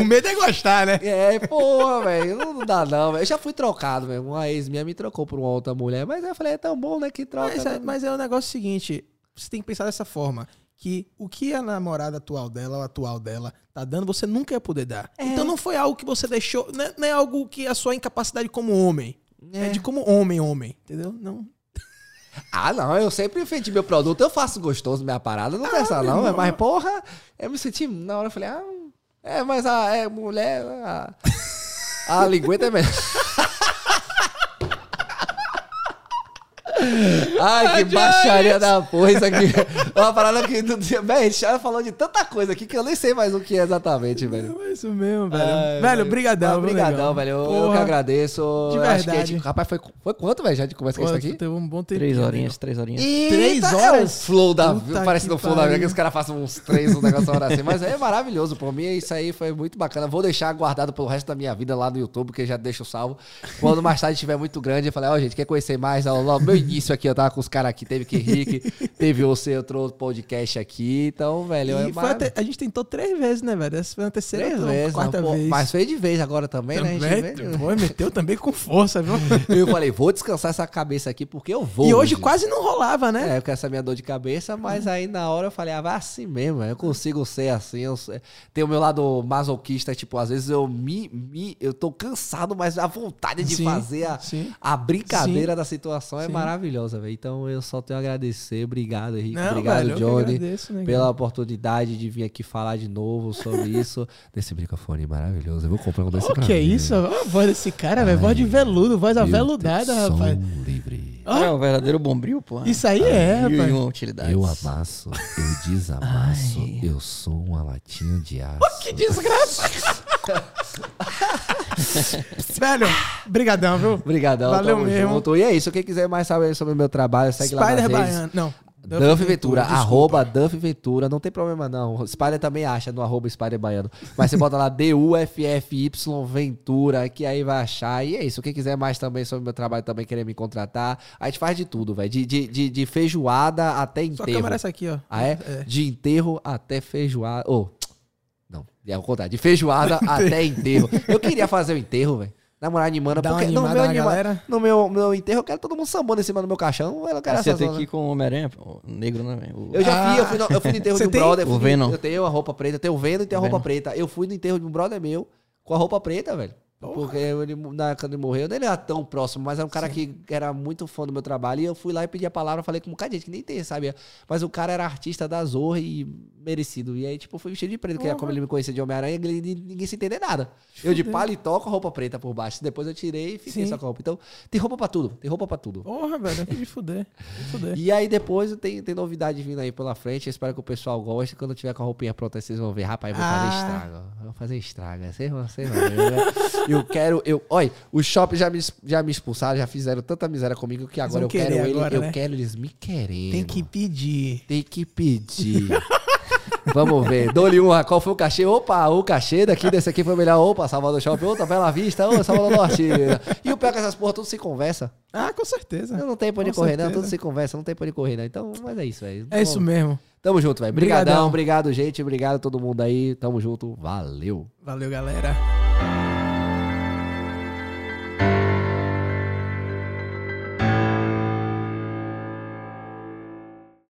O medo é gostar, né? É, porra, velho, não, não dá não, velho. Eu já fui trocado, velho. Uma ex minha me trocou por uma outra mulher, mas eu falei, é tão bom, né, que troca. Mas é, né? mas é o negócio seguinte: você tem que pensar dessa forma. Que o que a namorada atual dela, ou atual dela, tá dando, você nunca ia poder dar. Então não foi algo que você deixou. Não é, não é algo que a sua incapacidade como homem. É, de como homem, homem. Entendeu? Não. Ah, não, eu sempre vendi meu produto, eu faço gostoso minha parada, não pensa não, irmão. mas porra, eu me senti, na hora eu falei, ah, é, mas a é, mulher, a, a lingueta é melhor. Ai, que baixaria da porra isso aqui. Uma parada que. Véi, gente já falou de tanta coisa aqui que eu nem sei mais o que é exatamente, velho. É isso mesmo, velho. Ai, velho, brigadão. Obrigadão, velho. Eu, que agradeço. De verdade. gente- rapaz, foi, foi quanto, velho, já de conversa com isso aqui? Teve um bom tempo. Três horinhas, três horinhas. Três Eita, É o horas? flow da Puta Parece que no flow da vida pariu. que os caras façam uns três, um negócio hora assim. Mas é maravilhoso. Por mim, isso aí foi muito bacana. Vou deixar guardado pelo resto da minha vida lá no YouTube, que já deixo salvo. Quando mais tarde estiver muito grande, eu falei, ó, gente, quer conhecer mais? Ó, meu início aqui, eu tava com os caras aqui, teve que Rick, teve você, outro podcast aqui. Então, velho, é foi até- a gente tentou três vezes, né, velho? Essa foi a terceira Três vezes, quarta não, pô, vez. Mas foi de vez agora também, né? A também, gente veio- pô, meteu também com força, viu? Eu falei, vou descansar essa cabeça aqui porque eu vou. e hoje gente. quase não rolava, né? É, com essa minha dor de cabeça, mas aí na hora eu falei, ah, vai assim mesmo, eu consigo ser assim. Eu Tem o meu lado masoquista, tipo, às vezes eu me, me eu tô cansado, mas a vontade de Sim, fazer a, sim. a brincadeira da situação é Sim. Maravilhosa, velho. Então eu só tenho a agradecer. Obrigado, Henrique. Não, Obrigado, velho, eu que Johnny. agradeço, né, pela cara? oportunidade de vir aqui falar de novo sobre isso. Desse microfone maravilhoso. Eu vou comprar um desse O pra que é isso? Olha a voz desse cara, velho. Voz de veludo, voz aveludada, Som rapaz. livre. Ó, É o verdadeiro bombril, pô. Isso aí é, Mil e rapaz. uma utilidades. Eu amasso, eu desamasso, Ai. eu sou uma latinha de aço. Que desgraça! velho, brigadão, viu? Obrigadão, Valeu mesmo. junto. E é isso, quem quiser mais saber sobre o meu trabalho, segue lá Spider nas redes. Baiano. Não. Duff Ventura, desculpa. arroba Duff Ventura, não tem problema não. Spider também acha no arroba Spider Baiano. Mas você bota lá D-U-F-F-Y Ventura, que aí vai achar. E é isso. Quem quiser mais também sobre o meu trabalho, também querer me contratar. A gente faz de tudo, velho. De, de, de, de feijoada até Sua enterro. câmera é essa aqui, ó. Ah, é? De enterro até feijoada. Ô, não, é ao contrário. De feijoada até enterro. Eu queria fazer o enterro, velho. Namorar animando, Dá uma porque no meu, na anima- no meu, meu enterro eu quero todo mundo sambando em cima do meu caixão. Eu quero Você tem zona. que ir com o Homem-Aranha, pô, o negro, né, velho? O- Eu já Ah. fui, eu fui, no, eu fui no enterro Você de um tem? brother. eu O fui. Eu tenho a roupa preta, eu tenho o Venom e tenho a roupa Venom. preta. Eu fui no enterro de um brother meu com a roupa preta, velho. Porque ele, na época ele morreu, ele era tão próximo, mas era um cara que era muito fã do meu trabalho. E eu fui lá e pedi a palavra, falei com um bocado de gente que nem tem, sabia? Mas o cara era artista da Zorra e merecido. E aí, tipo, fui vestido de preto, que era como ele me conhecia de Homem-Aranha, ninguém se entender nada. Eu de paletó com a roupa preta por baixo. Depois eu tirei e fiquei Sim. só com a roupa. Então, tem roupa pra tudo, tem roupa pra tudo. Porra, velho, eu de fuder. De fuder. E aí depois tem, tem novidade vindo aí pela frente. Eu espero que o pessoal goste. Quando eu tiver com a roupinha pronta, vocês vão ver. Rapaz, eu vou fazer Ah. estrago. Eu Vou fazer estrago. Vocês vão, vocês vão ver. né? Eu quero. Eu, olha, os shoppings já me, já me expulsaram, já fizeram tanta miséria comigo que agora eu quero querer ele, agora, eu né? quero eles me querendo. Tem que pedir. Tem que pedir. Vamos ver. Dou-lhe uma. Qual foi o cachê? Opa, o cachê daqui desse aqui foi o melhor. Opa, Salvador Shopping. Outra Bela Vista. Ô, Salvador Norte. E o pior é que essas porra tudo se conversa. Ah, com certeza. Eu não tenho pra onde correr, não. certeza. Tudo se conversa, não tem pra onde correr, não. Então, mas é isso, velho. É isso mesmo. Tamo junto, velho. Obrigadão, Brigadão. obrigado, gente. Obrigado a todo mundo aí. Tamo junto. Valeu. Valeu, galera.